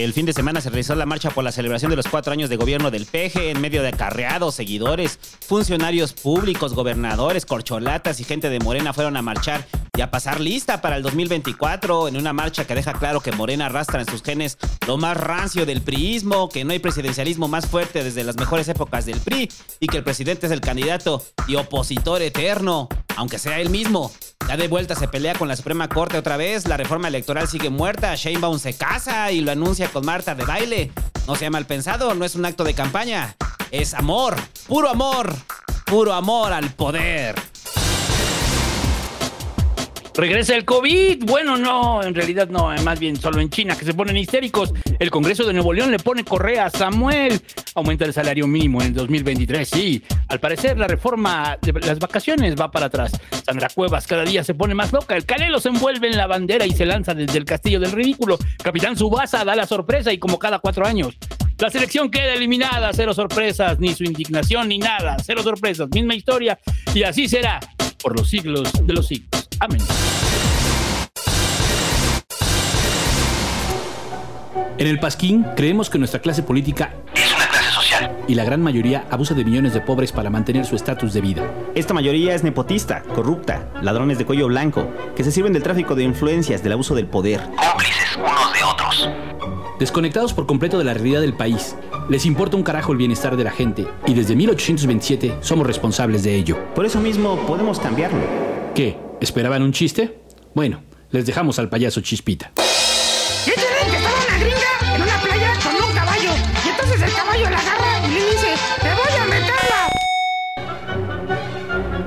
El fin de semana se realizó la marcha por la celebración de los cuatro años de gobierno del PG en medio de acarreados, seguidores, funcionarios públicos, gobernadores, corcholatas y gente de Morena fueron a marchar y a pasar lista para el 2024 en una marcha que deja claro que Morena arrastra en sus genes lo más rancio del priismo, que no hay presidencialismo más fuerte desde las mejores épocas del PRI y que el presidente es el candidato y opositor eterno, aunque sea él mismo. Ya de vuelta se pelea con la Suprema Corte otra vez, la reforma electoral sigue muerta, Sheinbaum se casa y lo anuncia con Marta de baile. No sea mal pensado, no es un acto de campaña, es amor, puro amor, puro amor al poder. Regresa el COVID. Bueno, no, en realidad no, más bien solo en China, que se ponen histéricos. El Congreso de Nuevo León le pone correa a Samuel. Aumenta el salario mínimo en el 2023. Sí, al parecer la reforma de las vacaciones va para atrás. Sandra Cuevas cada día se pone más loca. El Canelo se envuelve en la bandera y se lanza desde el castillo del ridículo. Capitán Subasa da la sorpresa y como cada cuatro años. La selección queda eliminada, cero sorpresas, ni su indignación, ni nada, cero sorpresas, misma historia, y así será por los siglos de los siglos. Amén. En el Pasquín creemos que nuestra clase política Es una clase social. y la gran mayoría abusa de millones de pobres para mantener su estatus de vida. Esta mayoría es nepotista, corrupta, ladrones de cuello blanco, que se sirven del tráfico de influencias, del abuso del poder. Cómplices unos de otros. Desconectados por completo de la realidad del país, les importa un carajo el bienestar de la gente y desde 1827 somos responsables de ello. Por eso mismo podemos cambiarlo. ¿Qué? ¿Esperaban un chiste? Bueno, les dejamos al payaso Chispita. ¿Y creen que estaba una gringa en una playa con un caballo? Y entonces el caballo la agarra y le dice, ¡te voy a meterla!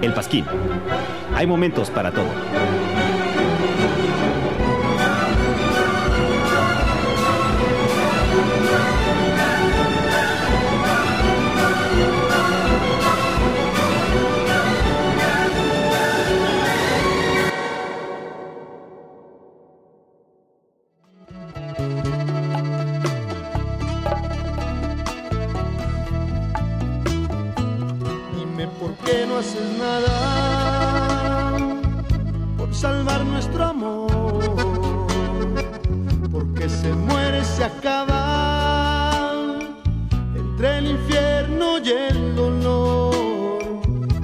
El Pasquín. Hay momentos para todo. Se muere, se acaba entre el infierno y el dolor.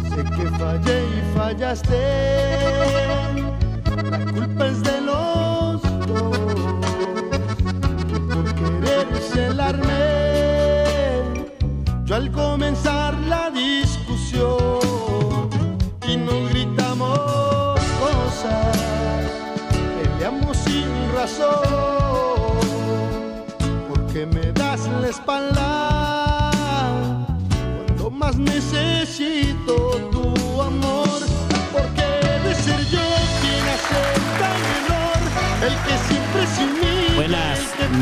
Sé que fallé y fallaste. La culpa es de los espalda cuando más necesito tu amor, porque de ser yo quien acepta el error, el que siempre sin mí. Buenas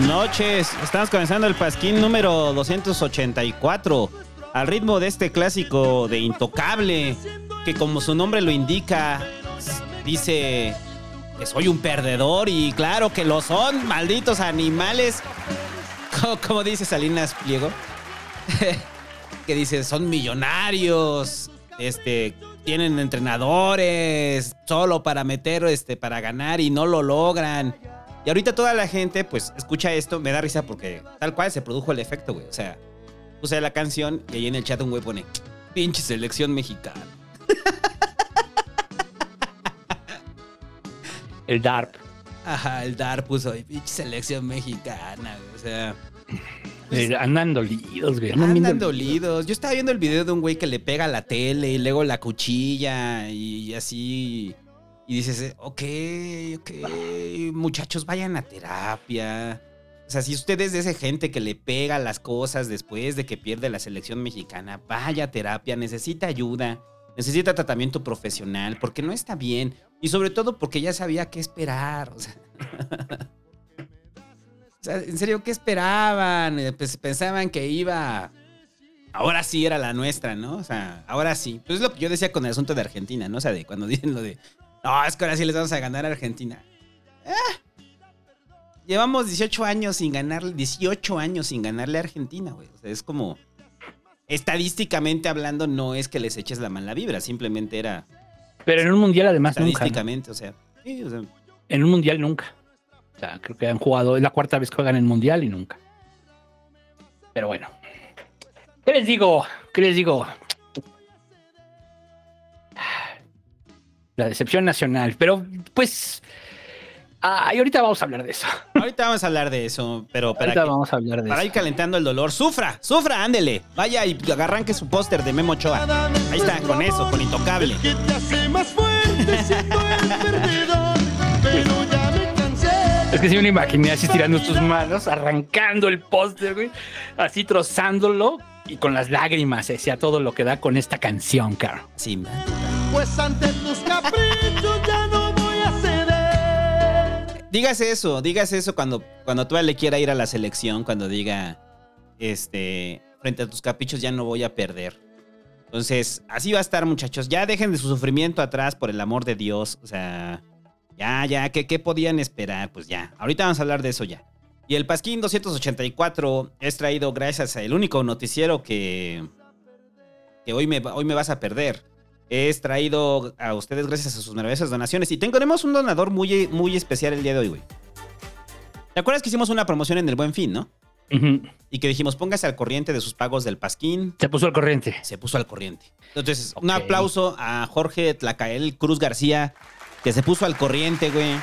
noches. Estamos comenzando el Pasquín número 284. Al ritmo de este clásico de Intocable, que como su nombre lo indica, dice que soy un perdedor y claro que lo son, malditos animales. Como, como dice Salinas Pliego, que dice son millonarios, este, tienen entrenadores solo para meter, este, para ganar y no lo logran. Y ahorita toda la gente, pues, escucha esto, me da risa porque tal cual se produjo el efecto, güey. O sea, puse la canción y ahí en el chat un güey pone, pinche selección mexicana. El DARP. Ajá, el Dar puso pinche selección mexicana, güey. O sea, Eh, andan dolidos, güey. Andan dolidos. Yo estaba viendo el video de un güey que le pega la tele y luego la cuchilla y así. Y dices, eh, ok, ok, muchachos, vayan a terapia. O sea, si usted es de esa gente que le pega las cosas después de que pierde la selección mexicana, vaya a terapia, necesita ayuda, necesita tratamiento profesional, porque no está bien. Y sobre todo porque ya sabía qué esperar. O sea, O sea, en serio, ¿qué esperaban? Eh, Pues pensaban que iba. Ahora sí era la nuestra, ¿no? O sea, ahora sí. Pues es lo que yo decía con el asunto de Argentina, ¿no? O sea, de cuando dicen lo de. No, es que ahora sí les vamos a ganar a Argentina. Ah. Llevamos 18 años sin ganar, 18 años sin ganarle a Argentina, güey. O sea, es como. Estadísticamente hablando, no es que les eches la mala vibra, simplemente era. Pero en un mundial además nunca. ¿no? Estadísticamente, o sea. Sí, o sea. En un mundial nunca. O sea, creo que han jugado, es la cuarta vez que juegan en mundial y nunca. Pero bueno. ¿Qué les digo? ¿Qué les digo? La decepción nacional. Pero, pues. Ah, y ahorita vamos a hablar de eso. Ahorita vamos a hablar de eso, pero para, ahorita que- vamos a hablar de para eso. ir calentando el dolor, sufra, sufra, ándele. Vaya y arranque su póster de Memo Ochoa. Ahí está, con eso, con Intocable. Es que sí me lo imaginé así tirando tus manos, arrancando el póster, güey. Así trozándolo y con las lágrimas, decía todo lo que da con esta canción, caro. Sí, man. Pues ante tus caprichos ya no voy a ceder. Dígase eso, dígase eso cuando, cuando todavía le quiera ir a la selección, cuando diga, este, frente a tus caprichos ya no voy a perder. Entonces, así va a estar, muchachos. Ya dejen de su sufrimiento atrás, por el amor de Dios. O sea, ya, ya, ¿qué, qué podían esperar? Pues ya, ahorita vamos a hablar de eso ya. Y el Pasquín 284 es traído gracias al único noticiero que, que hoy, me, hoy me vas a perder. Es traído a ustedes gracias a sus maravillosas donaciones. Y tenemos un donador muy, muy especial el día de hoy, güey. ¿Te acuerdas que hicimos una promoción en el Buen Fin, no? Y que dijimos, póngase al corriente de sus pagos del Pasquín. Se puso al corriente. Se puso al corriente. Entonces, un aplauso a Jorge Tlacael Cruz García, que se puso al corriente, güey.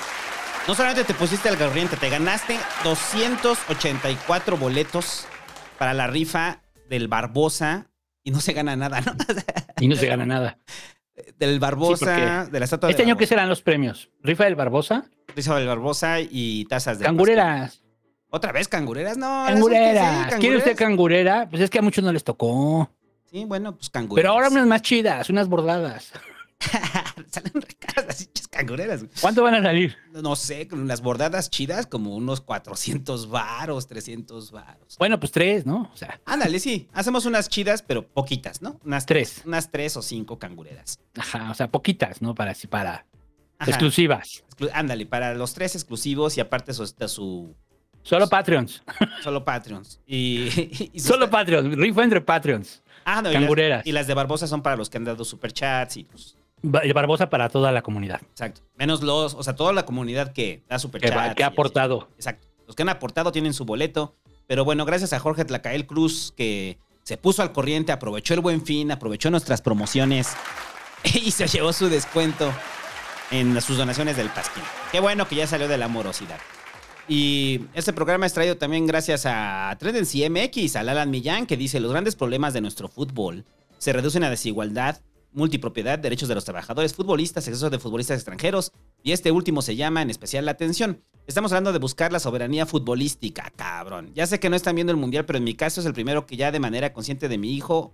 No solamente te pusiste al corriente, te ganaste 284 boletos para la rifa del Barbosa y no se gana nada, ¿no? Y no se gana nada. del Barbosa, Sí, de la estatua Este de año, ¿qué serán los premios? ¿Rifa del Barbosa? Rifa del Barbosa y tazas de Cangureras. ¿Otra vez cangureras? No. Cangureras. sí, ¿Quiere usted cangurera? Pues es que a muchos no les tocó. Sí, bueno, pues cangureras. Pero ahora unas más chidas, unas bordadas. Salen re caras las hinchas cangureras. ¿Cuánto van a salir? No sé, con las bordadas chidas, como unos 400 varos, 300 varos. Bueno, pues tres, ¿no? O sea, Ándale, sí. Hacemos unas chidas, pero poquitas, ¿no? Unas Tres. Unas tres o cinco cangureras. ajá, o sea, poquitas, ¿no? Para, así, para Ajá. exclusivas. Exclu- Ándale, para los tres exclusivos y aparte su, está su Solo Patreons. solo Patreons. Y, Solo Patreons. Rifa entre Patreons. Ah, no, y las- cangureras. Y las de Barbosa son para los que han dado superchats y pues, El Barbosa para toda la comunidad. Exacto. Menos los, o sea, toda la comunidad que da Que, superchats. va- que y ha así. aportado. Exacto. Los que han aportado tienen su boleto. Pero bueno, gracias a Jorge Tlacael Cruz que se puso al corriente, aprovechó el buen fin, aprovechó nuestras promociones y se llevó su descuento en sus donaciones del Pasquín. Qué bueno que ya salió de la morosidad. Y este programa es traído también gracias a Tendency MX, al Alan Millán, que dice: Los grandes problemas de nuestro fútbol se reducen a desigualdad, multipropiedad, derechos de los trabajadores, futbolistas, exceso de futbolistas extranjeros, y este último se llama en especial la atención. Estamos hablando de buscar la soberanía futbolística, cabrón. Ya sé que no están viendo el mundial, pero en mi caso es el primero que ya de manera consciente de mi hijo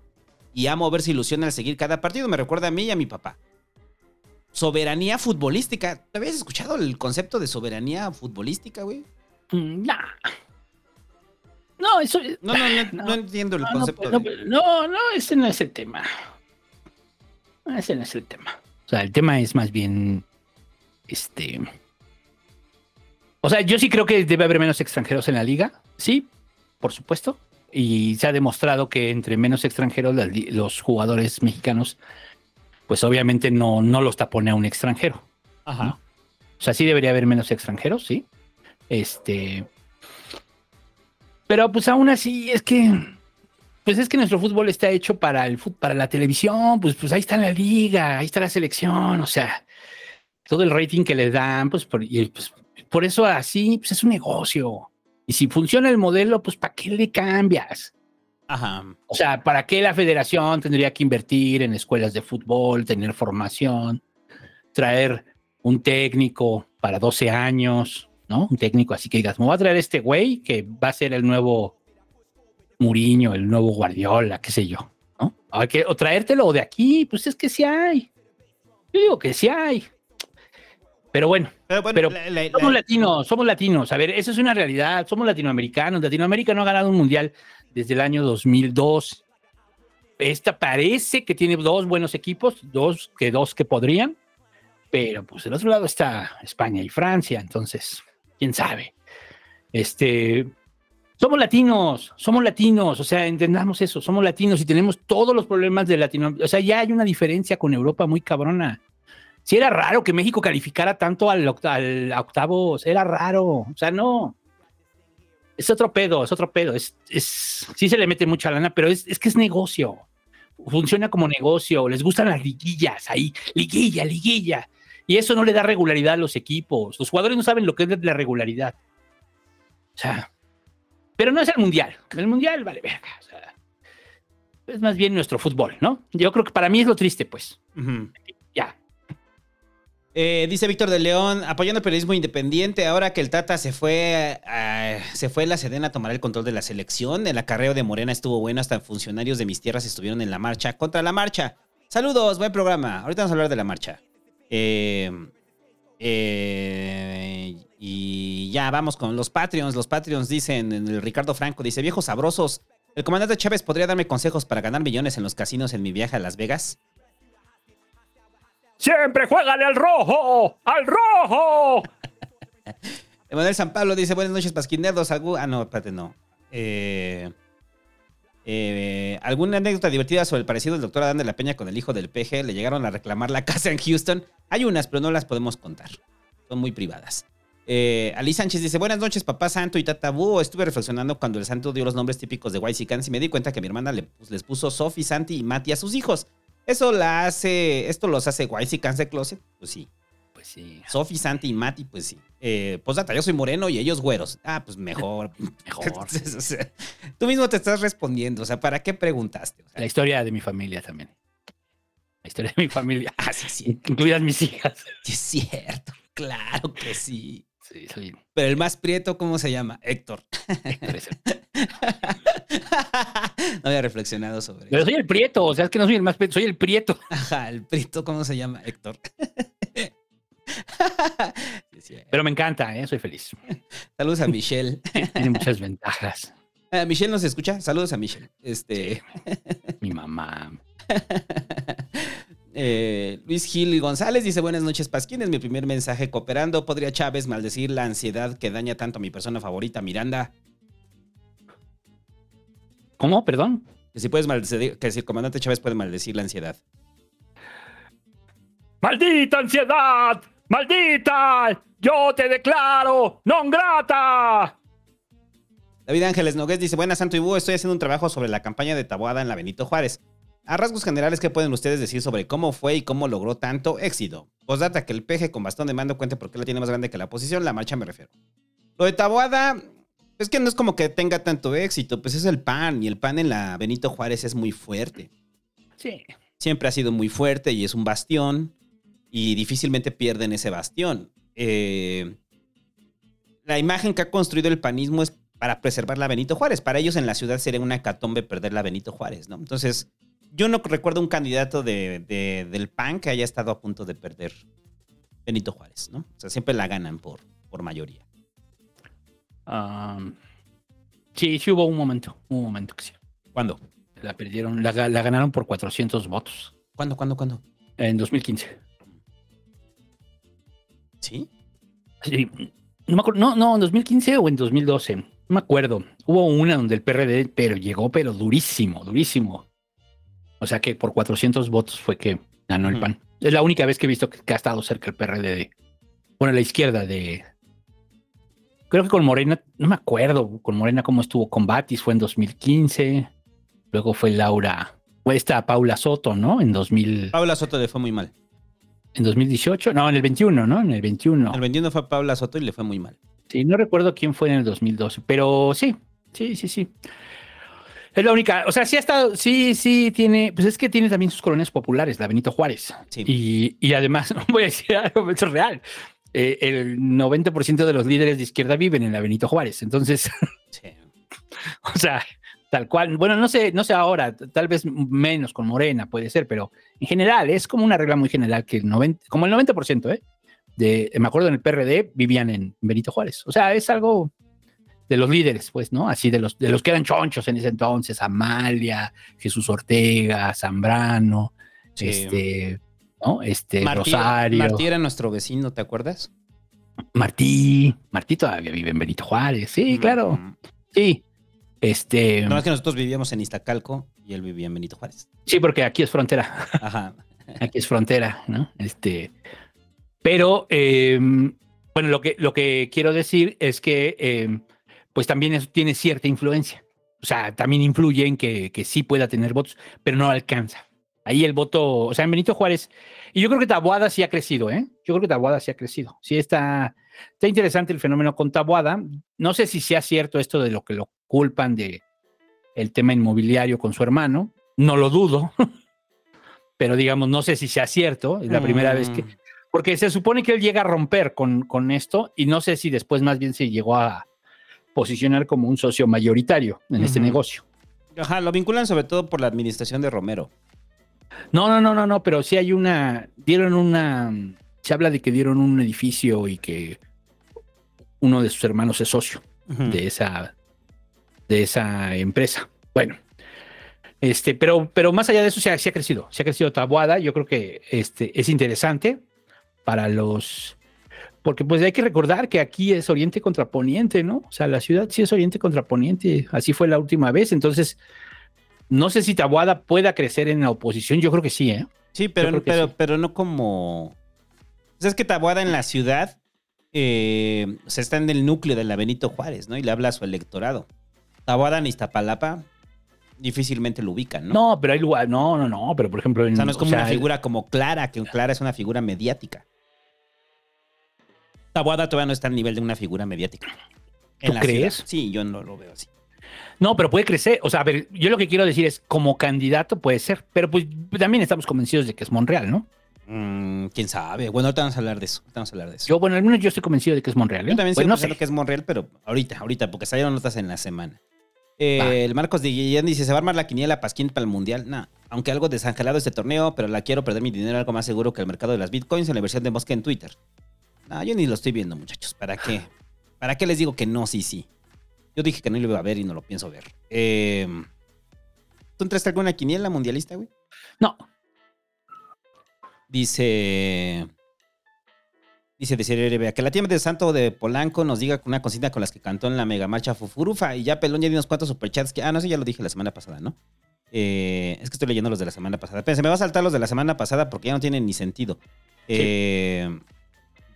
y amo verse ilusión al seguir cada partido. Me recuerda a mí y a mi papá. Soberanía futbolística. ¿Te habías escuchado el concepto de soberanía futbolística, güey? Mm, nah. No, eso. No, no, no, No. no entiendo el No, no, concepto. no, de- no, no, ese no es el tema. No, Ese no es el tema. O sea, el tema es más bien. Este. O sea, yo sí creo que debe haber menos extranjeros en la liga. Sí, por supuesto. Y se ha demostrado que entre menos extranjeros, los jugadores mexicanos pues obviamente no, no los tapone a un extranjero. Ajá. O sea, sí debería haber menos extranjeros, sí. Este. Pero pues aún así es que. Pues es que nuestro fútbol está hecho para el para la televisión, pues, pues ahí está la liga, ahí está la selección, o sea, todo el rating que le dan, pues por, y, pues, por eso así, pues es un negocio. Y si funciona el modelo, pues ¿para qué le cambias? Ajá. O sea, ¿para qué la federación tendría que invertir en escuelas de fútbol, tener formación, traer un técnico para 12 años, ¿no? Un técnico así que digas, me voy a traer este güey que va a ser el nuevo Muriño, el nuevo Guardiola, qué sé yo, ¿no? Hay que, o traértelo de aquí, pues es que sí hay. Yo digo que sí hay. Pero bueno, Pero bueno, pero la- la- la- somos latinos, somos latinos. A ver, eso es una realidad. Somos latinoamericanos. Latinoamérica no ha ganado un mundial desde el año 2002. Esta parece que tiene dos buenos equipos, dos que dos que podrían, pero pues del otro lado está España y Francia, entonces, quién sabe. Este, somos latinos, somos latinos, o sea, entendamos eso, somos latinos y tenemos todos los problemas de Latinoamérica. O sea, ya hay una diferencia con Europa muy cabrona. Si era raro que México calificara tanto al, oct- al octavo, era raro, o sea, no. Es otro pedo, es otro pedo. Es, sí se le mete mucha lana, pero es, es que es negocio. Funciona como negocio. Les gustan las liguillas ahí, liguilla, liguilla. Y eso no le da regularidad a los equipos. Los jugadores no saben lo que es la regularidad. O sea, pero no es el mundial. El mundial vale verga. o sea, es más bien nuestro fútbol, ¿no? Yo creo que para mí es lo triste, pues. Ya. Eh, dice Víctor de León, apoyando el periodismo independiente, ahora que el Tata se fue, a- se fue la Sedena a tomar el control de la selección, el acarreo de Morena estuvo bueno, hasta funcionarios de mis tierras estuvieron en la marcha, contra la marcha. Saludos, buen programa. Ahorita vamos a hablar de la marcha. Eh, eh, y ya vamos con los Patreons. Los Patreons dicen, en el Ricardo Franco dice, viejos sabrosos, ¿el comandante Chávez podría darme consejos para ganar millones en los casinos en mi viaje a Las Vegas? Siempre juégale al rojo, al rojo. Emanuel San Pablo dice, buenas noches, pasquinerdos. Ah, no, espérate, no. Eh, eh, ¿Alguna anécdota divertida sobre el parecido del doctor Adán de la Peña con el hijo del PG? Le llegaron a reclamar la casa en Houston. Hay unas, pero no las podemos contar. Son muy privadas. Eh, Ali Sánchez dice, buenas noches, papá santo y tata búho. Estuve reflexionando cuando el santo dio los nombres típicos de Cans y me di cuenta que mi hermana le, pues, les puso Sophie, Santi y Mati a sus hijos. Eso la hace, esto los hace Cans de Closet. Pues sí. Pues sí. Sofi, Santi y Mati, pues sí. Eh, postdata, yo soy moreno y ellos güeros. Ah, pues mejor. Mejor. Tú mismo te estás respondiendo. O sea, ¿para qué preguntaste? O sea, La historia de mi familia también. La historia de mi familia. ah, sí, sí, Incluidas mis hijas. sí, es cierto. Claro que sí. Sí, soy Pero el más prieto, ¿cómo se llama? Héctor. Héctor no había reflexionado sobre Pero eso. soy el prieto, o sea, es que no soy el más prieto, soy el prieto. Ajá, el prieto, ¿cómo se llama? Héctor. Pero me encanta, ¿eh? soy feliz. Saludos a Michelle. Tiene muchas ventajas. Ah, Michelle nos escucha. Saludos a Michelle. Este. Mi mamá. Eh, Luis Gil González dice: Buenas noches, Pasquín. Es mi primer mensaje cooperando. ¿Podría Chávez maldecir la ansiedad que daña tanto a mi persona favorita, Miranda? ¿Cómo? Perdón. Que si puedes maldecir, que si el comandante Chávez puede maldecir la ansiedad. ¡Maldita ansiedad! ¡Maldita! ¡Yo te declaro non grata! David Ángeles Nogués dice: Buenas, Santo y Búho. Estoy haciendo un trabajo sobre la campaña de Taboada en la Benito Juárez. A rasgos generales, ¿qué pueden ustedes decir sobre cómo fue y cómo logró tanto éxito? Postdata, que el peje con bastón de mando cuente por qué la tiene más grande que la oposición, la marcha me refiero. Lo de Taboada, es que no es como que tenga tanto éxito, pues es el pan, y el pan en la Benito Juárez es muy fuerte. Sí. Siempre ha sido muy fuerte y es un bastión, y difícilmente pierden ese bastión. Eh, la imagen que ha construido el panismo es para preservar la Benito Juárez. Para ellos en la ciudad sería una hecatombe perder la Benito Juárez, ¿no? Entonces, yo no recuerdo un candidato de, de- del PAN que haya estado a punto de perder Benito Juárez, ¿no? O sea, siempre la ganan por, por mayoría. Um, sí, sí hubo un momento, un momento que sí. ¿Cuándo? La perdieron, la ganaron por 400 votos ¿Cuándo, cuándo, cuándo? en 2015. ¿Sí? Sí, no, me acuerdo, no, no, en 2015 o en 2012, no me acuerdo. Hubo una donde el PRD, pero llegó, pero durísimo, durísimo. O sea que por 400 votos fue que ganó el. PAN. Es la única vez que he visto que, que ha estado cerca el PRD de, bueno, la izquierda de, creo que con Morena, no me acuerdo con Morena cómo estuvo con Batis, fue en 2015, luego fue Laura, fue esta Paula Soto, ¿no? En 2000, Paula Soto le fue muy mal. En 2018, no, en el 21, ¿no? En el 21. El 21 fue Paula Soto y le fue muy mal. Sí, no recuerdo quién fue en el 2012, pero sí, sí, sí, sí. Es la única, o sea, sí ha estado, sí, sí tiene, pues es que tiene también sus colonias populares, la Benito Juárez. Sí. Y, y además, voy a decir algo, esto es real. eh, el 90% de los líderes de izquierda viven en la Benito Juárez. Entonces, Sí. o sea, tal cual. Bueno, no sé, no sé ahora, tal vez menos con Morena puede ser, pero en general es como una regla muy general que el 90, como el 90%, ¿eh? De, me acuerdo en el PRD vivían en Benito Juárez. O sea, es algo de los líderes, pues, ¿no? Así de los, de los que eran chonchos en ese entonces, Amalia, Jesús Ortega, Zambrano, Sí. este, ¿no? Este, Martí, Rosario. Martí era nuestro vecino, ¿te acuerdas? Martí, Martí todavía vive en Benito Juárez, sí, claro, sí. Este, No es que nosotros vivíamos en Iztacalco y él vivía en Benito Juárez. sí, porque aquí es frontera, Ajá. aquí es frontera, ¿no? Este, pero, eh, bueno, lo que, lo que quiero decir es que, eh, pues también eso tiene cierta influencia. O sea, también influye en que, que sí pueda tener votos, pero no alcanza. Ahí el voto, o sea, en Benito Juárez, y yo creo que Tabuada sí ha crecido, ¿eh? Yo creo que Tabuada sí ha crecido. Sí está, está interesante el fenómeno con Tabuada. No sé si sea cierto esto de lo que lo culpan de el tema inmobiliario con su hermano. No lo dudo, pero digamos, no sé si sea cierto. Es la primera vez que, Mm. porque se supone que él llega a romper con, con esto y no sé si después más bien se llegó a posicionar como un socio mayoritario en este negocio. Ajá, lo vinculan sobre todo por la administración de Romero. No, no, no, no, no, pero sí hay una, dieron una, se habla de que dieron un edificio y que uno de sus hermanos es socio de esa, de esa empresa. Bueno, este, pero, pero más allá de eso, se ha, se ha crecido, se ha crecido Tabuada. Yo creo que este, es interesante para los, porque pues hay que recordar que aquí es Oriente contra Poniente, ¿no? O sea, la ciudad sí es Oriente contra Poniente, así fue la última vez, entonces no sé si Tabuada pueda crecer en la oposición, yo creo que sí, ¿eh? Sí, pero, que pero, sí. pero no como. O sea, es que Tabuada en la ciudad eh, o sea, está en el núcleo de la Benito Juárez, ¿no? Y le habla a su electorado. Tabuada en Iztapalapa difícilmente lo ubican, ¿no? No, pero hay lugar, no, no, no, pero por ejemplo, en, o sea, no es como sea, una figura como Clara, que Clara es una figura mediática. Tabuada todavía no está al nivel de una figura mediática. En ¿Tú la crees? ciudad. Sí, yo no lo veo así. No, pero puede crecer. O sea, a ver, yo lo que quiero decir es, como candidato puede ser, pero pues también estamos convencidos de que es Monreal, ¿no? Mm, ¿Quién sabe? Bueno, ahorita vamos a hablar de eso. ahorita vamos a hablar de eso. Yo, bueno, al menos yo estoy convencido de que es Monreal. ¿eh? Yo también Pues estoy no sé. que es Monreal, pero ahorita, ahorita, porque salieron notas en la semana. Eh, el Marcos de Guillén dice, ¿se va a armar la quiniela Pasquín para el Mundial? Nah, aunque algo desangelado este torneo, pero la quiero perder mi dinero algo más seguro que el mercado de las bitcoins en la versión de Mosca en Twitter. No, yo ni lo estoy viendo, muchachos. ¿Para qué? ¿Para qué les digo que no, sí, sí? Yo dije que no lo iba a ver y no lo pienso ver. Eh, ¿Tú entraste alguna quiniela mundialista, güey? No, Dice. Dice de que la tía de Santo de Polanco nos diga una cosita con las que cantó en la mega marcha Fufurufa. Y ya Pelón ya di unos cuantos superchats que. Ah, no sé, ya lo dije la semana pasada, ¿no? Eh, es que estoy leyendo los de la semana pasada. Pero se me va a saltar los de la semana pasada porque ya no tienen ni sentido. Eh,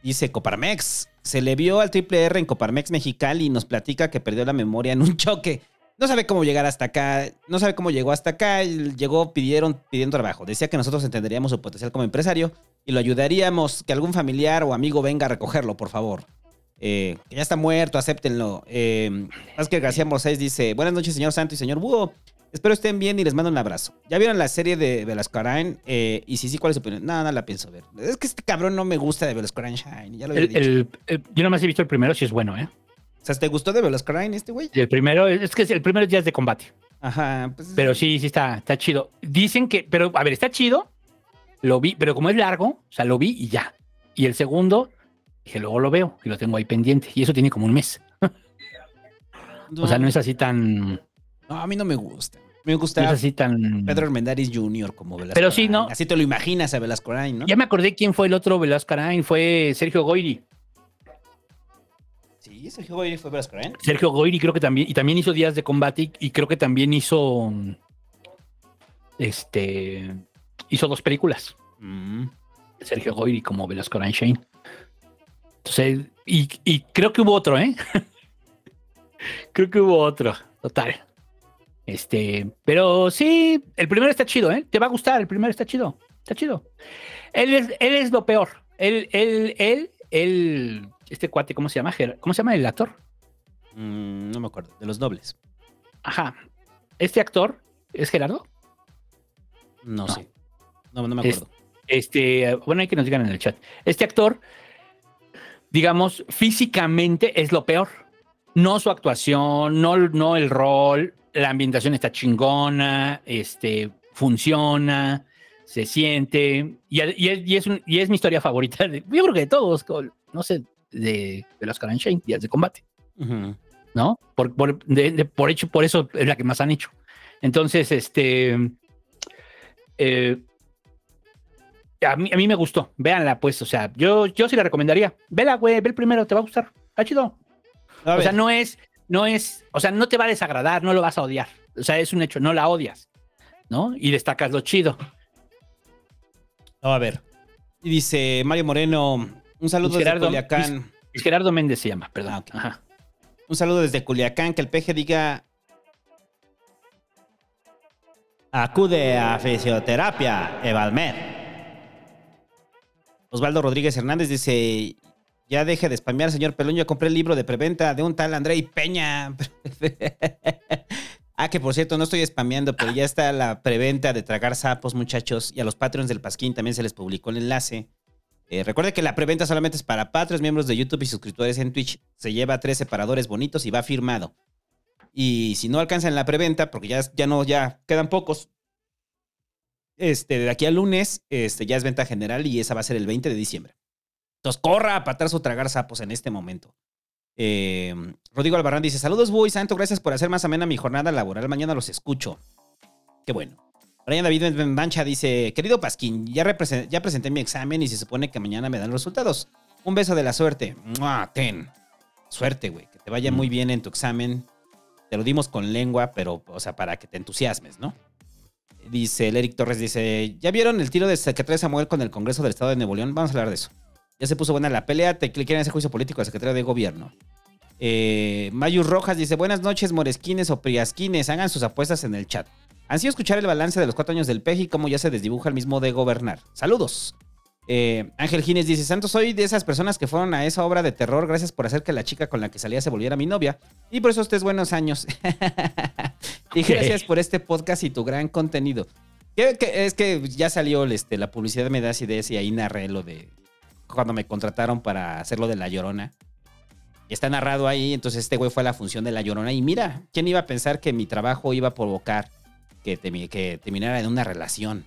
dice Coparmex. Se le vio al triple R en Coparmex Mexicali y nos platica que perdió la memoria en un choque. No sabe cómo llegar hasta acá, no sabe cómo llegó hasta acá, llegó, pidieron, pidiendo trabajo. Decía que nosotros entenderíamos su potencial como empresario y lo ayudaríamos, que algún familiar o amigo venga a recogerlo, por favor. Eh, que ya está muerto, acéptenlo. Eh, Oscar García Moisés dice, buenas noches, señor Santo y señor Búho. Espero estén bien y les mando un abrazo. ¿Ya vieron la serie de Velasco Arain? Eh, y si sí, ¿cuál es su opinión? No, no la pienso ver. Es que este cabrón no me gusta de Velasco Arain Shine, ya lo el, dicho. el- el- yo nomás he visto el primero, si es bueno, ¿eh? O sea, ¿te gustó de Velasco Arain este güey? El primero, es que el primero ya es de combate, Ajá, pues... pero sí, sí está, está chido. Dicen que, pero a ver, está chido, lo vi, pero como es largo, o sea, lo vi y ya. Y el segundo, dije, luego lo veo y lo tengo ahí pendiente. Y eso tiene como un mes. O sea, no es así tan, no No, a mí no me gusta. Me es gusta así tan. Pedro Armendáriz Jr. como Velasco Pero sí. ¿no? Así te lo imaginas a Velasco ¿no? Ya me acordé quién fue el otro Velasco fue Sergio Goyri. Sí, Sergio Goyri fue Velasco Arain. Sergio Goyri creo que también, y también hizo Días de Combate y, y creo que también hizo, este, hizo dos películas. Mm. Sergio Goyri como Velasco Shane. Entonces, y, y creo que hubo otro, ¿eh? creo que hubo otro, total. Este, pero sí, el primero está chido, ¿eh? Te va a gustar, el primero está chido, está chido. Él es, él es lo peor. Él, él, él, él, este cuate, ¿cómo se llama? ¿Cómo se llama el actor? Mm, no me acuerdo. De los nobles. Ajá. Este actor es Gerardo. No, No. sé. No, no me acuerdo. Este, bueno, hay que nos digan en el chat. Este actor, digamos, físicamente es lo peor. No su actuación, no, no el rol, la ambientación está chingona, este, funciona, se siente, y, y es, y es un- y es mi historia favorita, de- yo creo que de todos, no sé, de, de los Karen Shane, días de combate. ¿no? Por, por, de- de- por hecho, por eso es la que más han hecho. Entonces, este. eh, a, mí, a mí me gustó. Véanla, pues. O sea, yo, yo sí la recomendaría. Vela, güey, ve el primero, te va a gustar. Está chido. O sea, no es, no es, o sea, no te va a desagradar, no lo vas a odiar. O sea, es un hecho, no la odias, ¿no? Y destacas lo chido. a ver. Y dice Mario Moreno, un saludo desde Culiacán. Es Gerardo Méndez se llama, perdón. Ah. Ajá. Un saludo desde Culiacán, que el peje diga. Acude a fisioterapia, Evalmer. Osvaldo Rodríguez Hernández dice: Ya deje de spamear, señor Pelón. Yo compré el libro de preventa de un tal Andrei Peña. ah, que por cierto, no estoy spameando, pero ya está la preventa de tragar sapos, muchachos. Y a los Patreons del Pasquín también se les publicó el enlace. Eh, recuerde que la preventa solamente es para Patreons, miembros de YouTube y suscriptores en Twitch. Se lleva tres separadores bonitos y va firmado. Y si no alcanzan la preventa, porque ya, ya no, ya quedan pocos. Este, de aquí al lunes, este, ya es venta general y esa va a ser el 20 de diciembre. Entonces, corra a patar su tragar sapos en este momento. Eh, Rodrigo Albarrán dice: Saludos, Buy Santo, gracias por hacer más amena mi jornada laboral. Mañana los escucho. Qué bueno. Brian David Mancha dice: Querido Pasquín, ya, presenté mi examen y se supone que mañana me dan los resultados. Un beso de la suerte. ¡Mua! Ten. Suerte, güey. Que te vaya muy bien en tu examen. Te lo dimos con lengua, pero, o sea, para que te entusiasmes, ¿no? Dice el Eric Torres, dice, ¿ya vieron el tiro de secretario Samuel con el Congreso del Estado de Nuevo León? Vamos a hablar de eso. Ya se puso buena la pelea, te cliquen en ese juicio político al secretario de gobierno. Eh, Mayus Rojas dice, buenas noches, moresquines o priasquines, hagan sus apuestas en el chat. Han sido escuchar el balance de los cuatro años del PEJ y cómo ya se desdibuja el mismo de gobernar. Saludos. Eh, Ángel Gines dice, Santos, soy de esas personas que fueron a esa obra de terror gracias por hacer que la chica con la que salía se volviera mi novia. Y por eso estés buenos años. y gracias por este podcast y tu gran contenido. Que- que- es que ya salió este, la publicidad me da ideas y ahí narré lo de cuando me contrataron para hacer lo de La Llorona. Y está narrado ahí, entonces este güey fue a la función de La Llorona. Y mira, ¿quién iba a pensar que mi trabajo iba a provocar que, terminara en una relación?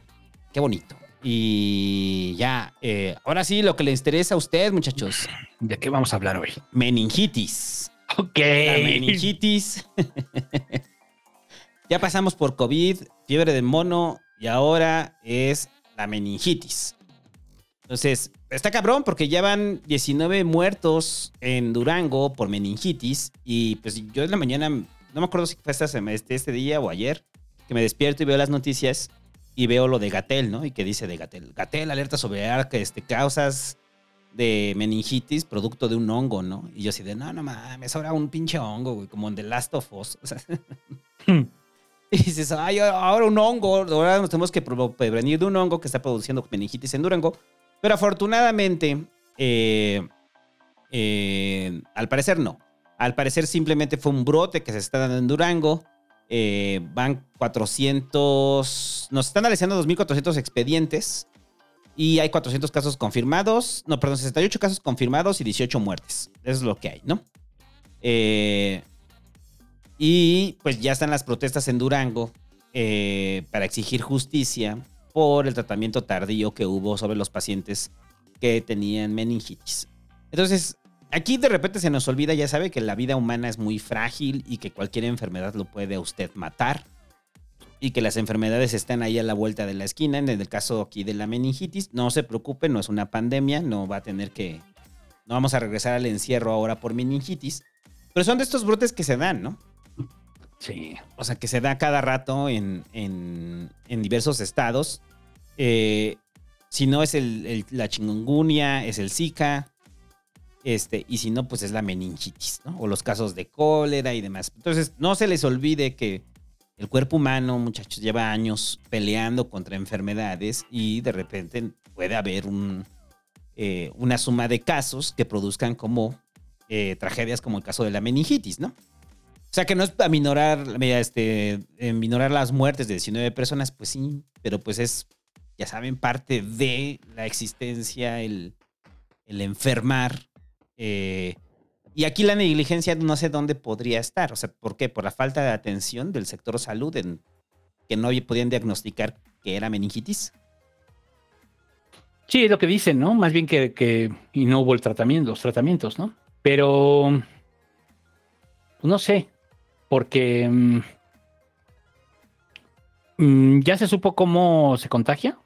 Qué bonito. Y ya, eh, ahora sí, lo que les interesa a ustedes, muchachos. ¿De qué vamos a hablar hoy? Meningitis. Ok. La meningitis. ya pasamos por COVID, fiebre de mono y ahora es la meningitis. Entonces, está cabrón porque ya van 19 muertos en Durango por meningitis y pues yo en la mañana, no me acuerdo si fue este, este día o ayer, que me despierto y veo las noticias y veo lo de Gatel, ¿no? Y que dice de Gatel. Gatel alerta sobre este, causas de meningitis producto de un hongo, ¿no? Y yo así de, no, no mames, ahora un pinche hongo, güey, como en The Last of Us. O sea, y dices, ay, ahora un hongo, ahora nos tenemos que prevenir de un hongo que está produciendo meningitis en Durango. Pero afortunadamente, eh, eh, al parecer no. Al parecer simplemente fue un brote que se está dando en Durango. Eh, van 400, nos están analizando 2.400 expedientes y hay 400 casos confirmados, no, perdón, 68 casos confirmados y 18 muertes. Eso es lo que hay, ¿no? Eh, y pues ya están las protestas en Durango eh, para exigir justicia por el tratamiento tardío que hubo sobre los pacientes que tenían meningitis. Entonces, aquí de repente se nos olvida, ya sabe, que la vida humana es muy frágil y que cualquier enfermedad lo puede a usted matar. Y que las enfermedades están ahí a la vuelta de la esquina. En el caso aquí de la meningitis, no se preocupe, no es una pandemia, no va a tener que. No vamos a regresar al encierro ahora por meningitis. Pero son de estos brotes que se dan, ¿no? Sí. O sea, que se da cada rato en, en- en diversos estados. Eh, Si no es el, el- la chingungunya, es el Zika. Este, y si no, pues es la meningitis, ¿no? O los casos de cólera y demás. Entonces, no se les olvide que el cuerpo humano, muchachos, lleva años peleando contra enfermedades y de repente puede haber un, eh, una suma de casos que produzcan como eh, tragedias como el caso de la meningitis, ¿no? O sea, que no es aminorar, este, eh, minorar las muertes de 19 personas, pues sí, pero pues es, ya saben, parte de la existencia, el enfermar. Eh, y aquí la negligencia no sé dónde podría estar. O sea, ¿por qué? Por la falta de atención del sector salud en que no podían diagnosticar que era meningitis. Sí, es lo que dicen, ¿no? Más bien que, que- y no hubo el tratamiento, los tratamientos, ¿no? Pero pues no sé, porque mm, mm, ya se supo cómo se contagia.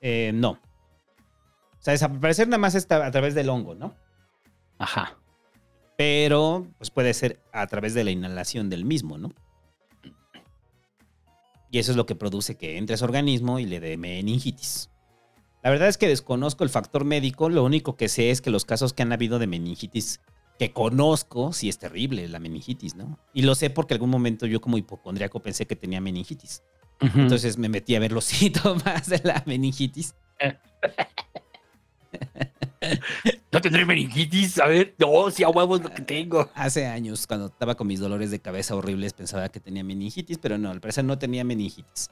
Eh, no. O sea, desaparecer nada más está a través del hongo, ¿no? Ajá. Pero pues puede ser a través de la inhalación del mismo, ¿no? Y eso es lo que produce que entre a su organismo y le dé meningitis. La verdad es que desconozco el factor médico, lo único que sé es que los casos que han habido de meningitis que conozco, sí es terrible la meningitis, ¿no? Y lo sé porque algún momento yo como hipocondriaco pensé que tenía meningitis. Entonces me metí a ver los síntomas de la meningitis. ¿No tendré meningitis? A ver, no, si a huevos lo que tengo. Hace años, cuando estaba con mis dolores de cabeza horribles, pensaba que tenía meningitis, pero no, al parecer no tenía meningitis.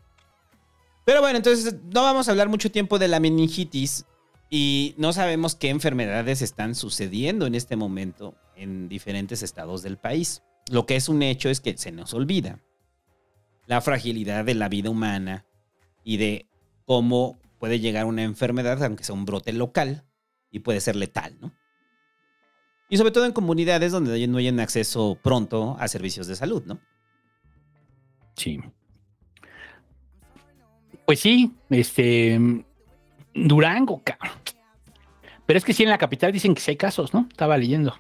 Pero bueno, entonces no vamos a hablar mucho tiempo de la meningitis y no sabemos qué enfermedades están sucediendo en este momento en diferentes estados del país. Lo que es un hecho es que se nos olvida la fragilidad de la vida humana y de cómo puede llegar una enfermedad, aunque sea un brote local, y puede ser letal, ¿no? Y sobre todo en comunidades donde no hayan acceso pronto a servicios de salud, ¿no? Sí. Pues sí, este. Durango, cabrón. Pero es que sí, en la capital dicen que sí hay casos, ¿no? Estaba leyendo.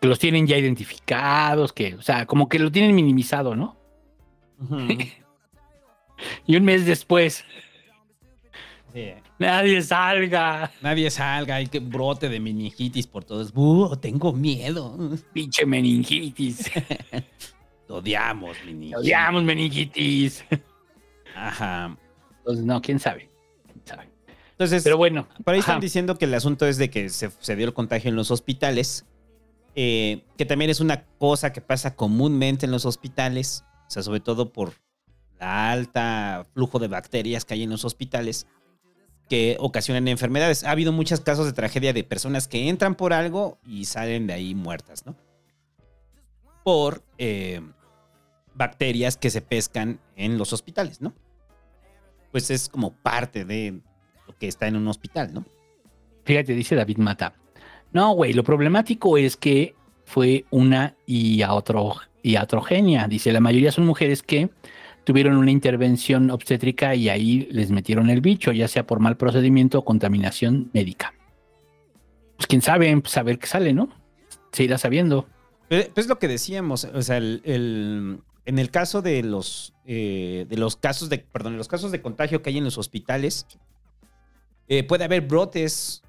Que los tienen ya identificados, que, o sea, como que lo tienen minimizado, ¿no? Y un mes después, Sí. nadie salga. Nadie salga, hay que brote de meningitis por todos. ¡Uh, tengo miedo! Pinche meningitis. Te odiamos, meningitis. Odiamos meningitis. Ajá. Entonces, no, quién sabe. ¿Quién sabe? Entonces, Pero bueno. por ahí ajá. están diciendo que el asunto es de que se, se dio el contagio en los hospitales, eh, que también es una cosa que pasa comúnmente en los hospitales, o sea, sobre todo por la alta flujo de bacterias que hay en los hospitales que ocasionan enfermedades. Ha habido muchos casos de tragedia de personas que entran por algo y salen de ahí muertas, ¿no? Por eh, bacterias que se pescan en los hospitales, ¿no? Pues es como parte de lo que está en un hospital, ¿no? Fíjate, dice David Mata. No, güey, lo problemático es que fue una iaotro, iatrogenia. Dice, la mayoría son mujeres que tuvieron una intervención obstétrica y ahí les metieron el bicho, ya sea por mal procedimiento o contaminación médica. Pues quién sabe, pues a ver qué sale, ¿no? Se irá sabiendo. Pues pues lo que decíamos, o sea, el, el- en el caso de los, eh, de los casos de, perdón, en los casos de contagio que hay en los hospitales, eh, puede haber brotes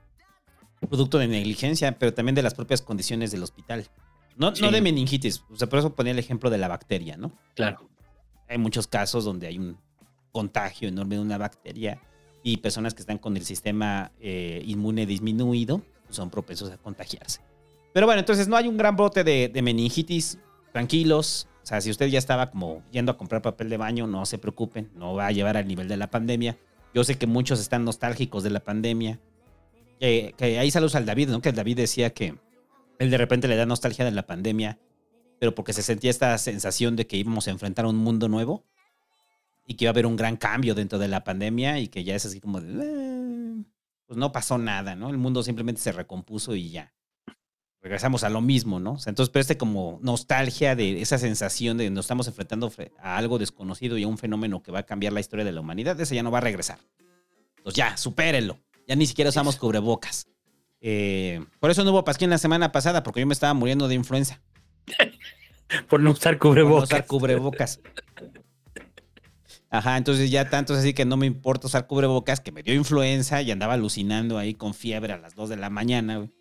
producto de negligencia, pero también de las propias condiciones del hospital. No, Sí. no de meningitis, o sea, por eso ponía el ejemplo de la bacteria, ¿no? Claro. Hay muchos casos donde hay un contagio enorme de una bacteria y personas que están con el sistema eh, inmune disminuido son propensos a contagiarse. Pero bueno, entonces no hay un gran brote de, meningitis. Tranquilos. O sea, si usted ya estaba como yendo a comprar papel de baño, no se preocupen. No va a llevar al nivel de la pandemia. Yo sé que muchos están nostálgicos de la pandemia. Que, que ahí saludos al David, ¿no? Que el David decía que él de repente le da nostalgia de la pandemia, pero porque se sentía esta sensación de que íbamos a enfrentar un mundo nuevo y que iba a haber un gran cambio dentro de la pandemia y que ya es así como de, "Eh, pues no pasó nada, ¿no? El mundo simplemente se recompuso y ya. Regresamos a lo mismo, ¿no? O sea, entonces, pero este como nostalgia de esa sensación de que nos estamos enfrentando fre- a algo desconocido y a un fenómeno que va a cambiar la historia de la humanidad, ese ya no va a regresar. Entonces ya, supérenlo. Ya ni siquiera usamos cubrebocas. Eh, por eso no hubo pasquín la semana pasada, porque yo me estaba muriendo de influenza. Por no usar Por no cubrebocas. usar cubrebocas. Ajá, entonces ya tanto es así que no me importa usar cubrebocas, que me dio influenza y andaba alucinando ahí con fiebre a las 2 de la mañana, güey.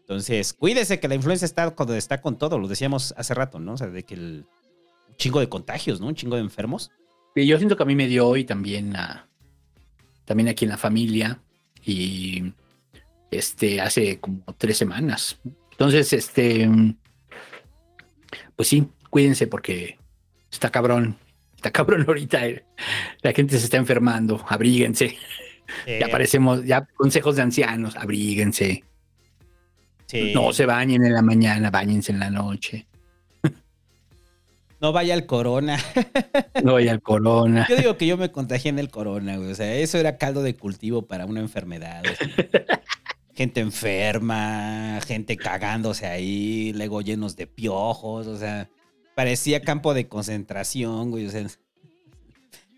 Entonces, cuídese que la influenza está cuando está con todo, lo decíamos hace rato, ¿no? O sea, de que el un chingo de contagios, ¿no? Un chingo de enfermos. Y yo siento que a mí me dio hoy también a, también aquí en la familia y este hace como tres semanas. Entonces, este, pues sí, cuídense porque está cabrón, está cabrón ahorita. eh. La gente se está enfermando, abríguense. Eh, Ya parecemos, ya consejos de ancianos, abríguense. sí. No se bañen en la mañana, bañense en la noche. No vaya al corona. No vaya al corona. Yo digo que yo me contagié en el corona, güey. O sea, eso era caldo de cultivo para una enfermedad. güey. Gente enferma, gente cagándose ahí, luego llenos de piojos, o sea, parecía campo de concentración, güey.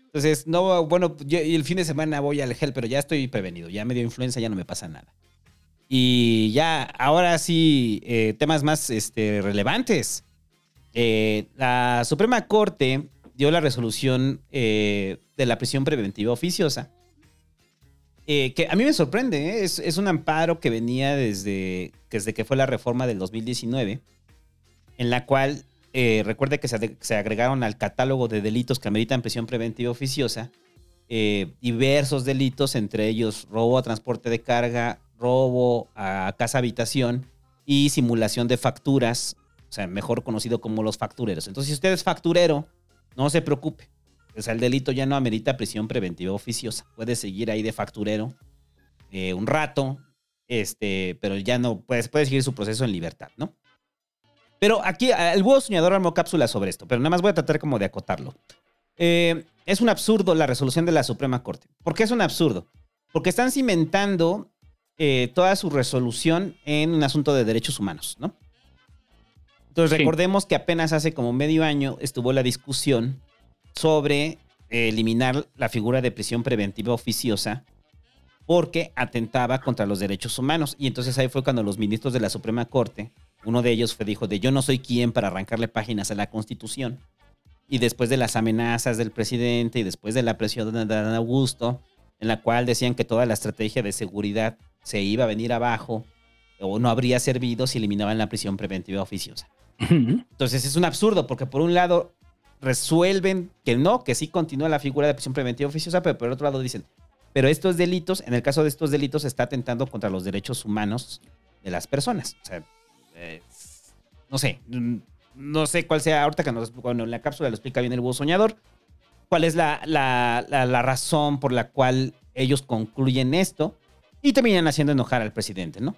entonces, no, bueno, yo- el fin de semana voy al gel, pero ya estoy prevenido. Ya me dio influenza, ya no me pasa nada. Y ya, ahora sí, eh, temas más este, relevantes. Eh, la Suprema Corte dio la resolución eh, de la prisión preventiva oficiosa, eh, que a mí me sorprende, ¿eh? es, es un amparo que venía desde, desde que fue la reforma del 2019, en la cual eh, recuerde que se, se agregaron al catálogo de delitos que ameritan prisión preventiva oficiosa diversos delitos, entre ellos robo a transporte de carga, robo a casa habitación y simulación de facturas, o sea, mejor conocido como los factureros. Entonces, si usted es facturero, no se preocupe. O sea, el delito ya no amerita prisión preventiva oficiosa. Puede seguir ahí de facturero eh, un rato, este, pero ya no puede, puede seguir su proceso en libertad, ¿no? Pero aquí el búho soñador armó cápsula sobre esto, pero nada más voy a tratar como de acotarlo. Eh, es un absurdo la resolución de la Suprema Corte. ¿Por qué es un absurdo? Porque están cimentando eh, toda su resolución en un asunto de derechos humanos, ¿no? Entonces Sí. recordemos que apenas hace como medio año estuvo la discusión sobre eh, eliminar la figura de prisión preventiva oficiosa porque atentaba contra los derechos humanos. Y entonces ahí fue cuando los ministros de la Suprema Corte, uno de ellos fue, dijo de yo no soy quien para arrancarle páginas a la Constitución. Y después de las amenazas del presidente y después de la presión de Dan Augusto, en la cual decían que toda la estrategia de seguridad se iba a venir abajo o no habría servido si eliminaban la prisión preventiva oficiosa. Entonces es un absurdo porque por un lado resuelven que no, que sí continúa la figura de prisión preventiva oficiosa, pero por otro lado dicen, pero estos delitos, en el caso de estos delitos, está atentando contra los derechos humanos de las personas. O sea, eh, no sé, mm, no sé cuál sea, ahorita que nos, cuando en la cápsula lo explica bien el búho soñador, cuál es la, la- la- la razón por la cual ellos concluyen esto y terminan haciendo enojar al presidente, ¿no?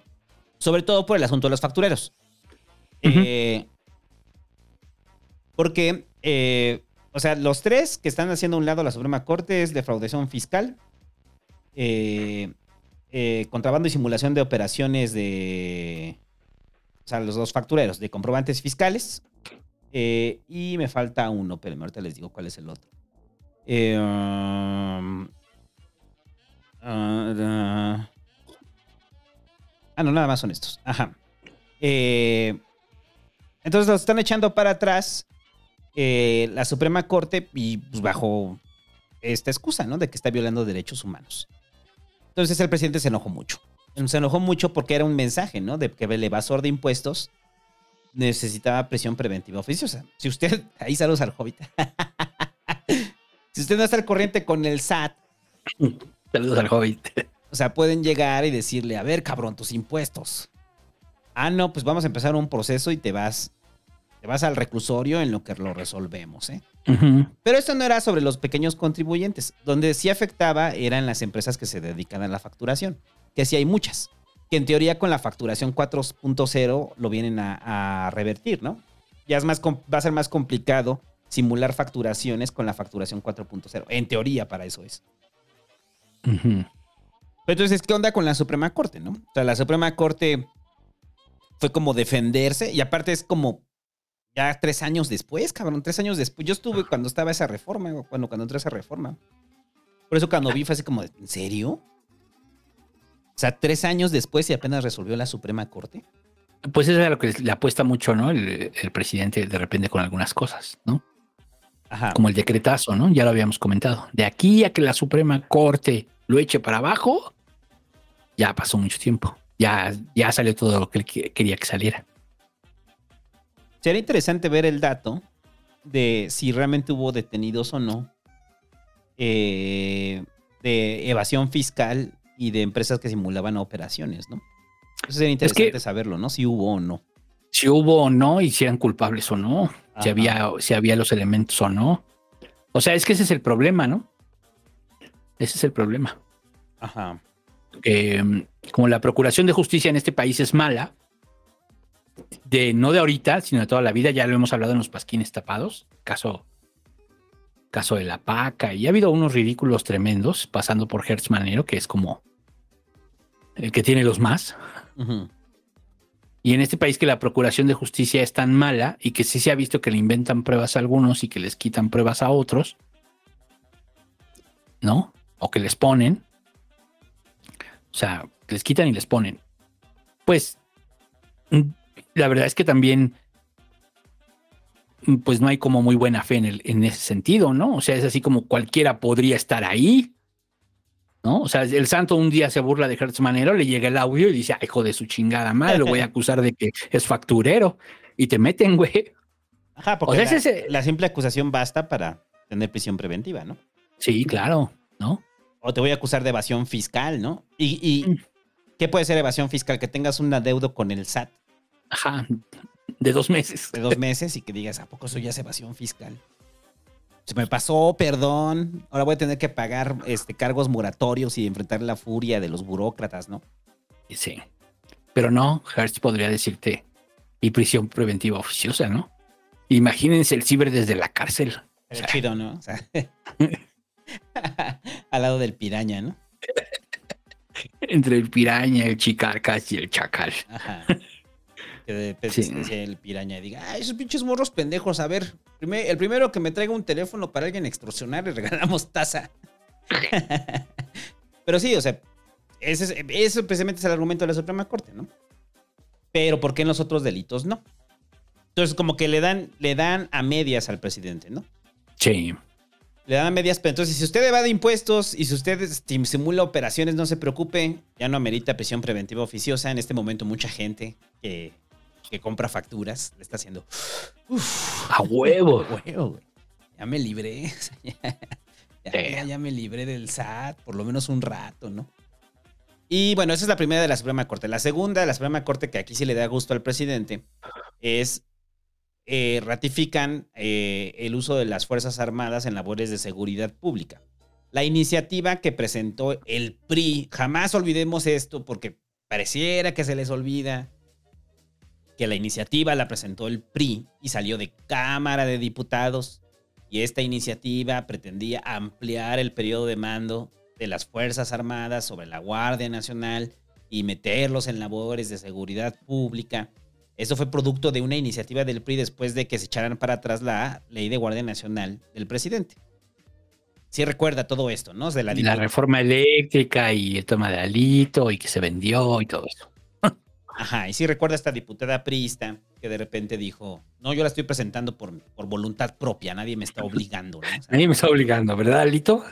Sobre todo por el asunto de los factureros. Eh, porque, eh, o sea, los tres que están haciendo a un lado la Suprema Corte es defraudación fiscal, eh, eh, contrabando y simulación de operaciones de. O sea, los dos factureros, de comprobantes fiscales. y me falta uno, pero ahorita les digo cuál es el otro. Ah, no, nada más son estos. Ajá. Entonces los están echando para atrás eh, la Suprema Corte y pues, bajo esta excusa, ¿no? De que está violando derechos humanos. Entonces el presidente se enojó mucho. Se enojó mucho porque era un mensaje, ¿no? De que el evasor de impuestos necesitaba presión preventiva oficiosa. Si usted, ahí saludos al hobbit. si usted no está al corriente con el SAT, Saludos al hobbit. o sea, pueden llegar y decirle, a ver, cabrón, tus impuestos. Ah, no, pues vamos a empezar un proceso y te vas, te vas al reclusorio en lo que lo resolvemos, ¿eh? Pero esto no era sobre los pequeños contribuyentes. Donde sí afectaba eran las empresas que se dedican a la facturación, que sí hay muchas, que en teoría con la facturación 4.0 lo vienen a, a revertir, ¿no? Ya es más, va a ser más complicado simular facturaciones con la facturación 4.0. En teoría para eso es. Entonces, ¿qué onda con la Suprema Corte, no? O sea, la Suprema Corte fue como defenderse y aparte es como ya tres años después, cabrón, tres años después. Yo estuve cuando estaba esa reforma, cuando, cuando entró esa reforma. Por eso cuando vi fue así como, ¿en serio? O sea, tres años después y apenas resolvió la Suprema Corte. Pues eso es a lo que le apuesta mucho, ¿no? El, el presidente de repente con algunas cosas, ¿no? Ajá. como el decretazo, ¿no? Ya lo habíamos comentado. De aquí a que la Suprema Corte lo eche para abajo, ya pasó mucho tiempo. Ya, ya salió todo lo que él que- quería que saliera. Sería interesante ver el dato de si realmente hubo detenidos o no eh, de evasión fiscal y de empresas que simulaban operaciones, ¿no? Eso sería Es que- interesante saberlo, ¿no? Si hubo o no. Si hubo o no, y si eran culpables o no, si había, si había los elementos o no. O sea, es que ese es el problema, ¿no? Ese es el problema. Ajá. mm, como la procuración de justicia en este país es mala, de no de ahorita, sino de toda la vida, ya lo hemos hablado en los pasquines tapados, caso, caso de la paca, y ha habido unos ridículos tremendos, pasando por Hertz Manero, que es como el que tiene los más. Y en este país que la procuración de justicia es tan mala y que sí se ha visto que le inventan pruebas a algunos y que les quitan pruebas a otros, ¿no? O que les ponen. O sea, les quitan y les ponen. Pues la verdad es que también mm, pues no hay como muy buena fe en, el, en ese sentido, ¿no? O sea, es así como cualquiera podría estar ahí, ¿no? O sea, el santo un día se burla de Hertz Manero, le llega el audio y dice, "Ay, hijo de su chingada madre, lo voy a acusar de que es facturero. Y te meten, güey. Ajá, porque O sea, la, ese es- la simple acusación basta para tener prisión preventiva, ¿no? Sí, claro, ¿no? O te voy a acusar de evasión fiscal, ¿no? Y, y Mm. ¿qué puede ser evasión fiscal? Que tengas un adeudo con el SAT Ajá, de dos meses. de dos meses y que digas, ¿a poco eso ya es evasión fiscal? Se me pasó, perdón. Ahora voy a tener que pagar este, cargos moratorios y enfrentar la furia de los burócratas, ¿no? Sí. Pero no, Hertz podría decirte, y prisión preventiva oficiosa, ¿no? Imagínense el ciber desde la cárcel. Chido, ¿no? O sea, al lado del piraña, ¿no? Entre el piraña, el chicarcas y el chacal. Ajá. Que de Sí. el piraña diga, ay, esos pinches morros pendejos, a ver, el primero que me traiga un teléfono para alguien extorsionar, le regalamos taza. Pero sí, o sea, ese es- eso precisamente es el argumento de la Suprema Corte, ¿no? Pero ¿por qué en los otros delitos no? Entonces, como que le dan, le dan a medias al presidente, ¿no? Sí. Le dan a medias, pero entonces si usted evade impuestos y si usted sim- simula operaciones, no se preocupe, ya no amerita prisión preventiva oficiosa. En este momento mucha gente que, que compra facturas le está haciendo... "Uf, A huevo. huevo, güey. Ya me libré. ya, ya- ya- ya me libré del SAT, por lo menos un rato, ¿no? Y bueno, esa es la primera de la Suprema Corte. La segunda de la Suprema Corte, que aquí sí le da gusto al presidente, es eh, ratifican eh, el uso de las Fuerzas Armadas en labores de seguridad pública. La iniciativa que presentó el PRI, jamás olvidemos esto porque pareciera que se les olvida que la iniciativa la presentó el PRI y salió de Cámara de Diputados y esta iniciativa pretendía ampliar el periodo de mando de las Fuerzas Armadas sobre la Guardia Nacional y meterlos en labores de seguridad pública. Eso fue producto de una iniciativa del PRI después de que se echaran para atrás la ley de Guardia Nacional del presidente. Sí recuerda todo esto, ¿no? De la, la reforma eléctrica y el toma de alito y que se vendió y todo eso. Ajá, y sí recuerda esta diputada priista que de repente dijo, no, yo la estoy presentando por, por voluntad propia, nadie me está obligando, ¿no? O sea, Nadie me está obligando, ¿verdad, Alito?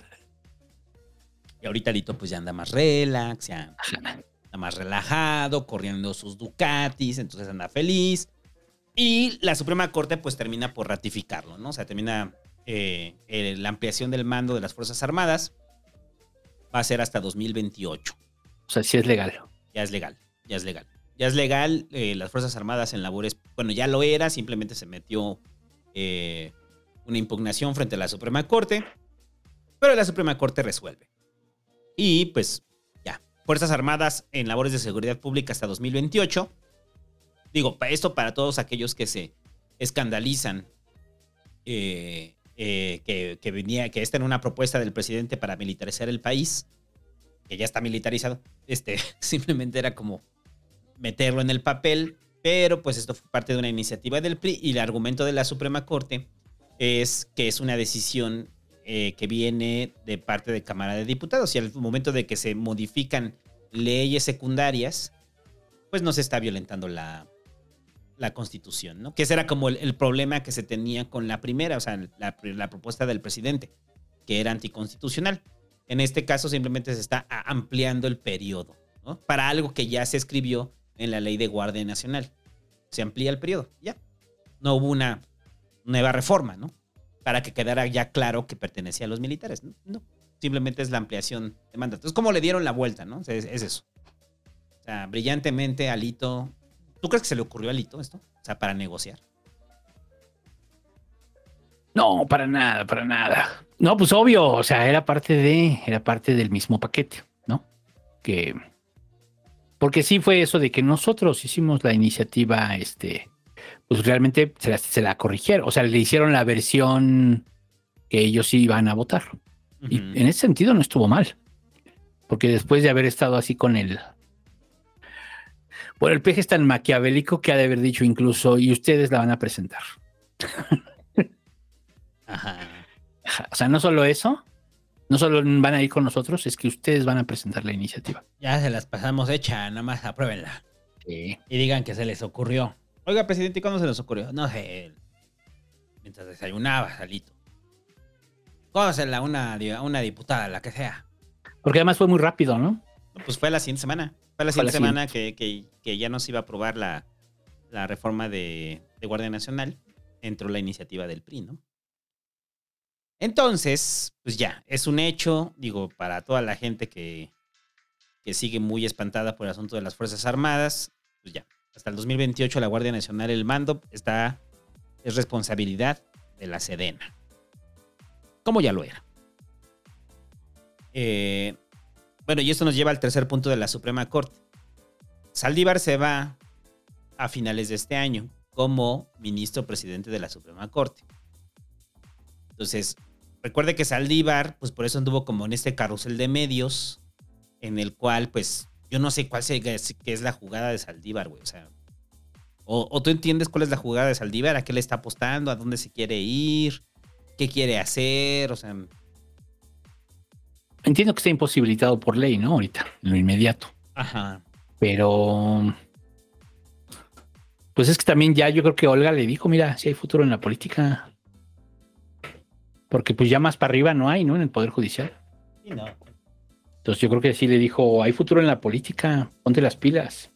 y ahorita Lito pues ya anda más relax, ya anda más relajado, corriendo sus Ducatis, entonces anda feliz. Y la Suprema Corte pues termina por ratificarlo, ¿no? O sea, termina eh, eh, la ampliación del mando de las Fuerzas Armadas. Va a ser hasta 2028. O sea, sí es legal. Ya es legal, ya es legal. Ya es legal eh, las Fuerzas Armadas en labores, bueno, ya lo era, simplemente se metió eh, una impugnación frente a la Suprema Corte, pero la Suprema Corte resuelve. Y pues ya, Fuerzas Armadas en labores de seguridad pública hasta 2028. Digo, esto para todos aquellos que se escandalizan eh, que, que venía, que esta era una propuesta del presidente para militarizar el país, que ya está militarizado. Este simplemente era como meterlo en el papel, pero pues esto fue parte de una iniciativa del PRI y el argumento de la Suprema Corte es que es una decisión eh, que viene de parte de Cámara de Diputados y al momento de que se modifican leyes secundarias, pues no se está violentando la, la constitución, ¿no? Que ese era como el, problema que se tenía con la primera, o sea, la, la propuesta del presidente, que era anticonstitucional. En este caso simplemente se está ampliando el periodo, ¿no? Para algo que ya se escribió en la ley de Guardia Nacional. Se amplía el periodo, ya. No hubo una nueva reforma, ¿no? Para que quedara ya claro que pertenecía a los militares, ¿no? Simplemente es la ampliación de mandato. Es como le dieron la vuelta, ¿no? Es eso. O sea, brillantemente Alito. ¿Tú crees que se le ocurrió a Alito esto? O sea, para negociar. No, para nada, para nada. No, pues obvio, o sea, era parte de, era parte del mismo paquete, ¿no? Que, porque sí fue eso de que nosotros hicimos la iniciativa, este, pues realmente se la, se la corrigieron, o sea, le hicieron la versión que ellos iban a votar. Y en ese sentido no estuvo mal, porque después de haber estado así con el, bueno, el peje es tan maquiavélico que ha de haber dicho incluso, y ustedes la van a presentar. Ajá, O sea, no solo eso, no solo van a ir con nosotros, es que ustedes van a presentar la iniciativa. Ya se las pasamos hecha, nada más apruébenla. Sí. Y digan que se les ocurrió. Oiga, presidente, ¿y cuándo se les ocurrió? No sé. Mientras desayunaba, Alito. Cósela una, una diputada, la que sea. Porque además fue muy rápido, ¿no? Pues fue la siguiente semana. Fue la Fue la siguiente semana que, que- que ya no se iba a aprobar la, la reforma de, de Guardia Nacional. Entró la iniciativa del PRI, ¿no? Entonces, pues ya, es un hecho, digo, para toda la gente que, que sigue muy espantada por el asunto de las Fuerzas Armadas, pues ya, hasta el 2028 la Guardia Nacional, el mando, está, es responsabilidad de la Sedena. Como ya lo era. Eh, bueno, y esto nos lleva al tercer punto de la Suprema Corte. Saldívar se va a finales de este año como ministro presidente de la Suprema Corte. Entonces, recuerde que Saldívar, pues por eso anduvo como en este carrusel de medios, en el cual, pues, yo no sé cuál es la jugada de Saldívar, güey. O sea, o, o tú entiendes cuál es la jugada de Saldívar, a qué le está apostando, a dónde se quiere ir, qué quiere hacer, o sea, Entiendo que está imposibilitado por ley, ¿no? Ahorita, en lo inmediato. ajá. Pero. Pues es que también ya yo creo que Olga le dijo: mira, si hay futuro en la política. Porque pues ya más para arriba no hay, ¿no? En el Poder Judicial. Sí, no. Entonces yo creo que sí le dijo: hay futuro en la política, ponte las pilas.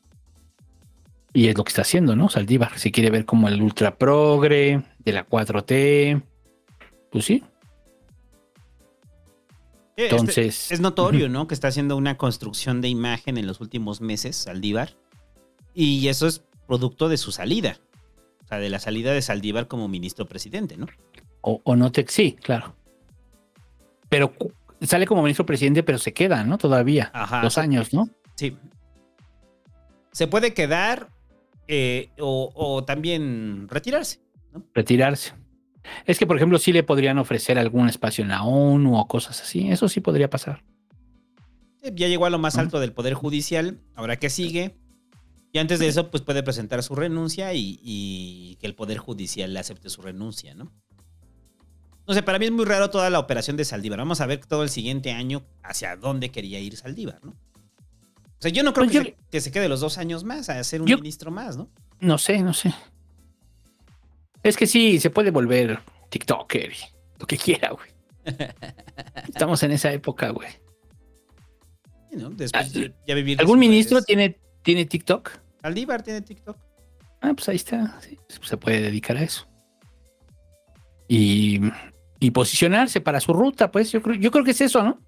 Y es lo que está haciendo, ¿no? Saldívar. Si quiere ver como el ultra progre de la 4T. Pues sí. Este- Entonces. Es notorio, ¿no? Que está haciendo una construcción de imagen en los últimos meses, Saldívar. Y eso es producto de su salida. O sea, de la salida de Saldívar como ministro presidente, ¿no? O, o no te. Sí, claro. Pero sale como ministro presidente, pero se queda, ¿no? Todavía. Ajá. Dos años, ¿no? Sí. Se puede quedar eh, o, o también retirarse. Retirarse. Es que, por ejemplo, sí le podrían ofrecer algún espacio en la ONU o cosas así. Eso sí podría pasar. Ya llegó a lo más alto del Poder Judicial. Ahora que sigue. Y antes de eso, pues puede presentar su renuncia y, y que el Poder Judicial le acepte su renuncia, ¿no? No sé, para mí es muy raro toda la operación de Saldívar. Vamos a ver todo el siguiente año hacia dónde quería ir Saldívar, ¿no? O sea, yo no creo Pues que, yo- se, que se quede los dos años más a ser un Yo- ministro más, ¿no? No sé, no sé. Es que sí, se puede volver TikToker y lo que quiera, güey. Estamos en esa época, güey. ¿no? Después Ah, ya- vivir ¿Algún ministro redes. tiene, tiene TikTok? Saldívar tiene TikTok. Ah, pues ahí está. sí, se puede dedicar a eso. Y, y posicionarse para su ruta, pues yo creo, yo creo que es eso, ¿no?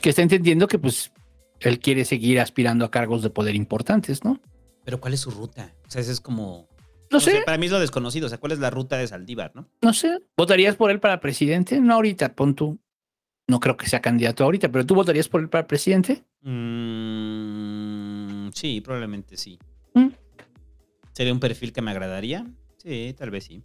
Que está entendiendo que pues él quiere seguir aspirando a cargos de poder importantes, ¿no? Pero ¿cuál es su ruta? O sea, ese es como... No sé, para mí es lo desconocido. O sea, ¿cuál es la ruta de Saldívar, no? no sé. ¿Votarías por él para presidente? No ahorita, pon tú. No creo que sea candidato ahorita, pero ¿tú votarías por él para presidente? Mm, sí, probablemente sí. Mm. ¿Sería un perfil que me agradaría? Sí, tal vez sí.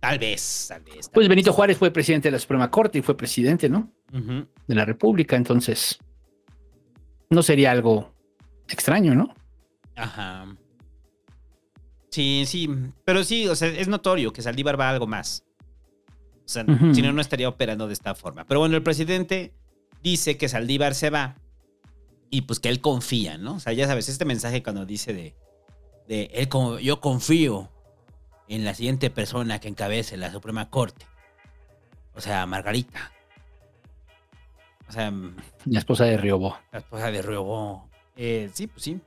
Tal vez, tal vez. tal Pues vez. Benito Juárez fue presidente de la Suprema Corte y fue presidente, ¿no? De la República, entonces no sería algo extraño, ¿no? Ajá. Sí, sí. Pero sí, o sea, es notorio que Saldívar va a algo más. O sea, si no, no estaría operando de esta forma. Pero bueno, el presidente dice que Saldívar se va y pues que él confía, ¿no? O sea, ya sabes, este mensaje cuando dice de de él como yo confío en la siguiente persona que encabece la Suprema Corte. O sea, Margarita. O sea, La esposa de Riobó. la esposa de Riobó. Eh, sí, pues sí.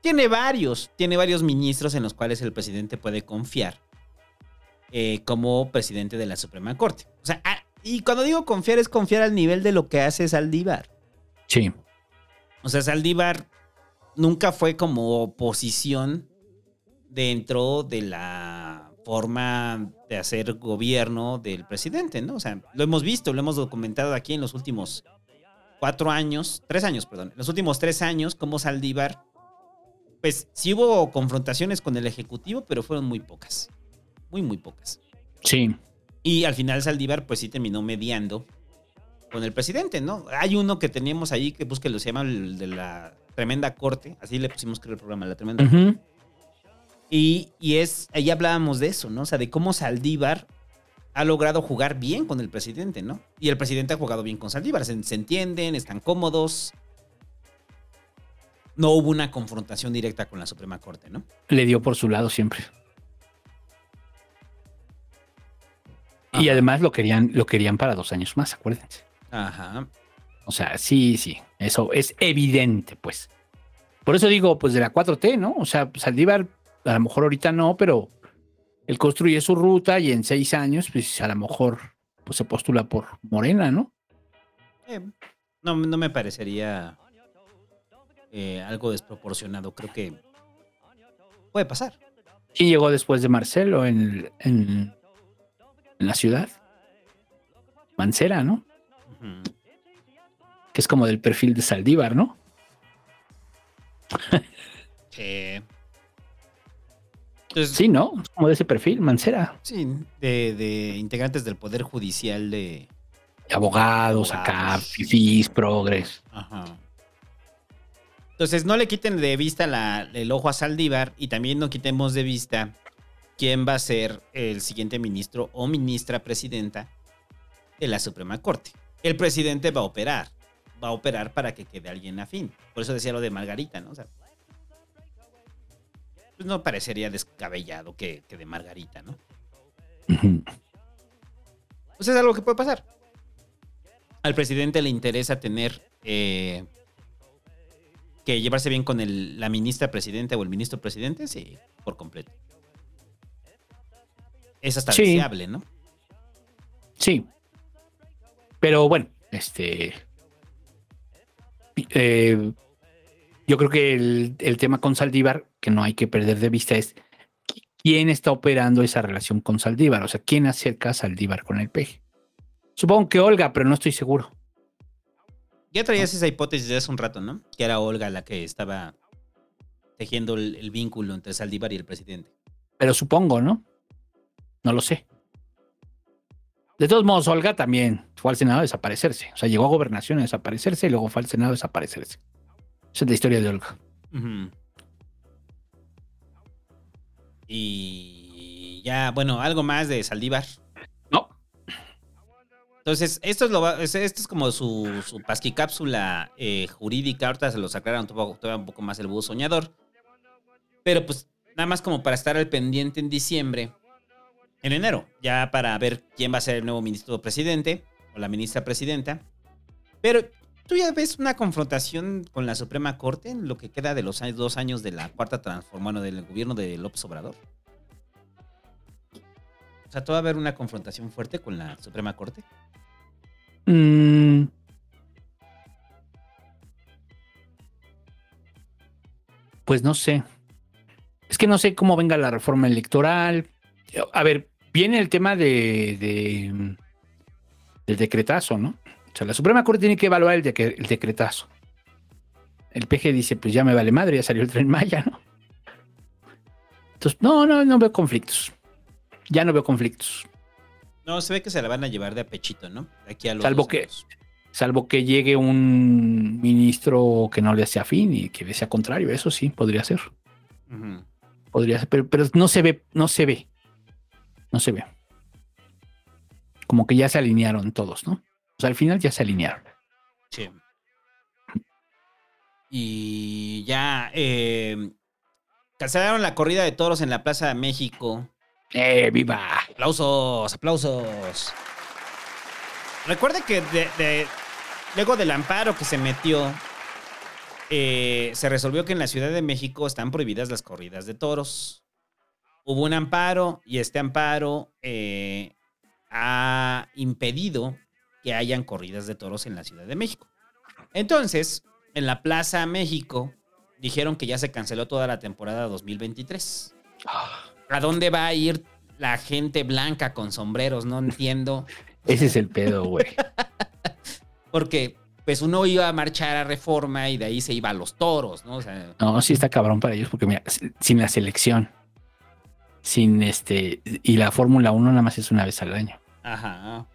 Tiene varios, tiene varios ministros en los cuales el presidente puede confiar eh, como presidente de la Suprema Corte. O sea, ah, y cuando digo confiar es confiar al nivel de lo que hace Saldívar. Sí. O sea, Saldívar nunca fue como oposición dentro de la forma de hacer gobierno del presidente, ¿no? O sea, lo hemos visto, lo hemos documentado aquí en los últimos cuatro años, tres años, perdón, en los últimos tres años, como Saldívar, pues sí hubo confrontaciones con el Ejecutivo, pero fueron muy pocas. Muy, muy pocas. Sí. Y al final Saldívar, pues sí terminó mediando con el presidente, ¿no? Hay uno que teníamos ahí que busque lo se llama el de la tremenda corte, así le pusimos creo el programa, la tremenda corte. Y, y es, ahí hablábamos de eso, ¿no? O sea, de cómo Saldívar ha logrado jugar bien con el presidente, ¿no? Y el presidente ha jugado bien con Saldívar, se, se entienden, están cómodos. No hubo una confrontación directa con la Suprema Corte, ¿no? Le dio por su lado siempre. Y además lo querían, lo querían para dos años más, acuérdense. Ajá. O sea, sí, sí, eso es evidente, pues. Por eso digo, pues de la 4T, ¿no? O sea, Saldívar, a lo mejor ahorita no, pero él construye su ruta y en seis años, pues a lo mejor pues, se postula por Morena, ¿no? Eh, no, no me parecería eh, algo desproporcionado. Creo que puede pasar. ¿Quién llegó después de Marcelo en, en, en la ciudad? Mancera, ¿no? Que es como del perfil de Saldívar, ¿no? Eh, entonces, Sí, ¿no? Es como de ese perfil, Mancera. sí, de, de integrantes del Poder Judicial de... Abogados, acá, Abogados. fifís, progres. Ajá. Entonces, no le quiten de vista la- el ojo a Saldívar y también no quitemos de vista quién va a ser el siguiente ministro o ministra presidenta de la Suprema Corte. El presidente va a operar, va a operar para que quede alguien afín. Por eso decía lo de Margarita, ¿no? O sea, pues no parecería descabellado que, que de Margarita, ¿no? Pues es algo que puede pasar. Al presidente le interesa tener eh, que llevarse bien con el- la ministra presidenta o el ministro presidente, sí, por completo. Es hasta Sí. deseable, ¿no? Sí. Pero bueno, este. eh, yo creo que el, el tema con Saldívar, que no hay que perder de vista, es qui- quién está operando esa relación con Saldívar. O sea, quién acerca a Saldívar con el peje. Supongo que Olga, pero no estoy seguro. Ya traías esa hipótesis de hace un rato, ¿no? Que era Olga la que estaba tejiendo el, el vínculo entre Saldívar y el presidente. Pero supongo, ¿no? No lo sé. De todos modos, Olga también fue al Senado a desaparecerse. O sea, llegó a gobernación a desaparecerse y luego fue al Senado a desaparecerse. Esa es la historia de Olga. Y ya, bueno, algo más de Saldívar. No. Entonces, esto es, lo, esto es como su, su pasquicápsula eh, jurídica. Ahorita se lo sacaron todavía un poco más el búho soñador. Pero pues nada más como para estar al pendiente en diciembre, en enero, ya para ver quién va a ser el nuevo ministro presidente o la ministra presidenta. Pero tú ya ves una confrontación con la Suprema Corte en lo que queda de los dos años de la cuarta transformación del gobierno de López Obrador. O sea, ¿tú va a haber una confrontación fuerte con la Suprema Corte? Mm. Pues no sé. Es que no sé cómo venga la reforma electoral. A ver, viene el tema de, de- del decretazo, ¿no? O sea, la Suprema Corte tiene que evaluar el, decre- el decretazo. El PG dice, pues ya me vale madre, ya salió el tren Maya, ¿no? Entonces, no, no, no veo conflictos. Ya no veo conflictos. No, se ve que se la van a llevar de a pechito, ¿no? De aquí a los Salvo que- años. Salvo que llegue un ministro que no le sea afín y que le sea contrario, eso sí, podría ser. Podría ser, pero, pero no se ve, no se ve. No se ve. Como que ya se alinearon todos, ¿no? O sea, al final ya se alinearon. Sí. Y ya, eh, Cancelaron la corrida de toros en la Plaza de México. ¡Eh, viva! Aplausos, aplausos. Recuerde que de- de- luego del amparo que se metió, eh, se resolvió que en la Ciudad de México están prohibidas las corridas de toros. Hubo un amparo y este amparo eh, ha impedido que hayan corridas de toros en la Ciudad de México. Entonces, en la Plaza México dijeron que ya se canceló toda la temporada 2023. ¿A dónde va a ir la gente blanca con sombreros? No entiendo. Ese es el pedo, güey. Porque pues uno iba a marchar a reforma y de ahí se iba a los toros, ¿no? O sea, No, sí está cabrón para ellos porque mira, sin la selección, sin este, y la Fórmula 1 nada más es una vez al año, ajá.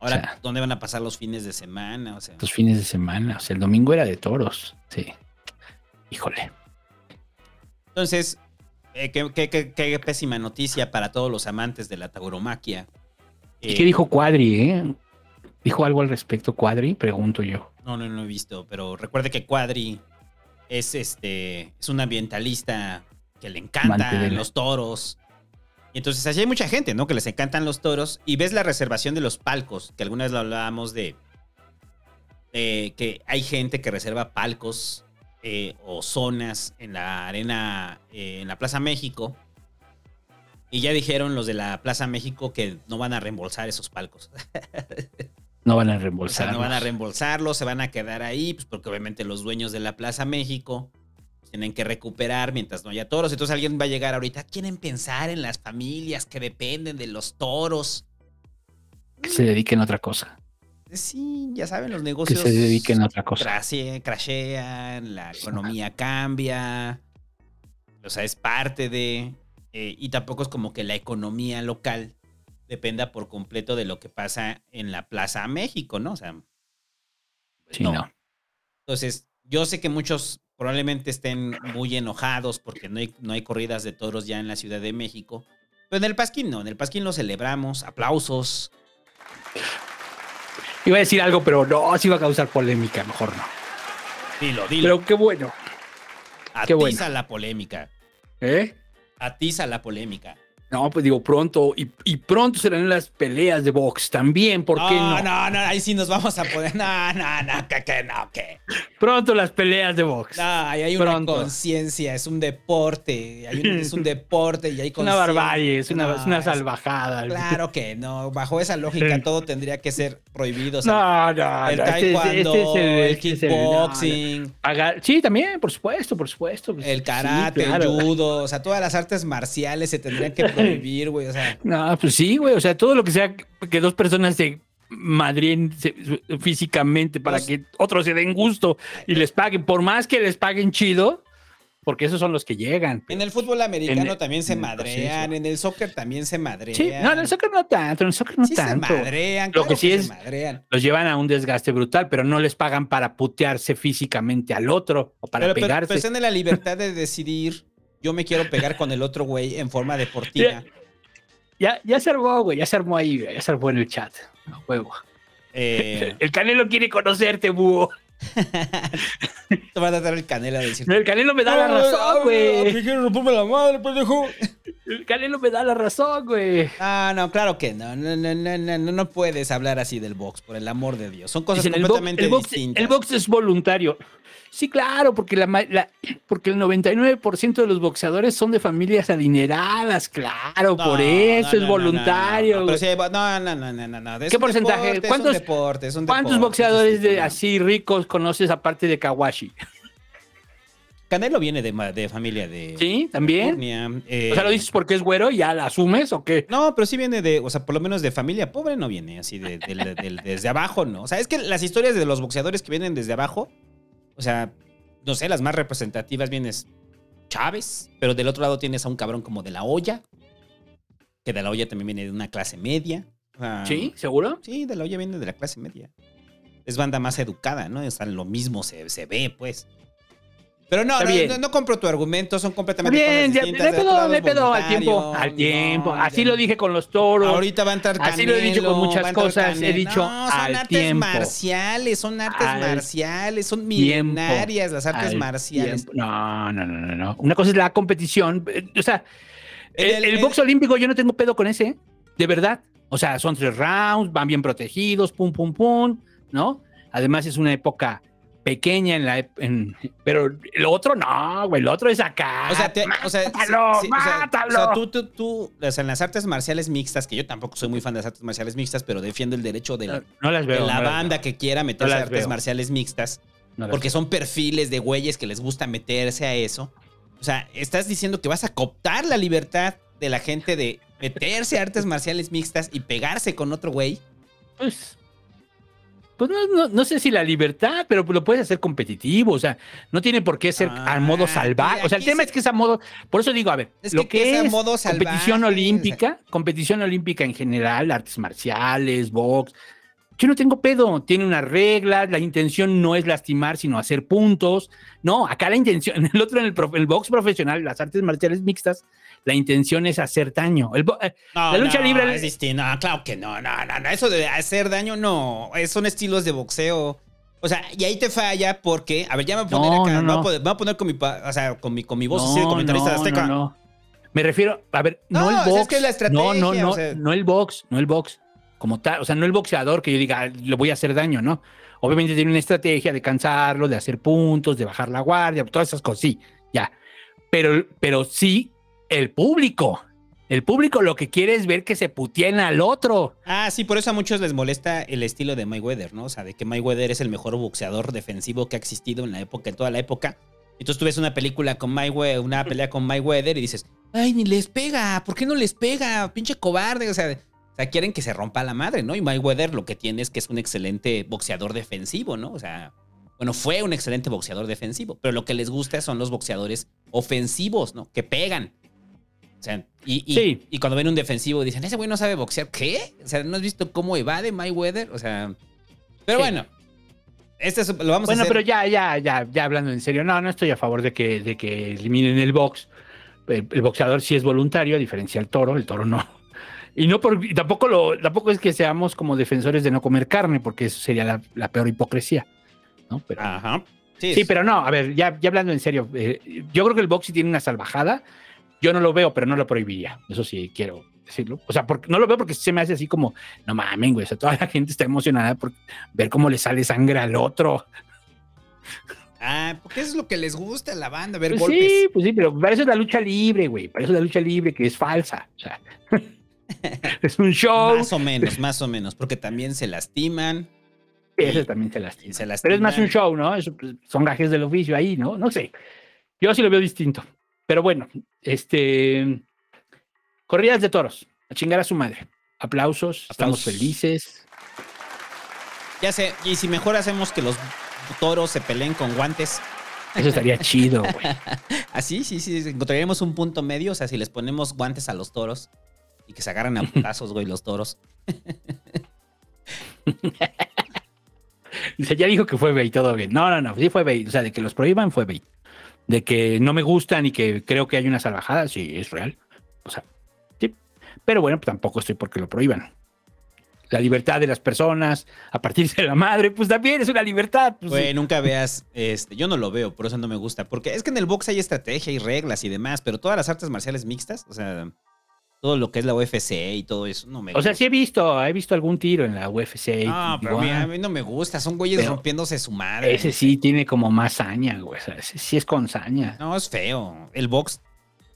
Ahora, O sea. ¿dónde van a pasar los fines de semana? O sea, los fines de semana, o sea, el domingo era de toros, sí. Híjole. entonces, eh, qué, qué- qué- qué pésima noticia para todos los amantes de la tauromaquia. ¿Y Eh, qué dijo Cuadri, eh? ¿Dijo algo al respecto Cuadri? Pregunto yo. No, no, no he visto, pero recuerde que Cuadri es este es un ambientalista que le la- los toros. Y entonces allí hay mucha gente, ¿no? Que les encantan los toros. Y ves la reservación de los palcos, que alguna vez lo hablábamos de eh, que hay gente que reserva palcos eh, o zonas en la arena, eh, en la Plaza México. Y ya dijeron los de la Plaza México que no van a reembolsar esos palcos. No van a O sea, reembolsar. no van a reembolsarlo, se van a quedar ahí, pues porque obviamente los dueños de la Plaza México tienen que recuperar mientras no haya toros. Entonces alguien va a llegar ahorita, quieren pensar en las familias que dependen de los toros. que se dediquen a otra cosa. Sí, ya saben, los Que negocios se dediquen a otra cosa. crashe- crashean, la economía cambia. O sea, es parte de... eh, y tampoco es como que la economía local dependa por completo de lo que pasa en la Plaza México, ¿no? O sea, Sí, no. no. Entonces, yo sé que muchos probablemente estén muy enojados porque no hay, no hay corridas de toros ya en la Ciudad de México. Pero en el Pasquín no, en el Pasquín lo celebramos, aplausos. Iba a decir algo, pero no, sí iba a causar polémica, mejor no. Dilo, dilo. Pero qué bueno. qué Atiza bueno. la polémica. ¿Eh? Atiza la polémica. No, pues digo, pronto, y, y pronto serán las peleas de box también, ¿por qué no? no, no, no, ahí sí nos vamos a poder. No, no, no, que, que no, que. Pronto las peleas de box. No, ahí hay una Pronto. conciencia, es un deporte. hay un- es un deporte y hay Es una barbarie, es una, No, es una es- salvajada. Claro que no. Bajo esa lógica, todo tendría que ser prohibido. o sea, No, no, el no, este es- taekwondo, este es el- el este es el- no, no. kickboxing, Pagar- Sí, también, por supuesto, por supuesto. pues, el sí, karate, claro. el judo, o sea, todas las artes marciales se tendrían que prohibir, güey. O sea, No, pues sí, güey. O sea, todo lo que sea que dos personas se madrien se- físicamente para que otros se den gusto y les paguen, por más que les paguen chido, porque esos son los que llegan. en el fútbol americano el- también se madrean, en el soccer también se madrean. Sí, no, en el soccer no tanto, en el soccer no Sí tanto. se madrean, Lo claro que sí se es- madrean. Los llevan a un desgaste brutal, pero no les pagan para putearse físicamente al otro o para Pero, pero, pegarse. pero están en la libertad de decidir, yo me quiero pegar con el otro güey en forma deportiva. Ya, ya se armó, güey, ya se armó ahí, güey, ya se armó en el chat. A huevo. Eh, El Canelo quiere conocerte, búho. te va a tratar el canela a decir. El Canelo me da la razón, güey. quiero romperme la madre, pendejo. El Canelo me da la razón, güey. Ah, no, claro que no. No, no, no, no, no, puedes hablar así del box, por el amor de Dios. Son cosas Dicen, completamente el box, distintas. el box es voluntario. Sí, claro, porque, la, la- porque el 99% de los boxeadores son de familias adineradas, claro, No, por eso no, es no, voluntario. No, no, no, no, no, no, no, no. Es ¿Qué porcentaje? deporte, es ¿Cuántos- un deporte, es un ¿Cuántos deporte, boxeadores es de así ricos conoces aparte de Kawashi? Canelo viene de, de familia de. ¿Sí? ¿También? Eh, O sea, lo dices porque es güero y ya la asumes o qué? No, pero sí viene de, o sea, por lo menos de familia pobre no viene así de- de- desde abajo, ¿no? O sea, es que las historias de los boxeadores que vienen desde abajo, o sea, no sé, las más representativas vienes Chávez, pero del otro lado tienes a un cabrón como de la olla, que de la olla también viene de una clase media. O sea, ¿Sí? ¿Seguro? Sí, de la olla viene de la clase media. Es banda más educada, ¿no? O sea, lo mismo se, se ve, pues. Pero no, no, no, no compro tu argumento, son completamente bien, cosas ya, le pedo, le pedo al tiempo, al tiempo. no, Así ya- lo dije con los toros. Ahorita va a entrar Así lo he dicho con Canelo, muchas cosas, he Canelo. dicho no, son al artes tiempo. marciales, son artes Al marciales, son tiempo, milenarias las artes al marciales. tiempo. No, no, no, no, no. Una cosa es la competición. eh, O sea, el, El- el el- box olímpico yo no tengo pedo con ese, ¿eh? de verdad. O sea, son tres rounds, van bien protegidos, pum, pum, pum, ¿no? Además es una época pequeña en la... en- pero lo otro no, güey, lo otro es acá. O sea, te- o sea, sí, ¡Mátalo, sí, mátalo! o sea, tú, tú, tú, o sea, en las artes marciales mixtas, que yo tampoco soy muy fan de las artes marciales mixtas, pero defiendo el derecho de la, no, no las veo. de la no las banda veo, que quiera meterse a artes veo. marciales mixtas, porque son perfiles de güeyes que les gusta meterse a eso. O sea, estás diciendo que vas a cooptar la libertad de la gente de meterse a artes marciales mixtas y pegarse con otro güey. Pues, pues no, no, no sé si la libertad, pero lo puedes hacer competitivo, o sea, no tiene por qué ser a Ah, modo salvaje. O sea, el tema se- es que es a modo, por eso digo, a ver, Es lo que es competición olímpica, competición olímpica en general, artes marciales, box, yo no tengo pedo, tiene unas reglas, la intención no es lastimar, sino hacer puntos. No, acá la intención, en el otro, en el, prof- el box profesional, las artes marciales mixtas, la intención es hacer daño. El eh, No, la lucha no, libre es distinto. No, claro que no, no, no, no. Eso de hacer daño, no. Son estilos de boxeo. O sea, y ahí te falla porque, a ver, ya me voy a poner No, acá, no, voy a poner- me voy a poner con mi, o sea, con mi, con mi voz así de comentarista de Azteca. No, no. Me refiero, a ver, no, el o sea, box. es que la estrategia, no, no, no, o sea- no el box, no el box. Como tal, o sea, no el boxeador que yo diga, "Ah, le voy a hacer daño, ¿no? Obviamente tiene una estrategia de cansarlo, de hacer puntos, de bajar la guardia, todas esas cosas, sí, ya. Pero, pero sí, el público. El público lo que quiere es ver que se puteen al otro. Ah, sí, por eso a muchos les molesta el estilo de Mayweather, ¿no? O sea, de que Mayweather es el mejor boxeador defensivo que ha existido en la época, en toda la época. Entonces tú ves una película con Mayweather, una pelea con Mayweather y dices, ay, ni les pega, ¿por qué no les pega? Pinche cobarde, o sea, sea, quieren que se rompa la madre, ¿no? Y Mayweather lo que tiene es que es un excelente boxeador defensivo, ¿no? O sea, bueno, fue un excelente boxeador defensivo, pero lo que les gusta son los boxeadores ofensivos, ¿no? Que pegan. O sea, y, y, Sí. y cuando ven un defensivo dicen, ese güey no sabe boxear. ¿Qué? O sea, ¿no has visto cómo evade Mayweather? O sea, pero Sí. bueno, este es- lo vamos Bueno, a hacer. pero ya, ya, ya, ya hablando en serio, no, no estoy a favor de que, de que eliminen el box. El, el boxeador sí es voluntario, a diferencia del toro, el toro no. Y no por, y tampoco lo, tampoco es que seamos como defensores de no comer carne, porque eso sería la, la peor hipocresía. ¿no? Pero, Ajá. Sí, pero no, a ver, ya, ya hablando en serio, eh, yo creo que el box sí tiene una salvajada. Yo no lo veo, pero no lo prohibiría. Eso sí quiero decirlo. O sea, porque, no lo veo porque se me hace así como, no mames, güey. O sea, toda la gente está emocionada por ver cómo le sale sangre al otro. Ah, porque eso es lo que les gusta a la banda, ver Pues golpes. sí, pues sí, pero para eso es la lucha libre, güey. Para eso es la lucha libre que es falsa. O sea, es un show. Más o menos, más o menos, porque también se lastiman. Eso también se lastima. Pero es más un show, ¿no? Pues, son gajes del oficio ahí, ¿no? No sé. Yo sí lo veo distinto. Pero bueno, este. Corridas de toros. A chingar a su madre. Aplausos. Estamos Aplausos. felices. Ya sé, y si mejor hacemos que los toros se peleen con guantes. Eso estaría chido, güey. Así, sí, sí, encontraríamos un punto medio. O sea, si les ponemos guantes a los toros y que se agarran a putazos, güey, los toros. Dice, ya dijo que fue bait, todo bien. No, no, no, sí fue bait. O sea, de que los prohíban fue bait. De que no me gustan y que creo que hay una salvajada, sí, es real. O sea, sí. Pero bueno, pues tampoco estoy porque lo prohíban. La libertad de las personas a partir de la madre, pues también es una libertad. pues, Güey, sí. nunca veas, este, yo no lo veo, por eso no me gusta. Porque es que en el box hay estrategia y reglas y demás, pero todas las artes marciales mixtas, o sea, todo lo que es la UFC y todo eso, no me O sea, sí he visto, he visto algún tiro en la UFC. No, pero a mí, ah, mí no me gusta, son güeyes Pero rompiéndose su madre. ese sí tiene como más saña, güey. O sea, ese sí es con saña. No, es feo. El box,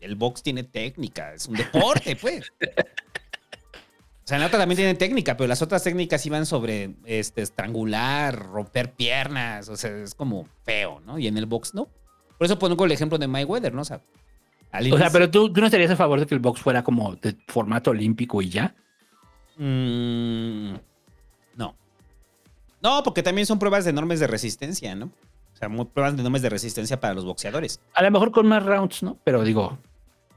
el box tiene técnica, es un deporte, pues. O sea, la otra también tiene técnica, pero las otras técnicas iban sobre este, estrangular, romper piernas, o sea, es como feo, ¿no? Y en el box no. Por eso pongo el ejemplo de Mayweather, ¿no? O sea, O sea, pero tú, tú no estarías a favor de que el box fuera como de formato olímpico y ya. Mm, no. No, porque también son pruebas de normas de resistencia, ¿no? O sea, muy- pruebas de normas de resistencia para los boxeadores. A lo mejor con más rounds, ¿no? Pero digo,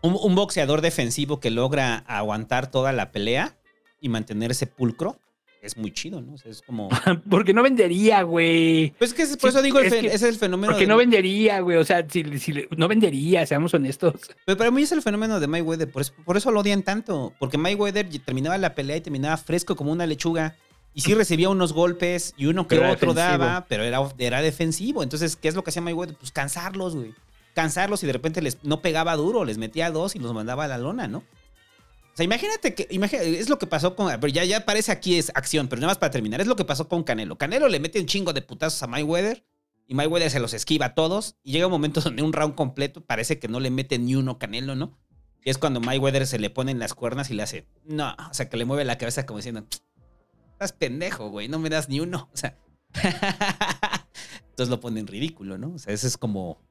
Un, un boxeador defensivo que logra aguantar toda la pelea y mantenerse pulcro es muy chido, ¿no? O sea, es como... Porque no vendería, güey. Pues es que es- por Sí, eso digo, el es fe- que- ese es el fenómeno Porque de- no vendería, güey. O sea, si, si no vendería, seamos honestos. Pero para mí es el fenómeno de Mayweather, por eso, por eso lo odian tanto. Porque Mayweather terminaba la pelea y terminaba fresco como una lechuga. Y sí recibía unos golpes y uno que Pero otro daba, pero era, era defensivo. Entonces, ¿qué es lo que hacía Mayweather? Pues cansarlos, güey. Cansarlos y de repente les no pegaba duro, les metía dos y los mandaba a la lona, ¿no? O sea, imagínate que, imagínate, es lo que pasó con, pero ya, ya parece aquí es acción, pero nada más para terminar, es lo que pasó con Canelo. Canelo le mete un chingo de putazos a Mayweather y Mayweather se los esquiva a todos y llega un momento donde un round completo parece que no le mete ni uno Canelo, ¿no? Y es cuando Mayweather se le pone en las cuernas y le hace, no, o sea, que le mueve la cabeza como diciendo, estás pendejo, güey, no me das ni uno. O sea, entonces lo pone en ridículo, ¿no? O sea, ese es como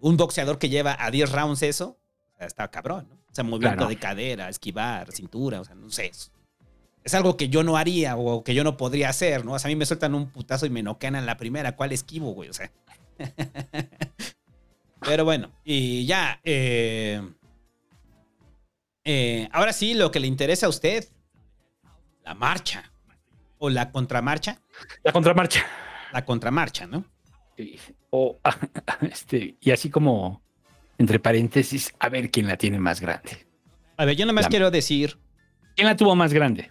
un boxeador que lleva a 10 rounds eso, o sea, está cabrón, ¿no? O sea, movimiento Claro. de cadera, esquivar, cintura, o sea, no sé. Es, es algo que yo no haría o que yo no podría hacer, ¿no? O sea, a mí me sueltan un putazo y me noquean en la primera. ¿Cuál esquivo, güey? O sea. Pero bueno, y ya. eh, eh, ahora sí, lo que le interesa a usted, la marcha o la contramarcha. La contramarcha. La contramarcha, ¿no? Sí. O, este, y así como, entre paréntesis, a ver quién la tiene más grande. A ver, yo nada más La- quiero decir, ¿Quién la tuvo más grande?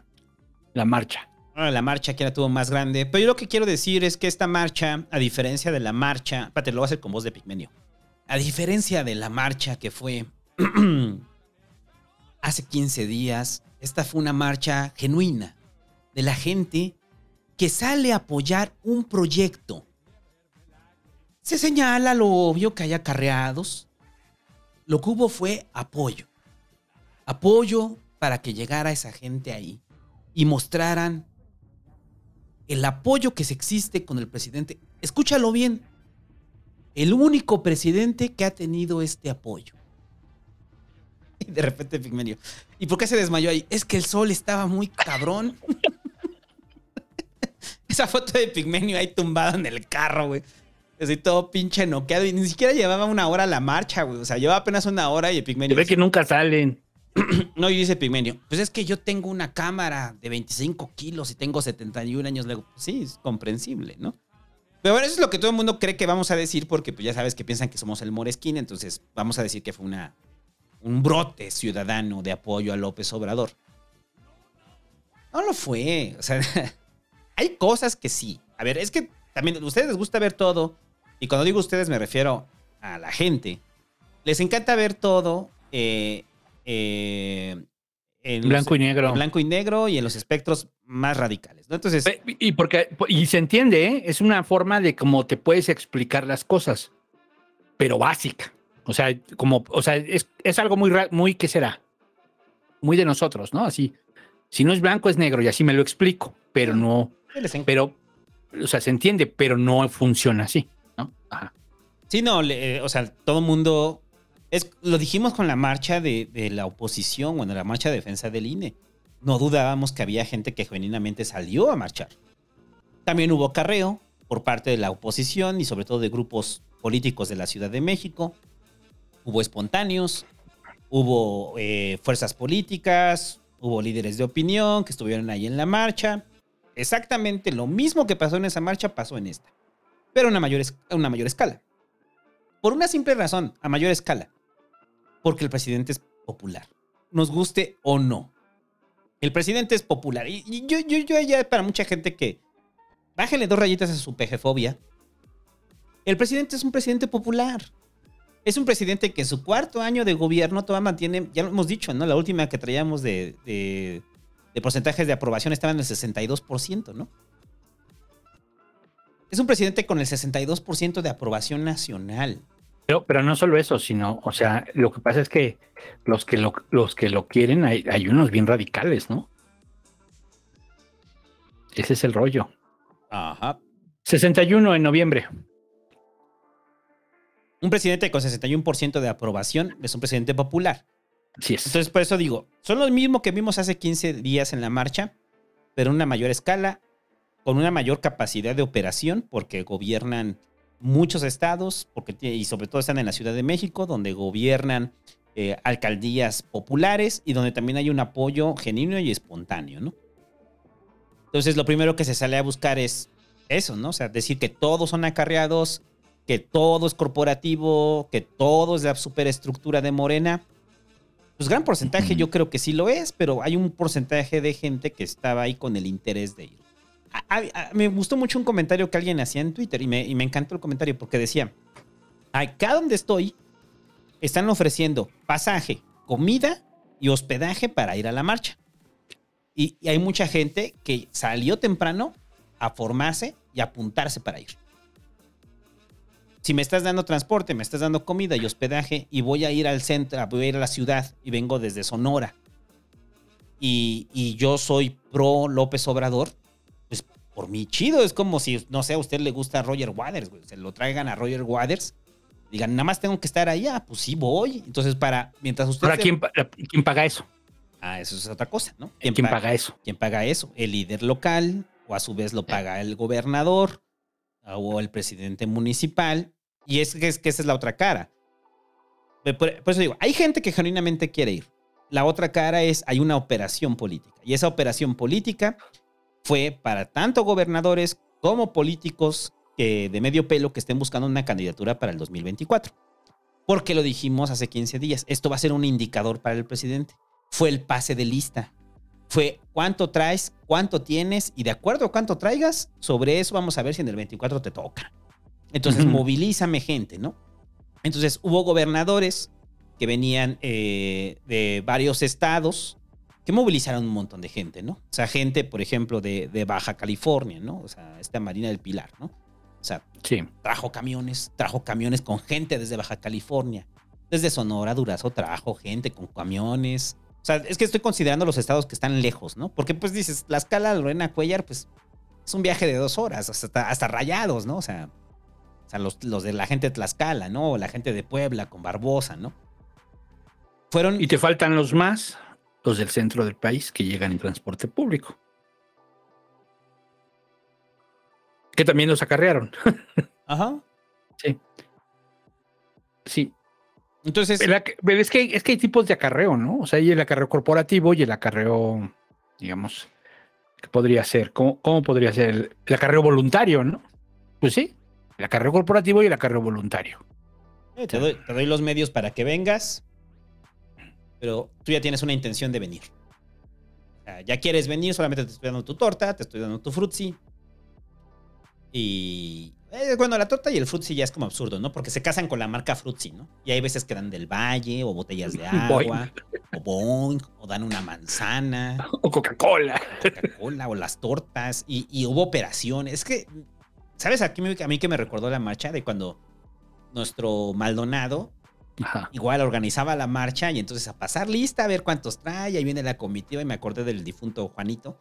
La marcha. ah, la marcha que la tuvo más grande, pero yo lo que quiero decir es que esta marcha, a diferencia de la marcha, espérate, lo voy a hacer con voz de Pigmenio. A diferencia de la marcha que fue hace 15 días, esta fue una marcha genuina de la gente que sale a apoyar un proyecto. Se señala lo obvio que hay acarreados. Lo que hubo fue apoyo. Apoyo para que llegara esa gente ahí y mostraran el apoyo que se existe con el presidente. Escúchalo bien. El único presidente que ha tenido este apoyo. Y de repente Pigmenio. ¿Y por qué se desmayó ahí? Es que el sol estaba muy cabrón. Esa foto de Pigmenio ahí tumbado en el carro, güey. Así todo pinche noqueado. Y ni siquiera llevaba una hora la marcha, güey. O sea, llevaba apenas una hora y el Se Pigmenio. ve que nunca salen. No, y dice Pigmenio, pues es que yo tengo una cámara de 25 kilos y tengo 71 años. Luego, pues sí, es comprensible, ¿no? Pero bueno, eso es lo que todo el mundo cree que vamos a decir porque pues ya sabes que piensan que somos el Moresquín, entonces vamos a decir que fue una, un brote ciudadano de apoyo a López Obrador. No lo fue, o sea, hay cosas que sí. A ver, es que también a ustedes les gusta ver todo, y cuando digo ustedes me refiero a la gente. Les encanta ver todo eh, eh, en Blanco y negro. en blanco y negro y en los espectros más radicales. ¿no? Entonces, Y porque y se entiende, ¿eh? es una forma de cómo te puedes explicar las cosas, pero básica. O sea, como, o sea, es, es algo muy, muy, ¿qué será? Muy de nosotros, ¿no? Así, si no es blanco es negro y así me lo explico, pero no, pero, o sea, se entiende, pero no funciona así, ¿no? Sí, no, eh, o sea, todo el mundo. Es, lo dijimos con la marcha de, de la oposición, bueno, la marcha de defensa del INE. No dudábamos que había gente que genuinamente salió a marchar. También hubo carreo por parte de la oposición y sobre todo de grupos políticos de la Ciudad de México. Hubo espontáneos, hubo eh, fuerzas políticas, hubo líderes de opinión que estuvieron ahí en la marcha. Exactamente lo mismo que pasó en esa marcha pasó en esta, pero a una mayor, a una mayor escala. Por una simple razón, a mayor escala. Porque el presidente es popular. Nos guste o no. El presidente es popular. Y, yo, yo, yo ya para mucha gente que bájenle dos rayitas a su pejefobia. El presidente es un presidente popular. Es un presidente que en su cuarto año de gobierno todavía mantiene, ya lo hemos dicho, ¿no? La última que traíamos de, de, de porcentajes de aprobación estaba en el 62%, ¿no? Es un presidente con el 62% de aprobación nacional. Pero, pero no solo eso, sino, o sea, lo que pasa es que los que lo, los que lo quieren, hay, hay unos bien radicales, ¿no? Ese es el rollo. Ajá. 61 en noviembre. Un presidente con 61% de aprobación es un presidente popular. Sí es. Entonces, por eso digo, son los mismos que vimos hace 15 días en la marcha, pero en una mayor escala, con una mayor capacidad de operación, porque gobiernan muchos estados, porque, y sobre todo están en la Ciudad de México, donde gobiernan eh, alcaldías populares y donde también hay un apoyo genuino y espontáneo, ¿no? Entonces, lo primero que se sale a buscar es eso, ¿no? O sea, decir que todos son acarreados, que todo es corporativo, que todo es la superestructura de Morena. Pues gran porcentaje yo creo que sí lo es, pero hay un porcentaje de gente que estaba ahí con el interés de ir. A- a- a- me gustó mucho un comentario que alguien hacía en Twitter y me, y encantó el comentario porque decía, acá donde estoy, están ofreciendo pasaje, comida y hospedaje para ir a la marcha. Y, hay mucha gente que salió temprano a formarse y apuntarse para ir. Si me estás dando transporte, me estás dando comida y hospedaje y voy a ir al centro, voy a ir a la ciudad y vengo desde Sonora y, yo soy pro López Obrador, por mí chido. Es como si, no sé, a usted le gusta Roger Waters, güey, se lo traigan a Roger Waters, digan, nada más tengo que estar allá, pues sí voy. Entonces, para, mientras usted... Ahora, se- ¿quién, quién paga eso? Ah, eso es otra cosa, ¿no? ¿Quién, pa- paga eso? ¿Quién paga eso? El líder local, o a su vez lo paga el gobernador, o el presidente municipal. Y es que, es que esa es la otra cara. Por, por eso digo, hay gente que genuinamente quiere ir. La otra cara es, hay una operación política. Y esa operación política fue para tanto gobernadores como políticos que de medio pelo que estén buscando una candidatura para el 2024. Porque lo dijimos hace 15 días. Esto va a ser un indicador para el presidente. Fue el pase de lista. Fue cuánto traes, cuánto tienes y de acuerdo a cuánto traigas, sobre eso vamos a ver si en el 24 te toca. Entonces, Ujú. movilízame gente, ¿no? Entonces, hubo gobernadores que venían eh, de varios estados que movilizaron un montón de gente, ¿no? O sea, gente, por ejemplo, de, de Baja California, ¿no? O sea, esta Marina del Pilar, ¿no? O sea, Sí. trajo camiones, trajo camiones con gente desde Baja California. Desde Sonora, Durazo, trajo gente con camiones. O sea, es que estoy considerando los estados que están lejos, ¿no? Porque pues dices, la escala Lorena Cuellar, pues es un viaje de dos horas, hasta, hasta rayados, ¿no? O sea, o sea los, los de la gente de Tlaxcala, ¿no? O la gente de Puebla con Barbosa, ¿no? Fueron... Y te faltan los más, los del centro del país que llegan en transporte público. Que también los acarrearon. Ajá. Sí. Sí. Entonces... Pero es, que, es que hay tipos de acarreo, ¿no? O sea, hay el acarreo corporativo y el acarreo, digamos, que podría ser? ¿Cómo, cómo podría ser? El, el acarreo voluntario, ¿no? Pues sí, el acarreo corporativo y el acarreo voluntario. Eh, Te doy, te doy los medios para que vengas, pero tú ya tienes una intención de venir. O sea, ya quieres venir, solamente te estoy dando tu torta, te estoy dando tu frutzi. Y eh, bueno, la torta y el frutzi ya es como absurdo, ¿no? Porque se casan con la marca frutzi, ¿no? Y hay veces que dan del valle, o botellas de Boing. agua, o boing, o dan una manzana, O Coca-Cola. Coca-Cola, o las tortas, y, y hubo operaciones. Es que, ¿sabes a, qué me- a mí que me recordó la marcha de cuando nuestro Maldonado Ajá. igual organizaba la marcha y entonces a pasar lista, a ver cuántos trae, ahí viene la comitiva y me acordé del difunto Juanito,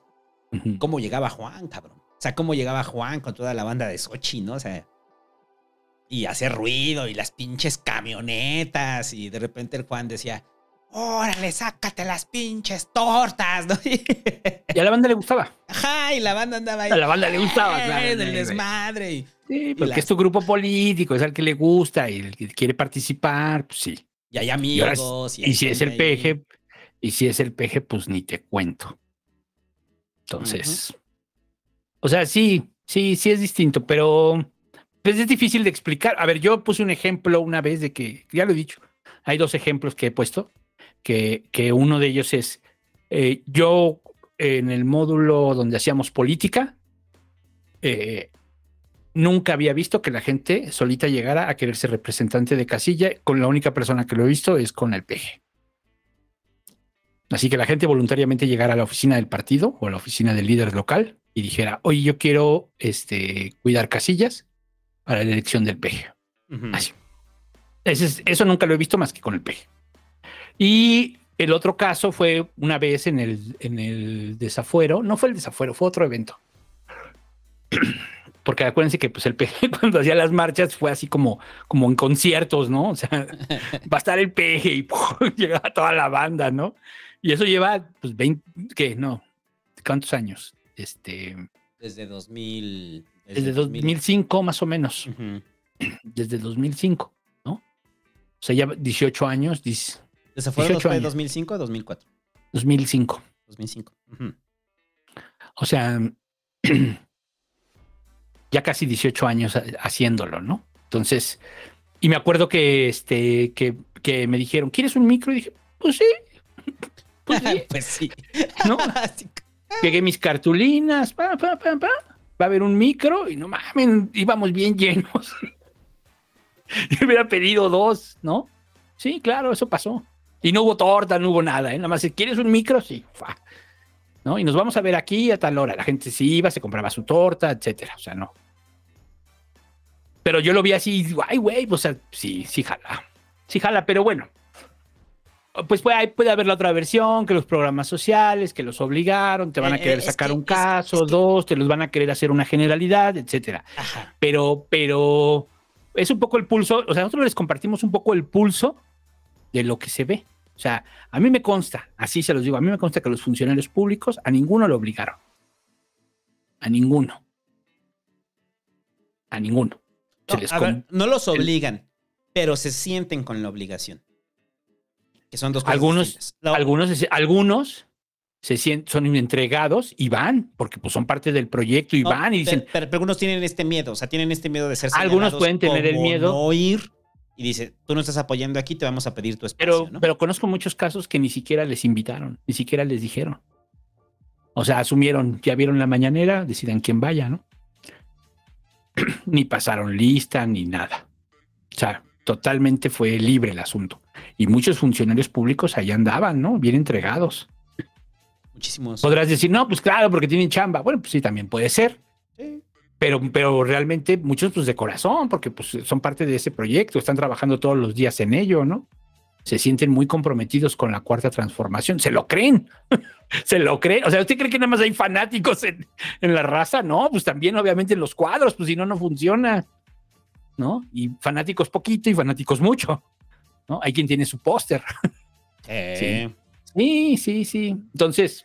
cómo llegaba Juan, cabrón. O sea, cómo llegaba Juan con toda la banda de Sochi, ¿no? O sea, y hacía ruido y las pinches camionetas y de repente el Juan decía, órale, sácate las pinches tortas, ¿no? Y a la banda le gustaba. Ajá, y la banda andaba ahí. A la banda le gustaba, "Eh", claro, Del desmadre. Y, Sí, porque la- es tu grupo político, es al que le gusta y el que quiere participar, pues sí. y hay Y, ahora, amigos. y si es el ahí. peje, y si es el peje, pues ni te cuento. Entonces, o sea, sí, sí, sí es distinto, pero pues es difícil de explicar. A ver, yo puse un ejemplo una vez de que, ya lo he dicho, hay dos ejemplos que he puesto, que, que uno de ellos es, eh, yo en el módulo donde hacíamos política, eh, nunca había visto que la gente solita llegara a querer ser representante de casilla. Con la única persona que lo he visto es con el peje. Así que la gente voluntariamente llegara a la oficina del partido o a la oficina del líder local y dijera, oye, yo quiero este, cuidar casillas para la elección del peje. Ujú. Así. Ese es- eso nunca lo he visto más que con el peje. Y el otro caso fue una vez en el, en el desafuero, no fue el desafuero, fue otro evento. Porque acuérdense que pues el PG cuando hacía las marchas fue así como, como en conciertos, ¿no? O sea, va a estar el PG y llegaba toda la banda, ¿no? Y eso lleva, pues, 20, ¿qué? No, ¿cuántos años? Este... Desde 2000... Desde, desde 2005 2000. más o menos. Uh -huh. Desde 2005, ¿no? O sea, ya 18 años, 10, ¿Se fueron de 2005 o 2004? 2005. 2005. Uh -huh. O sea, ya casi 18 años haciéndolo, ¿no? Entonces, y me acuerdo que, este, que, que me dijeron, ¿quieres un micro? Y dije, pues sí. Pues sí. pues sí. ¿No? Llegué mis cartulinas, pa, pa, pa, pa. va a haber un micro y no mames, íbamos bien llenos. Yo hubiera pedido dos, ¿no? Sí, claro, eso pasó. Y no hubo torta, no hubo nada, ¿eh? Nada más, ¿quieres un micro? Sí, fa. ¿No? Y nos vamos a ver aquí a tal hora. La gente se iba, se compraba su torta, etcétera. O sea, no. Pero yo lo vi así, ay, güey, o sea, sí, sí jala. Sí jala, pero bueno. Pues puede, puede haber la otra versión, que los programas sociales, que los obligaron, te van a Eh, querer sacar que- un caso, es dos, te los van a querer hacer una generalidad, etcétera. Ajá. Pero, pero es un poco el pulso, o sea, nosotros les compartimos un poco el pulso de lo que se ve. O sea, a mí me consta, así se los digo, a mí me consta que los funcionarios públicos a ninguno lo obligaron. A ninguno. A ninguno. No, les a com- ver, no los obligan, pero se sienten con la obligación. Que son dos cosas algunos. La- algunos, algunos se sienten, son entregados y van, porque pues son parte del proyecto y No, van y dicen, pero, pero- algunos tienen este miedo, o sea, tienen este miedo de ser Algunos pueden tener el miedo. No ir y dice, tú no estás apoyando aquí, te vamos a pedir tu espacio, pero, ¿no? pero conozco muchos casos que ni siquiera les invitaron, ni siquiera les dijeron. O sea, asumieron, ya vieron la mañanera, decidan quién vaya, ¿no? ni pasaron lista, ni nada. O sea, totalmente fue libre el asunto. Y muchos funcionarios públicos allá andaban, ¿no? Bien entregados. Muchísimos. Podrás decir, no, pues claro, porque tienen chamba. Bueno, pues sí, también puede ser. Sí. Pero, pero realmente muchos pues de corazón, porque pues son parte de ese proyecto, están trabajando todos los días en ello, ¿no? Se sienten muy comprometidos con la cuarta transformación, se lo creen, se lo creen. O sea, ¿usted cree que nada más hay fanáticos en, en la raza? No, pues también obviamente en los cuadros, pues si no, no funciona, ¿no? Y fanáticos poquito y fanáticos mucho, ¿no? Hay quien tiene su póster. Eh, Sí, sí, sí. Entonces,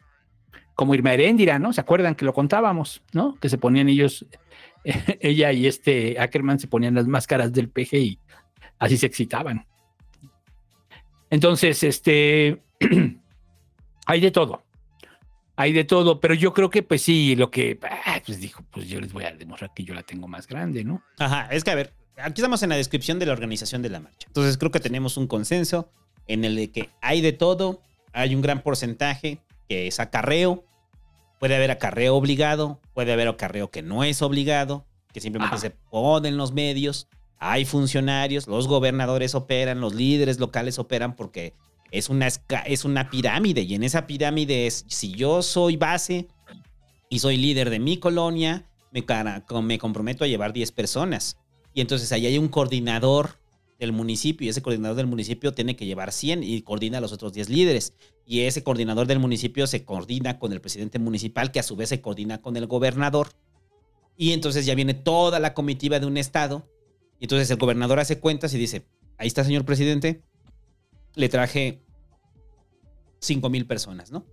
como Irma Heréndira, ¿no? ¿Se acuerdan que lo contábamos, ¿no? Que se ponían ellos, ella y este Ackerman se ponían las máscaras del PG y así se excitaban. Entonces, este, hay de todo. Hay de todo, pero yo creo que pues sí, lo que, ah, pues dijo, pues yo les voy a demostrar que yo la tengo más grande, ¿no? Ajá, es que a ver, aquí estamos en la descripción de la organización de la marcha. Entonces creo que tenemos un consenso en el de que hay de todo, hay un gran porcentaje que es acarreo, puede haber acarreo obligado, puede haber acarreo que no es obligado, que simplemente Ajá. se pone en los medios, hay funcionarios, los gobernadores operan, los líderes locales operan porque es una, es una pirámide y en esa pirámide es, si yo soy base y soy líder de mi colonia, me, me comprometo a llevar 10 personas. Y entonces ahí hay un coordinador del municipio y ese coordinador del municipio tiene que llevar 100 y coordina a los otros 10 líderes. Y ese coordinador del municipio se coordina con el presidente municipal que a su vez se coordina con el gobernador. Y entonces ya viene toda la comitiva de un estado. Y entonces el gobernador hace cuentas y dice, ahí está señor presidente, le traje 5 mil personas, ¿no?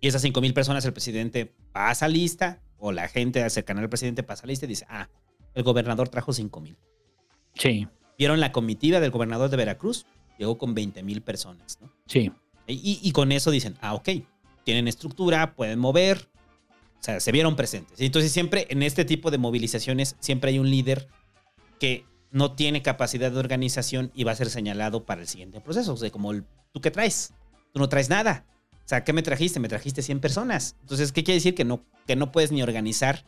Y esas 5 mil personas el presidente pasa lista o la gente cercana al presidente pasa lista y dice, ah, el gobernador trajo 5 mil. Sí, Vieron la comitiva del gobernador de Veracruz, llegó con 20 mil personas, ¿no? sí. Y, y con eso dicen, ah, ok, tienen estructura, pueden mover, o sea, se vieron presentes. Entonces siempre en este tipo de movilizaciones, siempre hay un líder que no tiene capacidad de organización y va a ser señalado para el siguiente proceso. O sea, como, el, ¿tú qué traes? Tú no traes nada. O sea, ¿qué me trajiste? Me trajiste 100 personas. Entonces, ¿qué quiere decir? Que no, que no puedes ni organizar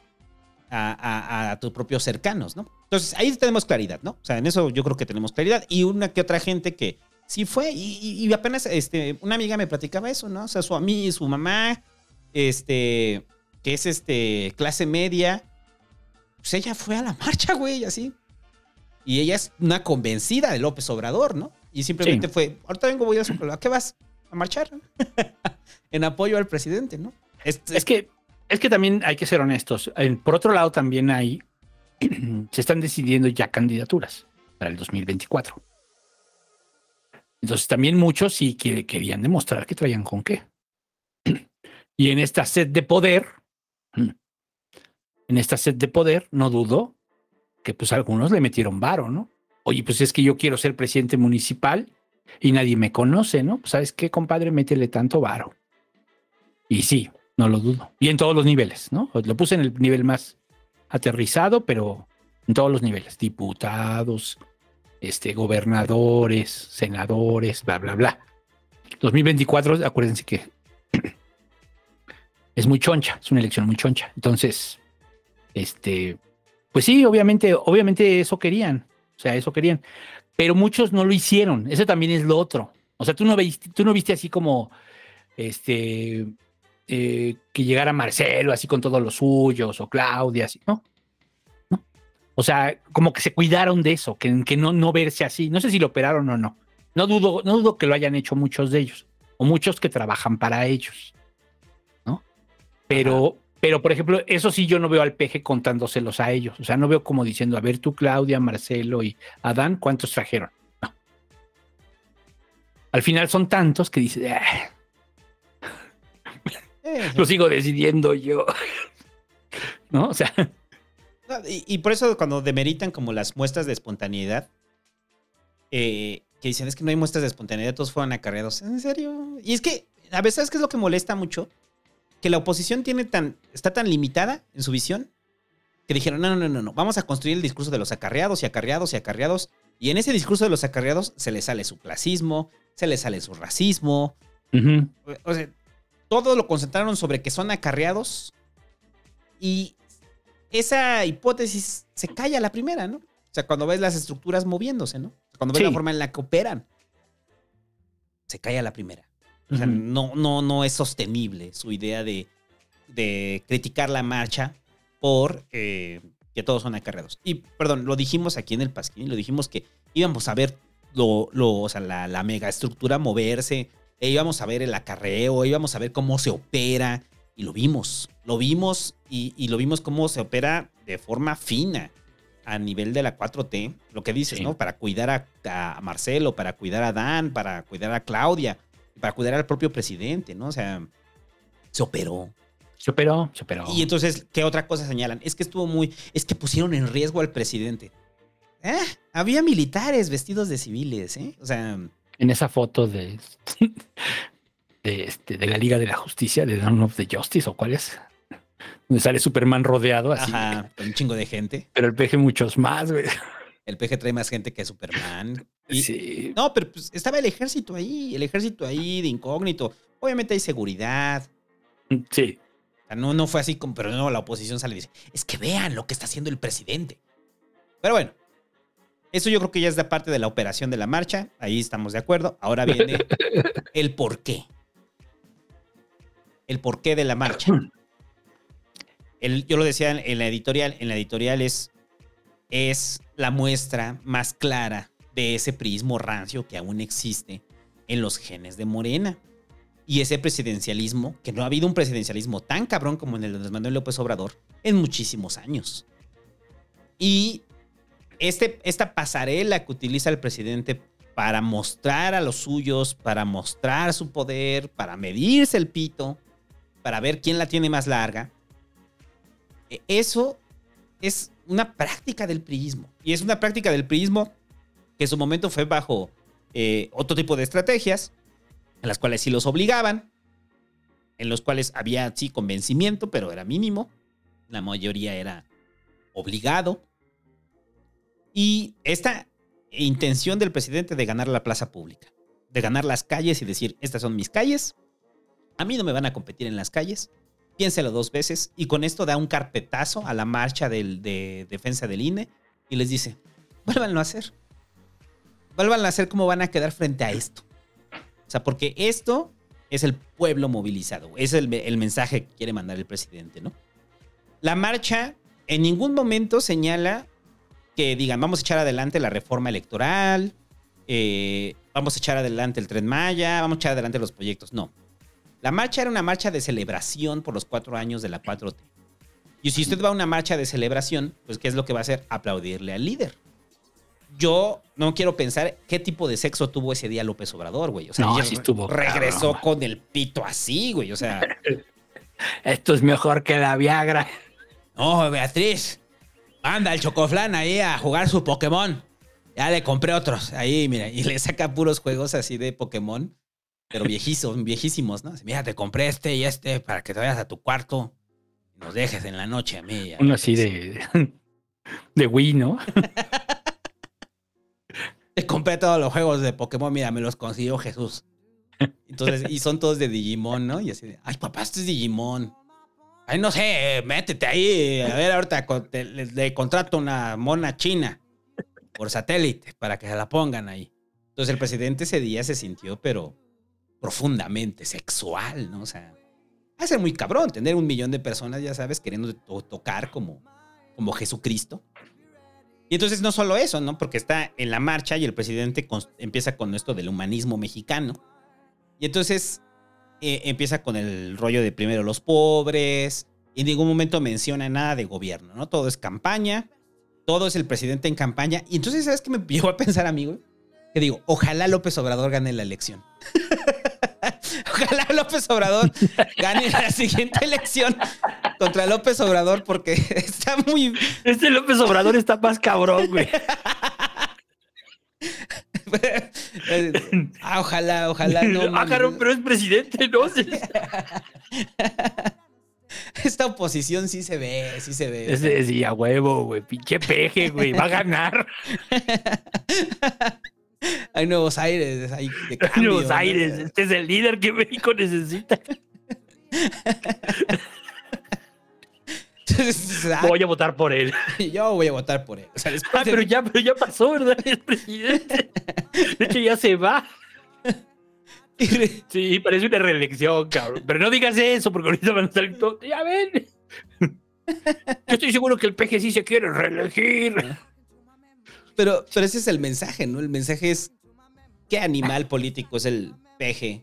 a, a- a tus propios cercanos, ¿no? Entonces, ahí tenemos claridad, ¿no? O sea, en eso yo creo que tenemos claridad. Y una que otra gente que sí fue, y, apenas este, una amiga me platicaba eso, ¿no? O sea, su amiga, su mamá, este, que es este, clase media, pues ella fue a la marcha, güey, así. Y ella es una convencida de López Obrador, ¿no? Y simplemente Sí. fue, ahorita vengo, voy a su ¿a qué vas? A marchar. en apoyo al presidente, ¿no? Es, Es que, es que también hay que ser honestos. Por otro lado, también hay, se están decidiendo ya candidaturas para el 2024. Entonces también muchos sí que querían demostrar que traían con qué. Y en esta sed de poder, en esta sed de poder, no dudo que pues algunos le metieron varo, ¿no? Oye, pues es que yo quiero ser presidente municipal y nadie me conoce, ¿no? Pues, ¿Sabes qué, compadre? Métele tanto varo. Y sí, No lo dudo. Y en todos los niveles, ¿no? Lo puse en el nivel más aterrizado, pero en todos los niveles. Diputados, este, gobernadores, senadores, bla, bla, bla. 2024, acuérdense que es muy choncha, es una elección muy choncha. Entonces, este, pues sí, obviamente, obviamente eso querían. O sea, eso querían. Pero muchos no lo hicieron. Eso también es lo otro. O sea, tú no viste, tú no viste así como este eh, que llegara Marcelo así con todos los suyos, o Claudia, así, ¿no? ¿No? O sea, como que se cuidaron de eso, que, que no, no verse así. No sé si lo operaron o no. No dudo, no dudo que lo hayan hecho muchos de ellos, o muchos que trabajan para ellos, ¿no? Pero, pero por ejemplo, eso sí yo no veo al peje contándoselos a ellos. O sea, no veo como diciendo, a ver, tú, Claudia, Marcelo y Adán, ¿cuántos trajeron? No. Al final son tantos que dice, "Ah, lo sigo decidiendo yo. ¿No? O sea, No, Y, y por eso cuando demeritan como las muestras de espontaneidad, eh, que dicen es que no hay muestras de espontaneidad, todos fueron acarreados. ¿En serio? Y es que, a veces, ¿sabes qué es lo que molesta mucho? Que la oposición tiene tan, está tan limitada en su visión que dijeron, no, no, no, no, no, vamos a construir el discurso de los acarreados y acarreados y acarreados. Y en ese discurso de los acarreados se les sale su clasismo, se les sale su racismo. O sea, todo lo concentraron sobre que son acarreados y esa hipótesis se calla a la primera, ¿no? O sea, cuando ves las estructuras moviéndose, ¿no? Cuando ves Sí. la forma en la que operan, se calla a la primera. O sea, no, no, no es sostenible su idea de, de criticar la marcha por eh, que todos son acarreados. Y, perdón, lo dijimos aquí en el Pasquín, lo dijimos que íbamos a ver lo, lo, o sea, la, la megaestructura moverse, e íbamos a ver el acarreo, íbamos a ver cómo se opera, y lo vimos, lo vimos, y, y lo vimos cómo se opera de forma fina a nivel de la 4T, lo que dices, Sí. ¿no? Para cuidar a, a Marcelo, para cuidar a Dan, para cuidar a Claudia, para cuidar al propio presidente, ¿no? O sea, se operó. se operó, se operó. Y entonces, ¿qué otra cosa señalan? Es que estuvo muy. Es que pusieron en riesgo al presidente. Eh, había militares vestidos de civiles, ¿eh? O sea, en esa foto de, de, este, de la Liga de la Justicia, de Dawn of the Justice, o cuál es, donde sale Superman rodeado así. ajá, con un chingo de gente. Pero el peje muchos más, güey. El PG trae más gente que Superman. Y- Sí. No, pero pues estaba el ejército ahí, el ejército ahí de incógnito. Obviamente hay seguridad. Sí. O sea, no, no fue así como, pero no, la oposición sale y dice, es que vean lo que está haciendo el presidente. Pero bueno, eso yo creo que ya es la parte de la operación de la marcha. Ahí estamos de acuerdo. Ahora viene el por qué. El porqué de la marcha. El- yo lo decía en, la editorial. En la editorial es, es la muestra más clara de ese prismo rancio que aún existe en los genes de Morena. Y ese presidencialismo, que no ha habido un presidencialismo tan cabrón como en el de Manuel López Obrador en muchísimos años. Y este, esta pasarela que utiliza el presidente para mostrar a los suyos, para mostrar su poder, para medirse el pito, para ver quién la tiene más larga, e- eso es una práctica del priismo. Y es una práctica del priismo que en su momento fue bajo eh, otro tipo de estrategias, en las cuales sí los obligaban, en los cuales había sí convencimiento, pero era mínimo. La mayoría era obligado. Y esta intención del presidente de ganar la plaza pública, de ganar las calles y decir, estas son mis calles, a mí no me van a competir en las calles, piénselo dos veces y con esto da un carpetazo a la marcha del- de defensa del INE y les dice, vuélvanlo a hacer. Vuélvanlo a hacer cómo van a quedar frente a esto. O sea, porque esto es el pueblo movilizado. Es el, el mensaje que quiere mandar el presidente, ¿no? La marcha en ningún momento señala que digan, vamos a echar adelante la reforma electoral, eh, vamos a echar adelante el tren Maya, vamos a echar adelante los proyectos. No. La marcha era una marcha de celebración por los cuatro años de la 4T. Y si usted va a una marcha de celebración, pues ¿qué es lo que va a hacer? Aplaudirle al líder. Yo no quiero pensar qué tipo de sexo tuvo ese día López Obrador, güey. O sea, No, sí estuvo regresó cabrón. con el pito así, güey. O sea, Esto es mejor que la Viagra. no, Beatriz, anda el chocoflán ahí a jugar su Pokémon. Ya le compré otros ahí, mira, y le saca puros juegos así de Pokémon. pero viejísimos, viejísimos, ¿no? Mira, te compré este y este para que te vayas a tu cuarto y nos dejes en la noche a mí. a Uno mí". así de, de Wii, ¿no? Te compré todos los juegos de Pokémon, mira, me los consiguió Jesús. Entonces, y son todos de Digimon, ¿no? Y así de, ay, papá, este es Digimon. Ay, no sé, métete ahí. A ver, ahorita le, contrato una mona china por satélite para que se la pongan ahí. Entonces, el presidente ese día se sintió, pero profundamente sexual, ¿no? O sea, va a ser muy cabrón tener un millón de personas, ya sabes, queriendo to- tocar como, como Jesucristo. Y entonces no solo eso, ¿no? Porque está en la marcha y el presidente empieza con esto del humanismo mexicano. Y entonces eh, empieza con el rollo de primero los pobres. Y en ningún momento menciona nada de gobierno, ¿no? Todo es campaña. Todo es el presidente en campaña. Y entonces, ¿sabes qué me llevó a pensar, amigo? Que digo, ojalá López Obrador gane la elección. ojalá López Obrador gane la siguiente elección contra López Obrador porque está muy, Este López Obrador está más cabrón, güey. Ah, ojalá, ojalá no. ah, pero es presidente, ¿no? Esta oposición sí se ve, sí se ve. Ese sí, a huevo, güey. Pinche peje, güey. Va a ganar. Hay nuevos aires, hay de cambio, Nuevos. Aires. Este es el líder que México necesita. Voy a votar por él. yo voy a votar por él. O sea, después Ah, de- pero ya, pero ya pasó, ¿verdad? Es presidente. De hecho, ya se va. Sí, parece una reelección, cabrón. Pero no digas eso, porque ahorita van a salir todos. Ya ven. Yo estoy seguro que el PG sí se quiere reelegir. Pero, pero ese es el mensaje, ¿no? El mensaje es qué animal político es el peje.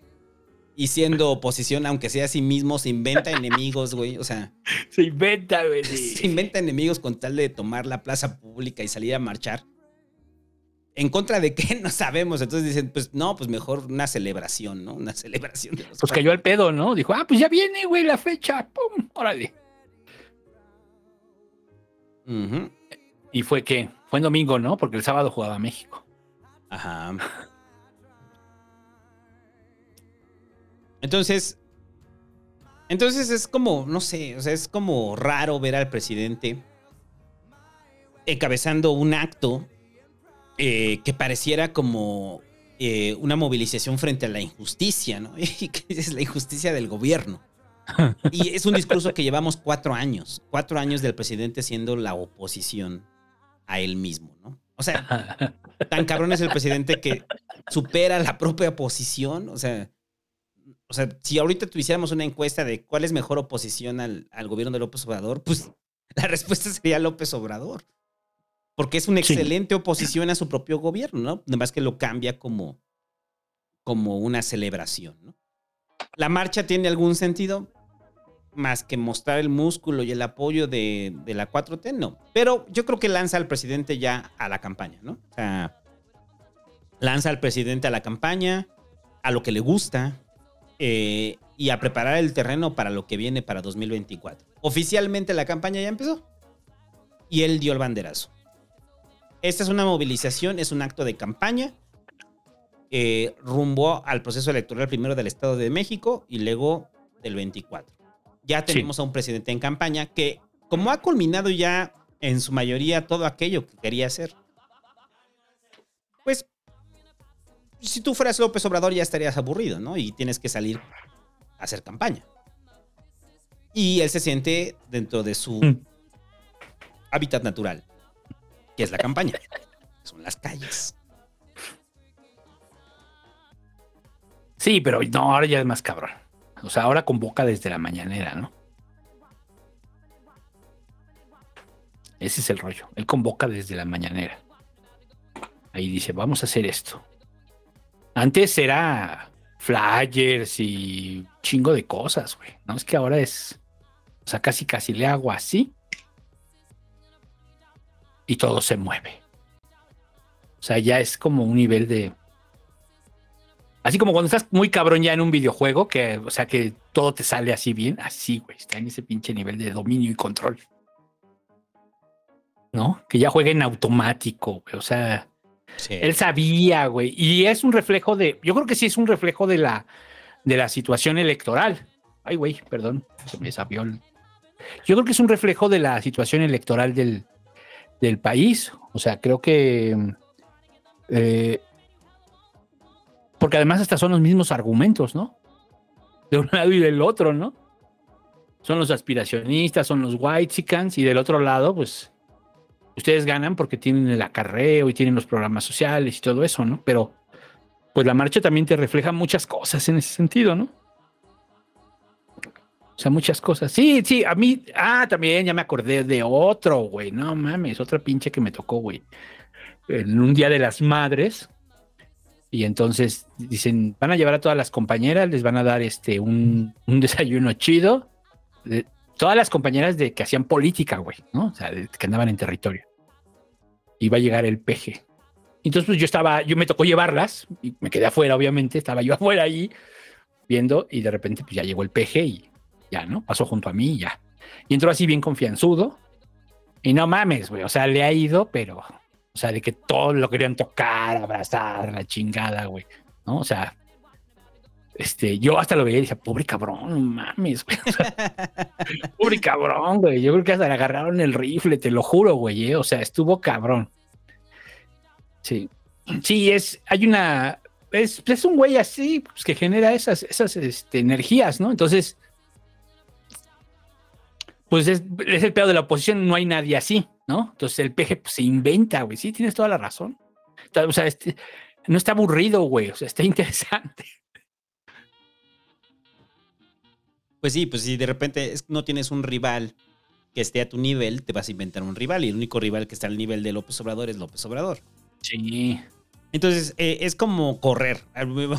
Y siendo oposición, aunque sea a sí mismo, se inventa enemigos, güey. O sea, Se inventa, güey. se inventa enemigos con tal de tomar la plaza pública y salir a marchar. ¿En contra de qué? No sabemos. Entonces dicen, pues no, pues mejor una celebración, ¿no? Una celebración de los Pues cayó al pedo, ¿no? Dijo, ah, pues ya viene, güey, la fecha. ¡Pum! Órale. Ujú. Y fue que, fue en domingo, ¿no? Porque el sábado jugaba México. Ajá. Entonces, entonces es como, no sé, o sea, es como raro ver al presidente encabezando un acto eh, que pareciera como eh, una movilización frente a la injusticia, ¿no? Y que es la injusticia del gobierno. Y es un discurso que llevamos cuatro años, cuatro años del presidente siendo la oposición a él mismo, ¿no? O sea, tan cabrón es el presidente que supera la propia oposición. O sea, o sea, si ahorita tuviéramos una encuesta de cuál es mejor oposición al, al gobierno de López Obrador, pues la respuesta sería López Obrador. Porque es una Sí. excelente oposición a su propio gobierno, ¿no? Nada más que lo cambia como, como una celebración, ¿no? ¿La marcha tiene algún sentido? Más que mostrar el músculo y el apoyo de, de la 4T, no. Pero yo creo que lanza al presidente ya a la campaña, ¿no? O sea, lanza al presidente a la campaña, a lo que le gusta eh, y a preparar el terreno para lo que viene para 2024. Oficialmente la campaña ya empezó y él dio el banderazo. Esta es una movilización, es un acto de campaña eh, rumbo al proceso electoral primero del Estado de México y luego del 24. Ya tenemos a un presidente en campaña que, como ha culminado ya en su mayoría todo aquello que quería hacer, pues si tú fueras López Obrador ya estarías aburrido, ¿no? Y tienes que salir a hacer campaña. Y él se siente dentro de su Mm. hábitat natural, que es la campaña. Son las calles. Sí, pero no, ahora ya es más cabrón. O sea, ahora convoca desde la mañanera, ¿no? Ese es el rollo. Él convoca desde la mañanera. Ahí dice, vamos a hacer esto. Antes era flyers y chingo de cosas, güey. No es que ahora es. O sea, casi casi le hago así. Y todo se mueve. O sea, ya es como un nivel de. Así como cuando estás muy cabrón ya en un videojuego, que, o sea, que todo te sale así bien, así, güey, está en ese pinche nivel de dominio y control. ¿No? Que ya juega en automático, güey, o sea, Él sabía, güey. Y es un reflejo de, yo creo que sí es un reflejo de la, de la situación electoral. Ay, güey, perdón, se me el- Yo creo que es un reflejo de la situación electoral del, del país. O sea, creo que... eh, porque además hasta son los mismos argumentos, ¿no? De un lado y del otro, ¿no? Son los aspiracionistas, son los white y del otro lado, pues ustedes ganan porque tienen el acarreo y tienen los programas sociales y todo eso, ¿no? Pero pues la marcha también te refleja muchas cosas en ese sentido, ¿no? O sea, muchas cosas. Sí, sí, a mí, ah, también ya me acordé de otro, güey, no mames, otra pinche que me tocó, güey. En un día de las madres. Y entonces dicen, van a llevar a todas las compañeras, les van a dar este un, un desayuno chido. Todas las compañeras de que hacían política, güey, ¿no? O sea, de- que andaban en territorio. Iba a llegar el peje. Entonces, pues yo estaba, yo me tocó llevarlas y me quedé afuera, obviamente, estaba yo afuera ahí viendo y de repente pues ya llegó el peje y ya, ¿no? Pasó junto a mí y ya. Y entró así bien confianzudo. Y no mames, güey, o sea, le ha ido, pero, o sea, de que todos lo querían tocar, abrazar, la chingada, güey, ¿no? O sea, este, yo hasta lo veía y decía, pobre cabrón, no mames, güey. Pobre cabrón, güey. Yo creo que hasta le agarraron el rifle, te lo juro, güey. ¿eh? O sea, estuvo cabrón. Sí. Sí, es, hay una, es, es un güey así, pues, que genera esas, esas este, energías, ¿no? Entonces, pues es, el pedo de la oposición, no hay nadie así, ¿no? Entonces el peje pues, se inventa, güey. Sí, tienes toda la razón. O sea, este, no está aburrido, güey. O sea, está interesante. Pues sí, pues si de repente no tienes un rival que esté a tu nivel, te vas a inventar un rival. Y el único rival que está al nivel de López Obrador es López Obrador. Sí. Entonces, eh, es como correr,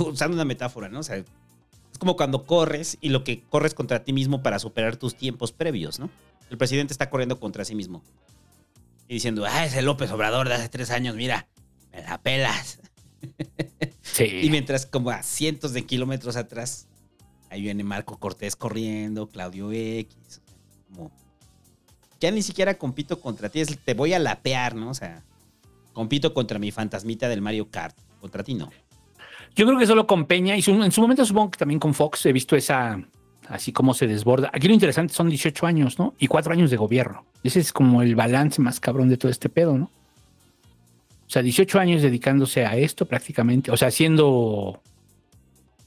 usando una metáfora, ¿no? O sea, es como cuando corres y lo que corres contra ti mismo para superar tus tiempos previos, ¿no? El presidente está corriendo contra sí mismo. Y diciendo, ah, ese López Obrador de hace tres años, mira, me la pelas. Sí. Y mientras como a cientos de kilómetros atrás, ahí viene Marco Cortés corriendo, Claudio X. Ya ni siquiera compito contra ti, es, te voy a lapear, ¿no? O sea, compito contra mi fantasmita del Mario Kart. Contra ti no. Yo creo que solo con Peña y en su momento supongo que también con Fox he visto esa, así como se desborda. Aquí lo interesante son 18 años, ¿no? Y cuatro años de gobierno. Ese es como el balance más cabrón de todo este pedo, ¿no? O sea, 18 años dedicándose a esto prácticamente, o sea, siendo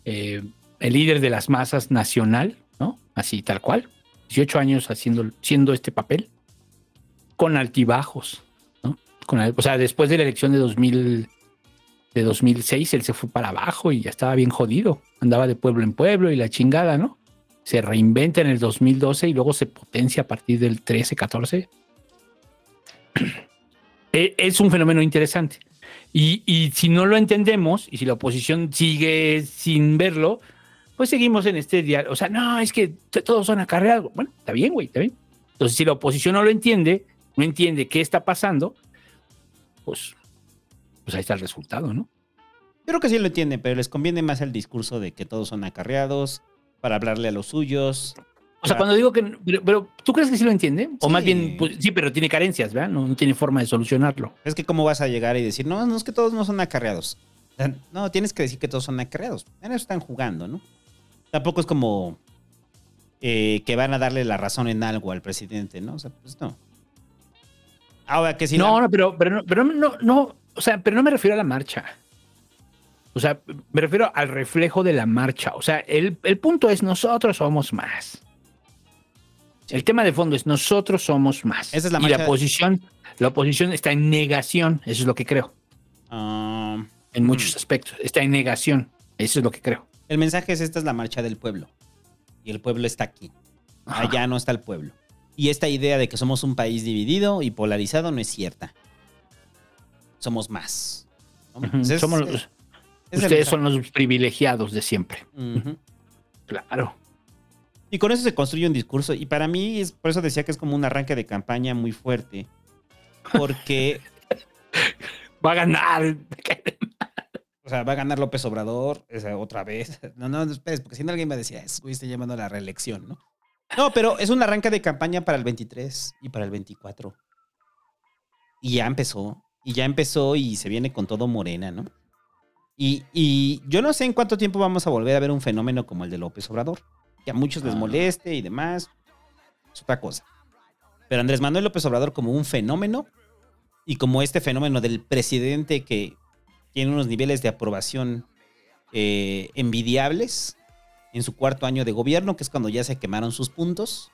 eh, el líder de las masas nacional, ¿no? Así tal cual. 18 años haciendo, siendo este papel con altibajos, ¿no? O sea, después de la elección de 2000, de 2006, él se fue para abajo y ya estaba bien jodido. Andaba de pueblo en pueblo y la chingada, ¿no? Se reinventa en el 2012 y luego se potencia a partir del 13, 14. E- Es un fenómeno interesante. Y, y si no lo entendemos y si la oposición sigue sin verlo, pues seguimos en este diálogo. O sea, no, es que todos son acarreados. Bueno, está bien, güey, está bien. Entonces, si la oposición no lo entiende, no entiende qué está pasando, pues, pues ahí está el resultado, ¿no? Yo creo que sí lo entienden, pero les conviene más el discurso de que todos son acarreados para hablarle a los suyos. O sea, cuando digo que. Pero, pero, ¿tú crees que sí lo entiende? O Sí. más bien, pues, sí, pero tiene carencias, ¿verdad? No, no tiene forma de solucionarlo. Es que cómo vas a llegar y decir, no, no es que todos no son acarreados. No, tienes que decir que todos son acarreados. En eso están jugando, ¿no? Tampoco es como eh, que van a darle la razón en algo al presidente, ¿no? O sea, pues no. Ahora que si no, la- no, pero, pero, no, pero no, no, o sea, pero no me refiero a la marcha. O sea, me refiero al reflejo de la marcha. O sea, el, el punto es nosotros somos más. El tema de fondo es nosotros somos más. Esa es la y marcha- la oposición, la oposición está en negación. Eso es lo que creo. Ah, En muchos Mm. aspectos. Está en negación. Eso es lo que creo. El mensaje es esta es la marcha del pueblo. Y el pueblo está aquí. Ajá. Allá no está el pueblo. Y esta idea de que somos un país dividido y polarizado no es cierta. Somos más. ustedes son los privilegiados de siempre. Claro. Y con eso se construye un discurso. Y para mí, es, por eso decía que es como un arranque de campaña muy fuerte. Porque, Va a ganar. o sea, va a ganar López Obrador otra vez. No, no, no esperes, porque si no alguien me decía, es güey, está llamando a la reelección, ¿no? No, pero es un arranque de campaña para el 23 y para el 24. Y ya empezó. y ya empezó y se viene con todo morena, ¿no? Y, y yo no sé en cuánto tiempo vamos a volver a ver un fenómeno como el de López Obrador. Que a muchos les Ah. moleste y demás. Es otra cosa. Pero Andrés Manuel López Obrador como un fenómeno y como este fenómeno del presidente que tiene unos niveles de aprobación eh, envidiables en su cuarto año de gobierno, que es cuando ya se quemaron sus puntos.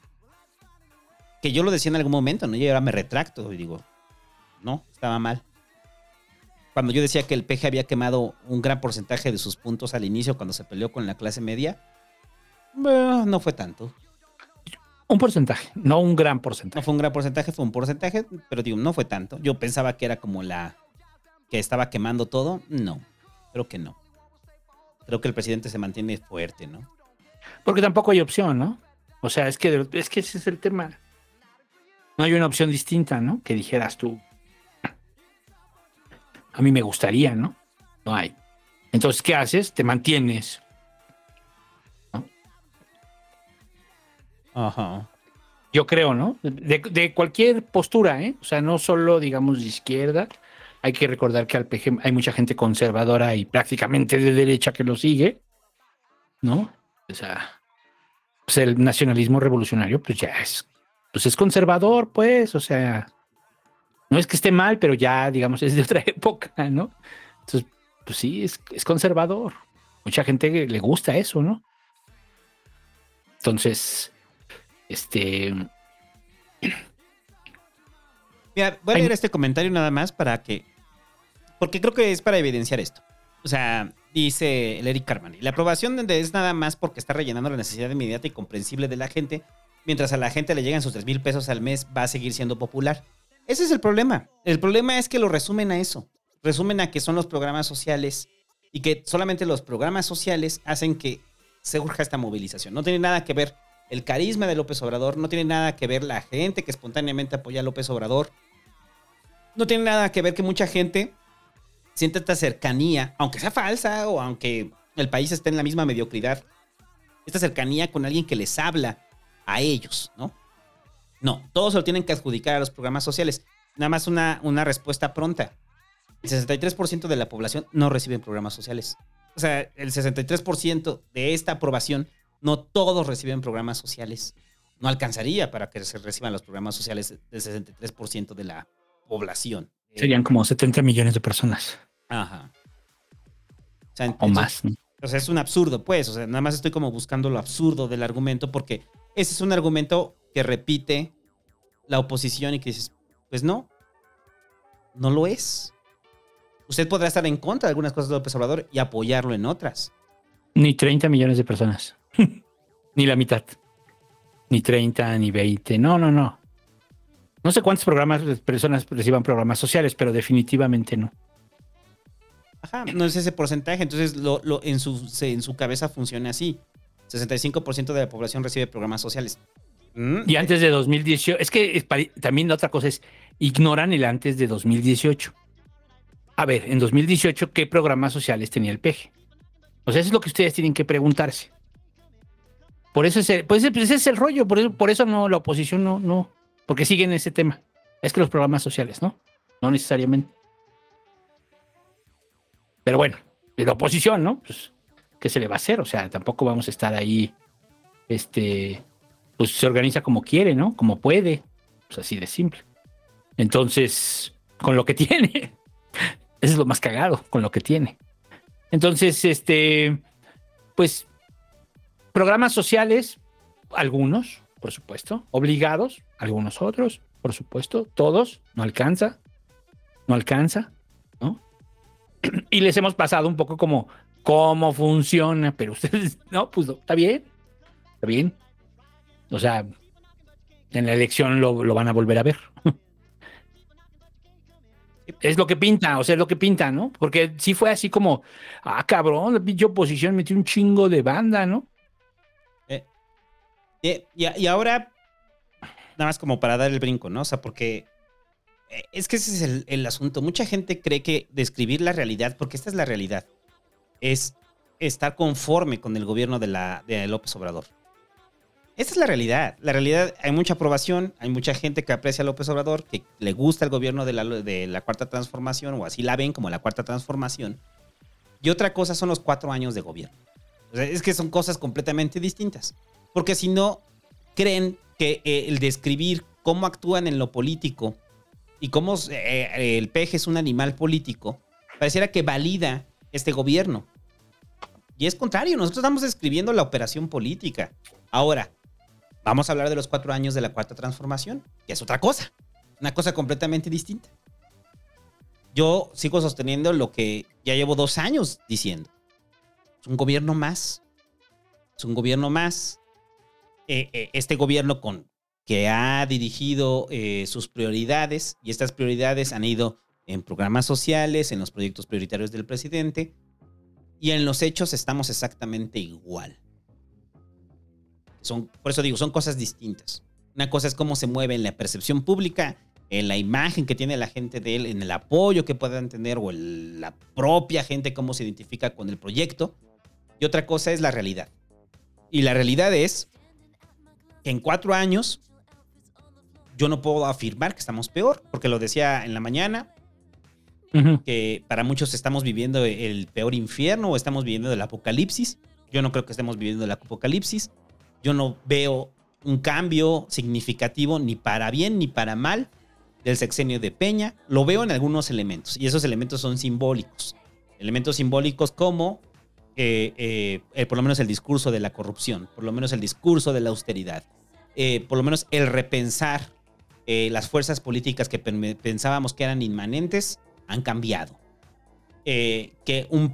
Que yo lo decía en algún momento, ¿no? Y ahora me retracto y digo, no, estaba mal. Cuando yo decía que el PG había quemado un gran porcentaje de sus puntos al inicio cuando se peleó con la clase media, bueno, no fue tanto. Un porcentaje, no un gran porcentaje. No fue un gran porcentaje, fue un porcentaje, pero digo, no fue tanto. Yo pensaba que era como la que estaba quemando todo. No, creo que no. Creo que el presidente se mantiene fuerte, ¿no? Porque tampoco hay opción, ¿no? O sea, es que, es que ese es el tema. No hay una opción distinta, ¿no? Que dijeras tú. A mí me gustaría, ¿no? No hay. Entonces, ¿qué haces? Te mantienes. Ajá. Yo creo, ¿no? De, de cualquier postura, ¿eh? O sea, no solo, digamos, de izquierda. Hay que recordar que al PG hay mucha gente conservadora y prácticamente de derecha que lo sigue, ¿no? O sea, pues el nacionalismo revolucionario, pues ya es, pues es conservador, pues, o sea, no es que esté mal, pero ya, digamos, es de otra época, ¿no? Entonces, pues sí, es, es conservador. Mucha gente le gusta eso, ¿no? Entonces, este, Mira, voy a Ay. leer este comentario nada más para que. Porque creo que es para evidenciar esto. O sea, dice el Eric Carmani. La aprobación es nada más porque está rellenando la necesidad inmediata y comprensible de la gente. Mientras a la gente le llegan sus 3 mil pesos al mes, va a seguir siendo popular. Ese es el problema. El problema es que lo resumen a eso. Resumen a que son los programas sociales y que solamente los programas sociales hacen que se urja esta movilización. No tiene nada que ver el carisma de López Obrador, no tiene nada que ver la gente que espontáneamente apoya a López Obrador. No tiene nada que ver que mucha gente sienta esta cercanía, aunque sea falsa o aunque el país esté en la misma mediocridad, esta cercanía con alguien que les habla a ellos, ¿no? No, todos lo tienen que adjudicar a los programas sociales. Nada más una, una respuesta pronta. El 63% de la población no recibe programas sociales. O sea, el 63% de esta aprobación, no todos reciben programas sociales. No alcanzaría para que se reciban los programas sociales del 63% de la población. Serían como 70 millones de personas Ajá. O, sea, o entonces- más. ¿no? o sea, es un absurdo, pues. O sea, nada más estoy como buscando lo absurdo del argumento porque ese es un argumento que repite la oposición y que dices, pues no, no lo es. Usted podrá estar en contra de algunas cosas de López Obrador y apoyarlo en otras. Ni 30 millones de personas. ni la mitad. Ni 30, ni 20. No, no, no. No sé cuántos programas, personas reciban programas sociales, pero definitivamente no. Ajá, no es ese porcentaje. Entonces, lo, lo- en, su, se- en su cabeza funciona así. 65% de la población recibe programas sociales. Mm, Y antes de 2018, es que es también la otra cosa es, ignoran el antes de 2018. A ver, en 2018, ¿qué programas sociales tenía el PG? O sea, eso es lo que ustedes tienen que preguntarse. Por eso es el, pues ese, pues ese es el rollo, por eso, por eso no, la oposición no, no, porque siguen ese tema. Es que los programas sociales, ¿no? No necesariamente. Pero bueno, de la oposición, ¿no? Pues, ¿qué se le va a hacer? O sea, tampoco vamos a estar ahí, este, pues se organiza como quiere, ¿no? Como puede. Pues así de simple. Entonces, con lo que tiene. Eso es lo más cagado, con lo que tiene. Entonces, este, pues, programas sociales, algunos, por supuesto, obligados, algunos otros, por supuesto, todos, no alcanza, no alcanza, ¿no? Y les hemos pasado un poco como cómo funciona, pero ustedes, no, pues está bien, está bien. O sea, en la elección lo, lo van a volver a ver. Es lo que pinta, o sea, es lo que pinta, ¿no? Porque sí fue así como, ah, cabrón, la pinche oposición metió un chingo de banda, ¿no? Y, y- ahora, nada más como para dar el brinco, ¿no? O sea, porque eh, es que ese es el, asunto. Mucha gente cree que describir la realidad, porque esta es la realidad, es estar conforme con el gobierno de, la, de López Obrador. Esta es la realidad. La realidad, hay mucha aprobación, hay mucha gente que aprecia a López Obrador, que le gusta el gobierno de la, de la Cuarta Transformación, o así la ven como la Cuarta Transformación. Y otra cosa son los cuatro años de gobierno. Es que son cosas completamente distintas. Porque si no, creen que eh, el describir cómo actúan en lo político y cómo eh, el peje es un animal político, pareciera que valida este gobierno. Y es contrario, nosotros estamos describiendo la operación política. Ahora, vamos a hablar de los cuatro años de la cuarta transformación, que es otra cosa, una cosa completamente distinta. Yo sigo sosteniendo lo que ya llevo dos años diciendo. Es un gobierno más. Es un gobierno más. Eh, eh, este gobierno con, que ha dirigido eh, sus prioridades y estas prioridades han ido en programas sociales, en los proyectos prioritarios del presidente y en los hechos estamos exactamente igual. Son, por eso digo, son cosas distintas. Una cosa es cómo se mueve en la percepción pública, en la imagen que tiene la gente de él, en el apoyo que puedan tener o la propia gente cómo se identifica con el proyecto. Y otra cosa es la realidad. Y la realidad es en cuatro años yo no puedo afirmar que estamos peor, porque lo decía en la mañana, que para muchos estamos viviendo el peor infierno o estamos viviendo el apocalipsis. Yo no creo que estemos viviendo el apocalipsis. Yo no veo un cambio significativo ni para bien ni para mal del sexenio de Peña. Lo veo en algunos elementos y esos elementos son simbólicos. Elementos simbólicos como eh, eh, eh, por lo menos el discurso de la corrupción, por lo menos el discurso de la austeridad, por lo menos el repensar las fuerzas políticas que pensábamos que eran inmanentes han cambiado. que un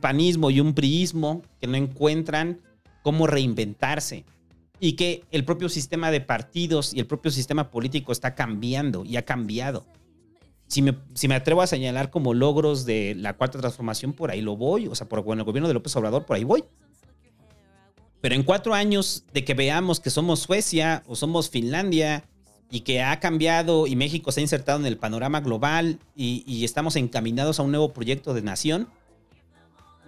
panismo y un priismo que no encuentran cómo reinventarse y que el propio sistema de partidos y el propio sistema político está cambiando y ha cambiado. Si me, si me atrevo a señalar como logros de la cuarta transformación, por ahí lo voy. O sea, por bueno, el gobierno de López Obrador, por ahí voy. Pero en cuatro años de que veamos que somos Suecia o somos Finlandia y que ha cambiado y México se ha insertado en el panorama global y, y estamos encaminados a un nuevo proyecto de nación,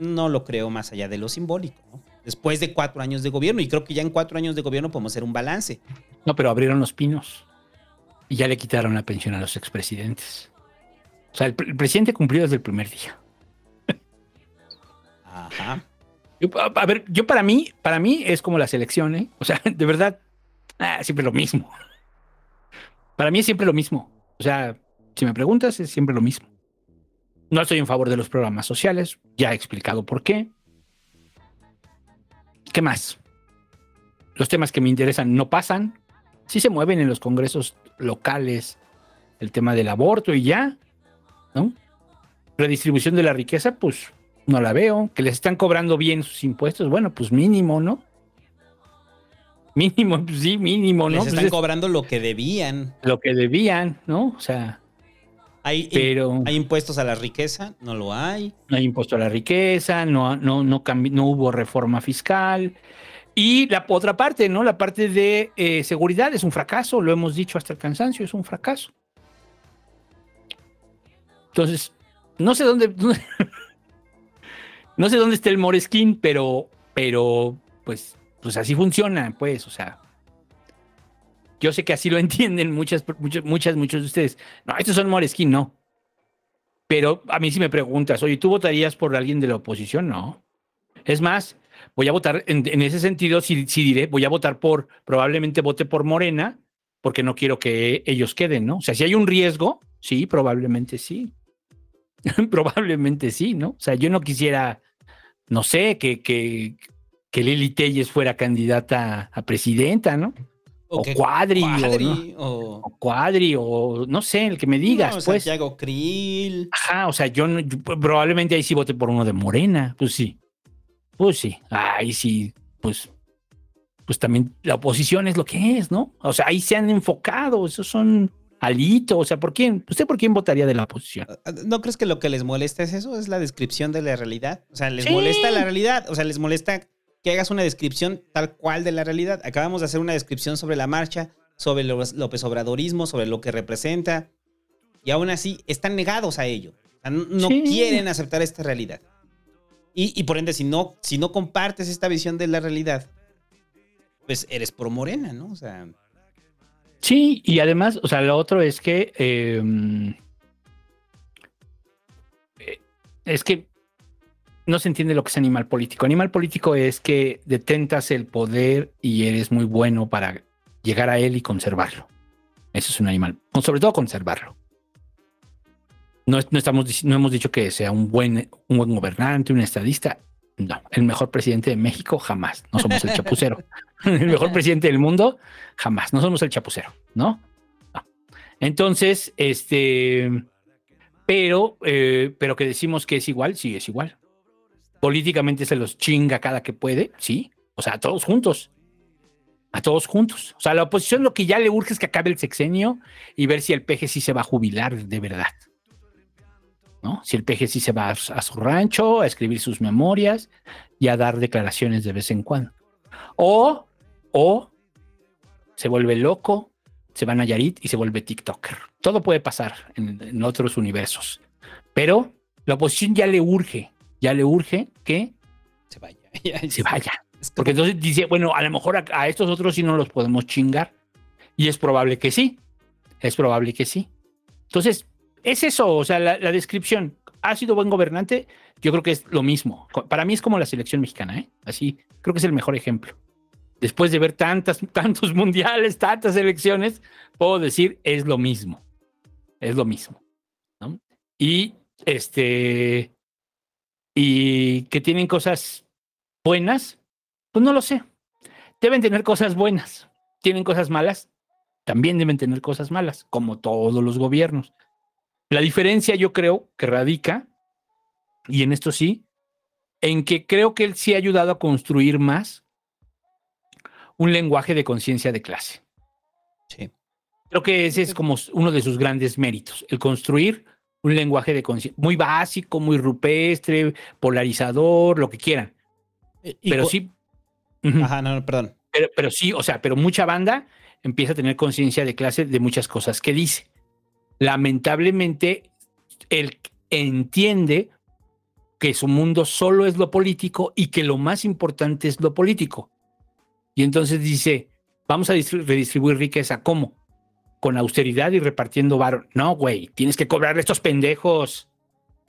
no lo creo más allá de lo simbólico. ¿no? después de cuatro años de gobierno. Y creo que ya en cuatro años de gobierno podemos hacer un balance. No, pero abrieron los pinos y ya le quitaron la pensión a los expresidentes. O sea, el, presidente cumplió desde el primer día. Ajá. a, ver, yo para mí, para mí es como la selección, ¿eh? O sea, de verdad, ah, siempre lo mismo. Para mí es siempre lo mismo. O sea, si me preguntas, es siempre lo mismo. No estoy en favor de los programas sociales, ya he explicado por qué. ¿Qué más? Los temas que me interesan no pasan. Sí se mueven en los congresos locales el tema del aborto y ya, ¿no? Redistribución de la riqueza, pues no la veo. Que les están cobrando bien sus impuestos, bueno, pues mínimo, ¿no? Mínimo, pues sí, mínimo, ¿no? Les pues están cobrando lo que debían. Lo que debían, ¿no? O sea. Hay, pero, ¿Hay impuestos a la riqueza? No lo hay. No hay impuesto a la riqueza, no, no, no, no hubo reforma fiscal. Y la otra parte, ¿no? La parte de eh, seguridad es un fracaso, lo hemos dicho hasta el cansancio, es un fracaso. Entonces, no sé dónde. no sé dónde está el Moreskin, pero, pero, pues, pues así funciona, pues, o sea. Yo sé que así lo entienden muchas, muchas, muchas, muchos de ustedes. No, estos son Moreskin, no. Pero a mí si me preguntas, oye, ¿tú votarías por alguien de la oposición? No. Es más, voy a votar, en, ese sentido, si, diré, voy a votar por, probablemente vote por Morena, porque no quiero que ellos queden, ¿no? O sea, si hay un riesgo, sí, probablemente sí. probablemente sí, ¿no? O sea, yo no quisiera, no sé, que, que, que Lili Telles fuera candidata a presidenta, ¿no? O, Cuadri, o, o, Cuadri, o no sé, el que me digas. No, pues. Santiago Krill. Ajá, o sea, yo, probablemente ahí sí voté por uno de Morena, pues sí. Pues sí, ahí sí, pues, pues también la oposición es lo que es, ¿no? O sea, ahí se han enfocado, esos son alitos, o sea, ¿por quién? ¿Usted por quién votaría de la oposición? Ah, ¿No crees que lo que les molesta es eso? ¿Es la descripción de la realidad? O sea, les molesta la realidad, o sea, les molesta que hagas una descripción tal cual de la realidad. Acabamos de hacer una descripción sobre la marcha, sobre el López Obradorismo, sobre lo que representa, y aún así están negados a ello. no quieren aceptar esta realidad. Y, por ende, si no, si no compartes esta visión de la realidad, pues eres pro Morena, ¿no? O sea, Sí, y además, o sea, lo otro es que eh, eh, es que no se entiende lo que es animal político. Animal político es que detentas el poder y eres muy bueno para llegar a él y conservarlo. Eso es un animal, sobre todo conservarlo. No, no estamos, no hemos dicho que sea un buen, un buen gobernante, un estadista. No, el mejor presidente de México jamás. No somos el chapucero. el mejor presidente del mundo jamás. No somos el chapucero, ¿no? No. Entonces, este, pero, eh, pero que decimos que es igual, sí es igual. Políticamente se los chinga cada que puede, sí. O sea, a todos juntos. A todos juntos. O sea, la oposición lo que ya le urge es que acabe el sexenio y ver si el PG sí se va a jubilar de verdad. ¿No? Si el PG sí se va a, a su rancho, a escribir sus memorias y a dar declaraciones de vez en cuando. O, o se vuelve loco, se va a Nayarit y se vuelve TikToker. Todo puede pasar en, en otros universos. Pero la oposición ya le urge, ya le urge que se vaya. se vaya. Porque entonces dice, bueno, a lo mejor a, a estos otros sí no los podemos chingar. Y es probable que sí. Es probable que sí. Entonces, es eso, o sea, la, la descripción. ¿Ha sido buen gobernante? Yo creo que es lo mismo. Para mí es como la selección mexicana, ¿eh? Así, creo que es el mejor ejemplo. Después de ver tantas, tantos mundiales, tantas elecciones, puedo decir, es lo mismo. Es lo mismo. Y este. Y que tienen cosas buenas, pues no lo sé. Deben tener cosas buenas. Tienen cosas malas, también deben tener cosas malas, como todos los gobiernos. La diferencia yo creo que radica, y en esto sí, en que creo que él sí ha ayudado a construir más un lenguaje de conciencia de clase. Sí. Creo que ese es como uno de sus grandes méritos, el construir un lenguaje de conciencia muy básico, muy rupestre, polarizador, lo que quieran. y Pero sí. Ajá, no, no, perdón. Pero, pero sí, o sea, pero mucha banda empieza a tener conciencia de clase de muchas cosas que dice. Lamentablemente, él entiende que su mundo solo es lo político y que lo más importante es lo político. Y entonces dice, vamos a distri- redistribuir riqueza. ¿Cómo? Con austeridad y repartiendo varo. No, güey, tienes que cobrarle a estos pendejos.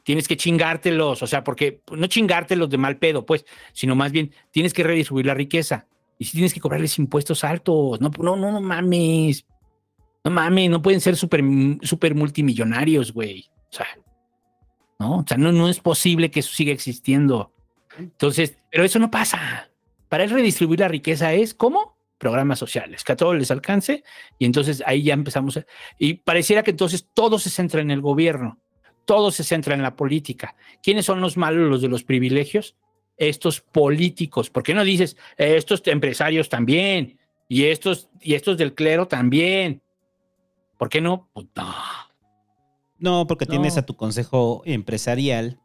Tienes que chingártelos, o sea, porque pues, no chingártelos de mal pedo, pues, sino más bien tienes que redistribuir la riqueza. Y si tienes que cobrarles impuestos altos, no, no, no, no mames. No mames, no pueden ser super, super multimillonarios, güey. O sea, no, o sea, no, no es posible que eso siga existiendo. Entonces, pero eso no pasa. Para él redistribuir la riqueza es ¿cómo? Programas sociales, que a todos les alcance. Y entonces ahí ya empezamos. a- y pareciera que entonces todo se centra en el gobierno, todo se centra en la política. ¿Quiénes son los malos, los de los privilegios? Estos políticos. ¿Por qué no dices "Eh, estos empresarios también? Y estos, y estos del clero también. ¿Por qué no? Pues no. No, porque No. tienes a tu consejo empresarial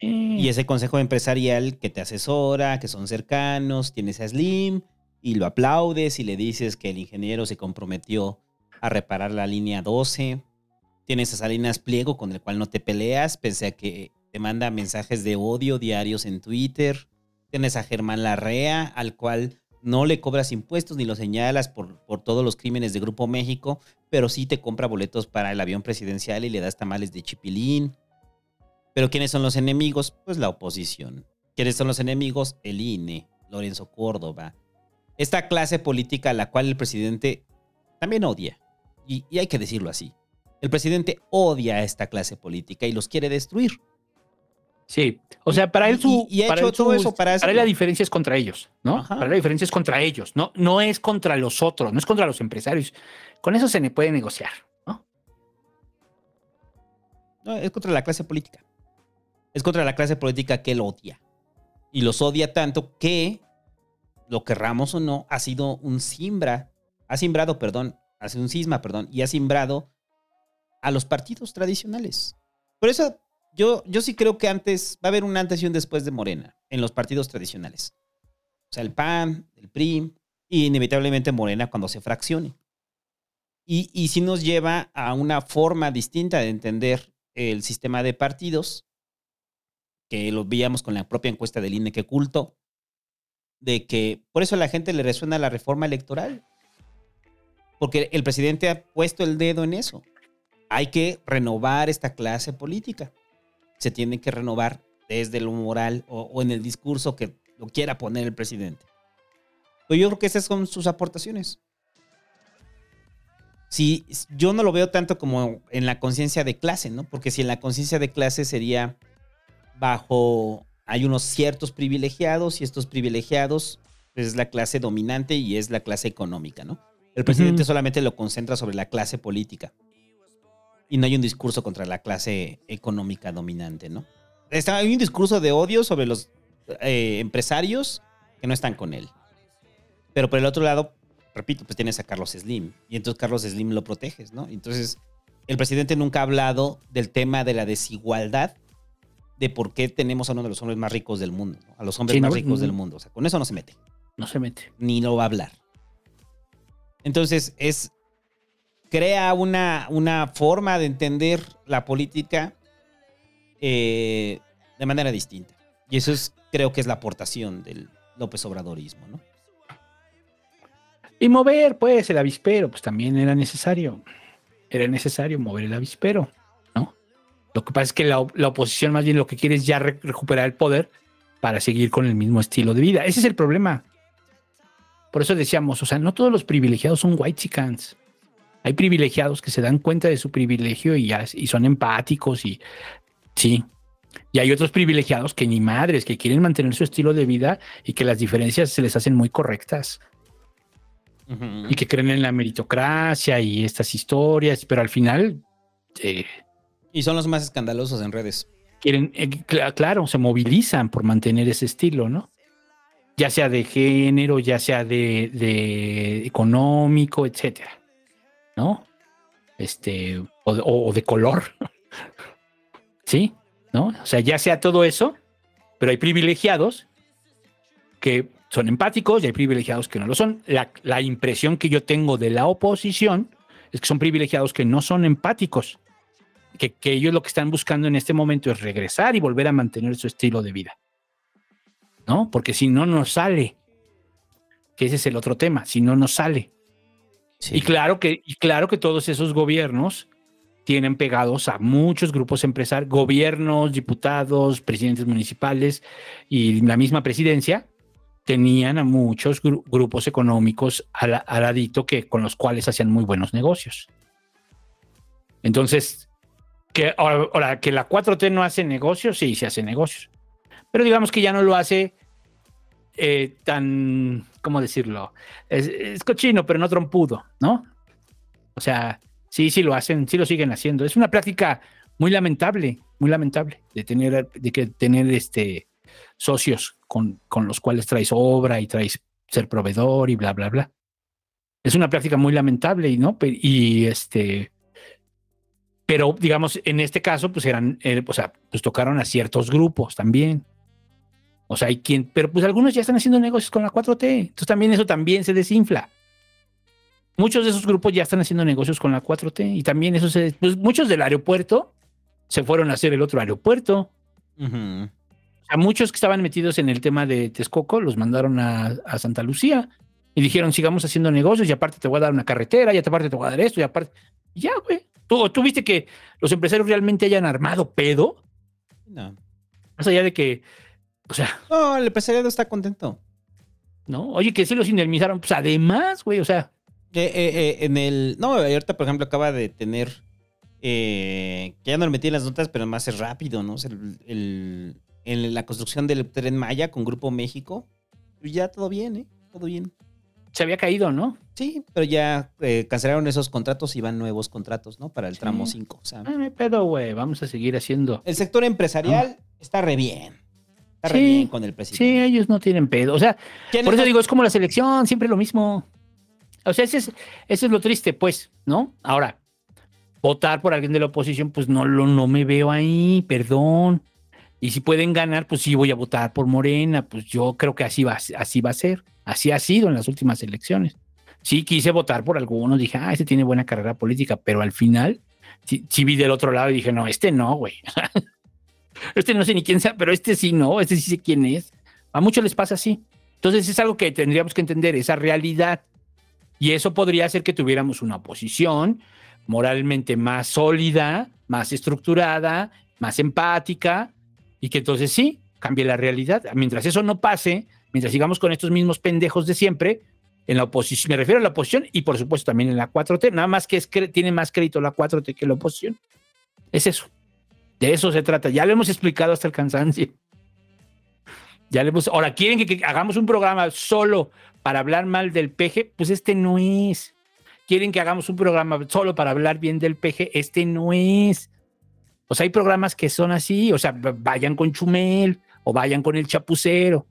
y ese consejo empresarial que te asesora, que son cercanos, tienes a Slim y lo aplaudes y le dices que el ingeniero se comprometió a reparar la línea 12. Tienes a Salinas Pliego con el cual no te peleas, pese a que te manda mensajes de odio diarios en Twitter. Tienes a Germán Larrea, al cual no le cobras impuestos ni lo señalas por, por todos los crímenes de Grupo México, pero sí te compra boletos para el avión presidencial y le das tamales de chipilín. Pero ¿quiénes son los enemigos? Pues la oposición. ¿Quiénes son los enemigos? El INE, Lorenzo Córdoba. Esta clase política a la cual el presidente también odia. Y, y hay que decirlo así. El presidente odia a esta clase política y los quiere destruir. Sí, o sea, para él su, y- y ha para hecho él su- todo eso para él la diferencia es contra ellos, ¿no? Para él la diferencia es contra ellos, no, no es contra los otros, no es contra los empresarios. Con eso se le puede negociar, ¿no? No, es contra la clase política. Es contra la clase política que él odia. Y los odia tanto que, lo querramos o no, ha sido un simbra, ha simbrado, perdón, hace un cisma, perdón, y ha simbrado a los partidos tradicionales. Por eso yo, yo sí creo que antes va a haber un antes y un después de Morena en los partidos tradicionales. O sea, el PAN, el PRI y inevitablemente Morena cuando se fraccione. Y, y sí nos lleva a una forma distinta de entender el sistema de partidos, que lo veíamos con la propia encuesta del INE que ocultó, de que por eso a la gente le resuena la reforma electoral. Porque el presidente ha puesto el dedo en eso. Hay que renovar esta clase política. Se tiene que renovar desde lo moral o, o en el discurso que lo quiera poner el presidente. Pero yo creo que esas son sus aportaciones. Si yo no lo veo tanto como en la conciencia de clase, ¿no? Porque si en la conciencia de clase sería bajo hay unos ciertos privilegiados y estos privilegiados es la clase dominante y es la clase económica, ¿no? El presidente solamente lo concentra sobre la clase política y no hay un discurso contra la clase económica dominante, ¿no? Está, hay un discurso de odio sobre los eh, empresarios que no están con él. Pero por el otro lado, repito, pues tienes a Carlos Slim y entonces Carlos Slim lo proteges, ¿no? Entonces, el presidente nunca ha hablado del tema de la desigualdad de por qué tenemos a uno de los hombres más ricos del mundo, ¿no? a los hombres Sí, más no, ricos no. del mundo. O sea, con eso no se mete, No se mete. ni lo va a hablar. Entonces, es. Crea una, una forma de entender la política eh, de manera distinta. Y eso es, creo que es la aportación del López Obradorismo, ¿no? Y mover, pues, el avispero, pues también era necesario. Era necesario mover el avispero. Lo que pasa es que la, la oposición más bien lo que quiere es ya re- recuperar el poder para seguir con el mismo estilo de vida. Ese es el problema. Por eso decíamos, o sea, no todos los privilegiados son white chickens. Hay privilegiados que se dan cuenta de su privilegio y, ya- y son empáticos y sí. Y hay otros privilegiados que ni madres, que quieren mantener su estilo de vida y que las diferencias se les hacen muy correctas y que creen en la meritocracia y estas historias, pero al final eh, Y son los más escandalosos en redes. quieren, eh, cl- claro, se movilizan por mantener ese estilo, ¿no? Ya sea de género, ya sea de, económico, etcétera, ¿no? Este, o de, o de color, ¿sí? ¿No? O sea, ya sea todo eso, pero hay privilegiados que son empáticos y hay privilegiados que no lo son. La impresión que yo tengo de la oposición es que son privilegiados que no son empáticos, que, que ellos lo que están buscando en este momento es regresar y volver a mantener su estilo de vida. ¿No? Porque si no, no sale. Que ese es el otro tema, si no, no sale. Y claro que, y claro que todos esos gobiernos tienen pegados a muchos grupos empresarios, gobiernos, diputados, presidentes municipales y la misma presidencia tenían a muchos gru- grupos económicos al, al que con los cuales hacían muy buenos negocios. Entonces, que ahora, que la 4T no hace negocios, sí, se hace negocios. Pero digamos que ya no lo hace eh, tan, ¿cómo decirlo? Es, cochino, pero no trompudo, ¿no? O sea, sí, sí lo hacen, sí lo siguen haciendo. Es una práctica muy lamentable, muy lamentable de tener, de que tener este socios con, con los cuales traes obra y traes ser proveedor y bla, bla, bla. Es una práctica muy lamentable y no, y este, pero digamos, en este caso, pues eran, eh, o sea, pues tocaron a ciertos grupos también. O sea, hay quien, pero pues algunos ya están haciendo negocios con la 4T. Entonces también eso también se desinfla. Muchos de esos grupos ya están haciendo negocios con la 4T y también eso se, pues muchos del aeropuerto se fueron a hacer el otro aeropuerto. A muchos que estaban metidos en el tema de Texcoco los mandaron a, a Santa Lucía y dijeron, sigamos haciendo negocios y aparte te voy a dar una carretera y aparte te voy a dar esto y aparte... ya, güey. ¿Tú, ¿Tú viste que los empresarios realmente hayan armado pedo? No. Más allá de que, o sea, No, el empresariado está contento. ¿no? Oye, que sí los indemnizaron. Pues además, güey, o sea, Eh, eh, eh, en el. No, ahorita, por ejemplo, acaba de tener. eh, que ya no le metí en las notas, pero más es rápido, ¿no? O sea, el- el- en la construcción del tren Maya con Grupo México. pues Ya todo bien, ¿eh? Todo bien. Se había caído, ¿no? Sí, pero ya eh, cancelaron esos contratos y van nuevos contratos, ¿no? Para el tramo Sí. 5. O sea, no hay pedo, güey. Vamos a seguir haciendo. el sector empresarial está re bien. Está re Sí, bien con el Sí, presidente. ellos no tienen pedo. O sea, ¿Quién por es eso digo, es como la selección, siempre lo mismo. O sea, ese es, eso es lo triste, pues, ¿no? Ahora, votar por alguien de la oposición, pues no, lo, no me veo ahí, perdón. Y si pueden ganar, pues sí voy a votar por Morena. Pues yo creo que así va, así va a ser. Así ha sido en las últimas elecciones. Sí quise votar por algunos, dije, ah, este tiene buena carrera política, pero al final sí, sí vi del otro lado y dije, no, este no, güey. este no sé ni quién sea, pero este sí no, este sí sé quién es. A muchos les pasa así. Entonces es algo que tendríamos que entender, esa realidad. Y eso podría hacer que tuviéramos una oposición moralmente más sólida, más estructurada, más empática, y que entonces sí, cambie la realidad. Mientras eso no pase, mientras sigamos con estos mismos pendejos de siempre, en la oposición, me refiero a la oposición y por supuesto también en la 4T, nada más que es, tiene más crédito la 4T que la oposición. Es eso. De eso se trata. Ya lo hemos explicado hasta el cansancio. Ya le hemos, ahora quieren que, hagamos un programa solo para hablar mal del PG, pues este no es. Quieren que hagamos un programa solo para hablar bien del PG, este no es. O sea, hay programas que son así, o sea, vayan con Chumel o vayan con el Chapucero.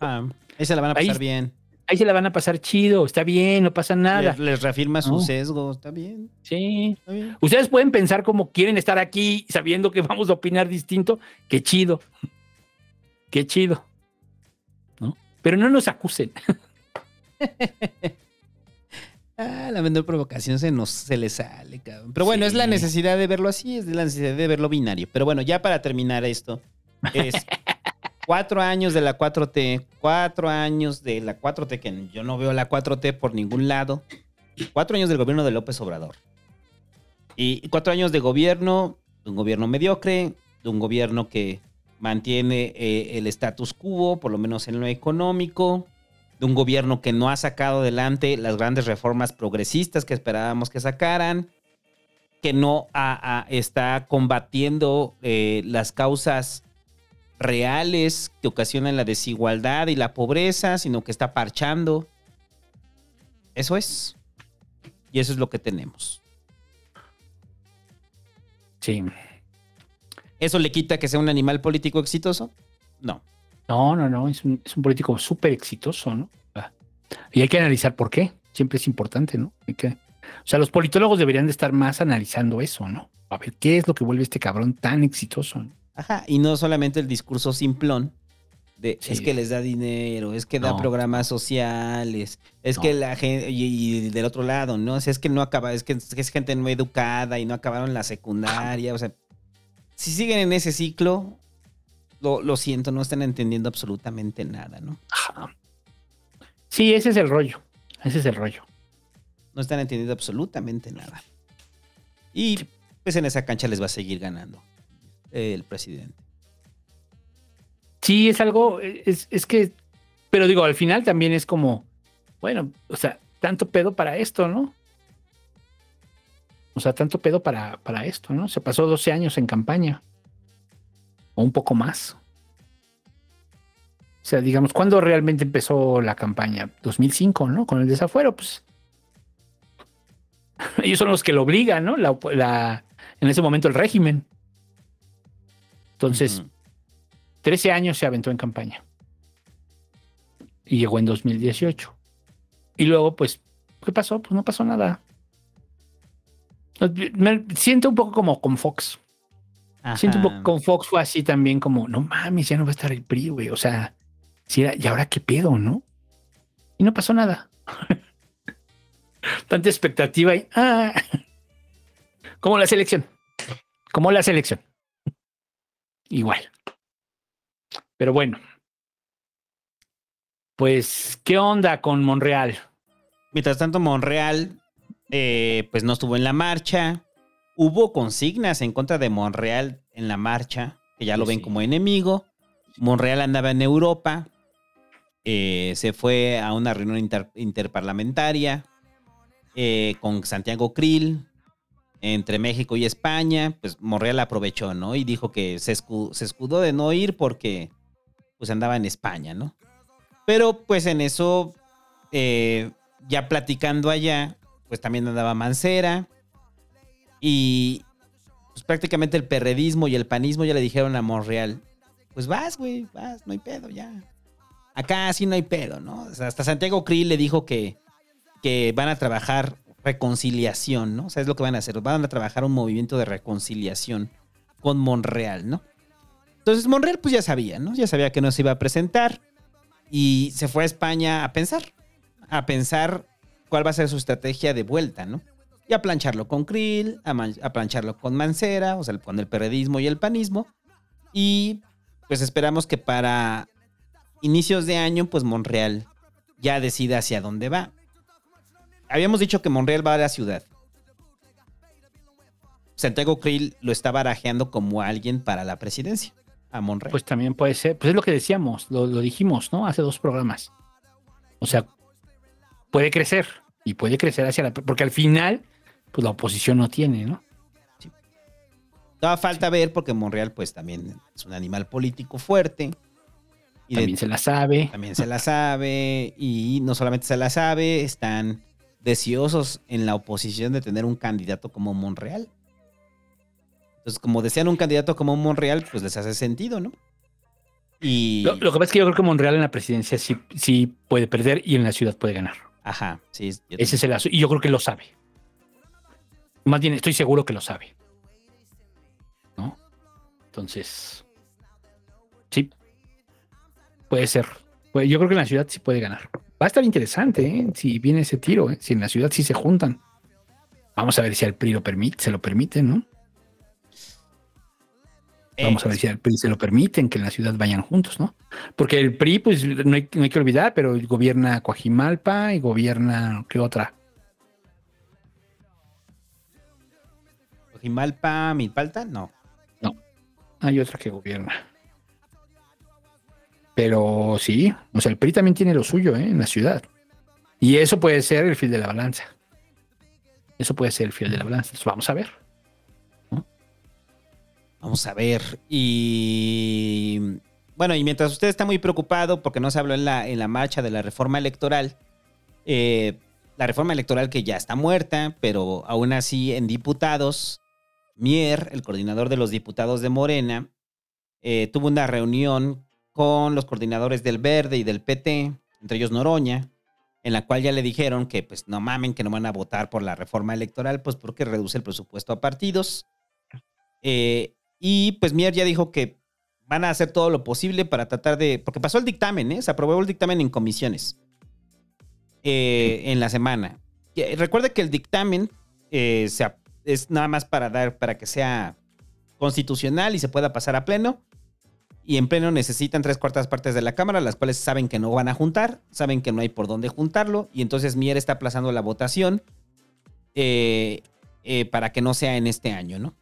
Ah, ahí se la van a pasar Ahí- bien. Ahí se la van a pasar chido, está bien, no pasa nada. Les, les reafirma su No. sesgo, está bien. Sí. Está bien. Ustedes pueden pensar como quieren estar aquí sabiendo que vamos a opinar distinto. Qué chido. Qué chido. ¿No? Pero no nos acusen. Ah, la menor provocación se nos se le sale, cabrón. Pero bueno, es la necesidad de verlo así, es la necesidad de verlo binario. Pero bueno, ya para terminar esto, es cuatro años de la 4T, cuatro años de la 4T, que yo no veo la 4T por ningún lado, cuatro años del gobierno de López Obrador. Y cuatro años de gobierno, de un gobierno mediocre, de un gobierno que mantiene eh, el status quo, por lo menos en lo económico, de un gobierno que no ha sacado adelante las grandes reformas progresistas que esperábamos que sacaran, que no está combatiendo eh, las causas reales que ocasionan la desigualdad y la pobreza, sino que está parchando. Eso es. Y eso es lo que tenemos. Sí. ¿Eso le quita que sea un animal político exitoso? No. No, no, no. Es un, es un político súper exitoso, ¿no? Ah. Y hay que analizar por qué. Siempre es importante, ¿no? Hay que, o sea, los politólogos deberían de estar más analizando eso, ¿no? A ver, ¿qué es lo que vuelve a este cabrón tan exitoso? ¿no? Ajá, y no solamente el discurso simplón de Sí. es que les da dinero, es que da programas sociales, es No. que la gente, y, y del otro lado, ¿no? O sea, es que no acaba, es que es, que es gente no educada y no acabaron la secundaria, o sea, si siguen en ese ciclo, lo, lo siento, no están entendiendo absolutamente nada, ¿no? Ajá. Sí, ese es el rollo. Ese es el rollo. No están entendiendo absolutamente nada. Y pues en esa cancha les va a seguir ganando el presidente. Sí, es algo, es, es que, pero digo, al final también es como, bueno, o sea, tanto pedo para esto, ¿no? O sea, tanto pedo para, para esto, ¿no? Se pasó 12 años en campaña. O un poco más. O sea, digamos, ¿cuándo realmente empezó la campaña? 2005, ¿no? Con el desafuero, pues. Ellos son los que lo obligan, ¿no? La, la- en ese momento el régimen. Entonces, Ujú. 13 años se aventó en campaña. Y llegó en 2018. Y luego, pues, ¿qué pasó? Pues no pasó nada. Me siento un poco como con Fox. Siento un poco con Fox fue así también como, no mames, ya no va a estar el PRI, güey. O sea, si era, ¿y ahora qué pedo, no? Y no pasó nada. Tanta expectativa y, ah, como la selección. Como la selección. Igual. Pero bueno. Pues, ¿qué onda con Monreal? Mientras tanto, Monreal, eh, pues no estuvo en la marcha. Hubo consignas en contra de Monreal en la marcha, que ya lo Sí, ven como enemigo. Monreal andaba en Europa, eh, se fue a una reunión inter- interparlamentaria eh, con Santiago Krill entre México y España. Pues Monreal aprovechó, ¿no? Y dijo que se, escu- se escudó de no ir porque pues andaba en España, ¿no? Pero pues en eso eh, ya platicando allá, pues también andaba Mancera. Y pues prácticamente el perredismo y el panismo ya le dijeron a Monreal, pues vas, güey, vas, no hay pedo, ya. Acá sí no hay pedo, ¿no? Hasta Santiago Krill le dijo que, que van a trabajar reconciliación, ¿no? O sea, es lo que van a hacer, van a trabajar un movimiento de reconciliación con Monreal, ¿no? Entonces Monreal pues ya sabía, ¿no? Ya sabía que no se iba a presentar y se fue a España a pensar, a pensar cuál va a ser su estrategia de vuelta, ¿no? Y a plancharlo con Krill, a, plancharlo con Mancera, o sea, con el periodismo y el panismo. Y pues esperamos que para inicios de año, pues Monreal ya decide hacia dónde va. Habíamos dicho que Monreal va a la ciudad. Santiago Krill lo está barajeando como alguien para la presidencia a Monreal. Pues también puede ser. Pues es lo que decíamos, lo, lo dijimos, ¿no? Hace dos programas. O sea, puede crecer y puede crecer hacia la. Porque al final, pues la oposición no tiene, ¿no? Da falta ver porque Monreal, pues también es un animal político fuerte. Y también se la sabe. También se la sabe. Y no solamente se la sabe, están deseosos en la oposición de tener un candidato como Monreal. Entonces, como desean un candidato como Monreal, pues les hace sentido, ¿no? Y. Lo, lo que pasa es que yo creo que Monreal en la presidencia sí, sí puede perder y en la ciudad puede ganar. Ajá, sí. Ese es el asunto. Y yo creo que lo sabe. Más bien, estoy seguro que lo sabe. ¿No? Entonces. Sí. Puede ser. Pues yo creo que en la ciudad sí puede ganar. Va a estar interesante, ¿eh? Si viene ese tiro, ¿eh? Si en la ciudad sí se juntan. Vamos a ver si al PRI lo permite, se lo permiten, ¿no? Vamos a ver si al PRI se lo permiten que en la ciudad vayan juntos, ¿no? Porque el PRI, pues no hay, no hay que olvidar, pero gobierna Coajimalpa y gobierna, ¿qué otra? Cojimalpa, Milpalta, no. No, hay otra que gobierna. Pero sí, o sea, el PRI también tiene lo suyo ¿eh? en la ciudad. Y eso puede ser el fil de la balanza. Eso puede ser el fil de la balanza. Entonces, vamos a ver. Vamos a ver. Y bueno, y mientras usted está muy preocupado porque no se habló en la, en la marcha de la reforma electoral, eh, la reforma electoral que ya está muerta, pero aún así en diputados, Mier, el coordinador de los diputados de Morena, eh, tuvo una reunión con los coordinadores del Verde y del PT, entre ellos Noroña, en la cual ya le dijeron que pues no mamen, que no van a votar por la reforma electoral, pues porque reduce el presupuesto a partidos. Eh, y pues Mier ya dijo que van a hacer todo lo posible para tratar de. Porque pasó el dictamen, ¿eh? Se aprobó el dictamen en comisiones eh, en la semana. Y, Recuerde que el dictamen eh, es nada más para dar, para que sea constitucional y se pueda pasar a pleno. Y en pleno necesitan tres cuartas partes de la Cámara, las cuales saben que no van a juntar, saben que no hay por dónde juntarlo. Y entonces Mier está aplazando la votación eh, eh, para que no sea en este año, ¿no?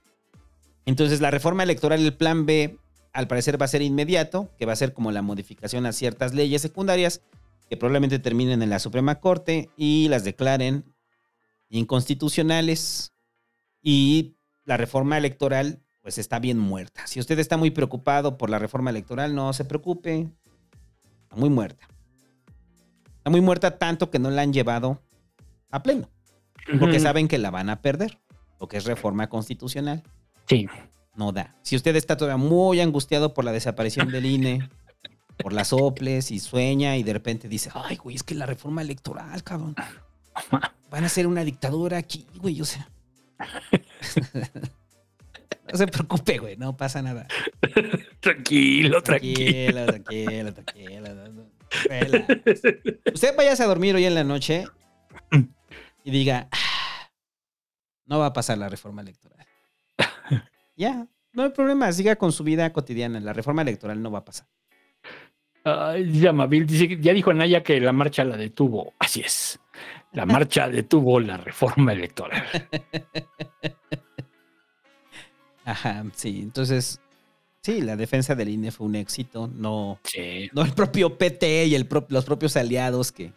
Entonces la reforma electoral, el plan B, al parecer va a ser inmediato, que va a ser como la modificación a ciertas leyes secundarias que probablemente terminen en la Suprema Corte y las declaren inconstitucionales. Y la reforma electoral, pues está bien muerta. Si usted está muy preocupado por la reforma electoral, no se preocupe. Está muy muerta. Está muy muerta tanto que no la han llevado a pleno. Porque saben que la van a perder. Lo que es reforma constitucional. Sí. No da. Si usted está todavía muy angustiado por la desaparición del INE, por las soples y sueña y de repente dice, ay, güey, es que la reforma electoral, cabrón. Van a hacer una dictadura aquí, güey, o sea. no se preocupe, güey, no pasa nada. Tranquilo, tranquilo. Tranquilo, tranquilo, tranquilo. Usted váyase a dormir hoy en la noche y diga, "Ah, no va a pasar la reforma electoral. ya, no hay problema, siga con su vida cotidiana. La reforma electoral no va a pasar. Ay, Yamabil dice que ya dijo Anaya que la marcha la detuvo. Así es. La marcha detuvo la reforma electoral. Ajá, sí, entonces, sí, la defensa del INE fue un éxito, no, Sí. no el propio PT y el pro- los propios aliados que,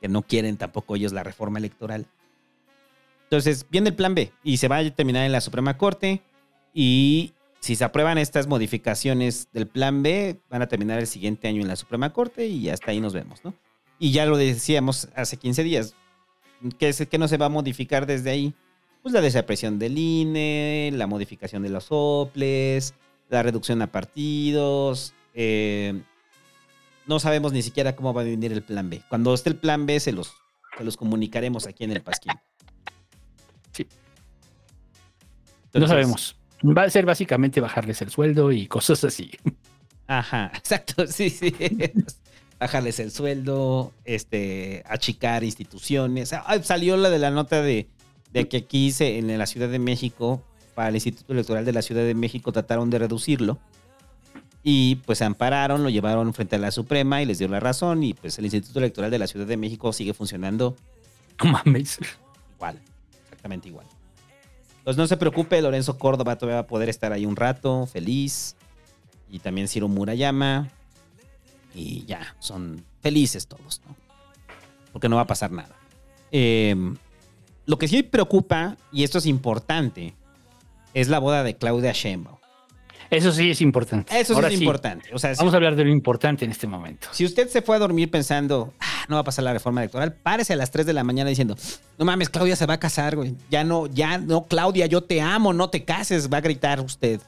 que no quieren tampoco ellos la reforma electoral. Entonces, viene el plan B y se va a terminar en la Suprema Corte y si se aprueban estas modificaciones del plan B, van a terminar el siguiente año en la Suprema Corte y hasta ahí nos vemos, ¿no? Y ya lo decíamos hace 15 días, ¿qué, es, qué no se va a modificar desde ahí? Pues la desaparición del INE, la modificación de los soples, la reducción a partidos. eh, no sabemos ni siquiera cómo va a venir el plan B. Cuando esté el plan B, se los, se los comunicaremos aquí en el Pasquín. Sí. No sabemos. Va a ser básicamente bajarles el sueldo y cosas así. Ajá, exacto, sí, sí. Bajarles el sueldo, este, achicar instituciones. Ah, salió la de la nota de, de que aquí se, en la Ciudad de México, para el Instituto Electoral de la Ciudad de México, trataron de reducirlo. Y pues se ampararon, lo llevaron frente a la Suprema y les dio la razón. Y pues el Instituto Electoral de la Ciudad de México sigue funcionando No mames. igual, exactamente igual. Pues no se preocupe, Lorenzo Córdoba todavía va a poder estar ahí un rato, feliz. Y también Ciro Murayama. Y ya, son felices todos, ¿no? Porque no va a pasar nada. Eh, lo que sí me preocupa, y esto es importante, es la boda de Claudia Sheinbaum. Eso sí es importante. Eso sí Ahora es importante. O sea, si, Vamos a hablar de lo importante en este momento. si usted se fue a dormir pensando, "Ah, no va a pasar la reforma electoral, párese a las 3 de la mañana diciendo, no mames, Claudia se va a casar, güey. Ya no, ya no, Claudia, yo te amo, no te cases, va a gritar usted.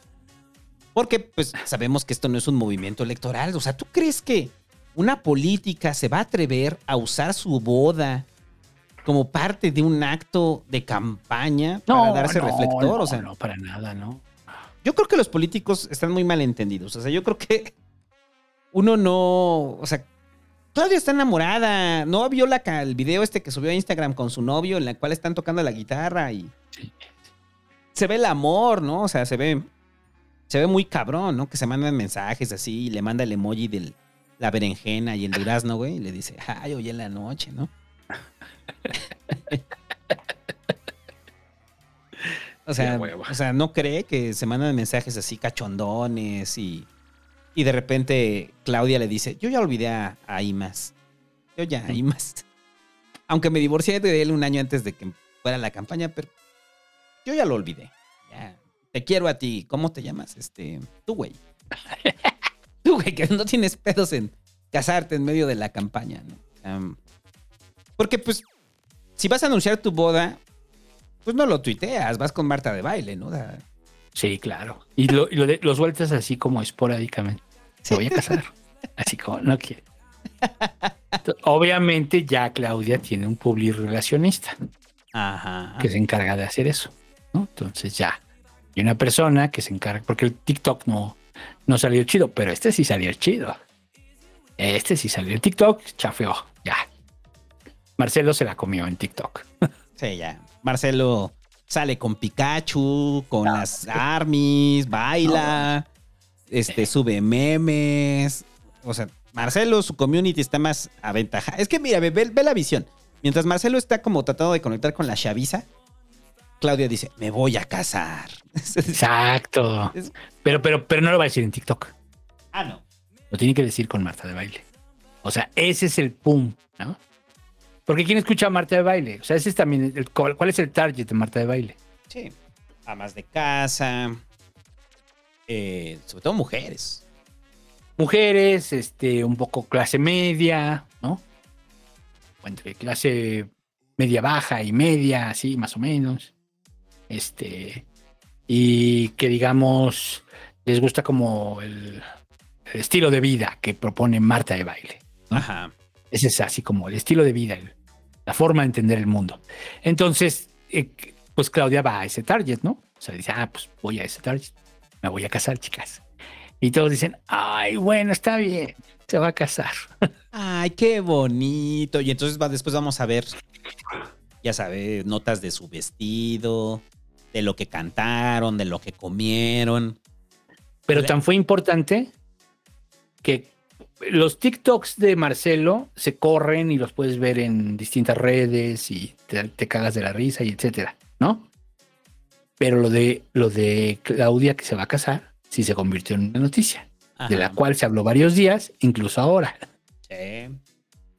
Porque, pues, sabemos que esto no es un movimiento electoral. O sea, ¿tú crees que una política se va a atrever a usar su boda como parte de un acto de campaña para darse no, reflector? no, o sea, no, para nada, ¿no? yo creo que los políticos están muy mal entendidos. O sea, yo creo que uno no. O sea, Claudia está enamorada. ¿No vio la, el video este que subió a Instagram con su novio, en la cual están tocando la guitarra y. Se ve el amor, ¿no? O sea, se ve. Se ve muy cabrón, ¿no? Que se mandan mensajes así y le manda el emoji de la berenjena y el durazno, güey. Y le dice, ay, hoy en la noche, ¿no? O sea, o sea, no cree que se mandan mensajes así cachondones y, y de repente Claudia le dice, yo ya olvidé a, a Imas. Yo ya, a Imas. Aunque me divorcié de él un año antes de que fuera la campaña, pero yo ya lo olvidé. Ya. Te quiero a ti. ¿Cómo te llamas? Este, tú, güey. tú, güey, que no tienes pedos en casarte en medio de la campaña, ¿no? Porque, pues, si vas a anunciar tu boda, pues no lo tuiteas, vas con Marta de baile, ¿no? Sí, claro. Y lo, y lo de- lo sueltas así como esporádicamente. Se voy a casar. Así como no quiere. Entonces, Obviamente ya Claudia tiene un publirelacionista Ajá. que se encarga de hacer eso. ¿no? Entonces ya. Y una persona que se encarga, porque el TikTok no, no salió chido, pero este sí salió chido. Este sí salió. El TikTok chafeó. Ya. Marcelo se la comió en TikTok. Sí, ya. Marcelo sale con Pikachu, con las armies, baila, este, sube memes. O sea, Marcelo, su community está más aventajada. Es que mira, ve, ve- ve la visión. Mientras Marcelo está como tratando de conectar con la chaviza, Claudia dice, me voy a casar. Exacto. Pero, pero, pero no lo va a decir en TikTok. ah, no. Lo tiene que decir con Marta de baile. O sea, ese es el pum, ¿no? Porque ¿quién escucha a Marta de baile? O sea, ese es también el, ¿cuál, cuál es el target de Marta de baile? Sí. Amas de casa. eh, sobre todo mujeres. Mujeres, este, un poco clase media, ¿no? O entre clase media baja y media, así, más o menos. Este, y que digamos, les gusta como el, el estilo de vida que propone Marta de baile. ¿no? Ajá. Ese es así como el estilo de vida, el- la forma de entender el mundo. Entonces, eh, pues Claudia va a ese target, ¿no? O sea, dice, ah, pues voy a ese target, me voy a casar, chicas. Y todos dicen, ay, bueno, está bien, se va a casar. Ay, qué bonito. Y entonces va, después vamos a ver, ya sabes, notas de su vestido, de lo que cantaron, de lo que comieron. Pero tan fue importante que los TikToks de Marcelo se corren y los puedes ver en distintas redes y te, te cagas de la risa y etcétera, ¿no? Pero lo de lo de Claudia que se va a casar sí se convirtió en una noticia, de la cual se habló varios días, incluso ahora, Sí.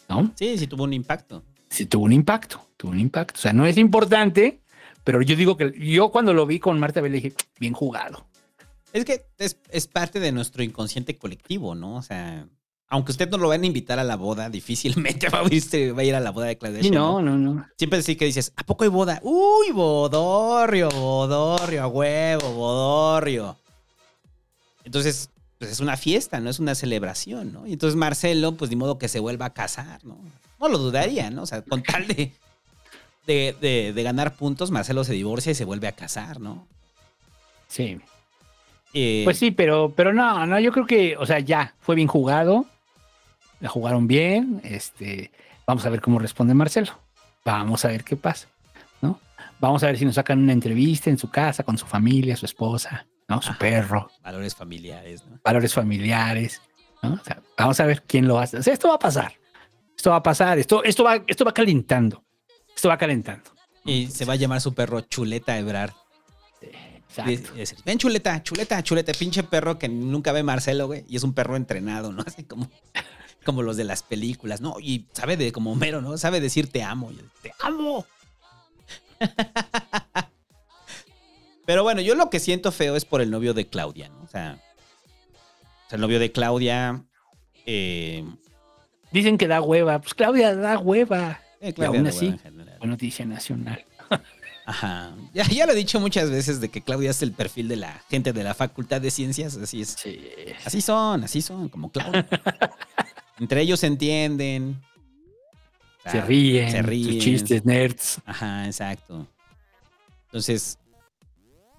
¿no? sí, sí tuvo un impacto. Sí tuvo un impacto, tuvo un impacto. O sea, no es importante, pero yo digo que yo cuando lo vi con Marta Bell dije, bien jugado. Es que es, es parte de nuestro inconsciente colectivo, ¿no? O sea, aunque usted no lo van a invitar a la boda, difícilmente va a, ir, va a ir a la boda de Claudia no, no, no. Siempre sí que dices, ¿a poco hay boda? Uy, bodorrio, bodorrio, a huevo, bodorrio. Entonces, pues es una fiesta, no es una celebración, ¿no? Y entonces Marcelo, pues ni modo que se vuelva a casar, ¿no? No lo dudaría, ¿no? O sea, con tal de, de, de- de ganar puntos, Marcelo se divorcia y se vuelve a casar, ¿no? Sí. Eh, Pues sí, pero, pero no, no, yo creo que, o sea, ya fue bien jugado, la jugaron bien, este, vamos a ver cómo responde Marcelo, vamos a ver qué pasa, ¿no? Vamos a ver si nos sacan una entrevista en su casa con su familia, su esposa, ¿no? Su perro, Valores familiares, ¿no? valores familiares, ¿no? O sea, vamos a ver quién lo hace. O sea, esto va a pasar. Esto va a pasar. Esto, esto, va, esto va calentando. Esto va calentando. Y se va a llamar su perro Chuleta Ebrard. Exacto. Ven, chuleta, chuleta, chuleta, pinche perro que nunca ve Marcelo, güey. Y es un perro entrenado, ¿no? Así como, como los de las películas, ¿no? Y sabe de como Homero, ¿no? Sabe decir te amo. Y yo, te amo. Pero bueno, yo lo que siento feo es por el novio de Claudia, ¿no? O sea, el novio de Claudia. Eh, Dicen que da hueva. Pues Claudia da hueva. eh, Y Claudia aún de así, fue noticia nacional. Ajá. Ya, ya lo he dicho muchas veces de que Claudia es el perfil de la gente de la Facultad de Ciencias. Así es. Sí. Así son, así son, como Claudia. Entre ellos se entienden. O sea, Se ríen. Se sus ríen. chistes nerds. Ajá, exacto. Entonces,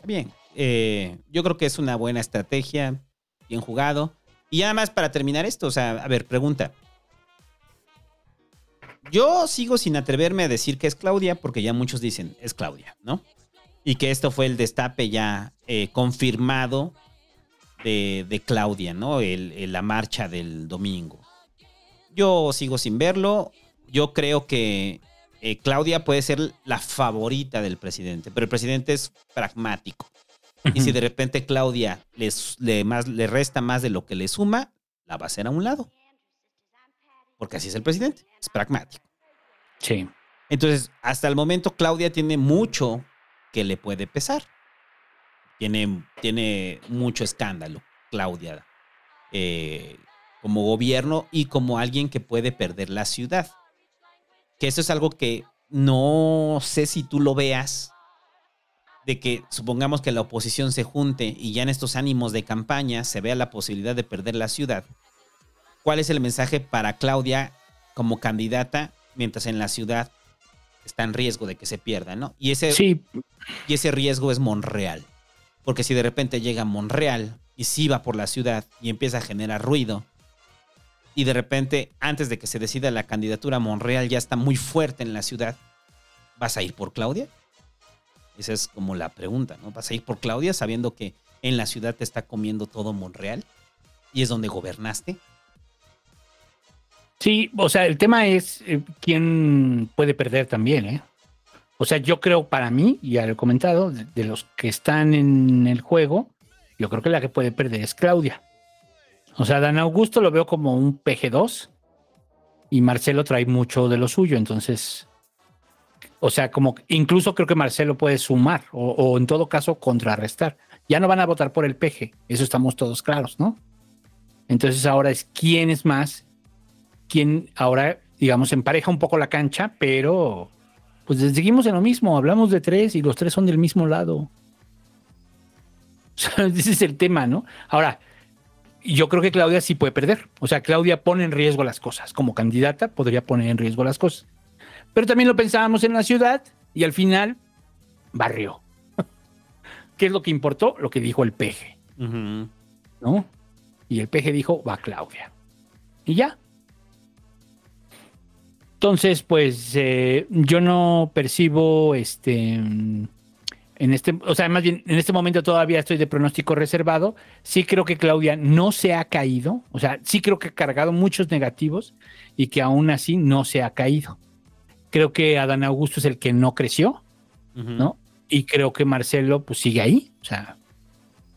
bien. Eh, yo creo que es una buena estrategia, bien jugado. Y además, para terminar esto, o sea, a ver, pregunta. Yo sigo sin atreverme a decir que es Claudia, porque ya muchos dicen es Claudia, ¿no? Y que esto fue el destape ya eh, confirmado de, de Claudia, ¿no? El- el- la marcha del domingo. Yo sigo sin verlo. Yo creo que eh, Claudia puede ser la favorita del presidente, pero el presidente es pragmático. Y si de repente Claudia les, le, más, le resta más de lo que le suma, la va a hacer a un lado. Porque así es el presidente, es pragmático. Sí. Entonces, hasta el momento Claudia tiene mucho que le puede pesar. Tiene, tiene mucho escándalo, Claudia, eh, como gobierno y como alguien que puede perder la ciudad. Que eso es algo que no sé si tú lo veas, de que supongamos que la oposición se junte y ya en estos ánimos de campaña se vea la posibilidad de perder la ciudad. ¿Cuál es el mensaje para Claudia como candidata mientras en la ciudad está en riesgo de que se pierda, ¿no? Y ese, Sí, y ese riesgo es Monreal. Porque si de repente llega Monreal y sí va por la ciudad y empieza a generar ruido, y de repente, antes de que se decida la candidatura, Monreal ya está muy fuerte en la ciudad, ¿vas a ir por Claudia? Esa es como la pregunta, ¿no? ¿Vas a ir por Claudia sabiendo que en la ciudad te está comiendo todo Monreal? Y es donde gobernaste. Sí, o sea, el tema es eh, quién puede perder también, ¿eh? O sea, yo creo para mí, ya lo he comentado, de, de los que están en el juego, yo creo que la que puede perder es Claudia. O sea, Dan Augusto lo veo como un PG2 y Marcelo trae mucho de lo suyo, entonces, o sea, como incluso creo que Marcelo puede sumar o, en todo caso contrarrestar. Ya no van a votar por el PG, eso estamos todos claros, ¿no? Entonces ahora es quién es más quien ahora, digamos, empareja un poco la cancha, pero pues seguimos en lo mismo, hablamos de tres y los tres son del mismo lado. Ese es el tema, ¿no? Ahora, yo creo que Claudia sí puede perder. O sea, Claudia pone en riesgo las cosas. Como candidata podría poner en riesgo las cosas. Pero también lo pensábamos en la ciudad y al final barrió. ¿Qué es lo que importó? Lo que dijo el peje. ¿no? Y el peje dijo, va Claudia. Y ya. Entonces, pues eh, yo no percibo este. En este, o sea, más bien, en este momento todavía estoy de pronóstico reservado. Sí creo que Claudia no se ha caído. O sea, sí creo que ha cargado muchos negativos y que aún así no se ha caído. Creo que Adán Augusto es el que no creció. ¿no? Y creo que Marcelo, pues sigue ahí. O sea,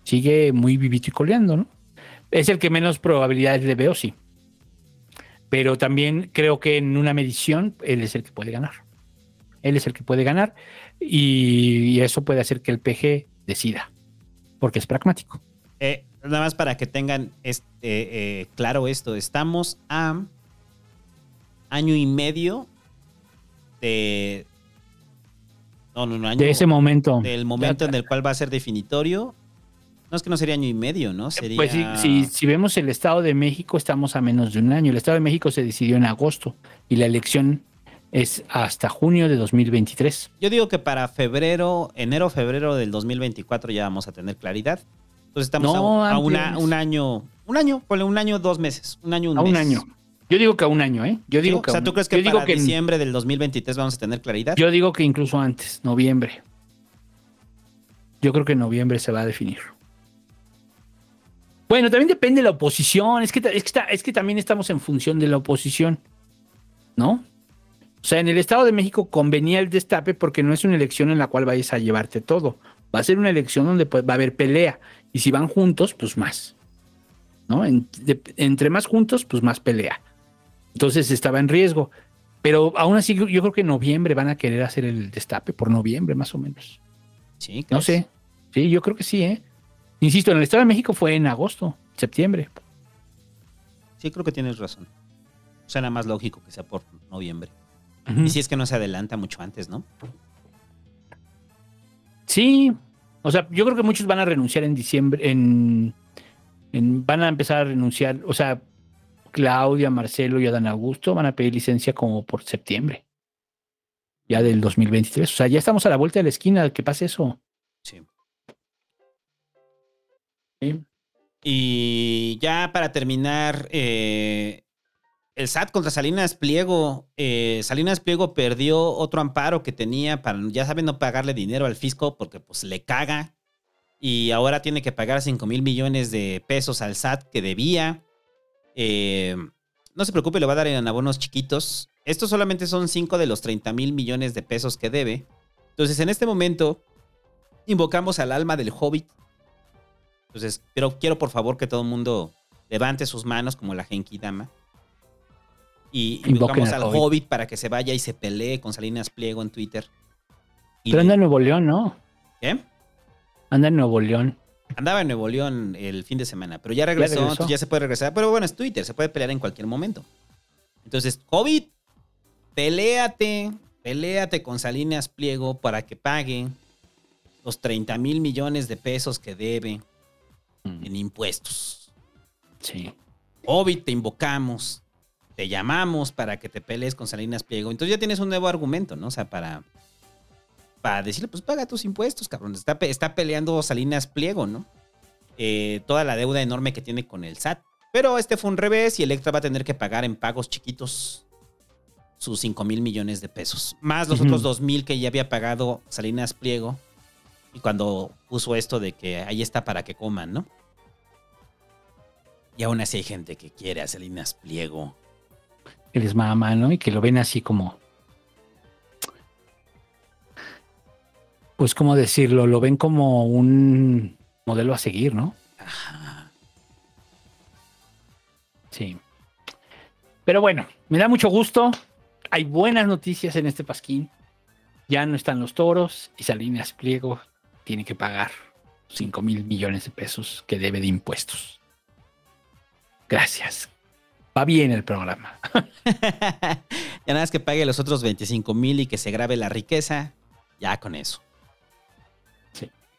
sigue muy vivito y coleando, ¿no? Es el que menos probabilidades le veo, sí. Pero también creo que en una medición él es el que puede ganar. Él es el que puede ganar y, y eso puede hacer que el PG decida, porque es pragmático. Eh, nada más para que tengan este, eh, claro esto, estamos a año y medio de... No, no, no, año, De ese momento. del momento en el cual va a ser definitorio. No es que no sería año y medio, ¿no? Sería... Pues si, si, si vemos el Estado de México, estamos a menos de un año. El Estado de México se decidió en agosto y la elección es hasta junio de 2023. Yo digo que para febrero, enero, febrero del 2024 ya vamos a tener claridad. Entonces estamos No, a, a una- antes. un año, un año, ponle un año, dos meses, un año, un A un mes. año. Yo digo que a un año, ¿eh? Yo digo O que a sea, un- ¿tú crees que para que en- diciembre del 2023 vamos a tener claridad? Yo digo que incluso antes, noviembre. Yo creo que en noviembre se va a definir. Bueno, también depende de la oposición. Es que, es que también estamos en función de la oposición. ¿No? O sea, en el Estado de México convenía el destape porque no es una elección en la cual vayas a llevarte todo. Va a ser una elección donde pues, va a haber pelea. Y si van juntos, pues más. ¿No? En- de- entre más juntos, pues más pelea. Entonces estaba en riesgo. Pero aún así, yo, yo creo que en noviembre van a querer hacer el destape, por noviembre más o menos. Sí, No sé. Sí, yo creo que sí, ¿eh? Insisto, en el Estado de México fue en agosto, septiembre. Sí, creo que tienes razón. Suena más lógico que sea por noviembre. Y si es que no se adelanta mucho antes, ¿no? Sí, o sea, yo creo que muchos van a renunciar en diciembre, en, en- van a empezar a renunciar, o sea, Claudia, Marcelo y Adán Augusto van a pedir licencia como por septiembre, ya del 2023. O sea, ya estamos a la vuelta de la esquina que pase eso. Sí. Sí. Y ya para terminar, eh, el SAT contra Salinas Pliego. eh, Salinas Pliego perdió otro amparo que tenía para, ya saben, no pagarle dinero al fisco porque pues le caga. Y ahora tiene que pagar 5 mil millones de pesos al SAT que debía. Eh, no se preocupe, le va a dar en abonos chiquitos. Estos solamente son 5 de los 30 mil millones de pesos que debe. Entonces, en este momento, invocamos al alma del hobbit. Entonces, pero quiero por favor que todo el mundo levante sus manos como la Genki Dama. Y invocamos al al hobbit. hobbit. para que se vaya y se pelee con Salinas Pliego en Twitter. Y Pero anda en Nuevo León, ¿no? ¿Qué? Anda en Nuevo León. Andaba en Nuevo León el fin de semana, pero ya regresó, ya se puede regresar. Pero bueno, es Twitter, se puede pelear en cualquier momento. Entonces, COVID, peléate, peléate con Salinas Pliego para que pague los 30 mil millones de pesos que debe en impuestos. Sí. COVID, te invocamos, te llamamos para que te pelees con Salinas Pliego. Entonces ya tienes un nuevo argumento, ¿no? O sea, para, para decirle, pues paga tus impuestos, cabrón. Está, pe- está peleando Salinas Pliego, ¿no? Eh, toda la deuda enorme que tiene con el SAT. Pero este fue un revés y Electra va a tener que pagar en pagos chiquitos sus 5 mil millones de pesos. Más los otros 2 mil que ya había pagado Salinas Pliego. Y cuando puso esto de que ahí está para que coman, ¿no? Y aún así hay gente que quiere a Salinas Pliego. Que les mama, ¿no? Y que lo ven así como. Pues, ¿cómo decirlo? Lo ven como un modelo a seguir, ¿no? Sí. Pero bueno, me da mucho gusto. Hay buenas noticias en este pasquín. Ya no están los toros y Salinas Pliego tiene que pagar 5 mil millones de pesos que debe de impuestos. Gracias. Va bien el programa. ya nada más que pague los otros 25 mil y que se grabe la riqueza. Ya con eso.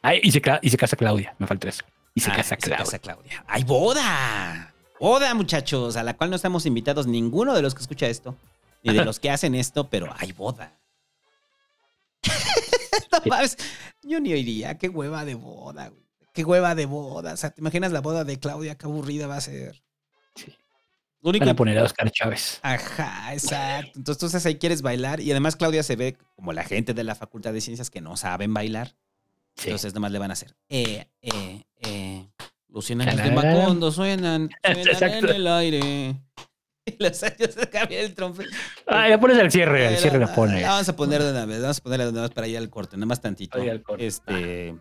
Ay, y, se, y se casa Claudia, me falta eso. Y se Ah, casa y Claudia. casa Claudia. ¡Hay boda! Boda, muchachos, a la cual no estamos invitados ninguno de los que escucha esto, ni de los que hacen esto, pero hay boda. No mames, Yo ni oiría, qué hueva de boda, güey. Qué hueva de boda. O sea, ¿te imaginas la boda de Claudia? Qué aburrida va a ser. Sí. Lo único Van a poner a Oscar Chávez. Ajá, exacto. Entonces, entonces ahí quieres bailar y además Claudia se ve como la gente de la Facultad de Ciencias que no saben bailar. Sí. Entonces nomás le van a hacer. Eh, eh, eh. Los cien años de. Macondo suenan, suenan en el aire. Y los años de Gabriel Trompeta. Ah, la pones al cierre, al cierre la pones. La vamos a poner de una vez, vamos a ponerla de una vez para ir al corte, nada más tantito. Ahí al corte. Este,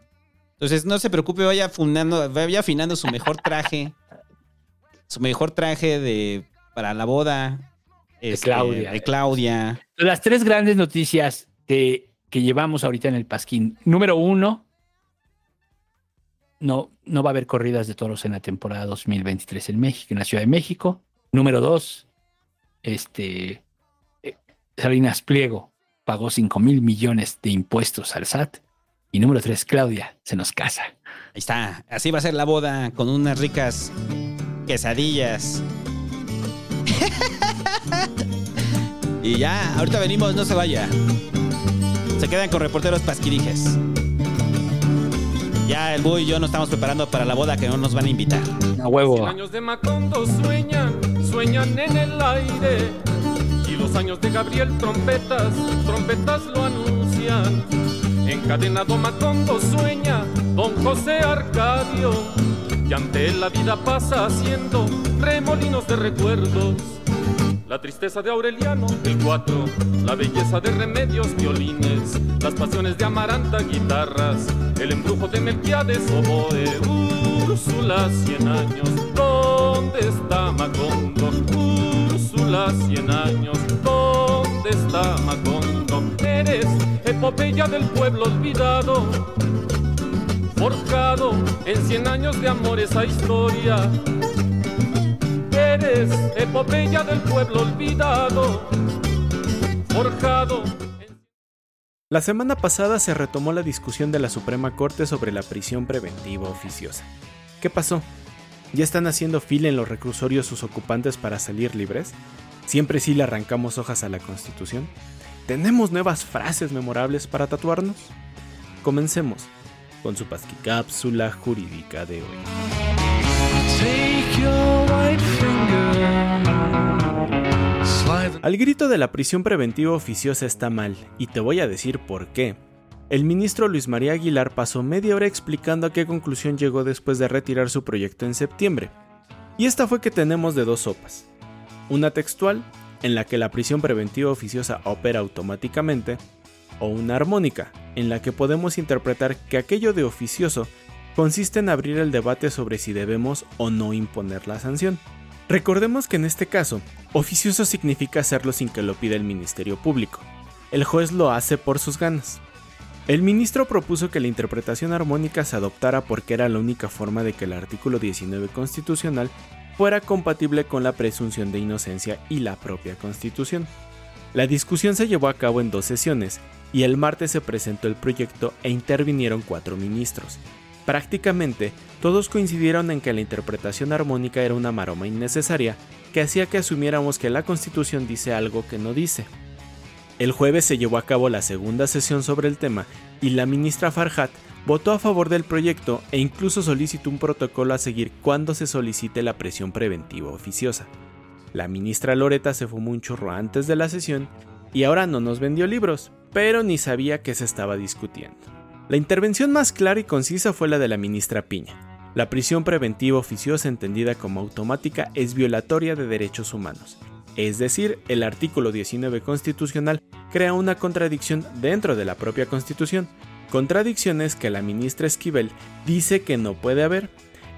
entonces, no se preocupe, vaya afinando, vaya afinando su mejor traje. su mejor traje de para la boda. este, Claudia. De Claudia. Las tres grandes noticias que, que llevamos ahorita en el Pasquín. Número uno, no, no va a haber corridas de toros en la temporada 2023 en México, en la Ciudad de México. Número dos, este, eh, Salinas Pliego pagó 5 mil millones de impuestos al SAT. Y número tres, Claudia se nos casa. Ahí está. Así va a ser la boda con unas ricas quesadillas. y ya, ahorita venimos, no se vaya. Se quedan con reporteros pasquirijes. Ya el Bú y yo nos estamos preparando para la boda que no nos van a invitar. A huevo. años de Macondo sueñan, sueñan en el aire. Y los años de Gabriel trompetas, trompetas lo anuncian. Encadenado Macondo sueña, don José Arcadio. Y ante él la vida pasa haciendo remolinos de recuerdos. La tristeza de Aureliano, el 4, la belleza de remedios, violines, las pasiones de Amaranta, guitarras, el embrujo de Melquiades, oboe, Úrsula, cien años, ¿dónde está Macondo? Úrsula, cien años, ¿dónde está Macondo? Eres epopeya del pueblo olvidado, forjado en cien años de amor esa historia eres epopeya del pueblo olvidado, forjado. La semana pasada se retomó la discusión de la Suprema Corte sobre la prisión preventiva oficiosa. ¿Qué pasó? ¿Ya están haciendo fila en los reclusorios sus ocupantes para salir libres? ¿Siempre sí le arrancamos hojas a la Constitución? ¿Tenemos nuevas frases memorables para tatuarnos? Comencemos con su pasquicápsula jurídica de hoy. Al grito de la prisión preventiva oficiosa está mal, y te voy a decir por qué. El ministro Luis María Aguilar pasó media hora explicando a qué conclusión llegó después de retirar su proyecto en septiembre. Y esta fue que tenemos de dos sopas. Una textual, en la que la prisión preventiva oficiosa opera automáticamente, o una armónica, en la que podemos interpretar que aquello de oficioso consiste en abrir el debate sobre si debemos o no imponer la sanción. Recordemos que en este caso, oficioso significa hacerlo sin que lo pida el Ministerio Público. El juez lo hace por sus ganas. El ministro propuso que la interpretación armónica se adoptara porque era la única forma de que el artículo 19 constitucional fuera compatible con la presunción de inocencia y la propia constitución. La discusión se llevó a cabo en dos sesiones y el martes se presentó el proyecto e intervinieron cuatro ministros, Prácticamente todos coincidieron en que la interpretación armónica era una maroma innecesaria que hacía que asumiéramos que la Constitución dice algo que no dice. El jueves se llevó a cabo la segunda sesión sobre el tema y la ministra Farhat votó a favor del proyecto e incluso solicitó un protocolo a seguir cuando se solicite la presión preventiva oficiosa. La ministra Loreta se fumó un churro antes de la sesión y ahora no nos vendió libros, pero ni sabía que se estaba discutiendo. La intervención más clara y concisa fue la de la ministra Piña. La prisión preventiva oficiosa entendida como automática es violatoria de derechos humanos. Es decir, el artículo 19 constitucional crea una contradicción dentro de la propia constitución, contradicciones que la ministra Esquivel dice que no puede haber,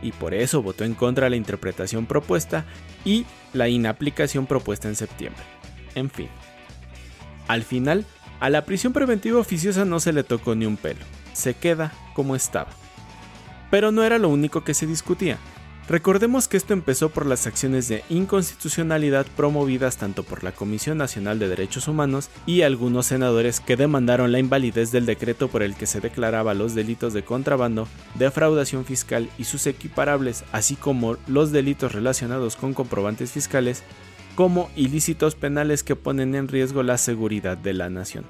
y por eso votó en contra de la interpretación propuesta y la inaplicación propuesta en septiembre. En fin. Al final, a la prisión preventiva oficiosa no se le tocó ni un pelo se queda como estaba. Pero no era lo único que se discutía. Recordemos que esto empezó por las acciones de inconstitucionalidad promovidas tanto por la Comisión Nacional de Derechos Humanos y algunos senadores que demandaron la invalidez del decreto por el que se declaraba los delitos de contrabando, defraudación fiscal y sus equiparables, así como los delitos relacionados con comprobantes fiscales, como ilícitos penales que ponen en riesgo la seguridad de la nación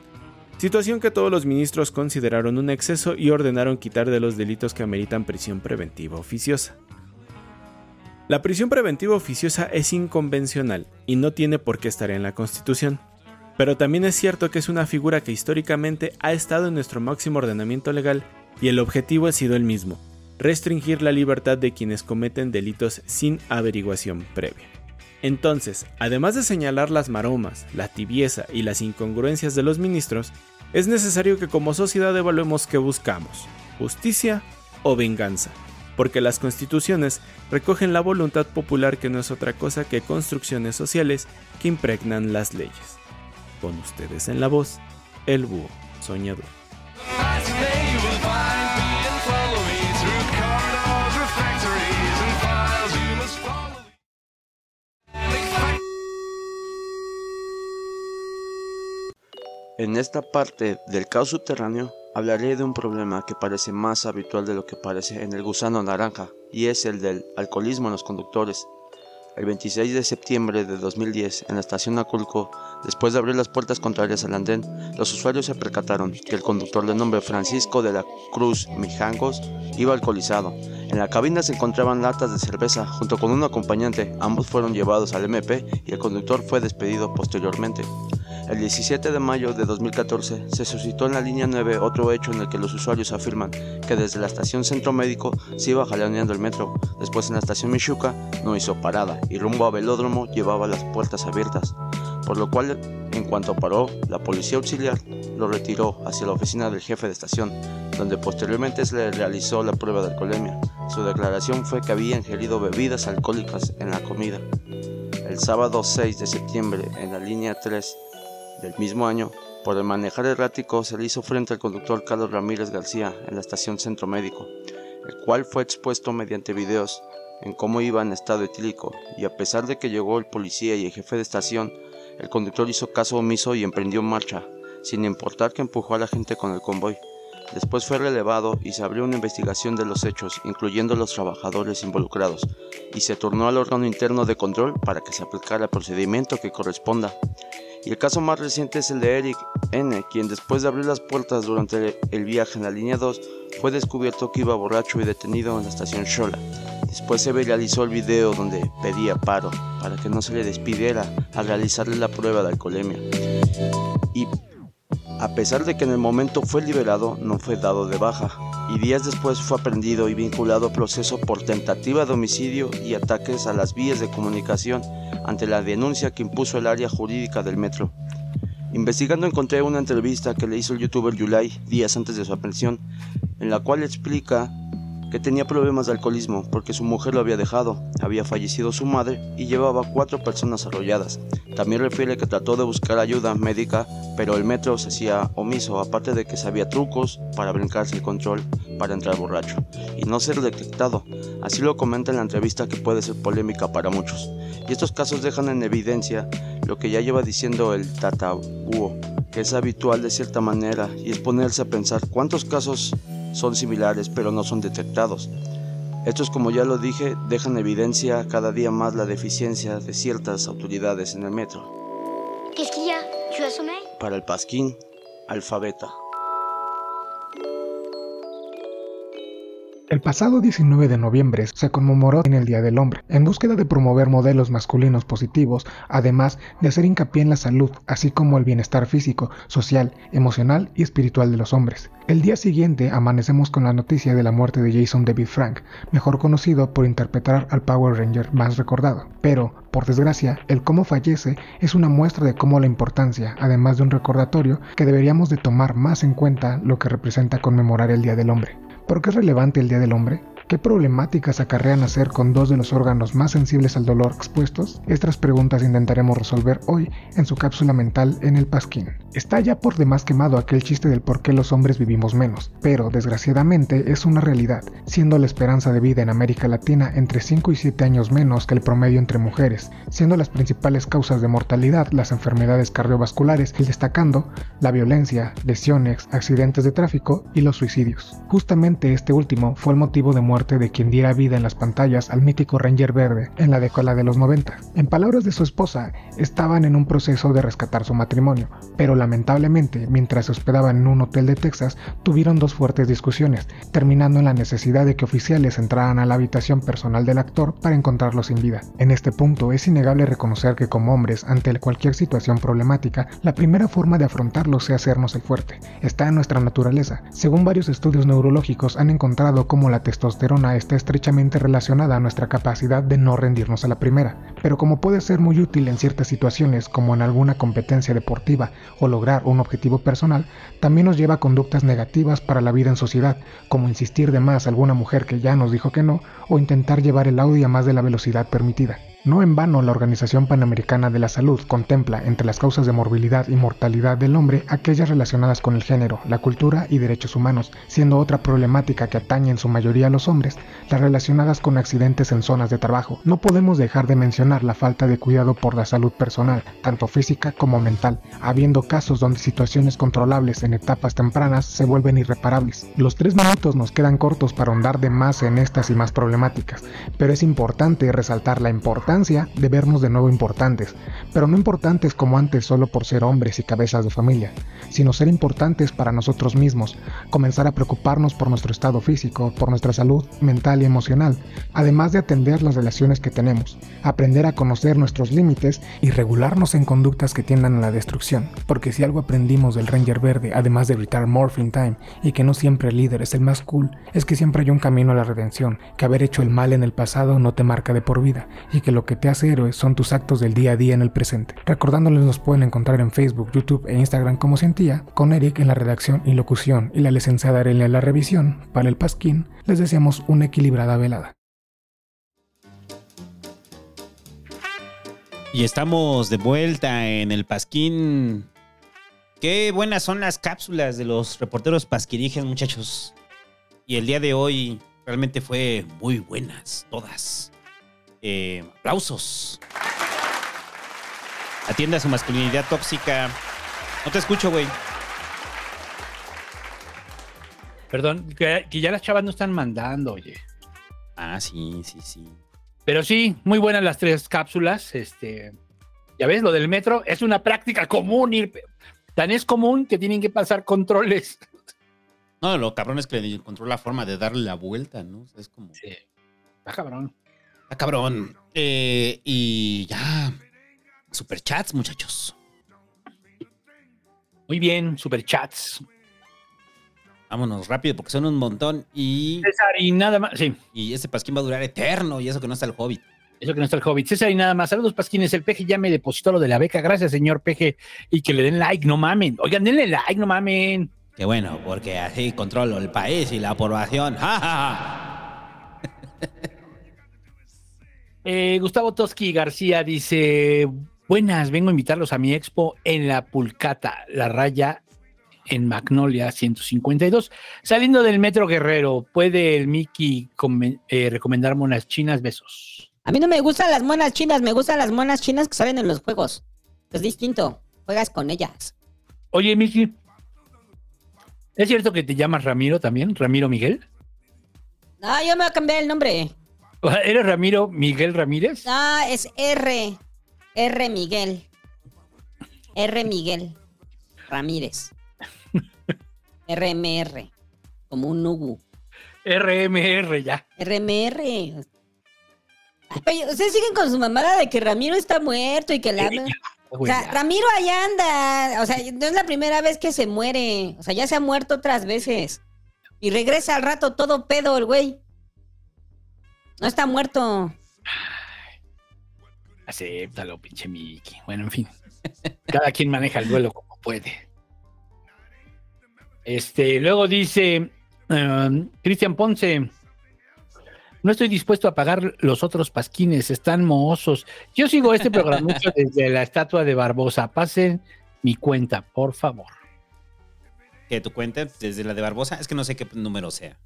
situación que todos los ministros consideraron un exceso y ordenaron quitar de los delitos que ameritan prisión preventiva oficiosa. La prisión preventiva oficiosa es inconvencional y no tiene por qué estar en la Constitución, pero también es cierto que es una figura que históricamente ha estado en nuestro máximo ordenamiento legal y el objetivo ha sido el mismo, restringir la libertad de quienes cometen delitos sin averiguación previa. Entonces, además de señalar las maromas, la tibieza y las incongruencias de los ministros, es necesario que como sociedad evaluemos qué buscamos, justicia o venganza, porque las constituciones recogen la voluntad popular que no es otra cosa que construcciones sociales que impregnan las leyes. Con ustedes en la voz, el búho soñador. En esta parte del caos subterráneo hablaré de un problema que parece más habitual de lo que parece en el gusano naranja, y es el del alcoholismo en los conductores. El 26 de septiembre de 2010, en la estación Aculco, después de abrir las puertas contrarias al andén, los usuarios se percataron que el conductor de nombre Francisco de la Cruz Mijangos iba alcoholizado. En la cabina se encontraban latas de cerveza junto con un acompañante. Ambos fueron llevados al MP y el conductor fue despedido posteriormente. El 17 de mayo de 2014 se suscitó en la línea 9 otro hecho en el que los usuarios afirman que desde la estación Centro Médico se iba jaloneando el metro, después en la estación Michuca no hizo parada y rumbo a Velódromo llevaba las puertas abiertas, por lo cual en cuanto paró, la policía auxiliar lo retiró hacia la oficina del jefe de estación, donde posteriormente se le realizó la prueba de alcoholemia. Su declaración fue que había ingerido bebidas alcohólicas en la comida. El sábado 6 de septiembre, en la línea 3 del mismo año, por el manejar errático se le hizo frente al conductor Carlos Ramírez García en la estación Centro Médico, el cual fue expuesto mediante videos en cómo iba en estado etílico, y a pesar de que llegó el policía y el jefe de estación, el conductor hizo caso omiso y emprendió marcha, sin importar que empujó a la gente con el convoy. Después fue relevado y se abrió una investigación de los hechos, incluyendo los trabajadores involucrados, y se turnó al órgano interno de control para que se aplicara el procedimiento que corresponda. Y el caso más reciente es el de Eric N., quien después de abrir las puertas durante el viaje en la línea 2, fue descubierto que iba borracho y detenido en la estación Shola. Después se viralizó el video donde pedía paro para que no se le despidiera al realizarle la prueba de alcoholemia. Y a pesar de que en el momento fue liberado, no fue dado de baja, y días después fue aprendido y vinculado a proceso por tentativa de homicidio y ataques a las vías de comunicación ante la denuncia que impuso el área jurídica del metro. Investigando encontré una entrevista que le hizo el youtuber Yulai días antes de su aprehensión, en la cual explica que tenía problemas de alcoholismo porque su mujer lo había dejado, había fallecido su madre y llevaba cuatro personas arrolladas. También refiere que trató de buscar ayuda médica, pero el metro se hacía omiso, aparte de que sabía trucos para brincarse el control para entrar borracho y no ser detectado. Así lo comenta en la entrevista que puede ser polémica para muchos. Y estos casos dejan en evidencia lo que ya lleva diciendo el tataúo, que es habitual de cierta manera, y es ponerse a pensar cuántos casos son similares pero no son detectados. Estos, como ya lo dije, dejan evidencia cada día más la deficiencia de ciertas autoridades en el metro. Para el pasquín, alfabeta. El pasado 19 de noviembre se conmemoró en el Día del Hombre, en búsqueda de promover modelos masculinos positivos, además de hacer hincapié en la salud, así como el bienestar físico, social, emocional y espiritual de los hombres. El día siguiente amanecemos con la noticia de la muerte de Jason David Frank, mejor conocido por interpretar al Power Ranger más recordado. Pero, por desgracia, el cómo fallece es una muestra de cómo la importancia, además de un recordatorio, que deberíamos de tomar más en cuenta lo que representa conmemorar el Día del Hombre. ¿Por qué es relevante el Día del Hombre? ¿Qué problemáticas acarrea nacer con dos de los órganos más sensibles al dolor expuestos? Estas preguntas intentaremos resolver hoy en su cápsula mental en el Pasquín. Está ya por demás quemado aquel chiste del por qué los hombres vivimos menos, pero desgraciadamente es una realidad, siendo la esperanza de vida en América Latina entre 5 y 7 años menos que el promedio entre mujeres, siendo las principales causas de mortalidad las enfermedades cardiovasculares y destacando la violencia, lesiones, accidentes de tráfico y los suicidios. Justamente este último fue el motivo de muerte de quien diera vida en las pantallas al mítico Ranger Verde en la década de los 90. En palabras de su esposa, estaban en un proceso de rescatar su matrimonio, pero lamentablemente, mientras se hospedaban en un hotel de Texas, tuvieron dos fuertes discusiones, terminando en la necesidad de que oficiales entraran a la habitación personal del actor para encontrarlo sin vida. En este punto, es innegable reconocer que como hombres, ante cualquier situación problemática, la primera forma de afrontarlo sea hacernos el fuerte. Está en nuestra naturaleza. Según varios estudios neurológicos, han encontrado cómo la testosterona está estrechamente relacionada a nuestra capacidad de no rendirnos a la primera, pero como puede ser muy útil en ciertas situaciones como en alguna competencia deportiva o lograr un objetivo personal, también nos lleva a conductas negativas para la vida en sociedad, como insistir de más a alguna mujer que ya nos dijo que no o intentar llevar el audio a más de la velocidad permitida. No en vano la Organización Panamericana de la Salud contempla entre las causas de morbilidad y mortalidad del hombre aquellas relacionadas con el género, la cultura y derechos humanos, siendo otra problemática que atañe en su mayoría a los hombres, las relacionadas con accidentes en zonas de trabajo. No podemos dejar de mencionar la falta de cuidado por la salud personal, tanto física como mental, habiendo casos donde situaciones controlables en etapas tempranas se vuelven irreparables. Los tres minutos nos quedan cortos para ahondar de más en estas y más problemáticas, pero es importante resaltar la importancia de vernos de nuevo importantes, pero no importantes como antes solo por ser hombres y cabezas de familia, sino ser importantes para nosotros mismos, comenzar a preocuparnos por nuestro estado físico, por nuestra salud mental y emocional, además de atender las relaciones que tenemos, aprender a conocer nuestros límites y regularnos en conductas que tiendan a la destrucción, porque si algo aprendimos del Ranger Verde, además de gritar Morphine Time y que no siempre el líder es el más cool, es que siempre hay un camino a la redención, que haber hecho el mal en el pasado no te marca de por vida y que lo que te hace héroe son tus actos del día a día en el presente. Recordándoles nos pueden encontrar en Facebook, YouTube e Instagram como Sentía, con Eric en la redacción y locución y la licenciada Arely en la revisión. Para el Pasquín, les deseamos una equilibrada velada. Y estamos de vuelta en el Pasquín. Qué buenas son las cápsulas de los reporteros pasquirigen, muchachos. Y el día de hoy realmente fue muy buenas, todas. Eh, aplausos. Atienda a su masculinidad tóxica. No te escucho, güey. Perdón, que, que ya las chavas no están mandando, oye. Ah, sí, sí, sí. Pero sí, muy buenas las tres cápsulas. Este, ya ves, lo del metro es una práctica común. Ir, tan es común que tienen que pasar controles. No, lo cabrón es que le encontró la forma de darle la vuelta, ¿no? Es como. Sí. Está cabrón. Está cabrón. Eh, y ya. Superchats, muchachos. Muy bien, superchats. Vámonos rápido porque son un montón y. César y nada más. Sí. Y ese pasquín va a durar eterno y eso que no está el hobbit. Eso que no está el hobbit. César y nada más. Saludos, Pasquines. El peje ya me depositó lo de la beca. Gracias, señor peje. Y que le den like, no mamen. Oigan, denle like, no mamen. Qué bueno, porque así controlo el país y la aprobación. ¡Ja, ja, ja! eh, Gustavo Toski García dice: Buenas, vengo a invitarlos a mi expo en la Pulcata, la raya en Magnolia 152. Saliendo del Metro Guerrero, ¿puede el Mickey eh, recomendarme unas chinas? Besos. A mí no me gustan las monas chinas, me gustan las monas chinas que salen en los juegos. Es distinto, juegas con ellas. Oye, Mickey, ¿es cierto que te llamas Ramiro también? ¿Ramiro Miguel? No, yo me voy a cambiar el nombre. ¿Eres Ramiro Miguel Ramírez? No, es R. R. Miguel. R. Miguel Ramírez. RMR, como un Nugu. RMR ya. RMR. Ustedes siguen con su mamada de que Ramiro está muerto y que la... O sea, Ramiro allá anda. O sea, no es la primera vez que se muere. O sea, ya se ha muerto otras veces. Y regresa al rato todo pedo el güey. No está muerto. Acéptalo, pinche Mickey. Bueno, en fin. Cada quien maneja el duelo como puede. Este, luego dice um, Cristian Ponce. No estoy dispuesto a pagar los otros pasquines, están mohosos. Yo sigo este programa desde la estatua de Barbosa. Pasen mi cuenta, por favor. ¿Que tu cuenta desde la de Barbosa? Es que no sé qué número sea.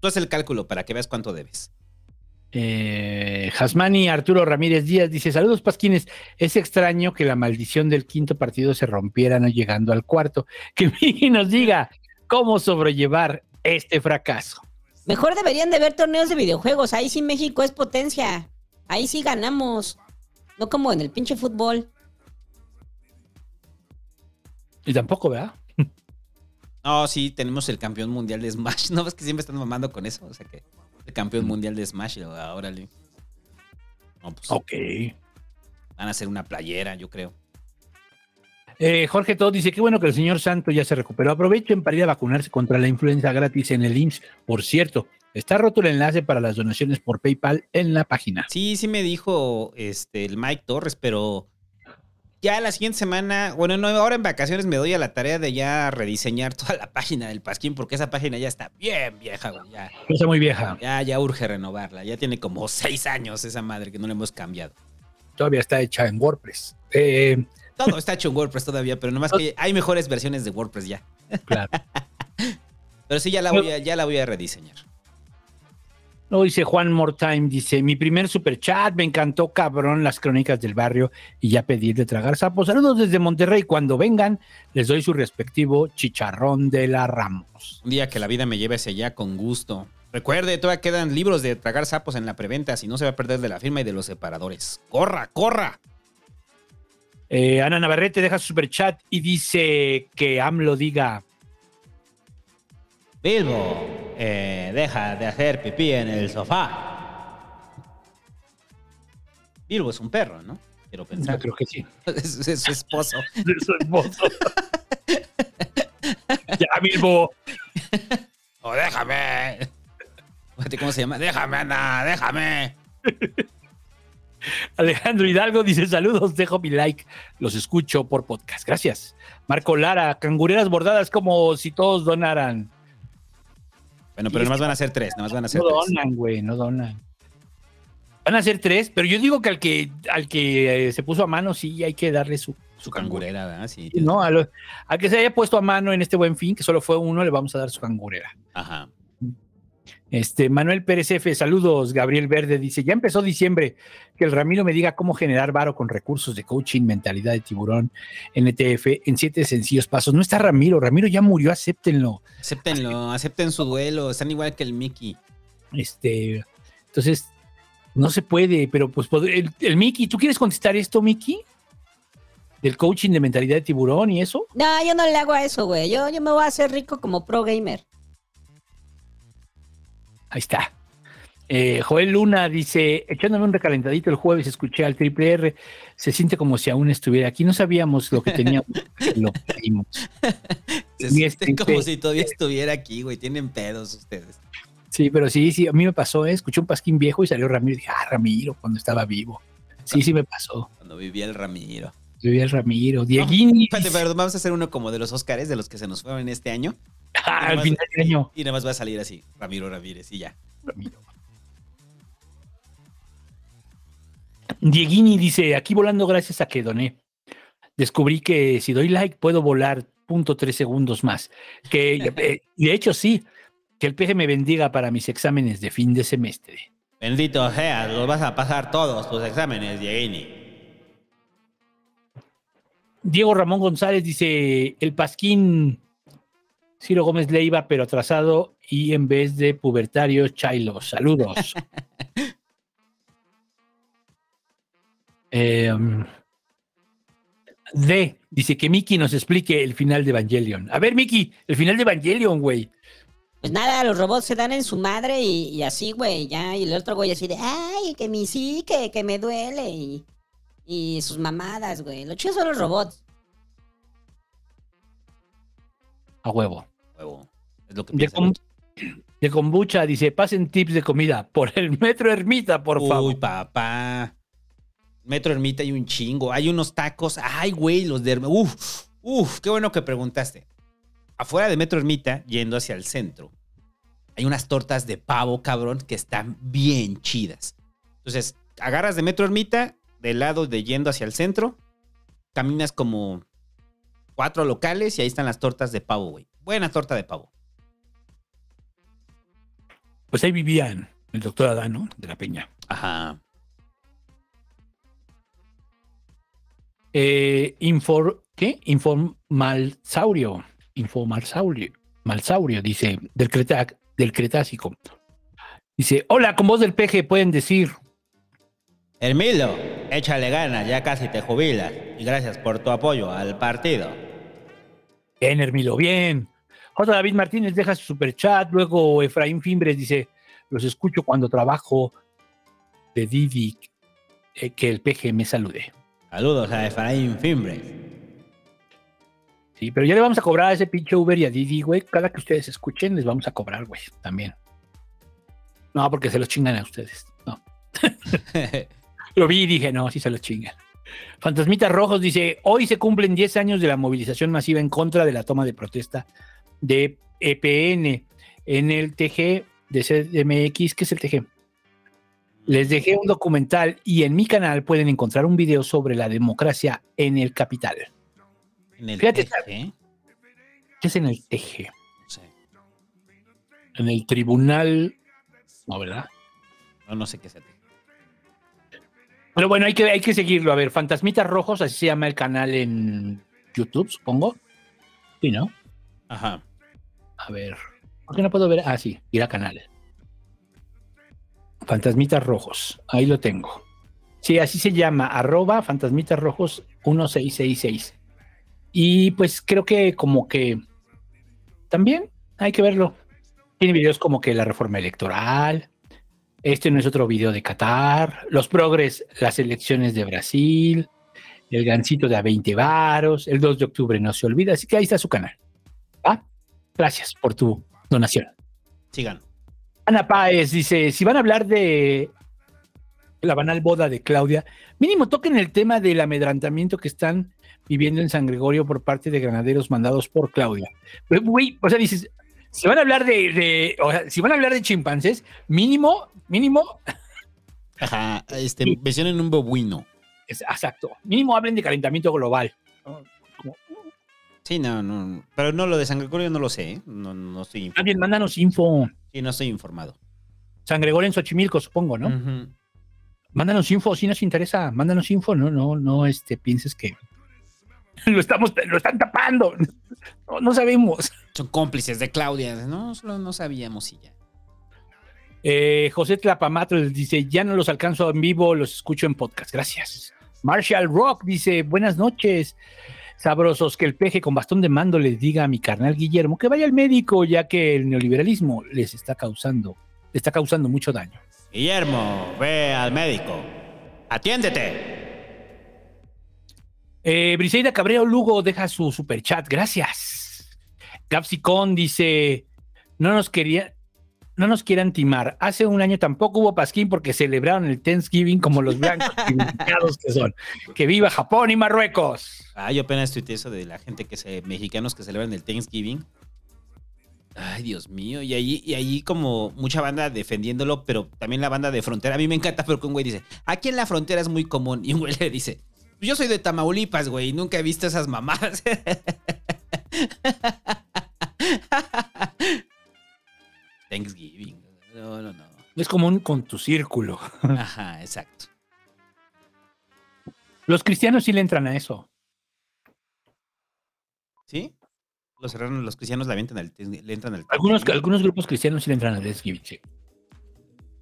Tú haces el cálculo para que veas cuánto debes. Eh, Jasmani Arturo Ramírez Díaz dice: Saludos, Pasquines. Es extraño que la maldición del quinto partido se rompiera no llegando al cuarto. Que Miki nos diga cómo sobrellevar este fracaso. Mejor deberían de ver torneos de videojuegos. Ahí sí México es potencia. Ahí sí ganamos. No como en el pinche fútbol. Y tampoco, ¿verdad? No, sí, tenemos el campeón mundial de Smash. No ves que siempre están mamando con eso. O sea que campeón mundial de Smash, órale. No, pues, ok. Van a hacer una playera, yo creo. Eh, Jorge Todo dice, qué bueno que el señor Santo ya se recuperó. Aprovechen para ir a vacunarse contra la influenza gratis en el IMSS. Por cierto, está roto el enlace para las donaciones por PayPal en la página. Sí, sí me dijo este, el Mike Torres, pero ya la siguiente semana, bueno, no, ahora en vacaciones me doy a la tarea de ya rediseñar toda la página del Pasquín, porque esa página ya está bien vieja, güey. Ya, está muy vieja. Ya, ya urge renovarla. Ya tiene como seis años esa madre que no le hemos cambiado. Todavía está hecha en WordPress. Eh, todo está hecho en WordPress todavía, pero nomás que hay mejores versiones de WordPress ya. Claro. pero sí, ya la voy a, ya la voy a rediseñar. Luego dice Juan Mortime, dice, mi primer super chat, me encantó cabrón las crónicas del barrio y ya pedí de tragar sapos. Saludos desde Monterrey, cuando vengan les doy su respectivo chicharrón de la Ramos. Un día que la vida me lleve hacia allá con gusto. Recuerde, todavía quedan libros de tragar sapos en la preventa, si no se va a perder de la firma y de los separadores. ¡Corra, corra! Eh, Ana Navarrete deja su super chat y dice que AMLO diga. Bilbo, eh, deja de hacer pipí en el sofá. Bilbo es un perro, ¿no? Quiero pensar. Yo creo que sí. es, es su esposo. Es su esposo. ya, Bilbo. ¡Oh, déjame! ¿Cómo se llama? Déjame, Ana, déjame. Alejandro Hidalgo dice saludos, dejo mi like, los escucho por podcast. Gracias. Marco Lara, cangureras bordadas como si todos donaran. Bueno, pero nomás van a ser tres, nomás van a ser no tres. donan, güey, no donan. Van a ser tres, pero yo digo que al que al que eh, se puso a mano sí hay que darle su, Su cangurera, ¿verdad? Sí. No, a lo- al que se haya puesto a mano en este buen fin, que solo fue uno, le vamos a dar su cangurera. Ajá. Este, Manuel Pérez F, saludos. Gabriel Verde dice: Ya empezó diciembre. Que el Ramiro me diga cómo generar varo con recursos de coaching, mentalidad de tiburón, NTF, en siete sencillos pasos. No está Ramiro, Ramiro ya murió, acéptenlo. Acéptenlo, acepten su duelo, están igual que el Mickey. Este, entonces, no se puede, pero pues el, el Mickey, ¿tú quieres contestar esto, Mickey? Del coaching de mentalidad de tiburón y eso. No, yo no le hago a eso, güey. Yo, yo me voy a hacer rico como pro gamer. Ahí está. Eh, Joel Luna dice, echándome un recalentadito el jueves, escuché al triple R, se siente como si aún estuviera aquí. No sabíamos lo que teníamos, lo pedimos. Se Y sienten este- como si todavía estuviera aquí, güey. Tienen pedos ustedes. Sí, pero sí, sí, a mí me pasó, ¿eh? escuché un pasquín viejo y salió Ramiro y dije, ah, Ramiro, cuando estaba vivo. Sí, sí me pasó. Cuando vivía el Ramiro. Vivía el Ramiro. Dieguini. Espérate, pero vamos a hacer uno como de los Óscares, de los que se nos fueron este año. Ah, Y al nomás- final del año. Y nada más va a salir así, Ramiro Ramírez, y ya. Dieguini dice, aquí volando gracias a que doné. Descubrí que si doy like puedo volar punto tres segundos más. Que eh, de hecho sí, que el peje me bendiga para mis exámenes de fin de semestre. Bendito seas, los vas a pasar todos tus exámenes, Dieguini. Diego Ramón González dice, el pasquín Ciro Gómez Leiva, pero atrasado y en vez de pubertario, Chailo. Saludos. Eh, D dice que Miki nos explique el final de Evangelion. A ver, Miki, el final de Evangelion, güey. Pues nada, los robots se dan en su madre y, y así, güey, ya. Y el otro güey así de, ay, que mi sí, que, que me duele. Y, y sus mamadas, güey. Lo chido son los robots. A huevo. Huevo. Es lo que De, com- de kombucha dice, pasen tips de comida por el metro Ermita, por Uy, favor. papá. Metro Ermita hay un chingo. Hay unos tacos. Ay, güey, los de Ermita. Uf, uf, qué bueno que preguntaste. Afuera de Metro Ermita, yendo hacia el centro, hay unas tortas de pavo, cabrón, que están bien chidas. Entonces, agarras de Metro Ermita, del lado de yendo hacia el centro, caminas como cuatro locales y ahí están las tortas de pavo, güey. Buena torta de pavo. Pues ahí vivían el doctor Adano de la Peña. Ajá. Eh, infor, ¿Qué? Informalsaurio. Informalsaurio. Malsaurio, dice, del, del Cretácico. Dice, hola, con voz del peje pueden decir. Hermilo, échale ganas, ya casi te jubilas. Y gracias por tu apoyo al partido. Bien, Hermilo, bien. J. David Martínez deja su superchat. Luego Efraín Fimbres dice: Los escucho cuando trabajo. De Didi, eh, que el peje me salude. Saludos a Efraín Fimbres. Sí, pero ya le vamos a cobrar a ese pinche Uber y a Didi, güey. Cada que ustedes escuchen, les vamos a cobrar, güey, también. No, porque se los chingan a ustedes. No. Lo vi y dije, no, sí se los chingan. Fantasmitas Rojos dice, hoy se cumplen 10 años de la movilización masiva en contra de la toma de protesta de EPN en el TG de CDMX. ¿Qué es el TG? Les dejé un documental y en mi canal pueden encontrar un video sobre la democracia en el capital. En el Fíjate, TG. ¿Qué es en el TG? En el tribunal. No, ¿verdad? No, no sé qué es el TG. Pero bueno, hay que, hay que seguirlo. A ver, Fantasmitas Rojos, así se llama el canal en YouTube, supongo. Sí, ¿no? Ajá. A ver. ¿Por qué no puedo ver? Ah, sí, ir a canal. Fantasmitas Rojos. Ahí lo tengo. Sí, así se llama, arroba Fantasmitas Rojos 1666. Y pues creo que como que también hay que verlo. Tiene videos como que la reforma electoral. Este no es otro video de Qatar. Los progres, las elecciones de Brasil. El gancito de a 20 varos. El 2 de octubre no se olvida. Así que ahí está su canal. ¿Ah? Gracias por tu donación. Sigan. Ana Páez dice: si van a hablar de la banal boda de Claudia, mínimo toquen el tema del amedrantamiento que están viviendo en San Gregorio por parte de granaderos mandados por Claudia. Pero, güey, o sea, dices, si van a hablar de, o sea, si van a hablar de chimpancés, mínimo, mínimo. Ajá, este, mencionen un bobuino. Exacto. Mínimo hablen de calentamiento global. Sí, no, no. Pero no, lo de San Gregorio no lo sé. ¿eh? No, no estoy informado. Alguien, mándanos info. Sí, no estoy informado. San Gregorio en Xochimilco, supongo, ¿no? Mándanos info, si nos interesa. Mándanos info, no, no, no, este, pienses que lo estamos, lo están tapando. No, sabemos. Son cómplices de Claudia, no, solo no sabíamos y ya. Eh, José Tlapamatro dice, ya no los alcanzo en vivo, los escucho en podcast. Gracias. Marshall Rock dice, buenas noches. Sabrosos, que el peje con bastón de mando les diga a mi carnal Guillermo que vaya al médico, ya que el neoliberalismo les está causando, le está causando mucho daño. Guillermo, ve al médico. Atiéndete. Eh, Briseida Cabrero Lugo deja su super chat. Gracias. Capsicón dice: No nos quería. No nos quieran timar. Hace un año tampoco hubo pasquín porque celebraron el Thanksgiving como los blancos que son. Que viva Japón y Marruecos. Ah, yo apenas tuiteé eso de la gente que se, mexicanos que celebran el Thanksgiving. Ay, Dios mío. Y allí, y allí como mucha banda defendiéndolo, pero también la banda de frontera. A mí me encanta, pero que un güey dice, aquí en la frontera es muy común. Y un güey le dice, yo soy de Tamaulipas, güey, nunca he visto esas mamadas. Thanksgiving. No, no, no. Es común con tu círculo. Ajá, exacto. Los cristianos sí le entran a eso. ¿Sí? Los, los cristianos le, entran al, le entran al algunos, algunos grupos cristianos sí le entran al Thanksgiving, sí.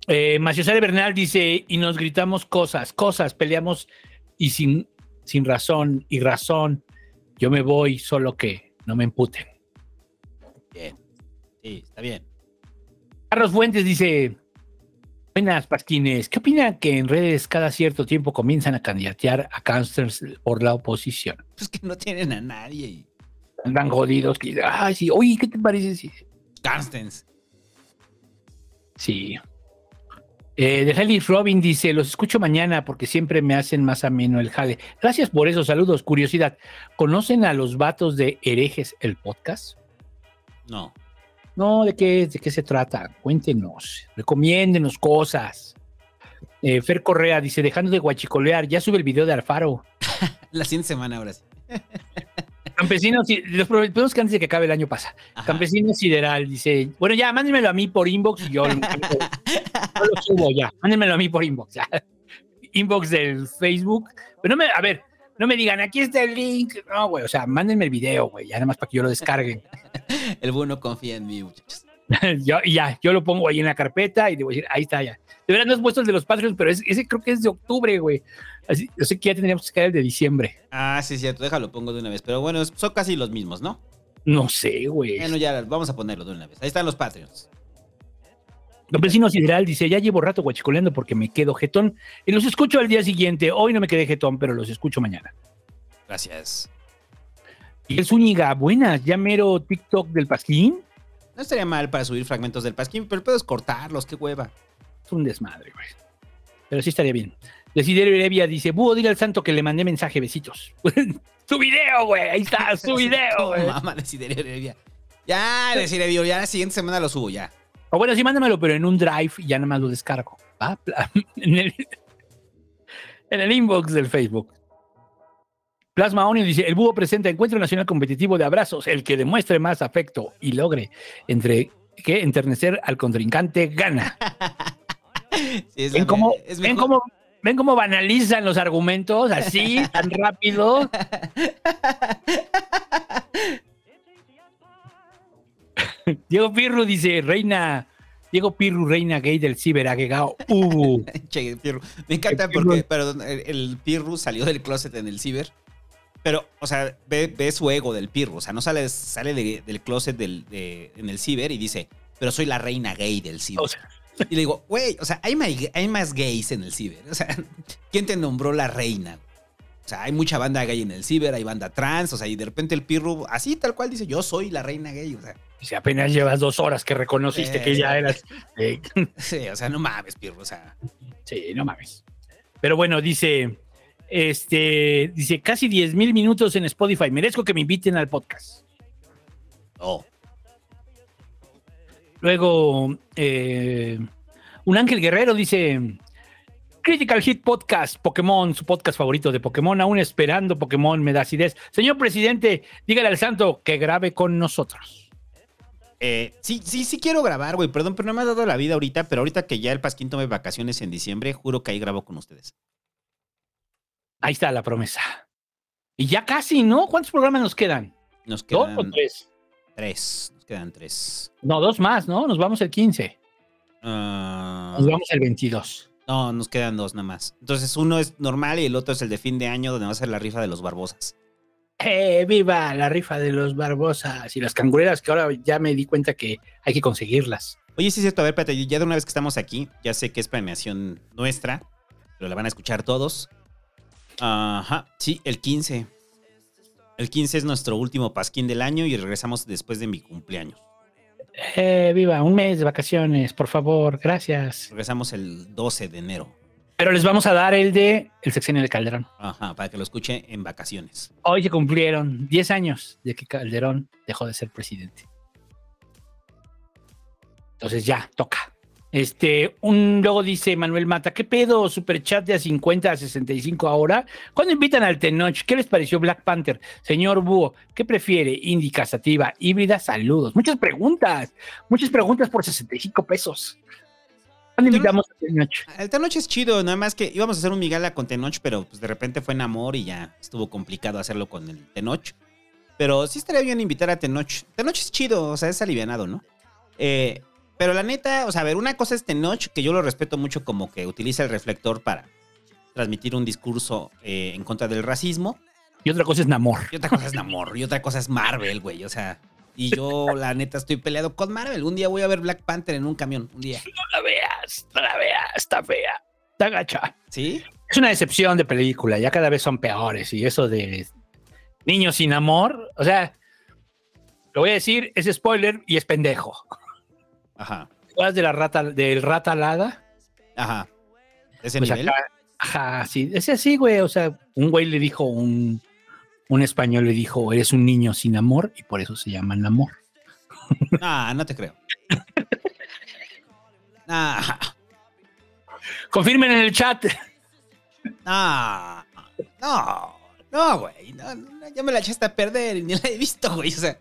Eh, Bernal dice, y nos gritamos cosas, cosas, peleamos y sin, sin razón y razón, yo me voy, solo que no me emputen. Bien, sí, está bien. Carlos Fuentes dice, buenas Pasquines, ¿qué opinan que en redes cada cierto tiempo comienzan a candidatear a cánceres por la oposición? Pues que no tienen a nadie. Andan jodidos. Que, ay, sí, oye, ¿qué te parece? Si... Sí. Eh, de Heli Robin dice, los escucho mañana porque siempre me hacen más ameno el jale. Gracias por eso, saludos. Curiosidad, ¿conocen a los vatos de herejes el podcast? No. No, ¿de qué, de qué se trata? Cuéntenos, recomiéndenos cosas. Eh, Fer Correa dice, dejando de guachicolear, ya sube el video de Alfaro. La siguiente semana ahora sí. Campesinos, los problemas que antes de que acabe el año pasa. Campesino Sideral dice, bueno, ya, mándenmelo a mí por inbox y yo, lo subo ya. Mándenmelo a mí por inbox. Ya. Inbox del Facebook. Pero no me, a ver, no me digan, aquí está el link. No, güey, o sea, mándenme el video, güey, ya nada más para que yo lo descargue. el bueno confía en mí, muchachos. yo, ya, yo lo pongo ahí en la carpeta y digo, ahí está ya. De verdad no es puesto el de los Patreons, pero ese creo que es de octubre, güey. Así, yo sé que ya tendríamos que caer el de diciembre. Ah, sí, cierto, déjalo, pongo de una vez. Pero bueno, son casi los mismos, ¿no? No sé, güey. Bueno, ya vamos a ponerlo de una vez. Ahí están los Patreons. Don Vecino Sideral dice, ya llevo rato guachicoleando porque me quedo jetón y los escucho al día siguiente. Hoy no me quedé jetón, pero los escucho mañana. Gracias. Y el Zúñiga, buenas, ya mero TikTok del Pasquín. No estaría mal para subir fragmentos del Pasquín, pero puedes cortarlos, qué hueva. Es un desmadre, güey. Pero sí estaría bien. Desiderio Heredia dice, búho, dile al santo que le mandé mensaje, besitos. su video, güey, ahí está, su video, güey. Mamá, Desiderio Heredia. Ya, Desiderio, ya la siguiente semana lo subo, ya. O bueno, sí, mándamelo, pero en un drive y ya nada más lo descargo. En el, en el inbox del Facebook. Plasma Onion dice, el búho presenta Encuentro Nacional Competitivo de Abrazos, el que demuestre más afecto y logre entre que enternecer al contrincante gana. ¿Ven, cómo, ¿ven, cómo, ¿Ven cómo banalizan los argumentos así, tan rápido? Diego Pirro dice, Reina, Diego Pirru, reina gay del ciber, agregado. Uh. Che, Pirru. Me encanta porque, perdón, el, el Pirru salió del closet en el ciber. Pero, o sea, ve, ve su ego del Pirru. O sea, no sale, sale de- del closet del, de- en el ciber y dice, pero soy la reina gay del ciber. O sea, y le digo, güey, o sea, hay, hay más gays en el ciber. O sea, ¿quién te nombró la reina? O sea, hay mucha banda gay en el ciber, hay banda trans, o sea, y de repente el Pirru, así tal cual, dice, yo soy la reina gay. O sea, si apenas llevas dos horas que reconociste que ya sí. eras. eh, sí, o sea, no mames, Pirru, o sea. sí, no mames. Pero bueno, dice. Este. Dice casi 10 mil minutos en Spotify. Merezco que me inviten al podcast. Oh. Luego, eh, un ángel guerrero dice: Critical Hit Podcast, Pokémon, su podcast favorito de Pokémon, aún esperando Pokémon, me da acidez. Señor presidente, dígale al santo que grabe con nosotros. Eh, sí, sí, sí quiero grabar, güey, perdón, pero no me ha dado la vida ahorita, pero ahorita que ya el Pasquín tome vacaciones en diciembre, juro que ahí grabo con ustedes. Ahí está la promesa. Y ya casi, ¿no? ¿Cuántos programas nos quedan? Nos ¿Dos quedan o tres? tres, nos quedan tres. No, dos más, ¿no? Nos vamos el 15. Ah, Nos vamos el 22. no, nos quedan dos nada más. Entonces uno es normal y el otro es el de fin de año donde va a ser la rifa de los Barbosas. ¡Eh, viva la rifa de los Barbosas y las cangureras que ahora ya me di cuenta que hay que conseguirlas. Oye, sí es cierto, a ver, espérate, ya de una vez que estamos aquí, ya sé que es planeación nuestra, pero la van a escuchar todos. Ajá, sí, el 15. El 15 es nuestro último pasquín del año y regresamos después de mi cumpleaños. ¡Eh, viva! Un mes de vacaciones, por favor, gracias. Regresamos el 12 de enero. Pero les vamos a dar el de el sexenio de Calderón. Ajá, para que lo escuche en vacaciones. Hoy se cumplieron 10 años de que Calderón dejó de ser presidente. Entonces ya, toca. Este, un luego dice Manuel Mata, ¿qué pedo? Superchat de a 50 a 65 ahora. ¿Cuándo invitan al Tenoch? ¿Qué les pareció Black Panther? Señor Búho, ¿qué prefiere? Indica, sativa, híbrida, saludos. Muchas preguntas, muchas preguntas por 65 pesos. ¿Cuándo invitamos al Tenoch? El Tenoch es chido, nada más que íbamos a hacer un Migala con Tenoch, pero pues de repente fue en amor y ya estuvo complicado hacerlo con el Tenoch. Pero sí estaría bien invitar a Tenoch. Tenoch es chido, o sea, es alivianado, ¿no? Eh, pero la neta, o sea, a ver, una cosa es Tenoch, que yo lo respeto mucho como que utiliza el reflector para transmitir un discurso eh, en contra del racismo. Y otra cosa es Namor. Y otra cosa es Namor. Y otra cosa es Marvel, güey. O sea, y yo la neta estoy peleado con Marvel. Un día voy a ver Black Panther en un camión. Un día. No la veas, no la veas, está fea, está gacha. ¿Sí? Es una decepción de película, ya cada vez son peores. Y eso de niños sin amor, o sea, lo voy a decir, es spoiler y es pendejo. Ajá. ¿Te acuerdas de la rata, del rata alada? Ajá. ¿Ese Pues nivel? acá, ajá, sí, es así, güey. O sea, un güey le dijo, un, un español le dijo, eres un niño sin amor y por eso se llaman amor. Ah, no te creo. Ah, Confirmen en el chat. no, no, no, güey. No, no, ya me la echaste a perder y ni la he visto, güey. O sea,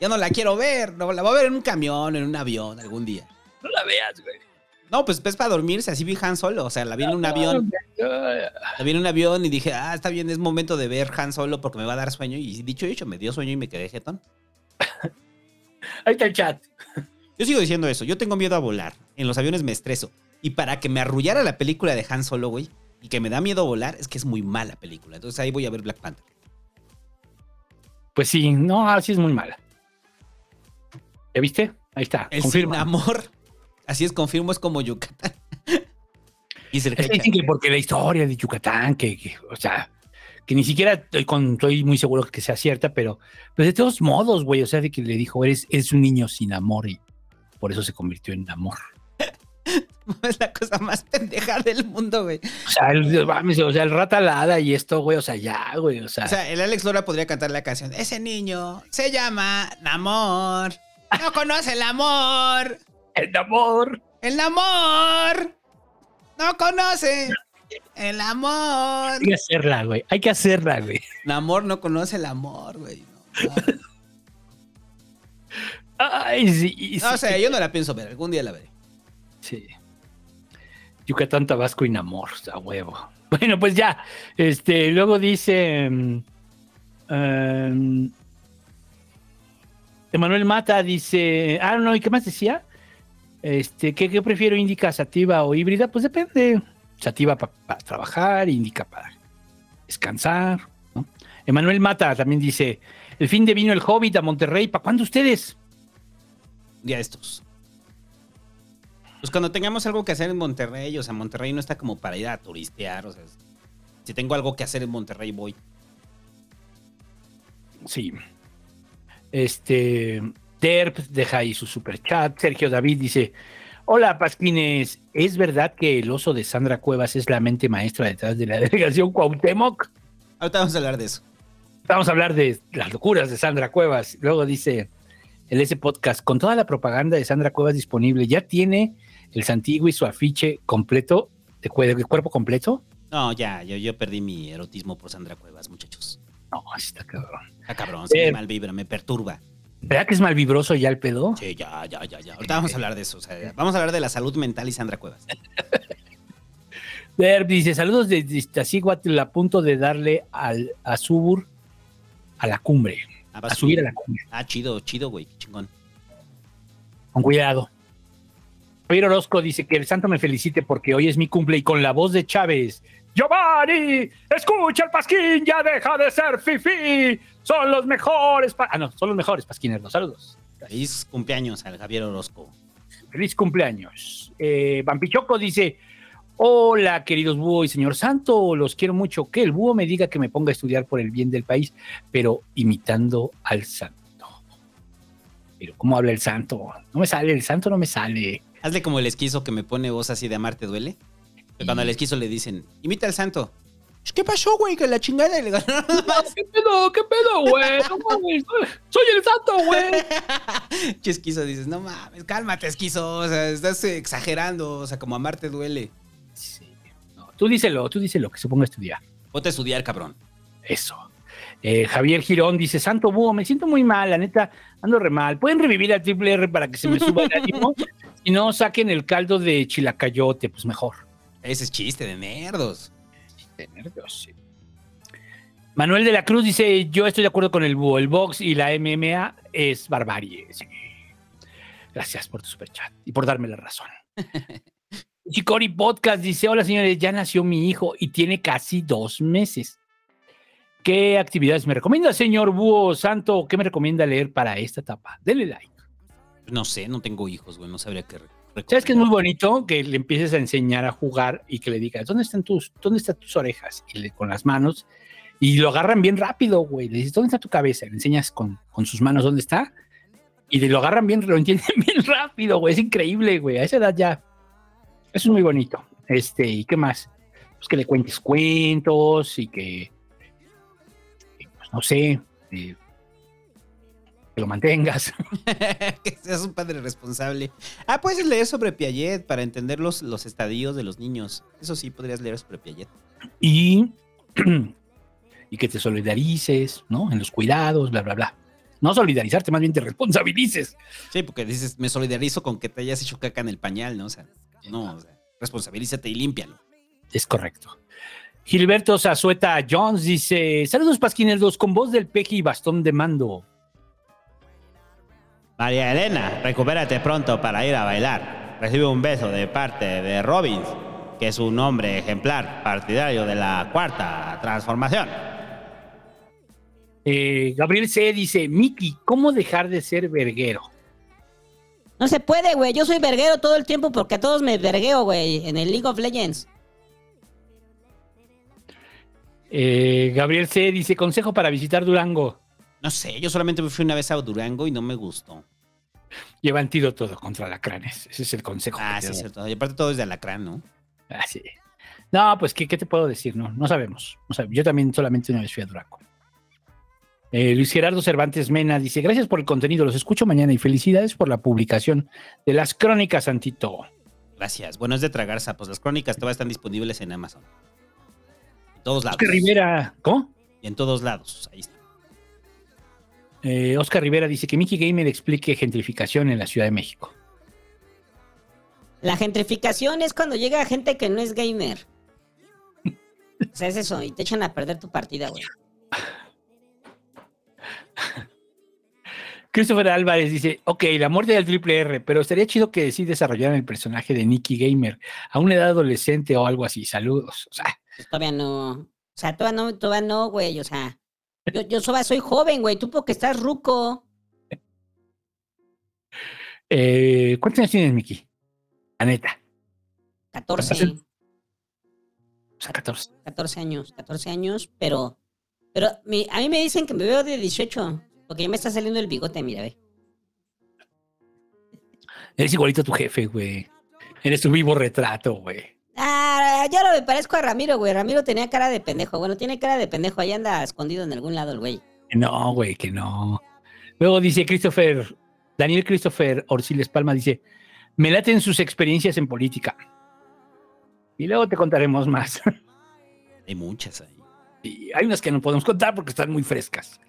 ya no la quiero ver. No, la voy a ver en un camión, en un avión, algún día. No la veas, güey. No, pues es para dormirse, así vi Han Solo. O sea, la vi en un avión. La vi en un avión y dije, ah, está bien, es momento de ver Han Solo porque me va a dar sueño. Y dicho y hecho, me dio sueño y me quedé jetón. Ahí está el chat. Yo sigo diciendo eso. Yo tengo miedo a volar. En los aviones me estreso. Y para que me arrullara la película de Han Solo, güey, y que me da miedo volar, es que es muy mala película. Entonces ahí voy a ver Black Panther. Pues sí, no, así es muy mala. ¿Ya viste? Ahí está. El confirma. sin amor. Así es, confirmo, es como Yucatán. y Es que dicen que porque la historia de Yucatán, que, que, o sea, que ni siquiera estoy, con- estoy muy seguro que sea cierta, pero, pero de todos modos, güey, o sea, de que le dijo, eres, eres un niño sin amor y por eso se convirtió en amor. Es la cosa más pendeja del mundo, güey. O sea, el, mames, o sea, el rata alada y esto, güey, o sea, ya, güey, o sea, O sea, el Alex Lora podría cantar la canción. Ese niño se llama Namor. No conoce el amor. el amor. El amor. No conoce el amor. hay que hacerla, güey, hay que hacerla, güey. Namor no conoce el amor, güey. No, Ay, sí, No, o sea, yo no la pienso ver. Algún día la veré. Sí. Yucatán, Tabasco y Namor, a huevo. Bueno, pues ya. Este, luego dice. mm, em, Emanuel Mata dice. Ah, no, ¿y qué más decía? Este, ¿qué, qué prefiero? ¿Indica sativa o híbrida? Pues depende. Sativa para trabajar, indica para descansar. ¿no? Emanuel Mata también dice: El fin de vino el Hobbit a Monterrey. ¿Para cuándo ustedes? de estos. Pues cuando tengamos algo que hacer en Monterrey, o sea, Monterrey no está como para ir a turistear, o sea, si tengo algo que hacer en Monterrey voy. Sí. Este, Terp deja ahí su super chat. Sergio David dice: Hola, Pasquines. ¿Es verdad que el oso de Sandra Cuevas es la mente maestra detrás de la delegación Cuauhtémoc? Ahorita vamos a hablar de eso. Vamos a hablar de las locuras de Sandra Cuevas. Luego dice el ese podcast, con toda la propaganda de Sandra Cuevas disponible, ¿ya tiene el Santigui su afiche completo, de, cuerpo completo? No, ya, yo, yo perdí mi erotismo por Sandra Cuevas, muchachos. No, está cabrón. Está cabrón, se me mal vibra, me perturba. ¿Verdad que es mal vibroso ya el pedo? Sí, ya, ya, ya, ya. Ahorita vamos a hablar de eso. O sea, vamos a hablar de la salud mental y Sandra Cuevas. Dice, saludos de Iztaccíhuatl a punto de darle al, a Subur a la cumbre. Ah, a subir a la cumbre. Ah, chido, chido, güey, chingón. Con cuidado. Javier Orozco dice que el santo me felicite porque hoy es mi cumple y con la voz de Chávez. Giovanni, escucha el pasquín, ya deja de ser fifi. Son los mejores. ah, no, son los mejores pasquineros. Saludos. Feliz cumpleaños al Javier Orozco. Feliz cumpleaños. Eh, Vampichoco dice: Hola, queridos búho y señor santo, los quiero mucho. Que el búho me diga que me ponga a estudiar por el bien del país, pero imitando al santo. Pero, ¿cómo habla el santo? No me sale, el santo no me sale. Hazle como el esquizo que me pone voz así de amarte duele. Que Cuando al esquizo le dicen, imita al santo. ¿Qué pasó, güey? Que la chingada le ganó. ¿Qué pedo? ¿Qué pedo, güey? No mames, soy el santo, güey. Che esquizo dices, no mames, cálmate, esquizo. O sea, estás exagerando. O sea, como amarte duele. Tú díselo, tú díselo, que se ponga a estudiar. Ponte a estudiar, cabrón. Eso. Eh, Javier Girón dice, Santo Búho, me siento muy mal, la neta, ando re mal. ¿Pueden revivir al triple R para que se me suba el ánimo? Si no, saquen el caldo de chilacayote, pues mejor. Ese es chiste de nerdos. De nerdos, sí. Manuel de la Cruz dice, yo estoy de acuerdo con el búho, el box y la MMA es barbarie. Sí. Gracias por tu superchat y por darme la razón. Chicori Podcast dice, hola señores, ya nació mi hijo y tiene casi dos meses. ¿Qué actividades me recomienda, señor Búho Santo? ¿Qué me recomienda leer para esta etapa? Denle like. No sé, no tengo hijos, güey. No sabría qué. re- ¿Sabes que es muy bonito? Que le empieces a enseñar a jugar y que le digas, ¿dónde están tus, dónde están tus orejas? Y le, con las manos. Y lo agarran bien rápido, güey. Le dices, ¿dónde está tu cabeza? Le enseñas con, con sus manos dónde está. Y de- lo agarran bien, lo entienden bien rápido, güey. Es increíble, güey. A esa edad ya. Eso es muy bonito. Este, ¿y qué más? Pues que le cuentes cuentos y que, que, pues, no sé, eh, que lo mantengas. que seas un padre responsable. Ah, puedes leer sobre Piaget para entender los, los estadios de los niños. Eso sí, podrías leer sobre Piaget. y, y que te solidarices, ¿no? En los cuidados, bla, bla, bla. No solidarizarte, más bien te responsabilices. Sí, porque dices, me solidarizo con que te hayas hecho caca en el pañal, ¿no? O sea, no, o sea, responsabilízate y límpialo. Es correcto. Gilberto Zazueta Jones dice: Saludos, Pasquinerdos, con voz del peje y bastón de mando. María Elena, recupérate pronto para ir a bailar. Recibe un beso de parte de Robbins, que es un hombre ejemplar, partidario de la cuarta transformación. Eh, Gabriel C. dice: Miki, ¿cómo dejar de ser verguero? No se puede, güey. Yo soy verguero todo el tiempo porque a todos me vergueo, güey, en el League of Legends. Eh, Gabriel C. dice: Consejo para visitar Durango. No sé, yo solamente me fui una vez a Durango y no me gustó. Lleva antídoto contra alacranes. Ese es el consejo. Ah, que sí, es cierto. Y aparte todo es de alacrán, ¿no? Ah, sí. No, pues, ¿qué, qué te puedo decir? No, no sabemos. No sab- Yo también solamente una vez fui a Durango. Eh, Luis Gerardo Cervantes Mena dice: Gracias por el contenido, los escucho mañana y felicidades por la publicación de las crónicas, Santito. Gracias. Bueno, es de tragar sapos. Las crónicas todavía están disponibles en Amazon. En todos lados. Rivera, ¿cómo? Y en todos lados. Ahí está. Eh, Oscar Rivera dice que Mickey Gamer explique gentrificación en la Ciudad de México. La gentrificación es cuando llega gente que no es gamer. O sea, es eso, y te echan a perder tu partida, güey. Christopher Álvarez dice, ok, la muerte del triple R, pero estaría chido que sí desarrollaran el personaje de Nicky Gamer a una edad adolescente o algo así. Saludos. O sea, pues todavía no. O sea, todavía no, todavía no, güey. O sea, yo, yo soy joven, güey. Tú porque estás ruco. Eh, ¿Cuántos años tienes, Mickey? La neta. 14. O sea, 14. 14 años, 14 años, pero, pero a mí me dicen que me veo de 18, porque ya me está saliendo el bigote, mira, ve. Eres igualito a tu jefe, güey. Eres tu vivo retrato, güey. Ah, yo no me parezco a Ramiro, güey. Ramiro tenía cara de pendejo. Bueno, tiene cara de pendejo. Ahí anda escondido en algún lado el güey. No, güey, que no. Luego dice Christopher, Daniel Christopher Orsiles Palma dice, me laten sus experiencias en política. Y luego te contaremos más. Hay muchas ahí. Y hay unas que no podemos contar porque están muy frescas.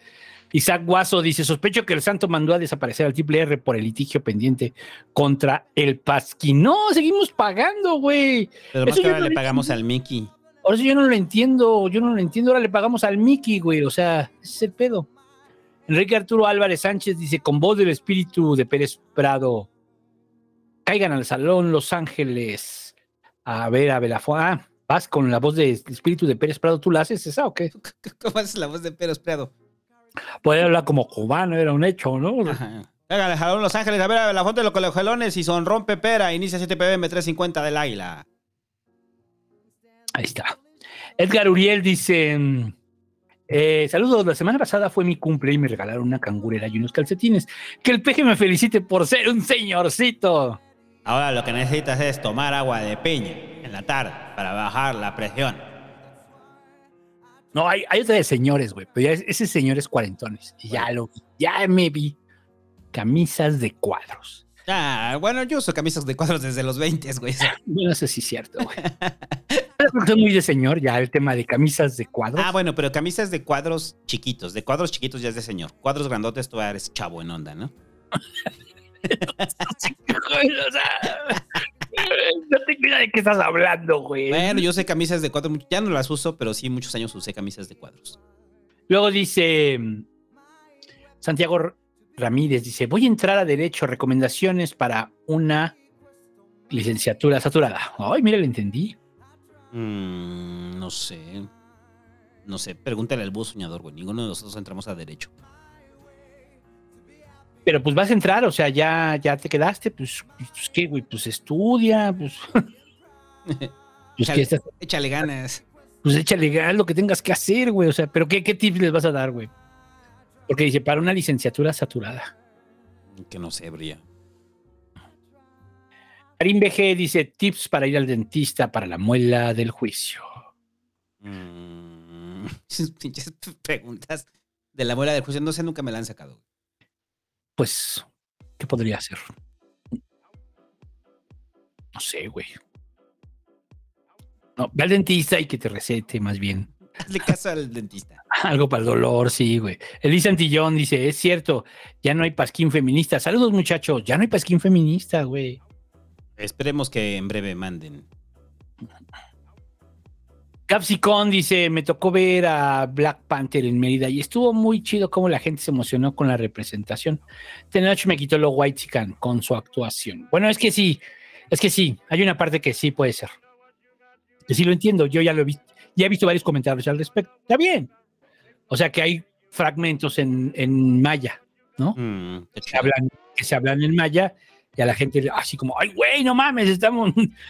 Isaac Guaso dice: Sospecho que el santo mandó a desaparecer al triple R por el litigio pendiente contra el Pasquín. No, seguimos pagando, güey. Pero más que ahora le pagamos al Mickey. Ahora sí yo no lo entiendo, yo no lo entiendo. Ahora le pagamos al Mickey, güey. O sea, ese es el pedo. Enrique Arturo Álvarez Sánchez dice: Con voz del espíritu de Pérez Prado, caigan al salón Los Ángeles a ver a Belafón. Ah, vas con la voz del espíritu de Pérez Prado. ¿Tú la haces esa o qué? ¿Cómo haces la voz de Pérez Prado? Puede hablar como cubano, era un hecho, ¿no? Venga, jalón Los Ángeles, a ver a la fuente de los colegelones y son rompe pera, inicia 7 pm 350 del águila. Ahí está. Edgar Uriel dice: eh, Saludos, la semana pasada fue mi cumple y me regalaron una cangurera y unos calcetines. Que el peje me felicite por ser un señorcito. Ahora lo que necesitas es tomar agua de piña en la tarde para bajar la presión. No, hay, hay otra de señores, güey, pero ya ese señor es cuarentones. Y ya lo ya me vi. Camisas de cuadros. Ah, bueno, yo uso camisas de cuadros desde los 20, güey. No sé si es cierto, güey. es muy de señor ya el tema de camisas de cuadros. Ah, bueno, pero camisas de cuadros chiquitos. De cuadros chiquitos ya es de señor. Cuadros grandotes tú eres chavo en onda, ¿no? No tengo idea de qué estás hablando, güey. Bueno, yo sé camisas de cuadros, ya no las uso, pero sí muchos años usé camisas de cuadros. Luego dice mm, Santiago Ramírez, dice, voy a entrar a Derecho, recomendaciones para una licenciatura saturada. Ay, mira, lo entendí. Mm, no sé. No sé, pregúntale al bus soñador, güey. Ninguno de nosotros entramos a Derecho. Pero pues vas a entrar, o sea, ya, ya te quedaste, pues, pues qué, güey, pues estudia, pues. pues échale, échale, ganas. Pues échale ganas lo que tengas que hacer, güey. O sea, pero ¿qué, qué tips les vas a dar, güey? Porque dice, para una licenciatura saturada. Que no sé, Bría. Karim BG dice, tips para ir al dentista para la muela del juicio. Mm, pinches preguntas de la muela del juicio, no sé, nunca me la han sacado pues, ¿qué podría hacer? No sé, güey. No, ve al dentista y que te recete más bien. Hazle caso al dentista. Algo para el dolor, sí, güey. Elisa Antillón dice, es cierto, ya no hay pasquín feminista. Saludos, muchachos, ya no hay pasquín feminista, güey. Esperemos que en breve manden. Capsicon dice, me tocó ver a Black Panther en Mérida y estuvo muy chido cómo la gente se emocionó con la representación. Tenoch me quitó lo white chican con su actuación. Bueno, es que sí, es que sí, hay una parte que sí puede ser. Que sí lo entiendo, yo ya lo he visto, ya he visto varios comentarios al respecto. Está bien. O sea que hay fragmentos en, en maya, ¿no? Mm, que, hablan, que se hablan en maya y a la gente así como, ay, güey, no mames, estamos,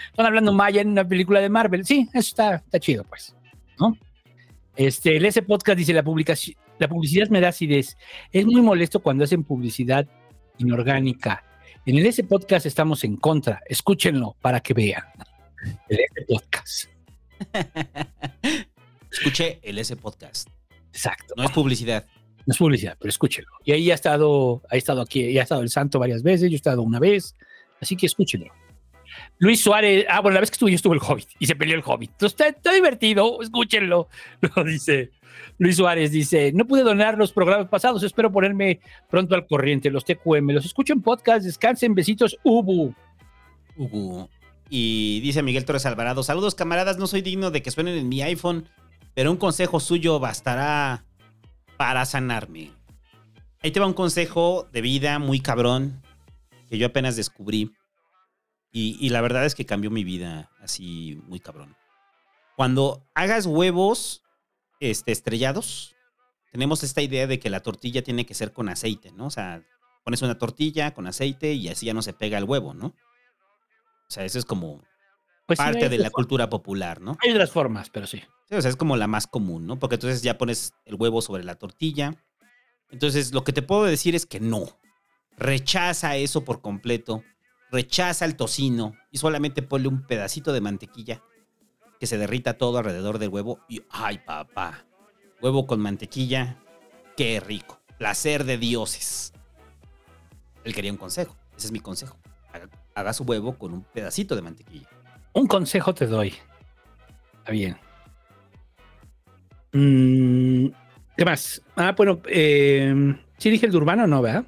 están hablando Maya en una película de Marvel. Sí, eso está, está chido, pues, ¿no? Este, el ese podcast dice, la, publicación, la publicidad me da acidez. Es muy molesto cuando hacen publicidad inorgánica. En el ese podcast estamos en contra. Escúchenlo para que vean. El ese podcast. Escuche el ese podcast. Exacto. No es publicidad. No es publicidad, pero escúchelo. Y ahí ha estado, ha estado aquí, ha estado el santo varias veces, yo he estado una vez, así que escúchenlo. Luis Suárez, ah, bueno, la vez que estuvo yo estuvo el Hobbit y se peleó el Hobbit. Entonces está, divertido, escúchenlo. Lo dice Luis Suárez, dice, no pude donar los programas pasados, espero ponerme pronto al corriente, los TQM, los escucho en podcast, descansen, besitos, Ubu. Ubu. Y dice Miguel Torres Alvarado, saludos camaradas, no soy digno de que suenen en mi iPhone, pero un consejo suyo bastará para sanarme. Ahí te va un consejo de vida muy cabrón que yo apenas descubrí. Y, la verdad es que cambió mi vida así muy cabrón. Cuando hagas huevos este, estrellados, tenemos esta idea de que la tortilla tiene que ser con aceite, ¿no? O sea, pones una tortilla con aceite y así ya no se pega el huevo, ¿no? O sea, eso es como Pues parte de la cultura popular, ¿no? Hay otras formas, pero sí. Sí, o sea, es como la más común, ¿no? Porque entonces ya pones el huevo sobre la tortilla. Entonces, lo que te puedo decir es que no. Rechaza eso por completo. Rechaza el tocino y solamente ponle un pedacito de mantequilla que se derrita todo alrededor del huevo. Y, ay, papá, huevo con mantequilla, qué rico. Placer de dioses. Él quería un consejo. Ese es mi consejo. Haga, haga su huevo con un pedacito de mantequilla. Un consejo te doy. Está bien. Mm, ¿Qué más? Ah, bueno, eh, sí dije el de urbano, no, ¿verdad?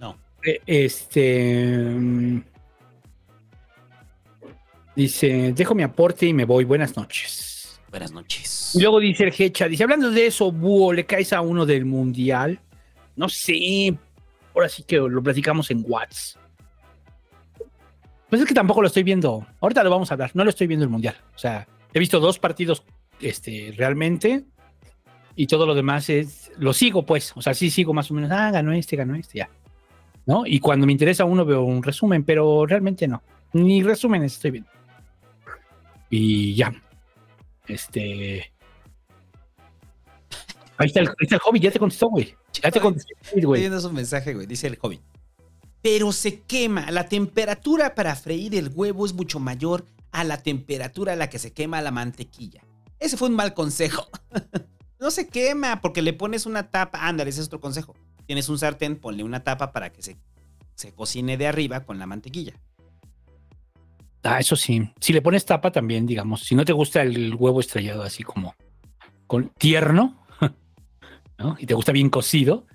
No. Eh, Este. mm, Dice, dejo mi aporte y me voy. Buenas noches. Buenas noches. Luego dice el Hecha, dice, hablando de eso, búho, ¿le caes a uno del mundial? No sé. Ahora sí que lo platicamos en Watts. Pues es que tampoco lo estoy viendo. Ahorita lo vamos a hablar. No lo estoy viendo el mundial. O sea, he visto dos partidos este, realmente. Y todo lo demás es. Lo sigo, pues. O sea, sí sigo más o menos. Ah, ganó este, ganó este, ya. ¿No? Y cuando me interesa uno veo un resumen, pero realmente no. Ni resúmenes estoy viendo. Y ya. Este. Ahí está el, ahí está el hobby, ya te contestó, güey. Ya te contestó, Estoy güey. viendo su mensaje, güey. Dice el joven. Pero se quema. La temperatura para freír el huevo es mucho mayor a la temperatura a la que se quema la mantequilla. Ese fue un mal consejo. no se quema porque le pones una tapa. Ándale, ese es otro consejo. Tienes un sartén, ponle una tapa para que se, se cocine de arriba con la mantequilla. Ah, eso sí. Si le pones tapa también, digamos, si no te gusta el huevo estrellado así como con tierno, ¿no? Y te gusta bien cocido,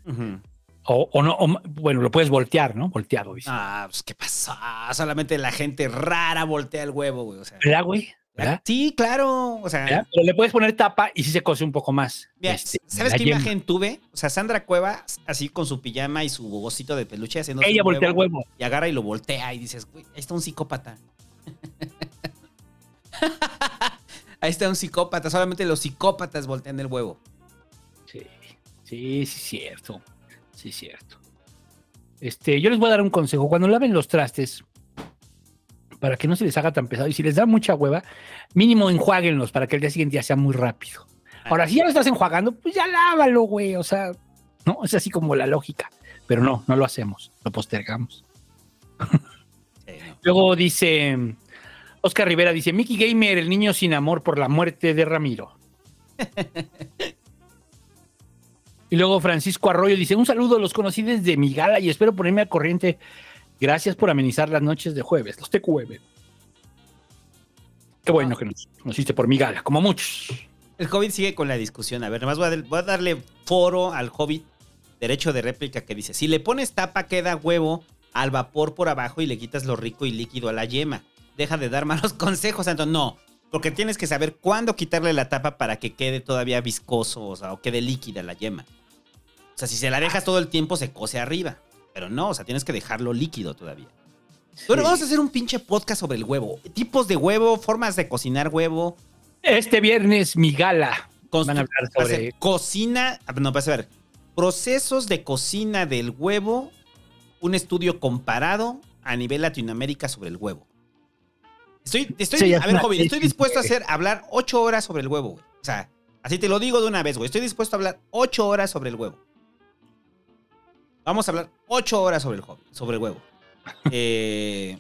o, o no, o- bueno, lo puedes voltear, ¿no? Volteado, dice. Ah, pues qué pasa. Solamente la gente rara voltea el huevo, güey. O sea, ¿Verdad, güey? ¿Verdad? Sí, claro. O sea, ¿Verdad? Pero le puedes poner tapa y sí se cose un poco más. Mira, este, ¿sabes qué yema. imagen tuve? O sea, Sandra Cueva, así con su pijama y su bobocito de peluche haciendo. Ella voltea el huevo. Y agarra y lo voltea y dices, güey, ahí está un psicópata. ahí está un psicópata. Solamente los psicópatas voltean el huevo. Sí, sí, sí, cierto. Sí, cierto. Este, yo les voy a dar un consejo. Cuando laven los trastes, para que no se les haga tan pesado, y si les da mucha hueva, mínimo enjuáguenlos para que el día siguiente ya sea muy rápido. Ahora, si ya lo estás enjuagando, pues ya lávalo, güey. O sea, no, es así como la lógica. Pero no, no lo hacemos, lo postergamos. Luego dice Oscar Rivera, dice, Mickey Gamer, el niño sin amor por la muerte de Ramiro. Y luego Francisco Arroyo dice: Un saludo, los conocí desde mi gala y espero ponerme al corriente. Gracias por amenizar las noches de jueves, los TQV. Qué bueno que nos conociste por mi gala, como muchos. El Hobbit sigue con la discusión. A ver, nomás voy a, voy a darle foro al Hobbit, derecho de réplica, que dice: Si le pones tapa, queda huevo al vapor por abajo y le quitas lo rico y líquido a la yema. Deja de dar malos consejos, Santo. No, porque tienes que saber cuándo quitarle la tapa para que quede todavía viscoso, o sea, o quede líquida la yema. O sea, si se la dejas todo el tiempo, se cose arriba. Pero no, o sea, tienes que dejarlo líquido todavía. Bueno, vamos a hacer un pinche podcast sobre el huevo. Tipos de huevo, formas de cocinar huevo. Este viernes, mi gala. Constru- Van a hablar sobre. cocina, ah, no, vas a ver, procesos de cocina del huevo, un estudio comparado a nivel Latinoamérica sobre el huevo. Estoy, estoy, Sí, a ver, joven, estoy dispuesto a hacer, hablar ocho horas sobre el huevo, güey. O sea, así te lo digo de una vez, güey. Estoy dispuesto a hablar ocho horas sobre el huevo. Vamos a hablar ocho horas sobre el, jo- sobre el huevo. Eh,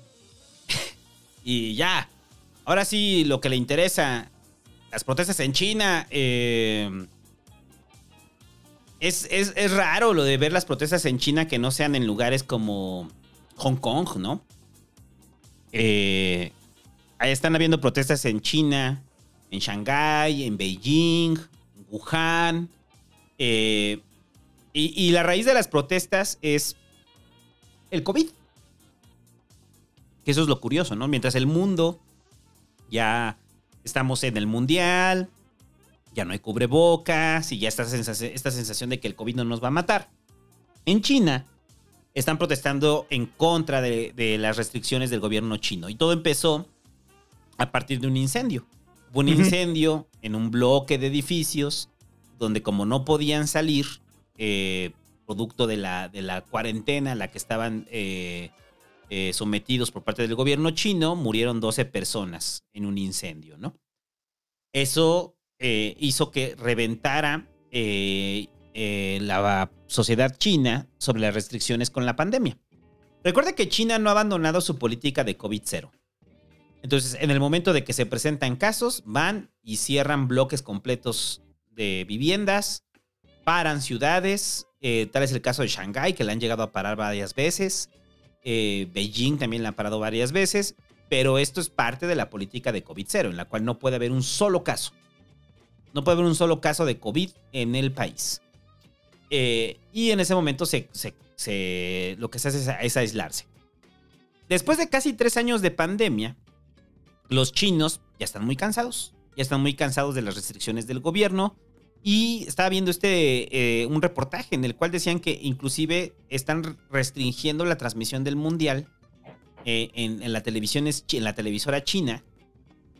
y ya. Ahora sí, lo que le interesa. Las protestas en China. eh, es, es- es raro lo de ver las protestas en China que no sean en lugares como Hong Kong, ¿no? Eh, ahí están habiendo protestas en China, en Shanghái, en Beijing, en Wuhan. eh, y, y la raíz de las protestas es el COVID. Que eso es lo curioso, ¿no? Mientras el mundo ya estamos en el mundial, ya no hay cubrebocas y ya está esta sensación de que el COVID no nos va a matar. En China están protestando en contra de, de las restricciones del gobierno chino y todo empezó a partir de un incendio. Hubo un incendio en un bloque de edificios donde como no podían salir, eh, producto de la, de la cuarentena a la que estaban eh, eh, sometidos por parte del gobierno chino, murieron 12 personas en un incendio, ¿no? Eso hizo que reventara la sociedad china sobre las restricciones con la pandemia. Recuerde que China no ha abandonado su política de COVID-0. Entonces, en el momento de que se presentan casos, van y cierran bloques completos de viviendas, paran ciudades, eh, tal es el caso de Shanghái, que le han llegado a parar varias veces, eh, Beijing también le han parado varias veces, pero esto es parte de la política de COVID-0, en la cual no puede haber un solo caso. No puede haber un solo caso de COVID en el país. Eh, y en ese momento se, lo que se hace es aislarse. Después de casi tres años de pandemia, los chinos ya están muy cansados, ya están muy cansados de las restricciones del gobierno. Y estaba viendo este, eh, un reportaje en el cual decían que inclusive están restringiendo la transmisión del mundial eh, en, la televisión, en la televisora china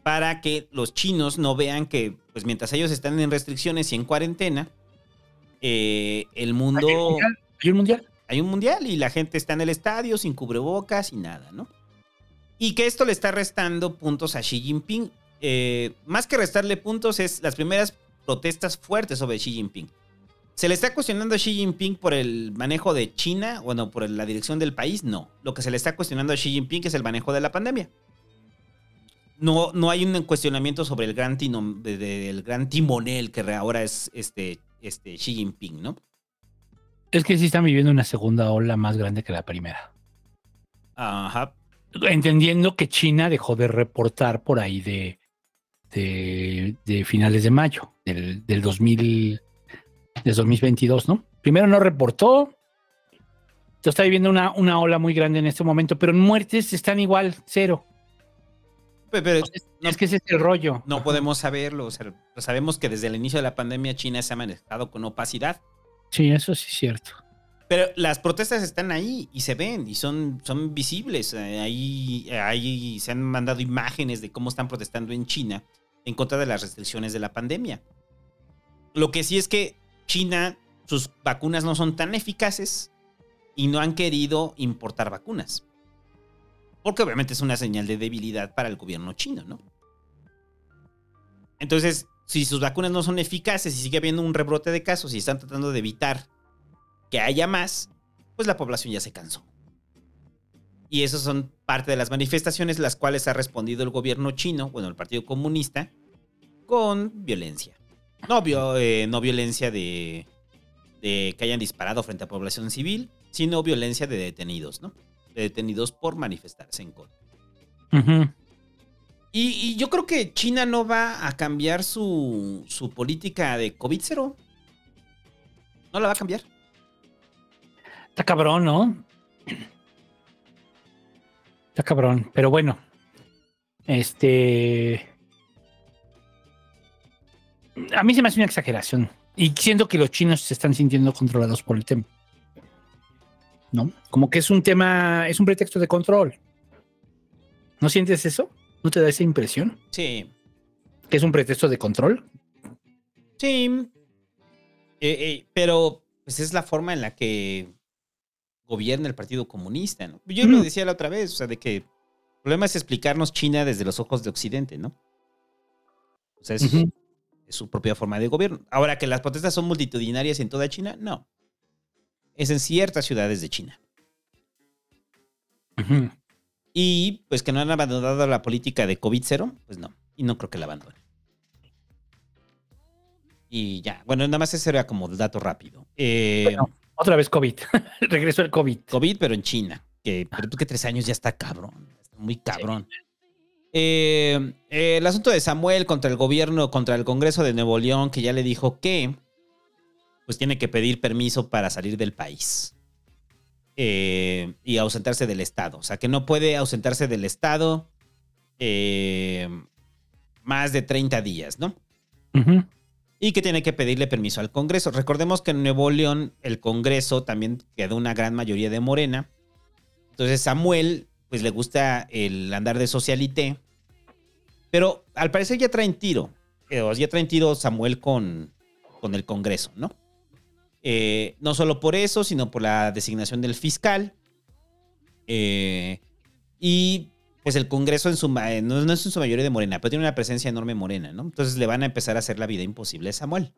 para que los chinos no vean que, pues mientras ellos están en restricciones y en cuarentena, eh, el mundo... ¿Hay un mundial? Hay un mundial y la gente está en el estadio sin cubrebocas y nada, ¿no? Y que esto le está restando puntos a Xi Jinping. Eh, más que restarle puntos, es las primeras protestas fuertes sobre Xi Jinping. ¿Se le está cuestionando a Xi Jinping por el manejo de China? Bueno, por la dirección del país, no. Lo que se le está cuestionando a Xi Jinping es el manejo de la pandemia. No, no hay un cuestionamiento sobre el gran, gran timonel que ahora es este, este Xi Jinping, ¿no? Es que sí están viviendo una segunda ola más grande que la primera. Ajá entendiendo que China dejó de reportar por ahí de, de, finales de mayo del, del 2000, 2022, ¿no? Primero no reportó, Entonces está viviendo una, una ola muy grande en este momento, pero en muertes están igual, cero. Pero, es que ese es el rollo. No podemos saberlo. sabemos que desde el inicio de la pandemia China se ha manejado con opacidad. Sí, eso sí es cierto. Pero las protestas están ahí y se ven y son, son visibles. Eh, ahí, ahí se han mandado imágenes de cómo están protestando en China en contra de las restricciones de la pandemia. Lo que sí es que China, sus vacunas no son tan eficaces y no han querido importar vacunas. Porque obviamente es una señal de debilidad para el gobierno chino, ¿no? Entonces, si sus vacunas no son eficaces y sigue habiendo un rebrote de casos y están tratando de evitar que haya más, pues la población ya se cansó. Y esas son parte de las manifestaciones las cuales ha respondido el gobierno chino, bueno, el Partido Comunista, con violencia. No, eh, no violencia de, de, que hayan disparado frente a población civil, sino violencia de detenidos, ¿no? De detenidos por manifestarse en contra. y, y, yo creo que China no va a cambiar su, su política de COVID-0. No la va a cambiar. Está cabrón, ¿no? Está cabrón, pero bueno. Este. A mí se me hace una exageración. Y siento que los chinos se están sintiendo controlados por el tema. ¿No? Como que es un tema, es un pretexto de control. ¿No sientes eso? ¿No te da esa impresión? Sí. ¿Que es un pretexto de control? Sí. Eh, eh, pero pues es la forma en la que gobierna el Partido Comunista, ¿no? Yo lo decía la otra vez, o sea, de que el problema es explicarnos China desde los ojos de Occidente, ¿no? O sea, es, su propia forma de gobierno. Ahora que las protestas son multitudinarias en toda China, no. Es en ciertas ciudades de China. Y pues que no han abandonado la política de COVID-0, pues no. Y no creo que la abandonen. Y ya, bueno, nada más ese era como el dato rápido. Eh, otra vez COVID. Regresó el COVID. COVID, pero en China. Que, pero tú que tres años ya está cabrón. muy cabrón. Eh, eh, el asunto de Samuel contra el gobierno, contra el Congreso de Nuevo León, que ya le dijo que pues tiene que pedir permiso para salir del país. Eh, y ausentarse del Estado. O sea, que no puede ausentarse del Estado más de 30 días, ¿no? Y que tiene que pedirle permiso al Congreso. Recordemos que en Nuevo León el Congreso también quedó una gran mayoría de Morena. Entonces Samuel, pues le gusta el andar de socialité, pero al parecer ya traen tiro. Eh, ya traen tiro Samuel con, con el Congreso, ¿no? Eh, no solo por eso, sino por la designación del fiscal. Eh, y pues el Congreso en su, no, no, es en su mayoría de Morena, pero tiene una presencia enorme Morena, ¿no? Entonces le van a empezar a hacer la vida imposible a Samuel.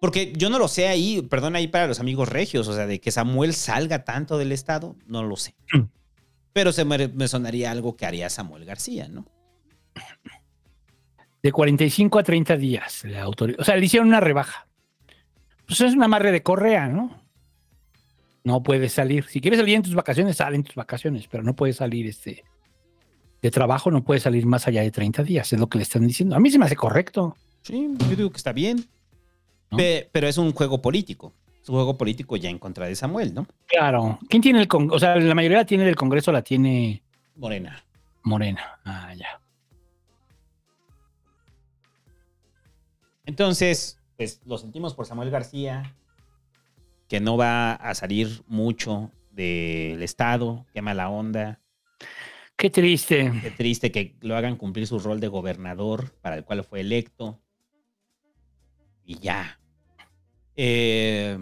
Porque yo no lo sé ahí, perdón ahí para los amigos regios, o sea, de que Samuel salga tanto del Estado, no lo sé. Pero se me, me sonaría algo que haría Samuel García, ¿no? De 45 a 30 días, la autoridad. O sea, le hicieron una rebaja. Pues es un amarre de correa, ¿no? No puedes salir. Si quieres salir en tus vacaciones, sal en tus vacaciones, pero no puedes salir este, de trabajo, no puedes salir más allá de 30 días, es lo que le están diciendo. A mí se me hace correcto. Sí, yo digo que está bien. pero es un juego político. Es un juego político ya en contra de Samuel, ¿no? Claro. ¿Quién tiene el Congreso? O sea, la mayoría tiene del Congreso, la tiene. Morena. Morena. Ah, ya. Entonces, pues lo sentimos por Samuel García, que no va a salir mucho del Estado, qué mala onda. Qué triste. Qué triste que lo hagan cumplir su rol de gobernador para el cual fue electo. Y ya. Eh,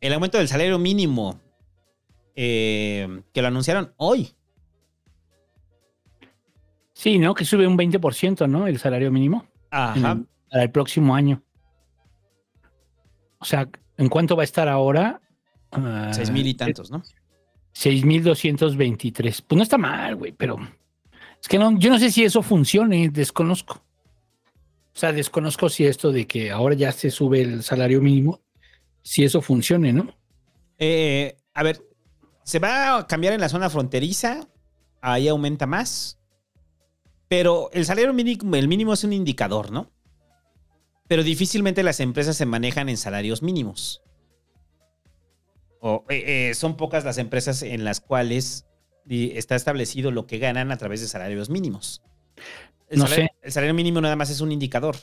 el aumento del salario mínimo, eh, que lo anunciaron hoy. Sí, ¿no? Que sube un 20%, ¿no? El salario mínimo. Ajá. para el próximo año. O sea, ¿en cuánto va a estar ahora? Seis mil y tantos, ¿no? 6.223. Pues no está mal, güey, pero es que no, yo no sé si eso funcione, desconozco. O sea, desconozco si esto de que ahora ya se sube el salario mínimo, si eso funcione, ¿no? Eh, a ver, se va a cambiar en la zona fronteriza, ahí aumenta más, pero el salario mínimo, el mínimo es un indicador, ¿no? Pero difícilmente las empresas se manejan en salarios mínimos. Eh, eh, son pocas las empresas en las cuales está establecido lo que ganan a través de salarios mínimos. El, no salario, sé. el salario mínimo nada más es un indicador.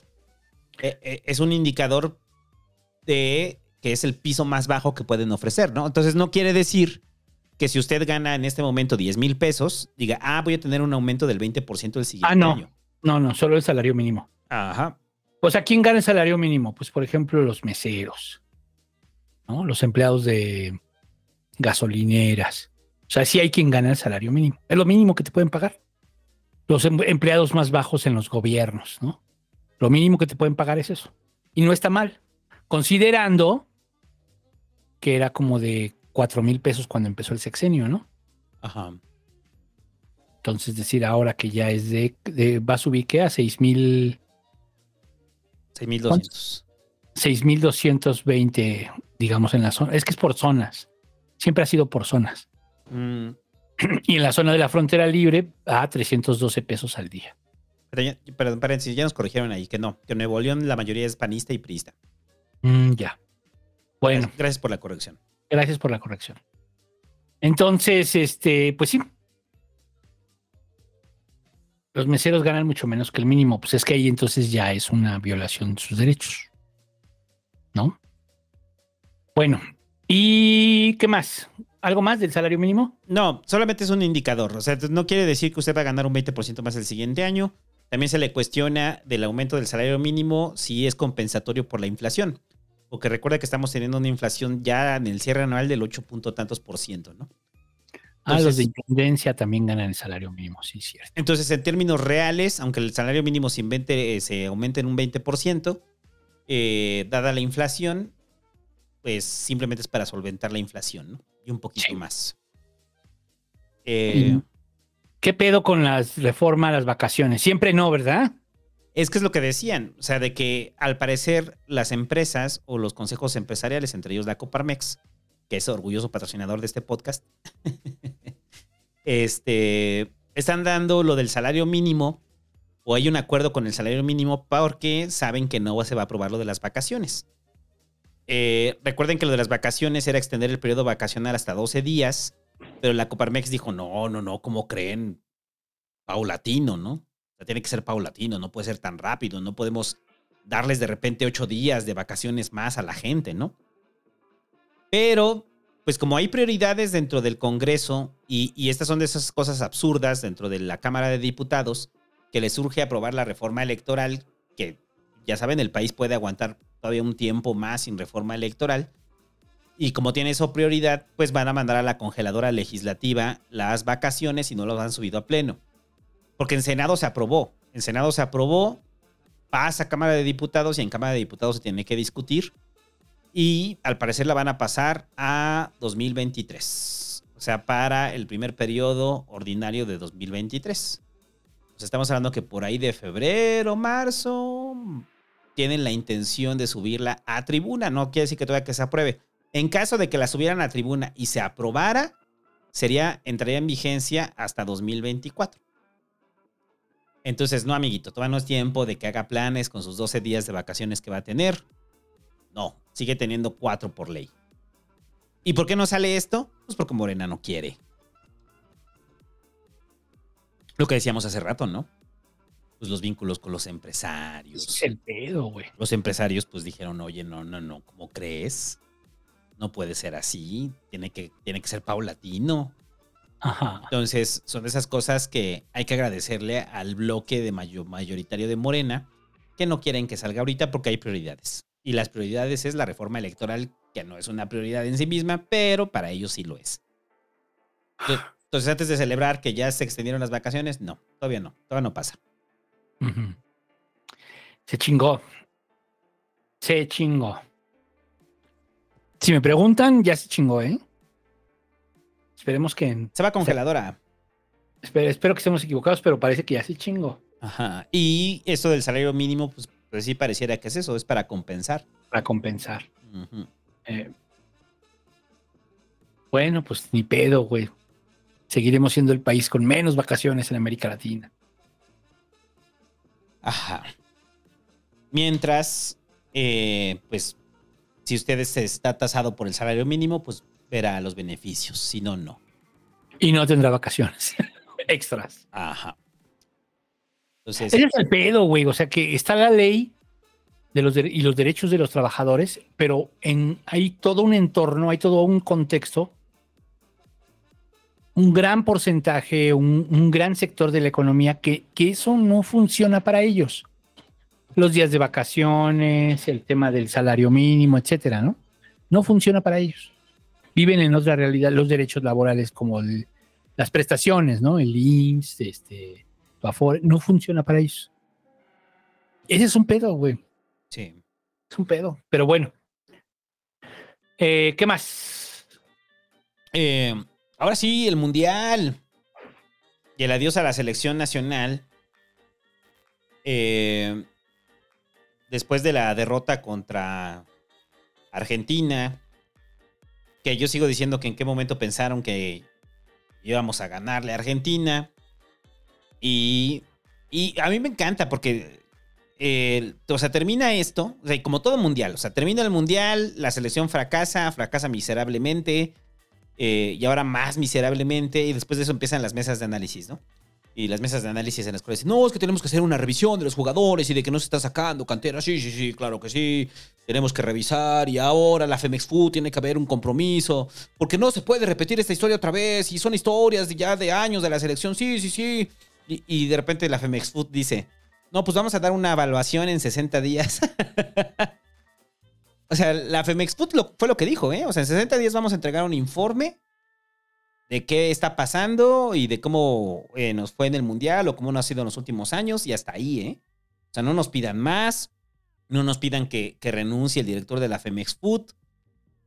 Eh, es un indicador de que es el piso más bajo que pueden ofrecer, ¿no? Entonces no quiere decir que si usted gana en este momento 10 mil pesos, diga, ah, voy a tener un aumento del 20% el siguiente ah, no. año. No, no, solo el salario mínimo. Ajá. Pues a quién gana el salario mínimo? Pues por ejemplo los meseros, ¿no? Los empleados de gasolineras. O sea, sí hay quien gana el salario mínimo. Es lo mínimo que te pueden pagar. Los em empleados más bajos en los gobiernos, ¿no? Lo mínimo que te pueden pagar es eso. Y no está mal, considerando que era como de cuatro mil pesos cuando empezó el sexenio, ¿no? Ajá. Entonces, decir ahora que ya es de, de va a subir, ¿qué? A seis mil. 6.200. 6.220, digamos, en la zona. Es que es por zonas. Siempre ha sido por zonas. Mm. Y en la zona de la frontera libre, a 312 pesos al día. Pero ya, perdón, paréntesis, ya nos corrigieron ahí que no, que en Nuevo León la mayoría es panista y priista. Mm, ya. Bueno. Gracias, gracias por la corrección. Gracias por la corrección. Entonces, este, pues sí. Los meseros ganan mucho menos que el mínimo. Pues es que ahí entonces ya es una violación de sus derechos. ¿No? Bueno, ¿y qué más? ¿Algo más del salario mínimo? No, solamente es un indicador. O sea, no quiere decir que usted va a ganar un 20% más el siguiente año. También se le cuestiona del aumento del salario mínimo si es compensatorio por la inflación. Porque recuerda que estamos teniendo una inflación ya en el cierre anual del 8 punto tantos por ciento, ¿no? ah, los de intendencia también ganan el salario mínimo, sí, cierto. Entonces, en términos reales, aunque el salario mínimo se, invente, eh, se aumente en un 20%, eh, dada la inflación, pues simplemente es para solventar la inflación, ¿no? Y un poquito sí. más. Eh, ¿Qué pedo con las reformas a las vacaciones? Siempre no, ¿verdad? Es que es lo que decían, o sea, de que al parecer las empresas o los consejos empresariales, entre ellos la Coparmex, que es orgulloso patrocinador de este podcast, este, están dando lo del salario mínimo o hay un acuerdo con el salario mínimo porque saben que no se va a aprobar lo de las vacaciones. Eh, recuerden que lo de las vacaciones era extender el periodo vacacional hasta 12 días, pero la Coparmex dijo, no, no, no, ¿cómo creen? Paulatino, ¿no? O sea, tiene que ser paulatino, no puede ser tan rápido, no podemos darles de repente ocho días de vacaciones más a la gente, ¿no? Pero, pues como hay prioridades dentro del Congreso y, y estas son de esas cosas absurdas dentro de la Cámara de Diputados, que les surge aprobar la reforma electoral, que ya saben, el país puede aguantar todavía un tiempo más sin reforma electoral. Y como tiene eso prioridad, pues van a mandar a la congeladora legislativa las vacaciones y no los han subido a pleno. Porque en Senado se aprobó. En Senado se aprobó, pasa a Cámara de Diputados y en Cámara de Diputados se tiene que discutir. Y al parecer la van a pasar a 2023. O sea, para el primer periodo ordinario de 2023. Pues estamos hablando que por ahí de febrero, marzo, tienen la intención de subirla a tribuna. No quiere decir que todavía que se apruebe. En caso de que la subieran a tribuna y se aprobara, sería, entraría en vigencia hasta 2024. Entonces, no, amiguito, todavía no es tiempo de que haga planes con sus 12 días de vacaciones que va a tener. No, sigue teniendo cuatro por ley. ¿Y por qué no sale esto? Pues porque Morena no quiere. Lo que decíamos hace rato, ¿no? Pues los vínculos con los empresarios. Es el pedo, güey. Los empresarios pues dijeron, oye, no, no, no, ¿cómo crees? No puede ser así, tiene que, tiene que ser paulatino. Ajá. Entonces, son de esas cosas que hay que agradecerle al bloque de mayoritario de Morena, que no quieren que salga ahorita porque hay prioridades. Y las prioridades es la reforma electoral, que no es una prioridad en sí misma, pero para ellos sí lo es. Entonces, antes de celebrar que ya se extendieron las vacaciones, no, todavía no, todavía no pasa. Se chingó. Se chingó. Si me preguntan, ya se chingó, ¿eh? Esperemos que. Se va congeladora. Espero, espero que estemos equivocados, pero parece que ya se chingó. Ajá. Y eso del salario mínimo, pues, pues sí pareciera que es eso, es para compensar. Para compensar. eh, bueno, pues ni pedo, güey. Seguiremos siendo el país con menos vacaciones en América Latina. Ajá. Mientras, eh, pues, si usted está tasado por el salario mínimo, pues verá los beneficios, si no, no. Y no tendrá vacaciones extras. Ajá. Entonces, Ese es el pedo, güey. O sea que está la ley de los y los derechos de los trabajadores, pero en, hay todo un entorno, hay todo un contexto, un gran porcentaje, un, un gran sector de la economía que, que eso no funciona para ellos. Los días de vacaciones, el tema del salario mínimo, etcétera, ¿no? No funciona para ellos. Viven en otra realidad los derechos laborales como el- las prestaciones, ¿no? El IMSS, este, no funciona para ellos. Ese es un pedo, güey. Sí. Es un pedo. Pero bueno. Eh, ¿Qué más? Eh, ahora sí, el Mundial. Y el adiós a la selección nacional. Eh, después de la derrota contra Argentina. Que yo sigo diciendo que en qué momento pensaron que íbamos a ganarle a Argentina. Y, y a mí me encanta porque eh, o sea, termina esto, o sea, como todo mundial, o sea, termina el mundial, la selección fracasa, fracasa miserablemente, eh, y ahora más miserablemente, y después de eso empiezan las mesas de análisis, ¿no? Y las mesas de análisis en las cuales dicen, no, es que tenemos que hacer una revisión de los jugadores y de que no se está sacando cantera. Sí, sí, sí, claro que sí. Tenemos que revisar y ahora la Femex Food tiene que haber un compromiso porque no se puede repetir esta historia otra vez y son historias ya de años de la selección. Sí, sí, sí. Y, y de repente la Femex Food dice, no, pues vamos a dar una evaluación en 60 días. o sea, la Femex Food lo- fue lo que dijo, ¿eh? O sea, en 60 días vamos a entregar un informe de qué está pasando y de cómo eh, nos fue en el Mundial o cómo nos ha sido en los últimos años y hasta ahí, ¿eh? O sea, no nos pidan más, no nos pidan que, renuncie el director de la Femex Food.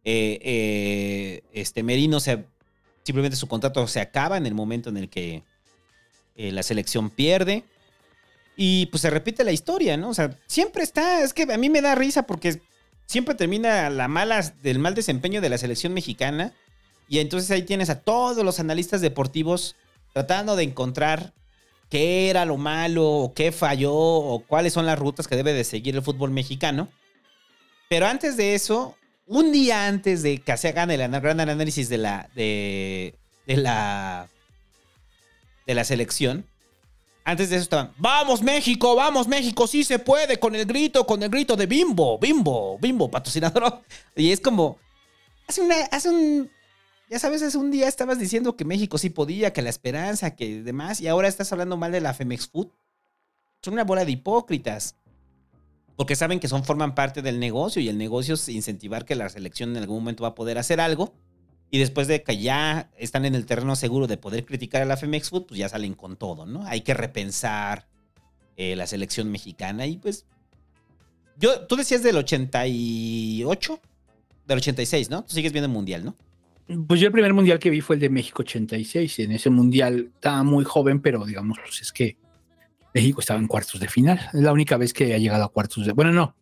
Eh, eh, este Merino simplemente su contrato se acaba en el momento en el que eh, la selección pierde. Y pues se repite la historia, ¿no? O sea, siempre está, es que a mí me da risa porque siempre termina la mala, del mal desempeño de la selección mexicana. Y entonces ahí tienes a todos los analistas deportivos tratando de encontrar qué era lo malo, o qué falló, o cuáles son las rutas que debe de seguir el fútbol mexicano. Pero antes de eso, un día antes de que se hagan el gran análisis de la, de, de la, de la selección, Antes de eso estaban, vamos México, vamos México, sí se puede, con el grito, con el grito de Bimbo, Bimbo, Bimbo, patrocinador. Y es como, hace, una, hace un, ya sabes, hace un día estabas diciendo que México sí podía, que la esperanza, que demás, y ahora estás hablando mal de la Femex Food. Son una bola de hipócritas. Porque saben que son, forman parte del negocio y el negocio es incentivar que la selección en algún momento va a poder hacer algo. Y después de que ya están en el terreno seguro de poder criticar a la Femex Food, pues ya salen con todo, ¿no? Hay que repensar eh, la selección mexicana y pues... Yo, tú decías del 88, del 86, ¿no? Tú sigues viendo el Mundial, ¿no? Pues yo el primer mundial que vi fue el de México 86. En ese mundial estaba muy joven, pero digamos, pues es que México estaba en cuartos de final. Es la única vez que ha llegado a cuartos de... Bueno, no.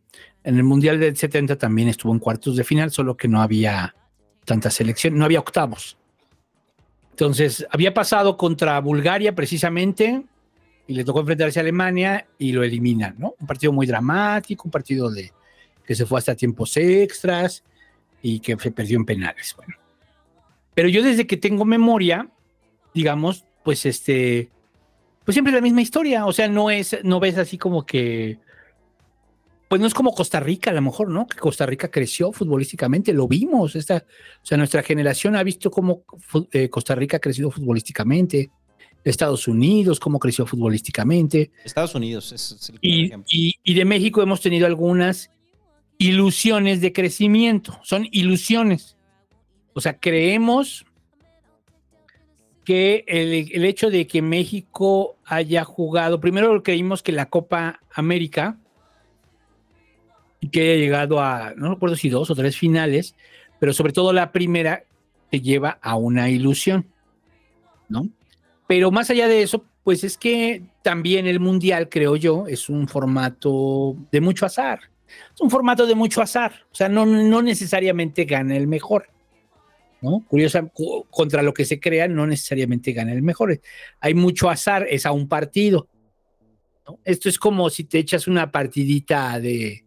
En el mundial del 70 también estuvo en cuartos de final, solo que no había tanta selección, no había octavos. Entonces, había pasado contra Bulgaria precisamente y le tocó enfrentarse a Alemania y lo eliminan, ¿no? Un partido muy dramático, un partido de que se fue hasta tiempos extras y que se perdió en penales. Bueno, pero yo desde que tengo memoria, digamos, pues este, pues siempre es la misma historia. O sea, no es, no ves así como que, pues no es como Costa Rica a lo mejor, ¿no? Que Costa Rica creció futbolísticamente, lo vimos. Esta, o sea, nuestra generación ha visto cómo eh, Costa Rica ha crecido futbolísticamente. Estados Unidos, cómo creció futbolísticamente. Estados Unidos es, el y, y, y de México hemos tenido algunas ilusiones de crecimiento. Son ilusiones o sea, creemos que el, hecho de que México haya jugado, primero creímos que la Copa América y que haya llegado a, no recuerdo si dos o tres finales, pero sobre todo la primera te lleva a una ilusión, ¿no? Pero más allá de eso, pues es que también el Mundial, creo yo, es un formato de mucho azar. Es un formato de mucho azar. O sea, no, no necesariamente gana el mejor. ¿no? Curiosa, contra lo que se crea no necesariamente gana el mejor. Hay mucho azar, es a un partido. Esto es como si te echas una partidita de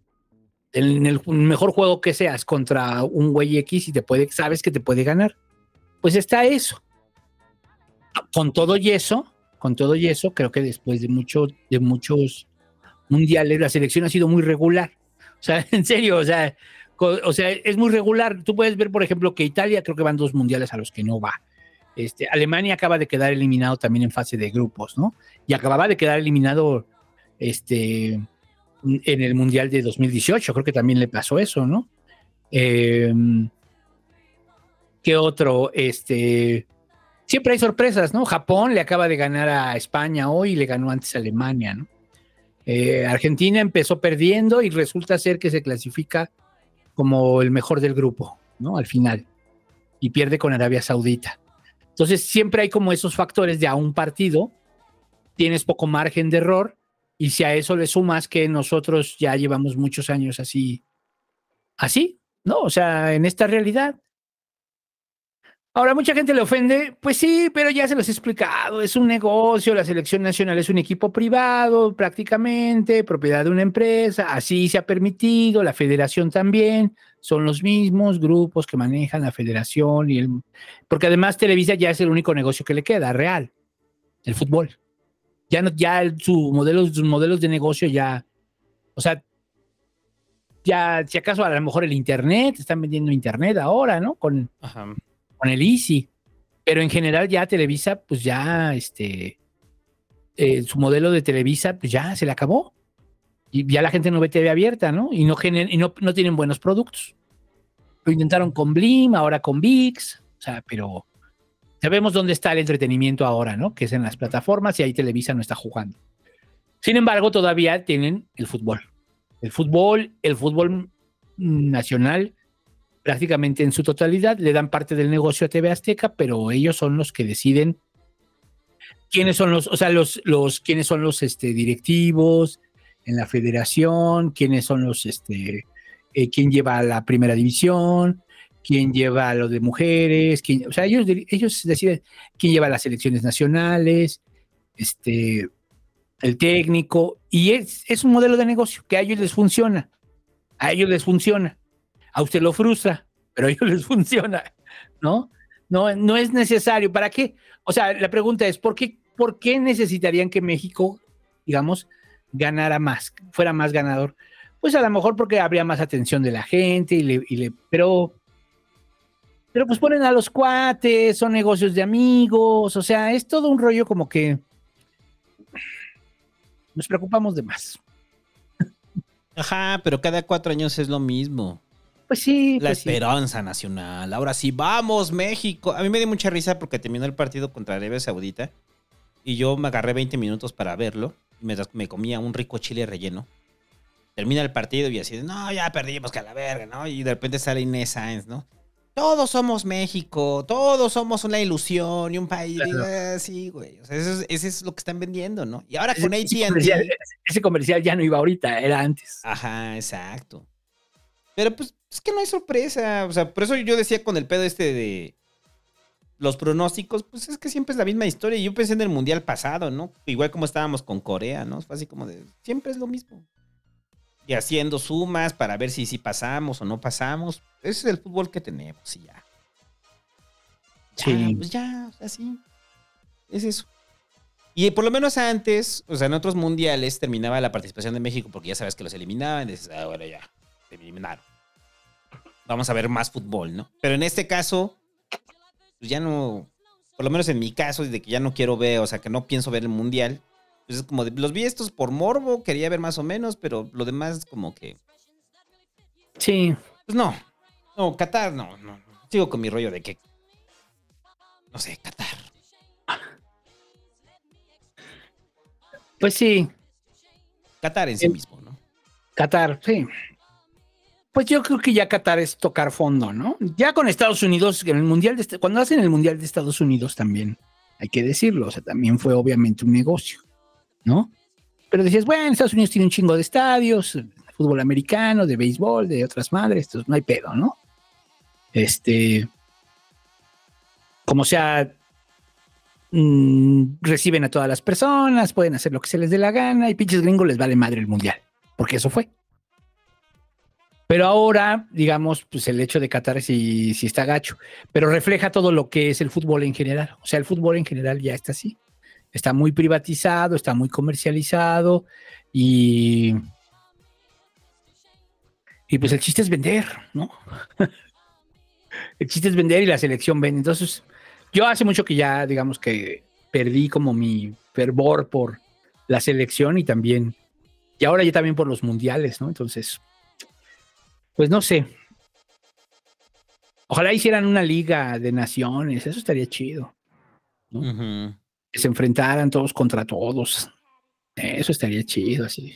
en el mejor juego que seas contra un güey X y te puede, sabes que te puede ganar. Pues está eso. Con todo y eso, con todo y eso, creo que después de mucho, de muchos mundiales, la selección ha sido muy regular. O sea, en serio, o sea, o sea, es muy regular. Tú puedes ver, por ejemplo, que Italia creo que van dos mundiales a los que no va. Este, Alemania acaba de quedar eliminado también en fase de grupos, ¿no? Y acababa de quedar eliminado este, en el Mundial de 2018, creo que también le pasó eso, ¿no? Em, ¿Qué otro? Este, siempre hay sorpresas, ¿no? Japón le acaba de ganar a España hoy y le ganó antes a Alemania, ¿no? Eh, Argentina empezó perdiendo y resulta ser que se clasifica como el mejor del grupo, ¿no? Al final. Y pierde con Arabia Saudita. Entonces siempre hay como esos factores de a un partido, tienes poco margen de error y si a eso le sumas que nosotros ya llevamos muchos años así, así, ¿no? O sea, en esta realidad, Ahora, mucha gente le ofende, pues sí, pero ya se los he explicado, es un negocio, la selección nacional es un equipo privado prácticamente, propiedad de una empresa, así se ha permitido, la federación también, son los mismos grupos que manejan la federación y el... Porque además Televisa ya es el único negocio que le queda, real, el fútbol. Ya, no, ya su modelo, sus modelos de negocio ya, o sea, ya, si acaso a lo mejor el Internet, están vendiendo Internet ahora, ¿no? Con... Ajá con el Easy. Pero en general ya Televisa, pues ya, este, eh, su modelo de Televisa, pues ya se le acabó. Y ya la gente no ve TV abierta, ¿no? Y no, y no, no tienen buenos productos. Lo intentaron con Blim, ahora con VIX, o sea, pero sabemos dónde está el entretenimiento ahora, ¿no? Que es en las plataformas y ahí Televisa no está jugando. Sin embargo, todavía tienen el fútbol. El fútbol, el fútbol nacional prácticamente en su totalidad, le dan parte del negocio a TV Azteca, pero ellos son los que deciden quiénes son los, o sea, los, los quiénes son los este, directivos en la federación, quiénes son los, este, eh, quién lleva la primera división, quién lleva lo de mujeres, quién, o sea, ellos, ellos deciden quién lleva las elecciones nacionales, este, el técnico, y es, es un modelo de negocio que a ellos les funciona, a ellos les funciona a usted lo frustra, pero a ellos les funciona, ¿no? No, no es necesario. ¿Para qué? O sea, la pregunta es, ¿por qué ¿por qué necesitarían que México, digamos, ganara más, fuera más ganador? Pues a lo mejor porque habría más atención de la gente y le, y le pero pero pues ponen a los cuates, son negocios de amigos, o sea, es todo un rollo como que nos preocupamos de más. Ajá, pero cada cuatro años es lo mismo. Pues sí. La pues sí. esperanza nacional. Ahora sí, vamos, México. A mí me dio mucha risa porque terminó el partido contra Arabia Saudita y yo me agarré 20 minutos para verlo. Mientras me comía un rico chile relleno. Termina el partido y así, no, ya perdimos, que a la verga, ¿no? Y de repente sale Inés Sáenz, ¿no? Todos somos México, todos somos una ilusión y un país. Claro. Sí, güey. O sea, eso es, eso es lo que están vendiendo, ¿no? Y ahora Ese, con ese ATT. comercial, ese comercial ya no iba ahorita, era antes. Ajá, exacto. Pero pues es que no hay sorpresa. O sea, por eso yo decía con el pedo este de los pronósticos, pues es que siempre es la misma historia. Y yo pensé en el mundial pasado, ¿no? Igual como estábamos con Corea, ¿no? Fue así como de, siempre es lo mismo. Y haciendo sumas para ver si, si pasamos o no pasamos. Ese es el fútbol que tenemos y ya. Ya, Sí. Pues ya, o sea, sí. Es eso. Y por lo menos antes, o sea, en otros mundiales terminaba la participación de México porque ya sabes que los eliminaban. Y dices, ah, bueno, ya, te eliminaron. Vamos a ver más fútbol, ¿no? Pero en este caso, pues ya no, por lo menos en mi caso, desde que ya no quiero ver, o sea, que no pienso ver el mundial, pues es como de, los vi estos por morbo, quería ver más o menos, pero lo demás como que, Sí. pues no, no, Qatar, no, no, sigo con mi rollo de que, no sé, Qatar. Pues sí, Qatar en sí mismo, ¿no? Qatar, sí. Pues yo creo que ya Qatar es tocar fondo, ¿no? Ya con Estados Unidos, en el mundial de, cuando hacen el mundial de Estados Unidos también, hay que decirlo, o sea, también fue obviamente un negocio, ¿no? Pero decías, bueno, Estados Unidos tiene un chingo de estadios, fútbol americano, de béisbol, de otras madres, entonces no hay pedo, ¿no? Este, como sea, mm, reciben a todas las personas, pueden hacer lo que se les dé la gana y pinches gringos les vale madre el mundial, porque eso fue. Pero ahora, digamos, pues el hecho de Qatar sí, sí está gacho, pero refleja todo lo que es el fútbol en general. O sea, el fútbol en general ya está así. Está muy privatizado, está muy comercializado y. Y pues el chiste es vender, ¿no? el chiste es vender y la selección vende. Entonces, yo hace mucho que ya, digamos que perdí como mi fervor por la selección y también. Y ahora ya también por los mundiales, ¿no? Entonces, pues no sé. Ojalá hicieran una liga de naciones, eso estaría chido. Ujú. Se enfrentaran todos contra todos. Eso estaría chido, así.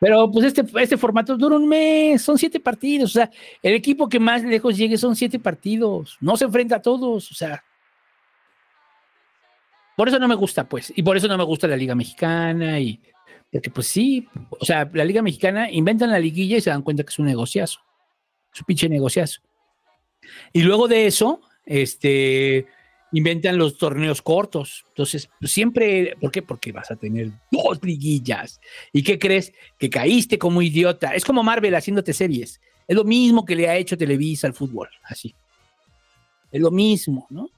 Pero pues este, este formato dura un mes, son siete partidos. O sea, el equipo que más lejos llegue son siete partidos. No se enfrenta a todos, o sea. Por eso no me gusta, pues. Y por eso no me gusta la Liga Mexicana. Y porque, pues sí, o sea, la Liga Mexicana inventan la liguilla y se dan cuenta que es un negociazo. Es un pinche negociazo. Y luego de eso, este, inventan los torneos cortos. Entonces, pues, siempre, ¿por qué? Porque vas a tener dos liguillas. ¿Y qué crees? Que caíste como idiota. Es como Marvel haciéndote series. Es lo mismo que le ha hecho Televisa al fútbol, así. Es lo mismo, ¿no?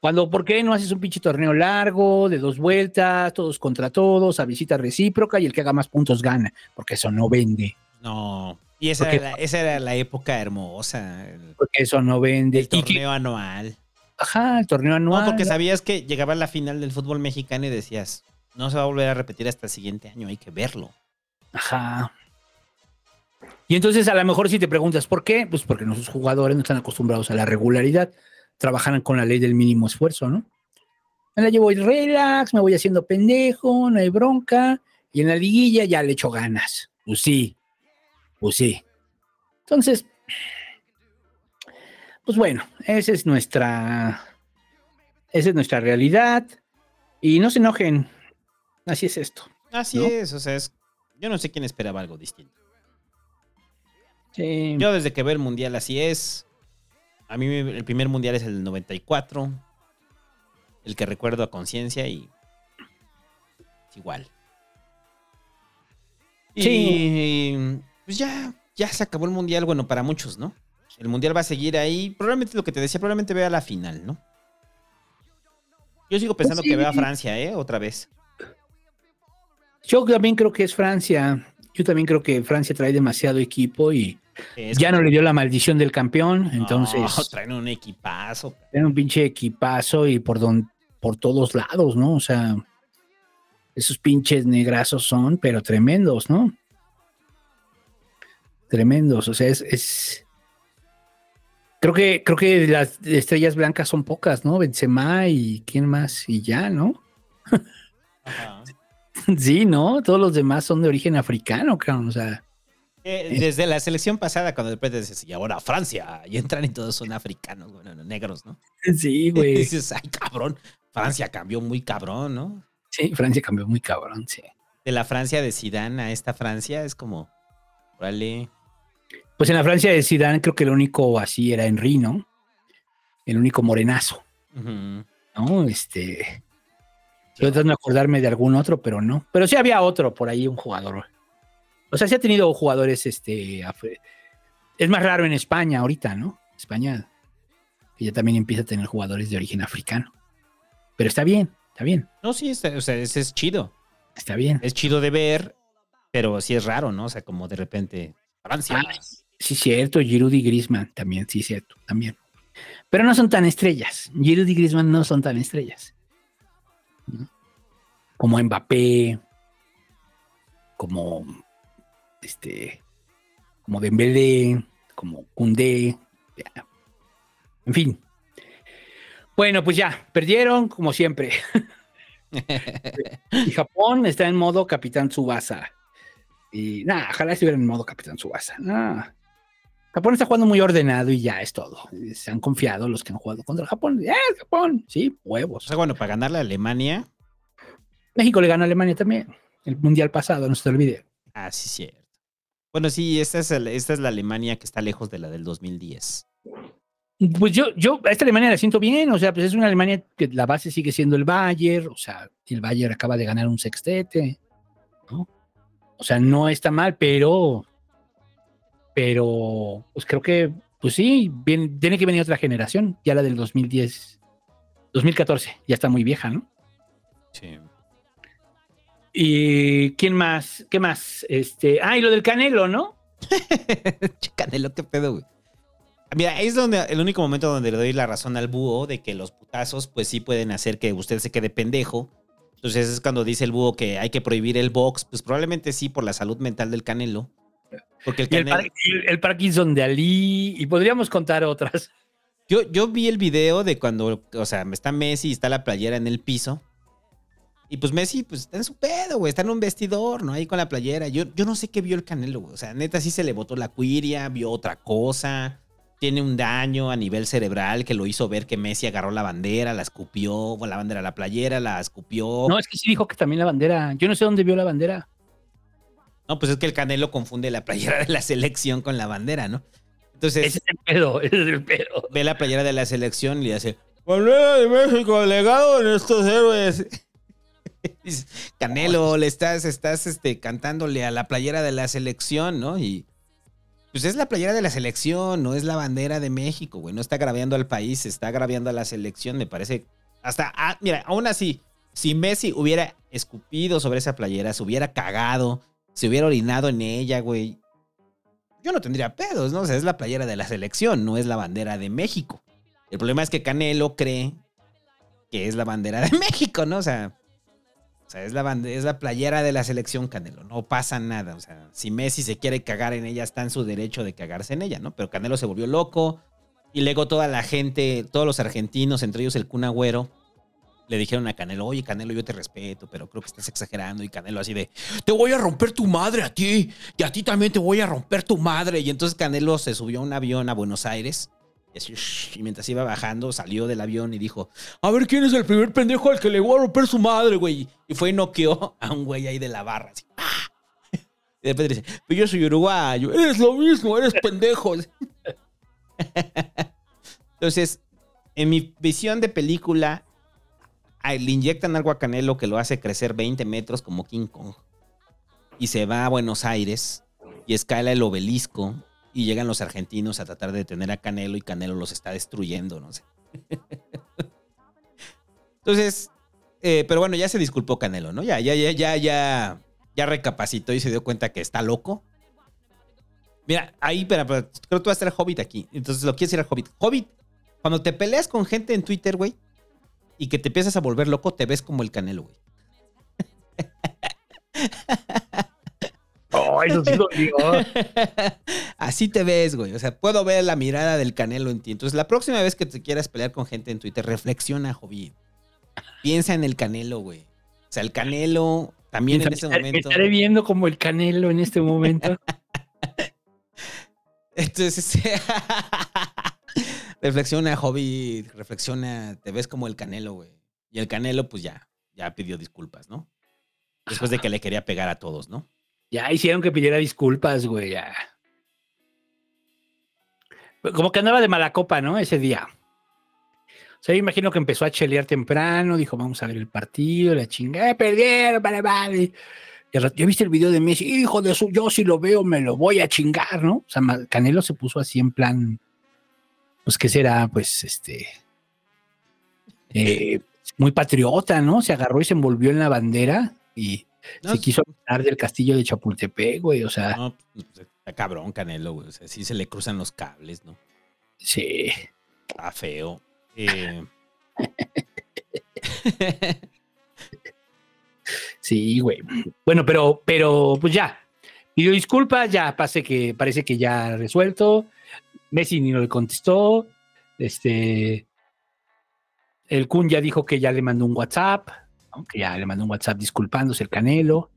Cuando, ¿por qué no haces un pinche torneo largo, de dos vueltas, todos contra todos, a visita recíproca y el que haga más puntos gana? Porque eso no vende. No. Y esa, era la, esa era la época hermosa. El, Porque eso no vende. el que- torneo anual. Ajá, el torneo anual. No, porque sabías que llegaba la final del fútbol mexicano y decías, no se va a volver a repetir hasta el siguiente año, hay que verlo. Ajá. Y entonces a lo mejor si te preguntas por qué, pues porque nuestros jugadores no están acostumbrados a la regularidad, trabajan con la ley del mínimo esfuerzo, ¿no? Me la llevo relax, me voy haciendo pendejo, no hay bronca, y en la liguilla ya le echo ganas. Pues sí, pues sí. Entonces, pues bueno, esa es nuestra, esa es nuestra realidad. Y no se enojen, así es esto. Así ¿No? es, o sea, es, yo no sé quién esperaba algo distinto. Sí. Yo desde que veo el mundial así es. A mí el primer mundial es el 94. El que recuerdo a conciencia y es igual. Sí. Y pues ya, ya se acabó el mundial, bueno, para muchos, ¿no? El mundial va a seguir ahí. Probablemente lo que te decía, probablemente vea la final, ¿no? Yo sigo pensando Pues sí. que veo a Francia, ¿eh? Otra vez. Yo también creo que es Francia. Yo también creo que Francia trae demasiado equipo y Es ya no le dio la maldición del campeón. Entonces, No, traen un equipazo. era un pinche equipazo y por, don, por todos lados, ¿no? O sea, esos pinches negrazos son, pero tremendos, ¿no? Tremendos. O sea, es. es- Creo que, creo que las estrellas blancas son pocas, ¿no? Benzema y quién más, y ya, ¿no? Sí, ¿no? Todos los demás son de origen africano, cabrón. O sea, Eh, desde la selección pasada, cuando después dices, y ahora Francia, y entran y todos son africanos, bueno, no, negros, ¿no? sí, güey. dices, ay, cabrón, Francia cambió muy cabrón, ¿no? Sí, Francia cambió muy cabrón, sí. De la Francia de Zidane a esta Francia es como, órale, Pues en la Francia de Zidane creo que el único así era Henry, ¿no? El único morenazo. ¿no? Este. Estoy tratando de acordarme de algún otro, pero no. Pero sí había otro por ahí, un jugador. O sea, sí ha tenido jugadores, este. Es más raro en España ahorita, ¿no? España que ya también empieza a tener jugadores de origen africano. Pero está bien, está bien, No, sí, está- o sea, ese es chido. está bien. Es chido de ver, pero sí es raro, ¿no? O sea, como de repente, Francia. Ah, sí, cierto. Giroud y Griezmann también, sí, cierto, también. Pero no son tan estrellas. Giroud y Griezmann no son tan estrellas. ¿no? Como Mbappé, como este, como Dembélé, como Koundé, ya. en fin. Bueno, pues ya, perdieron como siempre. y Japón está en modo Capitán Tsubasa. Y nada, ojalá estuviera en modo Capitán Tsubasa. Nah. Japón está jugando muy ordenado y ya es todo. Se han confiado los que han jugado contra Japón. ¡Eh, Japón! Sí, O huevos. sea, bueno, para ganarle a Alemania, México le ganó a Alemania también. El mundial pasado, no se te olvide. ah, sí, cierto. Bueno, sí, esta es, el- esta es la Alemania que está lejos de la del 2010. Pues yo, yo a esta Alemania la siento bien. O sea, pues es una Alemania que la base sigue siendo el Bayern. O sea, el Bayern acaba de ganar un sextete. ¿no? O sea, no está mal, pero. Pero, pues creo que, pues sí, bien, tiene que venir otra generación. Ya la del 2010, 2014, ya está muy vieja, ¿no? Sí. ¿Y quién más? ¿Qué más? Este, ah, y lo del Canelo, ¿no? Canelo, qué pedo, güey. Mira, es donde el único momento donde le doy la razón al búho de que los putazos, pues sí pueden hacer que usted se quede pendejo. Entonces es cuando dice el búho que hay que prohibir el box, pues probablemente sí por la salud mental del Canelo. Porque el Canelo. Y el- el Parkinson de Ali, y podríamos contar otras. Yo, yo vi el video de cuando, o sea, está Messi y está la playera en el piso. Y pues Messi, pues está en su pedo, güey. Está en un vestidor, ¿no? Ahí con la playera. Yo, yo no sé qué vio el Canelo, güey. O sea, neta sí se le botó la cuiria, vio otra cosa. Tiene un daño a nivel cerebral que lo hizo ver que Messi agarró la bandera, la escupió, la bandera, la playera, la escupió. No, es que sí dijo que también la bandera. Yo no sé dónde vio la bandera. No, pues es que el Canelo confunde la playera de la selección con la bandera, ¿no? Entonces. Ese es el pedo, ese es el pedo. Ve la playera de la selección y le hace. Bandera de México, legado en estos héroes. Canelo, le estás, estás este, cantándole a la playera de la selección, ¿no? Y. Pues es la playera de la selección, no es la bandera de México, güey. No está agraviando al país, está agraviando a la selección, me parece. Hasta, ah, mira, aún así, si Messi hubiera escupido sobre esa playera, se hubiera cagado, se hubiera orinado en ella, güey. Yo no tendría pedos, ¿no? O sea, es la playera de la selección, no es la bandera de México. El problema es que Canelo cree que es la bandera de México, ¿no? O sea, o sea, es la, bande- es la playera de la selección Canelo. No pasa nada. O sea, si Messi se quiere cagar en ella, está en su derecho de cagarse en ella, ¿no? Pero Canelo se volvió loco. Y luego toda la gente, todos los argentinos, entre ellos el Kun Agüero, le dijeron a Canelo, oye Canelo, yo te respeto, pero creo que estás exagerando. Y Canelo así de, te voy a romper tu madre a ti. Y a ti también te voy a romper tu madre. Y entonces Canelo se subió a un avión a Buenos Aires. Y, así, y mientras iba bajando, salió del avión y dijo, a ver quién es el primer pendejo al que le voy a romper su madre, güey. Y fue y noqueó a un güey ahí de la barra. Así, ¡ah! Y después dice, pero yo soy uruguayo. Eres lo mismo, eres pendejo. Entonces, en mi visión de película, le inyectan algo a Canelo que lo hace crecer 20 metros como King Kong. Y se va a Buenos Aires y escala el obelisco. Y llegan los argentinos a tratar de detener a Canelo y Canelo los está destruyendo, no sé. Entonces, eh, pero bueno, ya se disculpó Canelo, ¿no? Ya, ya, ya, ya, ya, ya recapacitó y se dio cuenta que está loco. Mira, ahí, pero, creo que tú vas a estar Hobbit aquí. Entonces lo quieres ir al Hobbit. Hobbit, cuando te peleas con gente en Twitter, güey, y que te empiezas a volver loco, te ves como el Canelo, güey. Oh, eso sí dolió. Así te ves, güey. O sea, puedo ver la mirada del Canelo en ti. Entonces, la próxima vez que te quieras pelear con gente en Twitter, reflexiona, Hobbit. Piensa en el Canelo, güey. O sea, el Canelo también en ese momento. Estaré viendo como el Canelo en este momento. Entonces, reflexiona, Hobbit. Reflexiona. Te ves como el Canelo, güey. Y el Canelo, pues ya, ya pidió disculpas, ¿no? Después de que le quería pegar a todos, ¿no? Ya hicieron que pidiera disculpas, güey. Ya. Como que andaba de mala copa, ¿no? Ese día. O sea, yo imagino que empezó a chelear temprano, dijo, vamos a ver el partido, la chingada, perdieron, vale, vale. ¿Ya viste el video de Messi? Hijo de su, yo si lo veo me lo voy a chingar, ¿no? O sea, Canelo se puso así en plan, pues, ¿qué será? Pues, este, eh, muy patriota, ¿no? Se agarró y se envolvió en la bandera y se quiso hablar del castillo de Chapultepec, güey, o sea. No, pues, está cabrón Canelo, güey, o sea, sí se le cruzan los cables, ¿no? Sí. Está feo. Eh... sí, güey. Bueno, pero, pero, pues ya. Pidió disculpas, ya parece que, parece que ya resuelto. Messi ni le contestó. Este. El Kun ya dijo que ya le mandó un WhatsApp, aunque ya le mandó un WhatsApp disculpándose el Canelo.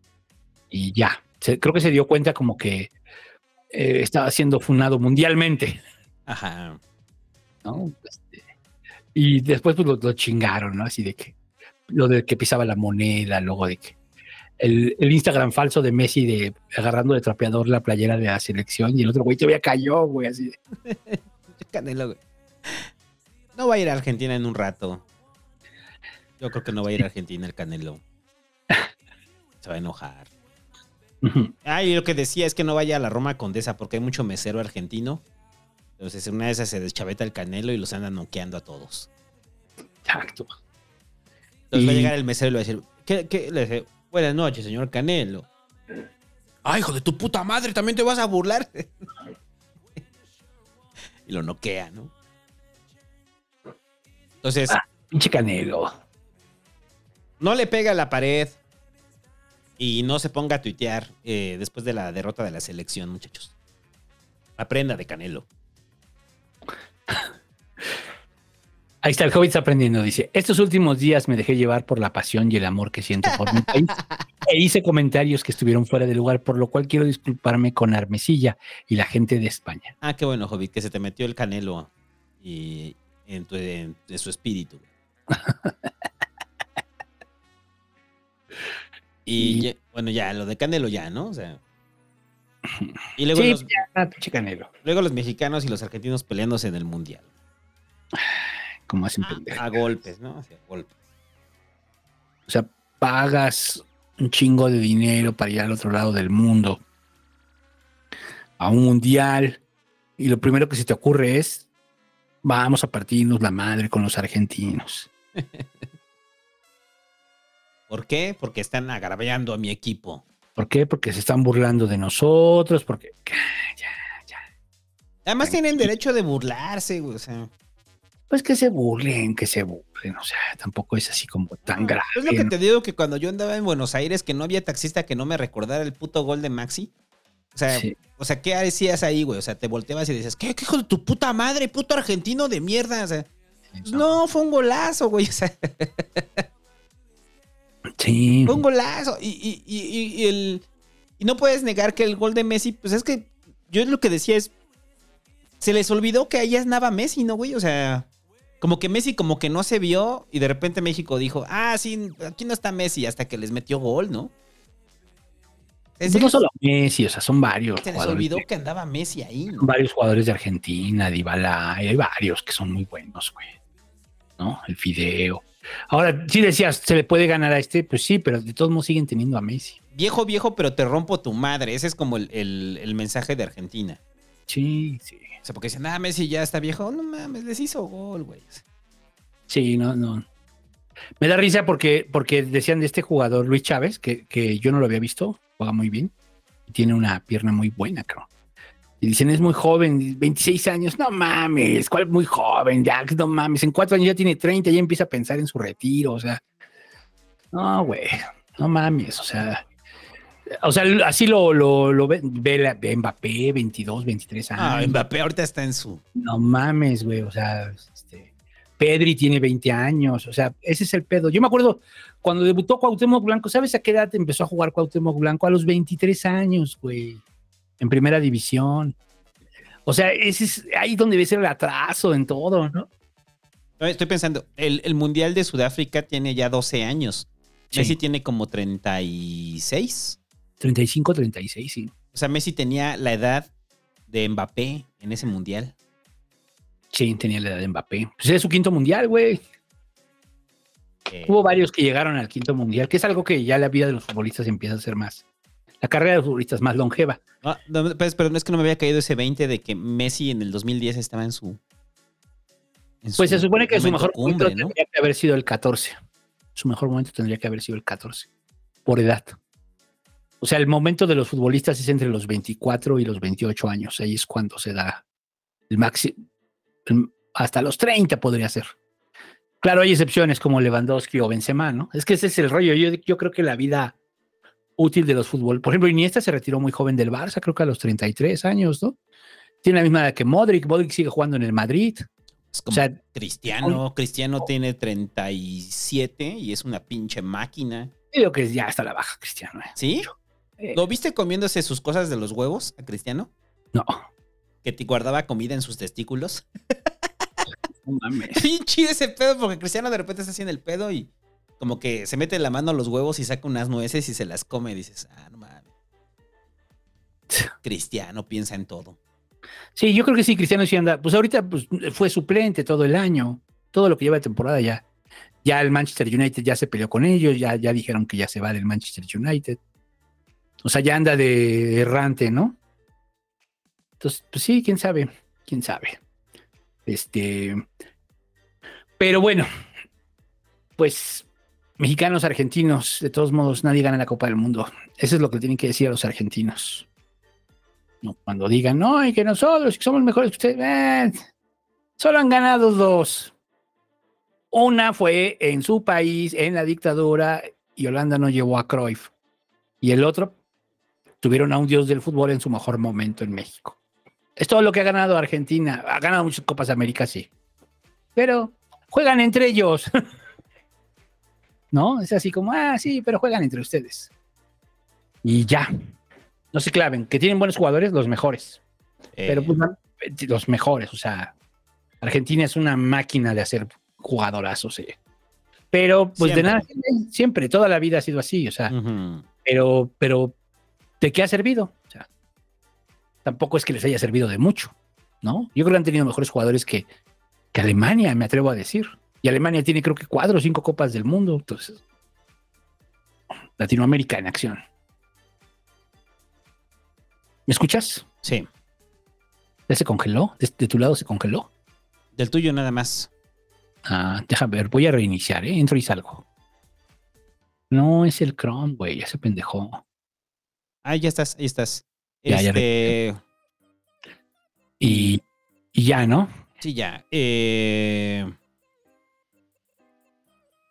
Y ya. creo que se dio cuenta como que eh, estaba siendo funado mundialmente. Ajá. ¿No? Este, y después pues, lo, chingaron, ¿no? Así de que lo de que pisaba la moneda, luego de que el, Instagram falso de Messi de agarrando de trapeador la playera de la selección y el otro güey todavía cayó, güey, así de. Canelo, güey. No va a ir a Argentina en un rato. Yo creo que no va a ir a Argentina el Canelo. Se va a enojar. Ah, y lo que decía es que no vaya a la Roma Condesa porque hay mucho mesero argentino. Entonces, en una de esas se deschaveta el Canelo y los andan noqueando a todos. Exacto. Entonces va a llegar el mesero y le va a decir, ¿qué, Le dice, buenas noches, señor Canelo. ¡Ay, hijo de tu puta madre! ¿También te vas a burlar? y lo noquea, ¿no? Entonces... Ah, pinche Canelo. No le pega a la pared y no se ponga a tuitear eh, después de la derrota de la selección, muchachos. Aprenda de Canelo. Ahí está, el Hobbit aprendiendo. Dice: Estos últimos días me dejé llevar por la pasión y el amor que siento por mi país e hice comentarios que estuvieron fuera de lugar, por lo cual quiero disculparme con Armesilla y la gente de España. Ah, qué bueno, Hobbit, que se te metió el canelo y en, tu, en su espíritu. Y bueno, ya, lo de Canelo ya, ¿no? O sea. Y luego los, Canelo. Luego los mexicanos y los argentinos peleándose en el mundial. Como hacen a, a golpes, ¿no? a golpes. O sea, pagas un chingo de dinero para ir al otro lado del mundo. A un mundial. Y lo primero que se te ocurre es. Vamos a partirnos la madre con los argentinos. ¿Por qué? Porque están agraviando a mi equipo. ¿Por qué? Porque se están burlando de nosotros, porque... Ya, ya. Además tienen derecho de burlarse, güey, o sea... Pues que se burlen, que se burlen, o sea, tampoco es así como tan grave. Es lo que te digo que cuando yo andaba en Buenos Aires, que no había taxista que no me recordara el puto gol de Maxi. O sea, o sea, ¿qué decías ahí, güey? O sea, te volteabas y decías, ¿qué, hijo de tu puta madre, puto argentino de mierda? O sea, pues no. fue un golazo, güey. O sea, Sí. Fue un golazo. Y, y, el, y no puedes negar que el gol de Messi, pues es que yo lo que decía es, se les olvidó que ahí andaba Messi, ¿no, güey? O sea, como que Messi como que no se vio y de repente México dijo, ah, sí, aquí no está Messi hasta que les metió gol, ¿no? Es pues no solo Messi, o sea, son varios. Se les olvidó que andaba Messi ahí. Son varios jugadores de Argentina, Dybala, hay varios que son muy buenos, güey. ¿No? El Fideo. Ahora, sí decías, ¿se le puede ganar a este? Pues sí, pero de todos modos siguen teniendo a Messi. Viejo, viejo, pero te rompo tu madre. Ese es como el, mensaje de Argentina. Sí, sí. O sea, porque dicen, ah, Messi ya está viejo. No mames, les hizo gol, güey. Sí, no, no. Me da risa porque, porque decían de este jugador, Luis Chávez, que, que yo no lo había visto, juega muy bien, y tiene una pierna muy buena, creo. Y dicen, es muy joven, 26 años, no mames, ¿cuál muy joven? Ya, no mames, en cuatro años ya tiene 30, ya empieza a pensar en su retiro, o sea, no, güey, no mames, o sea, o sea, así lo, lo, lo ve, ve, la- ve Mbappé, 22, 23 años. Ah, Mbappé ahorita está en su. No mames, güey. O sea, este, Pedri tiene 20 años. O sea, ese es el pedo. Yo me acuerdo cuando debutó Cuauhtémoc Blanco, ¿sabes a qué edad empezó a jugar Cuauhtémoc Blanco? A los 23 años, güey. En primera división. O sea, ese es ahí donde ser el atraso en todo, ¿no? Estoy pensando, el, el Mundial de Sudáfrica tiene ya 12 años. Sí. Messi tiene como 36. 35, 36, sí. O sea, Messi tenía la edad de Mbappé en ese Mundial. Sí, tenía la edad de Mbappé. Pues es su quinto mundial, güey. Eh, Hubo varios que llegaron al quinto mundial, que es algo que ya la vida de los futbolistas empieza a ser más. La carrera de los futbolistas más longeva. ah, no, pues, pero no es que no me había caído ese 20 de que Messi en el 2010 estaba en su. en Pues se su supone que su mejor cumbre, momento ¿no? tendría que haber sido el 14. Su mejor momento tendría que haber sido el 14, por edad. O sea, el momento de los futbolistas es entre los 24 y los 28 años. Ahí es cuando se da el máximo. Hasta los 30 podría ser. Claro, hay excepciones como Lewandowski o Benzema, ¿no? Es que ese es el rollo. Yo, yo creo que la vida útil de los fútbol. Por ejemplo, Iniesta se retiró muy joven del Barça, creo que a los 33 años, ¿no? Tiene la misma edad que Modric. Modric sigue jugando en el Madrid. Es como O sea, Cristiano, Cristiano tiene 37 y es una pinche máquina. Creo que ya está la baja, Cristiano. ¿eh? ¿Sí? ¿Lo viste comiéndose sus cosas de los huevos a Cristiano? No. Que te guardaba comida en sus testículos. No mames. Bien chido ese pedo porque Cristiano de repente está haciendo el pedo y como que se mete la mano a los huevos y saca unas nueces y se las come. Y dices, ah, no mames. Cristiano piensa en todo. Sí, yo creo que sí, Cristiano sí anda. Pues ahorita pues, fue suplente todo el año. Todo lo que lleva de temporada ya. Ya el Manchester United ya se peleó con ellos, ya, ya dijeron que ya se va del Manchester United. O sea, ya anda de errante, ¿no? Entonces, pues sí, quién sabe, quién sabe. Este. Pero bueno, pues mexicanos, argentinos, de todos modos, nadie gana la Copa del Mundo. Eso es lo que tienen que decir a los argentinos. No, cuando digan, no, y que nosotros que somos mejores que ustedes, eh, solo han ganado dos. Una fue en su país, en la dictadura, y Holanda no llevó a Cruyff. Y el otro, tuvieron a un dios del fútbol en su mejor momento en México. Es todo lo que ha ganado Argentina. Ha ganado muchas Copas de América, sí. Pero juegan entre ellos. ¿No? Es así como, ah, sí, pero juegan entre ustedes. Y ya. No se claven. Que tienen buenos jugadores, los mejores. Eh, Pero pues, no, los mejores. O sea, Argentina es una máquina de hacer jugadorazos. sí. Pero, pues de nada, siempre, toda la vida ha sido así. O sea, ujú. pero, pero, ¿de qué ha servido? O sea, tampoco es que les haya servido de mucho, ¿no? Yo creo que han tenido mejores jugadores que, que Alemania, me atrevo a decir. Y Alemania tiene creo que cuatro o cinco copas del mundo. Entonces, Latinoamérica en acción. ¿Me escuchas? Sí. ¿Ya se congeló? ¿De, de tu lado se congeló? Del tuyo nada más. Ah, déjame ver, voy a reiniciar, ¿eh? Entro y salgo. No, es el Chrome, güey, ya se pendejó. Ah, ya estás, ahí estás. Ya, ya este, Y, y ya, ¿no? Sí, ya. Eh,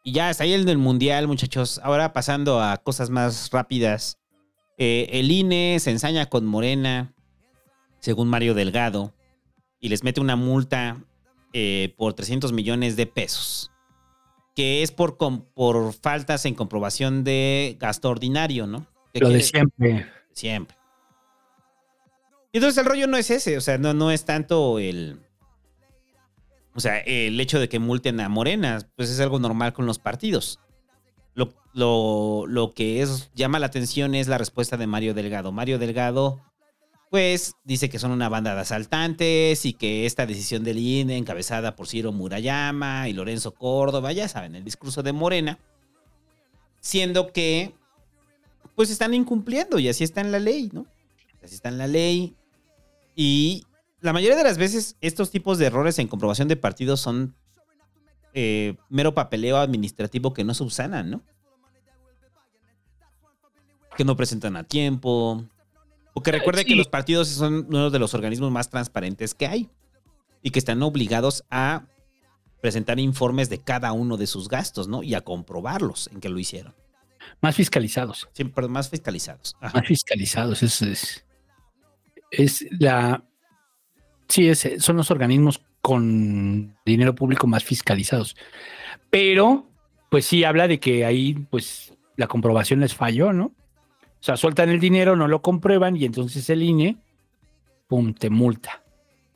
Y ya está ahí el del mundial, muchachos. Ahora pasando a cosas más rápidas. Eh, el INE se ensaña con Morena, según Mario Delgado, y les mete una multa eh, por 300 millones de pesos. Que es por, por faltas en comprobación de gasto ordinario, ¿no? Lo de siempre. Siempre. Y entonces el rollo no es ese, o sea, no, no es tanto el. O sea, el hecho de que multen a Morena, pues es algo normal con los partidos. Lo, lo- lo que es, llama la atención es la respuesta de Mario Delgado. Mario Delgado, pues, dice que son una banda de asaltantes y que esta decisión del INE, encabezada por Ciro Murayama y Lorenzo Córdoba, ya saben, el discurso de Morena, siendo que pues están incumpliendo y así está en la ley, ¿no? Así está en la ley. Y la mayoría de las veces estos tipos de errores en comprobación de partidos son eh, mero papeleo administrativo que no subsanan, ¿no? Que no presentan a tiempo. Porque recuerde que los partidos son uno de los organismos más transparentes que hay y que están obligados a presentar informes de cada uno de sus gastos, ¿no? Y a comprobarlos en que lo hicieron. Más fiscalizados. Siempre más fiscalizados. Más fiscalizados. Es, es, es la. Sí, es, son los organismos con dinero público más fiscalizados. Pero, pues sí habla de que ahí, pues, la comprobación les falló, ¿no? O sea, sueltan el dinero, no lo comprueban y entonces el INE, pum, te multa.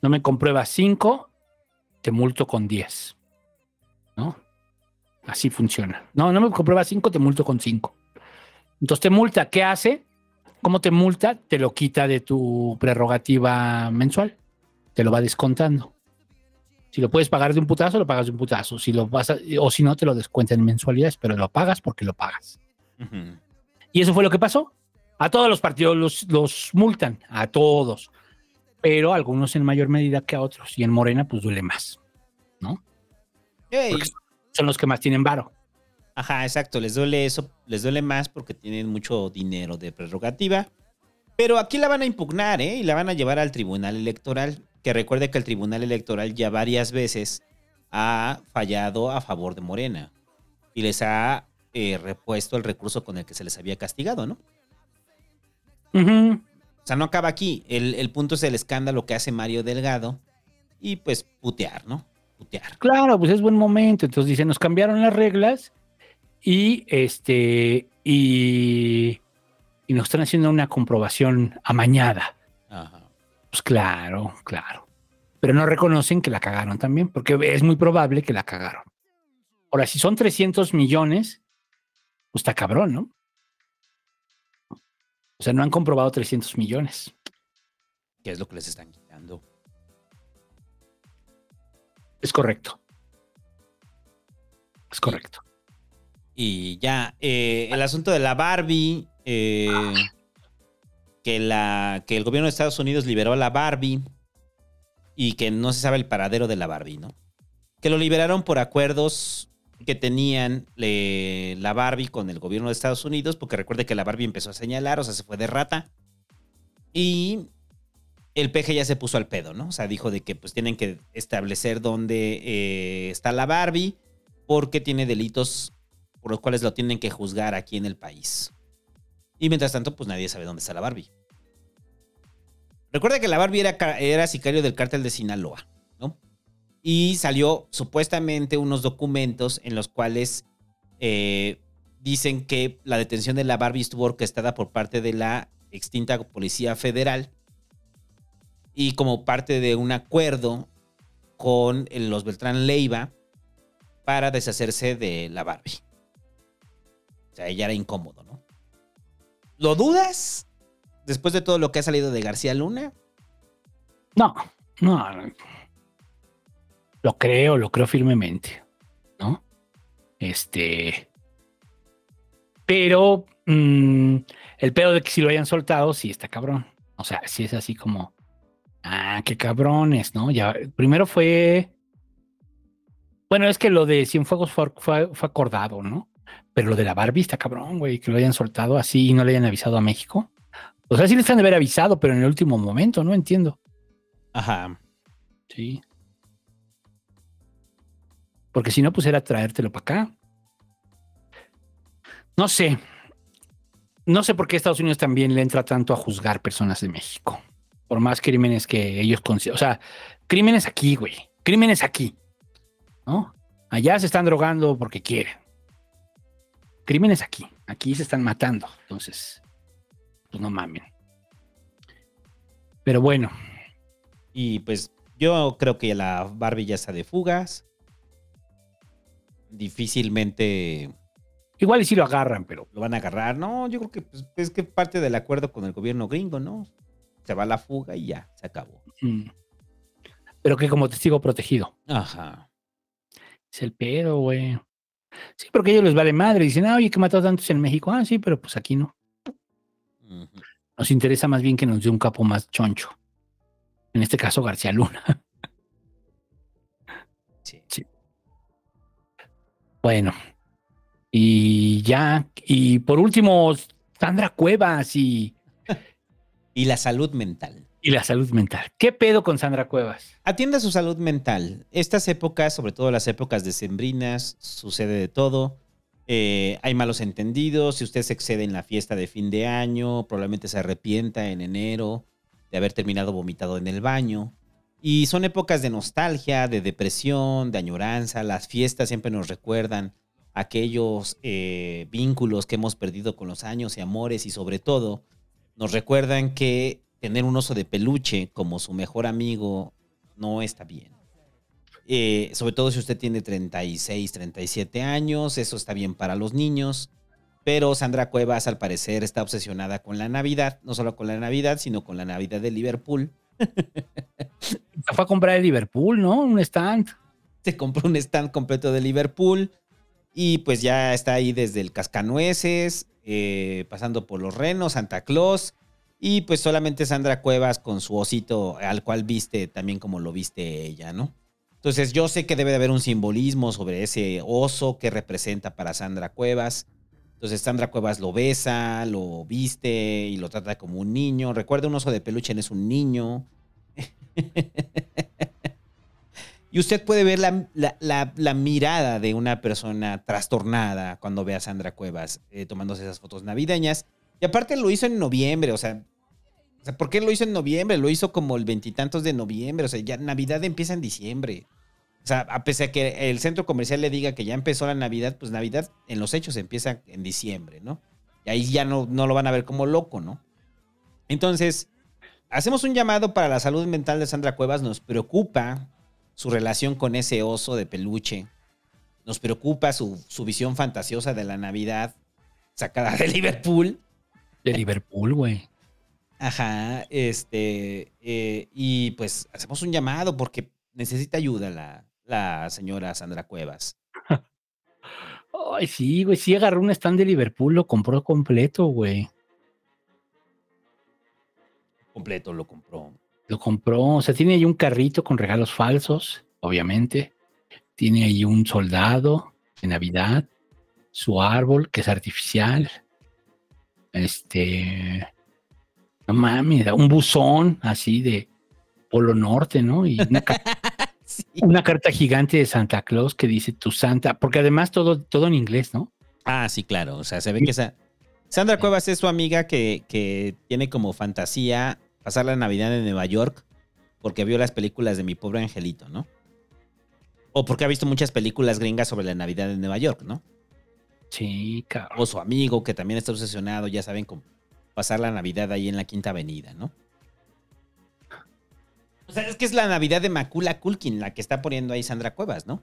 No me compruebas 5, te multo con 10. ¿No? Así funciona. No, no me compruebas 5, te multo con 5. Entonces te multa, ¿qué hace? ¿Cómo te multa? Te lo quita de tu prerrogativa mensual. Te lo va descontando. Si lo puedes pagar de un putazo, lo pagas de un putazo. Si lo vas o si no, te lo descuentan en mensualidades, pero lo pagas porque lo pagas. Y eso fue lo que pasó. A todos los partidos los, los multan, a todos pero algunos en mayor medida que a otros. Y en Morena, pues duele más, ¿no? Son los que más tienen varo. Ajá, exacto. Les duele eso, les duele más porque tienen mucho dinero de prerrogativa. Pero aquí la van a impugnar, ¿eh? Y la van a llevar al Tribunal Electoral. Que recuerde que el Tribunal Electoral ya varias veces ha fallado a favor de Morena. Y les ha eh, repuesto el recurso con el que se les había castigado, ¿no? Ajá. O sea, no acaba aquí. El, punto es el escándalo que hace Mario Delgado y pues putear, ¿no? Putear. Claro, pues es buen momento. Entonces dice, nos cambiaron las reglas y este y, y nos están haciendo una comprobación amañada. Ajá. Pues claro, claro. Pero no reconocen que la cagaron también, porque es muy probable que la cagaron. Ahora, si son 300 millones, pues está cabrón, ¿no? O sea, no han comprobado 300 millones. ¿Qué es lo que les están Es correcto. Es correcto. Y, ya, eh, el asunto de la Barbie, eh, que, la, que el gobierno de Estados Unidos liberó a la Barbie y que no se sabe el paradero de la Barbie, ¿no? Que lo liberaron por acuerdos que tenían la Barbie con el gobierno de Estados Unidos, porque recuerde que la Barbie empezó a señalar, o sea, se fue de rata. Y el peje ya se puso al pedo, ¿no? O sea, dijo de que pues tienen que establecer dónde eh, está la Barbie, porque tiene delitos por los cuales lo tienen que juzgar aquí en el país. Y mientras tanto, pues nadie sabe dónde está la Barbie. Recuerda que la Barbie era, sicario del cártel de Sinaloa y salió supuestamente unos documentos en los cuales eh, dicen que la detención de la Barbie estuvo orquestada por parte de la extinta Policía Federal y como parte de un acuerdo con los Beltrán Leiva para deshacerse de la Barbie. O sea, ella era incómodo, ¿no? ¿Lo dudas? Después de todo lo que ha salido de García Luna. No, no, lo creo, lo creo firmemente, ¿no? Este. Pero mm, el pedo de que si lo hayan soltado, sí está cabrón. O sea, sí es así como, ah, qué cabrones, ¿no? Ya, primero fue. Bueno, es que lo de Cienfuegos fue, fue, fue acordado, ¿no? Pero lo de la Barbie está cabrón, güey, que lo hayan soltado así y no le hayan avisado a México. O sea, sí les han de haber avisado, pero en el último momento, no entiendo. Ajá. Sí. Porque si no, pues era traértelo para acá. No sé. No sé por qué Estados Unidos también le entra tanto a juzgar personas de México. Por más crímenes que ellos consideran. O sea, crímenes aquí, güey. Crímenes aquí. ¿No? Allá se están drogando porque quieren. Crímenes aquí. Aquí se están matando. Entonces, pues no mamen. Pero bueno. Y pues yo creo que la Barbie ya está de fugas difícilmente. Igual y si lo agarran, pero. Lo van a agarrar. No, yo creo que pues, es que parte del acuerdo con el gobierno gringo, ¿no? Se va la fuga y ya, se acabó. Mm. Pero que como testigo protegido. Ajá. Es el pedo, güey. Sí, porque a ellos les vale madre. Dicen, ah, oye, que mató tantos en México. Ah, sí, pero pues aquí no. Nos interesa más bien que nos dé un capo más choncho. En este caso, García Luna. sí. sí. Bueno, y ya, y por último, Sandra Cuevas y... y la salud mental. Y la salud mental. ¿Qué pedo con Sandra Cuevas? Atienda su salud mental. Estas épocas, sobre todo las épocas decembrinas, sucede de todo. Eh, hay malos entendidos. Si usted se excede en la fiesta de fin de año, probablemente se arrepienta en enero de haber terminado vomitado en el baño. Y son épocas de nostalgia, de depresión, de añoranza. Las fiestas siempre nos recuerdan aquellos eh, vínculos que hemos perdido con los años y amores y sobre todo nos recuerdan que tener un oso de peluche como su mejor amigo no está bien. Eh, sobre todo si usted tiene 36, 37 años, eso está bien para los niños. Pero Sandra Cuevas al parecer está obsesionada con la Navidad, no solo con la Navidad, sino con la Navidad de Liverpool. Se fue a comprar el Liverpool, ¿no? Un stand. Se compró un stand completo de Liverpool y pues ya está ahí desde el Cascanueces, eh, pasando por los Renos, Santa Claus, y pues solamente Sandra Cuevas con su osito al cual viste también como lo viste ella, ¿no? Entonces yo sé que debe de haber un simbolismo sobre ese oso que representa para Sandra Cuevas. Entonces Sandra Cuevas lo besa, lo viste y lo trata como un niño. Recuerda, un oso de peluche es un niño. y usted puede ver la, mirada de una persona trastornada cuando ve a Sandra Cuevas eh, tomándose esas fotos navideñas. Y aparte lo hizo en noviembre, o sea, ¿por qué lo hizo en noviembre? Lo hizo como el veintitantos de noviembre. O sea, ya Navidad empieza en diciembre. O sea, a pesar de que el centro comercial le diga que ya empezó la Navidad, pues Navidad en los hechos empieza en diciembre, ¿no? Y ahí ya no, no lo van a ver como loco, ¿no? Entonces, hacemos un llamado para la salud mental de Sandra Cuevas. Nos preocupa su relación con ese oso de peluche. Nos preocupa su, su visión fantasiosa de la Navidad sacada de Liverpool. De Liverpool, güey. Ajá, este, eh, y pues hacemos un llamado porque necesita ayuda la, la señora Sandra Cuevas. Ay, sí, güey, sí agarró un stand de Liverpool, lo compró completo, güey. Completo lo compró. Lo compró, o sea, tiene ahí un carrito con regalos falsos, obviamente. Tiene ahí un soldado de Navidad, su árbol, que es artificial. Este, no mames, un buzón así de Polo Norte, ¿no? Y una, carta gigante de Santa Claus que dice tu Santa, porque además todo, todo en inglés, ¿no? Ah, sí, claro. O sea, se ve que esa. Sandra Cuevas es su amiga que, que tiene como fantasía pasar la Navidad en Nueva York porque vio las películas de mi pobre angelito, ¿no? O porque ha visto muchas películas gringas sobre la Navidad en Nueva York, ¿no? Sí, cabrón. O su amigo que también está obsesionado, ya saben, con pasar la Navidad ahí en la Quinta Avenida, ¿no? O sea, es que es la Navidad de Macula Kulkin, la que está poniendo ahí Sandra Cuevas, ¿no?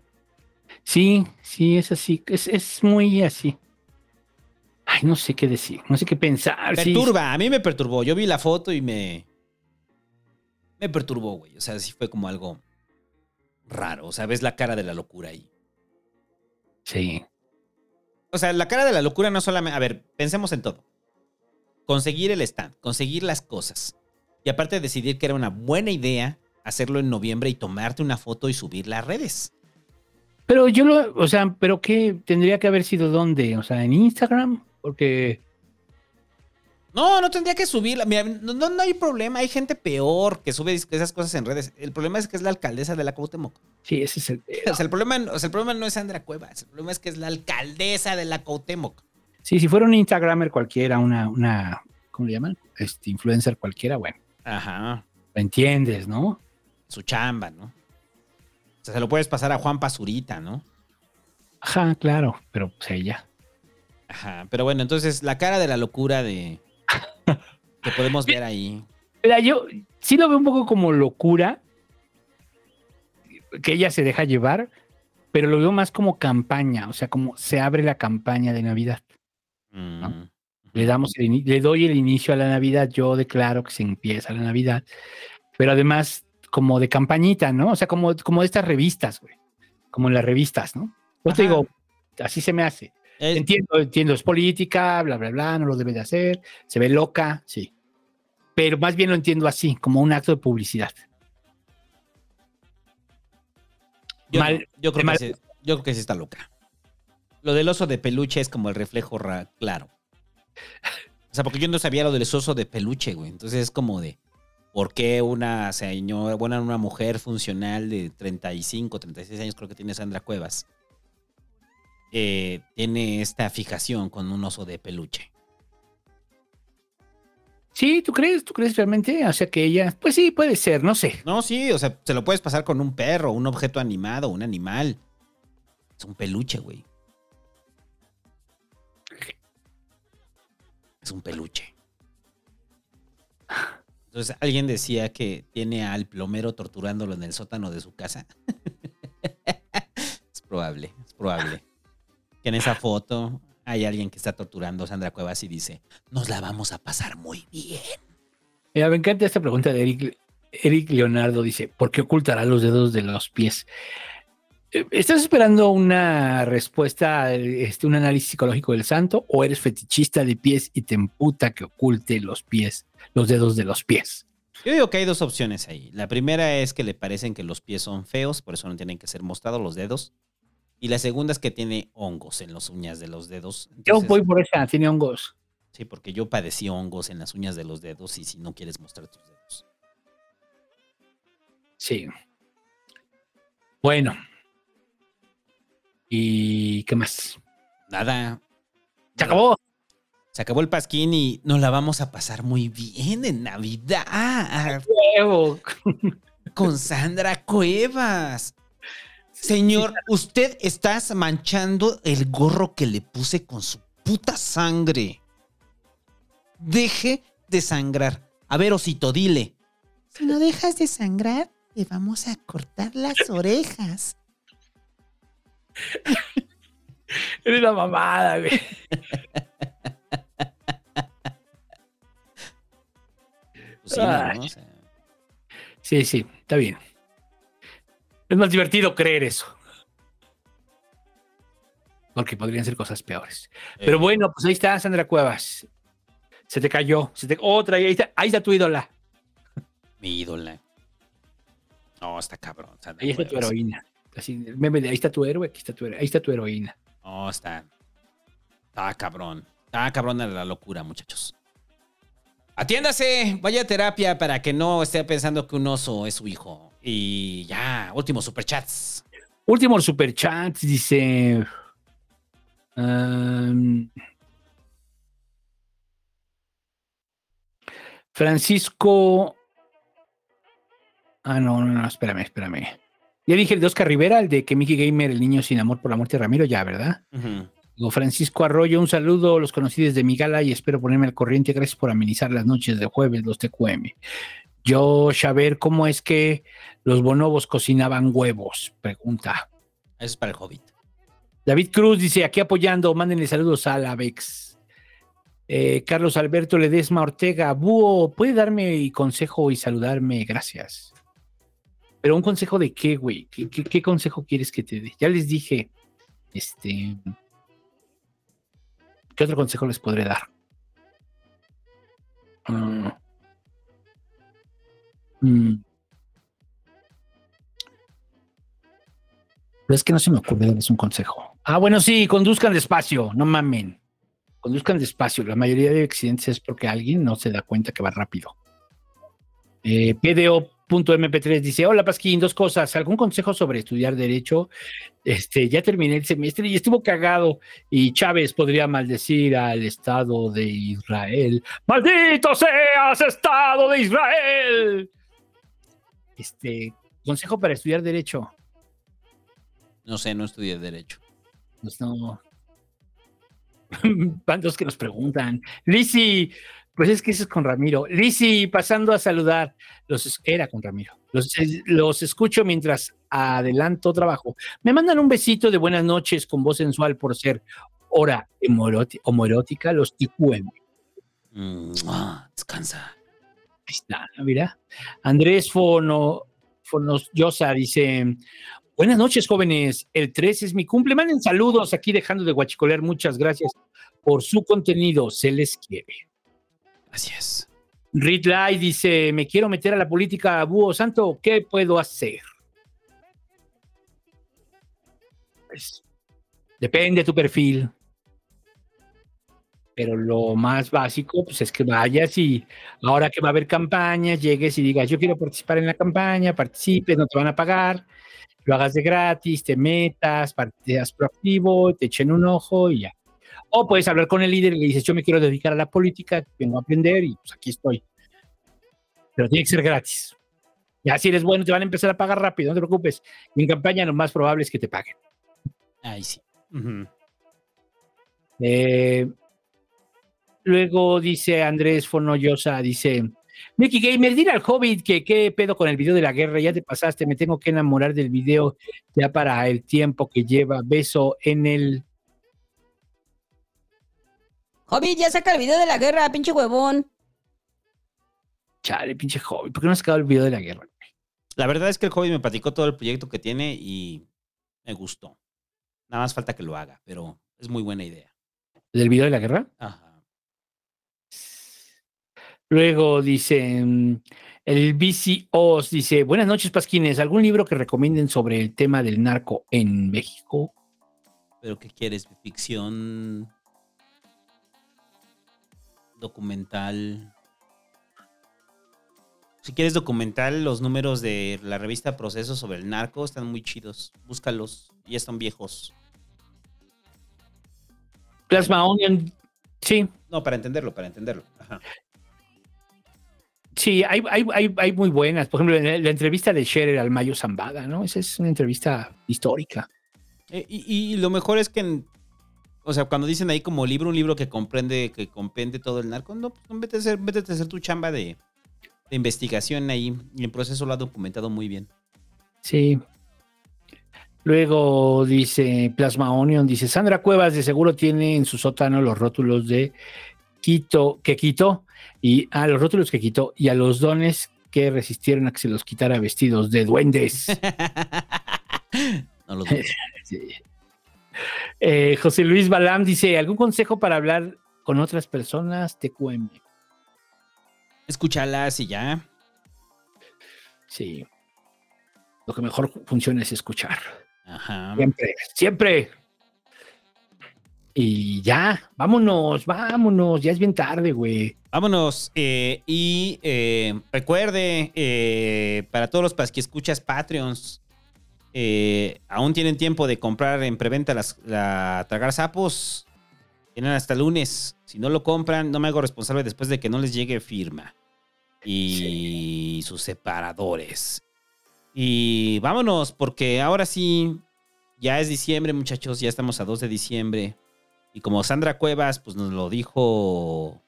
Sí, sí, es así, es, muy así. Ay, no sé qué decir, no sé qué pensar. Perturba, a mí me perturbó. Yo vi la foto y me. Me perturbó, güey. O sea, sí fue como algo raro. O sea, ves la cara de la locura ahí. Sí. O sea, la cara de la locura no solamente. A ver, pensemos en todo conseguir el stand, conseguir las cosas. Y aparte decidir que era una buena idea hacerlo en noviembre y tomarte una foto y subirla a redes. Pero yo lo, o sea, pero qué tendría que haber sido dónde, o sea, en Instagram, porque no, no tendría que subirla. Mira, no, no, hay problema. Hay gente peor que sube esas cosas en redes. El problema es que es la alcaldesa de la Cuauhtémoc. Sí, ese es el. O sea, el problema, o sea, el problema no es Sandra Cuevas. El problema es que es la alcaldesa de la Cuauhtémoc. Sí, si fuera un Instagramer cualquiera, una, una, ¿cómo le llaman? Este influencer cualquiera, bueno. Ajá. Lo entiendes, ¿no? Su chamba, ¿no? O sea, se lo puedes pasar a Juan Pazurita, ¿no? Ajá, claro, pero pues ella. Ajá, pero bueno, entonces la cara de la locura de que podemos ver ahí. Mira, yo sí lo veo un poco como locura que ella se deja llevar, pero lo veo más como campaña, o sea, como se abre la campaña de Navidad. Mm, le, damos le doy el inicio a la Navidad, yo declaro que se empieza la Navidad, pero además como de campañita, ¿no? O sea, como, como de estas revistas, güey, como en las revistas, ¿no? Pues te digo, así se me hace. Entiendo, entiendo, es política, bla, bla, bla, no lo debe de hacer, se ve loca, sí. Pero más bien lo entiendo así, como un acto de publicidad. Yo, creo, que sí, yo creo que sí está loca. Lo del oso de peluche es como el reflejo claro. O sea, porque yo no sabía lo del oso de peluche, güey. Entonces es como de, ¿por qué una señora, bueno, una mujer funcional de 35, 36 años, creo que tiene Sandra Cuevas, eh, tiene esta fijación con un oso de peluche? Sí, ¿tú crees? ¿Tú crees realmente? O sea que ella, pues sí, puede ser, no sé. No, sí, o sea, se lo puedes pasar con un perro, un objeto animado, un animal. Es un peluche, güey. Es un peluche. Entonces, alguien decía que tiene al plomero torturándolo en el sótano de su casa. es probable, es probable. Que en esa foto hay alguien que está torturando a Sandra Cuevas y dice, nos la vamos a pasar muy bien. Mira, me encanta esta pregunta de Eric, Eric Leonardo. Dice, ¿por qué ocultará los dedos de los pies? Eh, ¿Estás esperando una respuesta, este, un análisis psicológico del santo o eres fetichista de pies y te emputa que oculte los pies, los dedos de los pies? Yo digo que hay dos opciones ahí. La primera es que le parecen que los pies son feos, por eso no tienen que ser mostrados los dedos. Y la segunda es que tiene hongos en las uñas de los dedos. yo voy por esa, tiene hongos. Sí, porque yo padecí hongos en las uñas de los dedos y si no quieres mostrar tus dedos. Sí. Bueno. ¿Y qué más? Nada. Se acabó. Se acabó el pasquín y nos la vamos a pasar muy bien en Navidad. Con Sandra Cuevas. Señor, usted está manchando el gorro que le puse con su puta sangre. Deje de sangrar. A ver, osito, dile. Si no dejas de sangrar, te vamos a cortar las orejas. Eres la mamada, güey. Pues sí, sí, está bien. Es más divertido creer eso. Porque podrían ser cosas peores. Pero eh. bueno, pues ahí está Sandra Cuevas. Se te cayó. Otra, ahí está, ahí está tu ídola. Mi ídola. No, está cabrón. ahí está tu heroína. ahí está tu héroe, aquí está tu, ahí está tu heroína. No, está. Está cabrón. Está cabrón de la locura, muchachos. Atiéndase, vaya a terapia para que no esté pensando que un oso es su hijo. Y ya, últimos superchats. Últimos superchats, dice. Francisco. Ah, no, no, no, espérame, espérame. Ya dije el de Oscar Rivera, el de que Mickey Gamer, el niño sin amor por la muerte de Ramiro, ya, ¿verdad? Francisco Arroyo, un saludo, los conocí desde mi gala y espero ponerme al corriente. Gracias por amenizar las noches de jueves, los TQM. Yo, a ver cómo es que los bonobos cocinaban huevos, pregunta. Eso es para el Hobbit. David Cruz dice, aquí apoyando, mándenle saludos a la Vex. Eh, Carlos Alberto Ledesma Ortega, Búho, ¿puede darme consejo y saludarme? Gracias. Pero un consejo de qué, güey? ¿Qué, consejo quieres que te dé? Ya les dije, este... ¿Qué otro consejo les podré dar? Mm. Mm. Pero es que no se me ocurre darles un consejo. Ah, bueno, sí, conduzcan despacio, no mamen. Conduzcan despacio. La mayoría de accidentes es porque alguien no se da cuenta que va rápido. Eh, PDO.mp3 dice: Hola Pasquín, dos cosas. ¿Algún consejo sobre estudiar Derecho? Este, ya terminé el semestre y estuvo cagado. Y Chávez podría maldecir al Estado de Israel. ¡Maldito seas, Estado de Israel! Este, consejo para estudiar Derecho. No sé, no estudié Derecho. Pues no. ¿Cuántos que nos preguntan? Lisi, pues es que eso es con Ramiro. Lisi, pasando a saludar. Los, era con Ramiro. Los, los escucho mientras adelanto trabajo. Me mandan un besito de buenas noches con voz sensual por ser hora homoerótica, los TQM. Mm, ah, descansa está, mira. Andrés Fono, Fonoyosa dice: Buenas noches, jóvenes. El 3 es mi cumple. Manden saludos aquí dejando de guachicolear. Muchas gracias por su contenido. Se les quiere. Gracias. Reed Light dice: Me quiero meter a la política, Búho Santo. ¿Qué puedo hacer? Pues, Depende de tu perfil. Pero lo más básico, pues es que vayas y ahora que va a haber campañas, llegues y digas, yo quiero participar en la campaña, participes, no te van a pagar, lo hagas de gratis, te metas, seas proactivo, te echen un ojo y ya. O puedes hablar con el líder y le dices, yo me quiero dedicar a la política, vengo a aprender y pues aquí estoy. Pero tiene que ser gratis. Ya si eres bueno, te van a empezar a pagar rápido, no te preocupes. Y en campaña lo más probable es que te paguen. Ahí sí. Eh, luego dice Andrés Fonoyosa, dice, Mickey Gamer, dile al Hobbit que qué pedo con el video de la guerra, ya te pasaste, me tengo que enamorar del video ya para el tiempo que lleva. Beso en el... Hobbit, ya saca el video de la guerra, pinche huevón. Chale, pinche Hobbit, ¿por qué no has sacado el video de la guerra? La verdad es que el Hobbit me platicó todo el proyecto que tiene y me gustó. Nada más falta que lo haga, pero es muy buena idea. ¿Del video de la guerra? Ajá. Luego dice mm, el BC Oz, dice, buenas noches Pasquines, ¿algún libro que recomienden sobre el tema del narco en México? ¿Pero qué quieres? ¿Ficción? ¿Documental? Si quieres documental, los números de la revista Proceso sobre el narco están muy chidos. Búscalos, ya están viejos. Plasma Onion, sí. No, para entenderlo, para entenderlo. Ajá. Sí, hay, hay, hay, hay, muy buenas. Por ejemplo, la, entrevista de Scherer al Mayo Zambada, ¿no? Esa es una entrevista histórica. Eh, y, y, lo mejor es que, o sea, cuando dicen ahí como libro, un libro que comprende, que comprende todo el narco, no, pues vete a hacer, vete a hacer tu chamba de, de investigación ahí. Y el proceso lo ha documentado muy bien. Sí, Luego dice Plasma Onion, dice Sandra Cuevas de seguro tiene en su sótano los rótulos de Quito, que quitó, y a los rótulos que quitó, y a los dones que resistieron a que se los quitara vestidos de duendes. no los eh, José Luis Balam dice: ¿Algún consejo para hablar con otras personas? TQM. Escúchalas y ya. Sí. Lo que mejor funciona es escuchar. Ajá. Siempre, siempre. Y ya, vámonos, vámonos, ya es bien tarde, güey. Vámonos. Eh, y eh, recuerde, eh, para todos los que escuchas Patreons, aún tienen tiempo de comprar en preventa las, la Tragar Sapos. Tienen hasta lunes. Si no lo compran, no me hago responsable después de que no les llegue firma. Y sus separadores. Y vámonos, porque ahora sí, ya es diciembre, muchachos, ya estamos a 2 de diciembre. Y como Sandra Cuevas, pues nos lo dijo,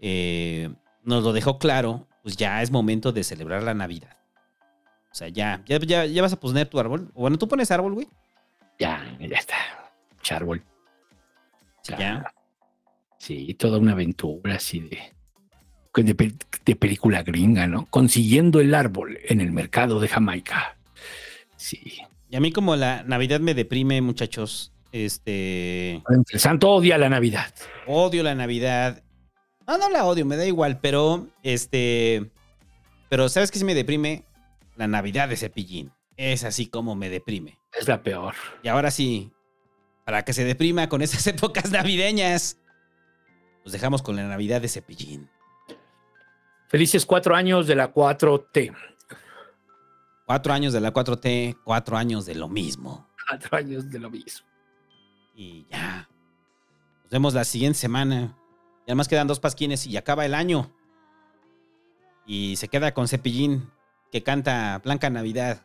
eh, nos lo dejó claro, pues ya es momento de celebrar la Navidad. O sea, ya, ya, ya, vas a poner tu árbol. Bueno, tú pones árbol, güey. Ya, ya está. Árbol. Sí, ya. Sí, toda una aventura así de de, película gringa, ¿no? Consiguiendo el árbol en el mercado de Jamaica. Sí. Y a mí como la Navidad me deprime, muchachos. Este... El santo odia la Navidad. Odio la Navidad. No, no la odio, me da igual, pero este... Pero ¿sabes qué sí me deprime? La Navidad de Cepillín. Es así como me deprime. Es la peor. Y ahora sí, para que se deprima con esas épocas navideñas, nos dejamos con la Navidad de Cepillín. Felices cuatro años de la 4T. Cuatro años de la 4T, cuatro años de lo mismo. Cuatro años de lo mismo. Y ya. Nos vemos la siguiente semana. Y además quedan dos pasquines y acaba el año. Y se queda con Cepillín, que canta Blanca Navidad.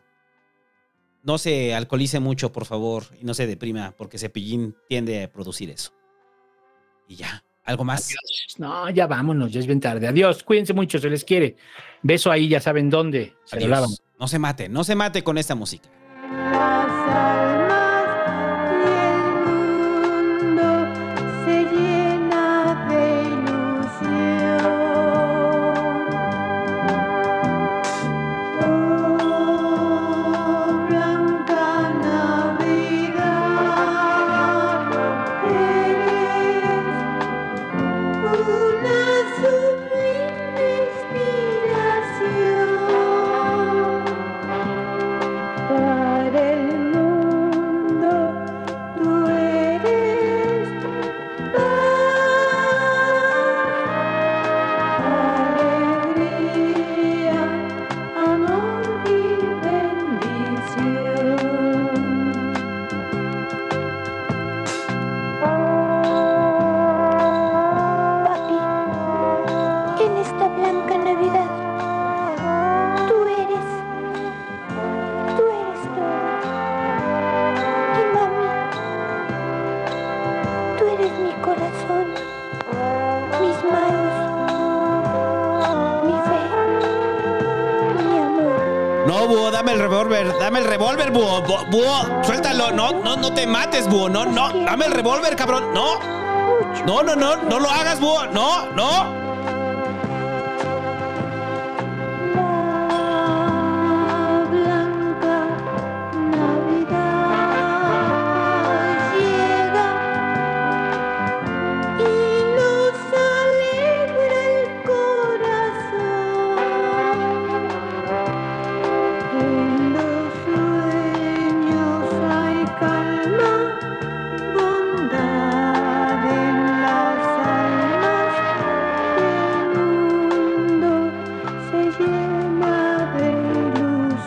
No se alcoholice mucho, por favor, y no se deprima, porque Cepillín tiende a producir eso. Y ya. ¿Algo más? No, ya vámonos, ya es bien tarde. Adiós, cuídense mucho, se les quiere. Beso ahí, ya saben dónde. Se No se mate, no se mate con esta música. Búho, búho, búho, suéltalo, no, no, no te mates, búho, no, no, dame el revólver, cabrón, no, no, no, no, no lo hagas, búho, no, no.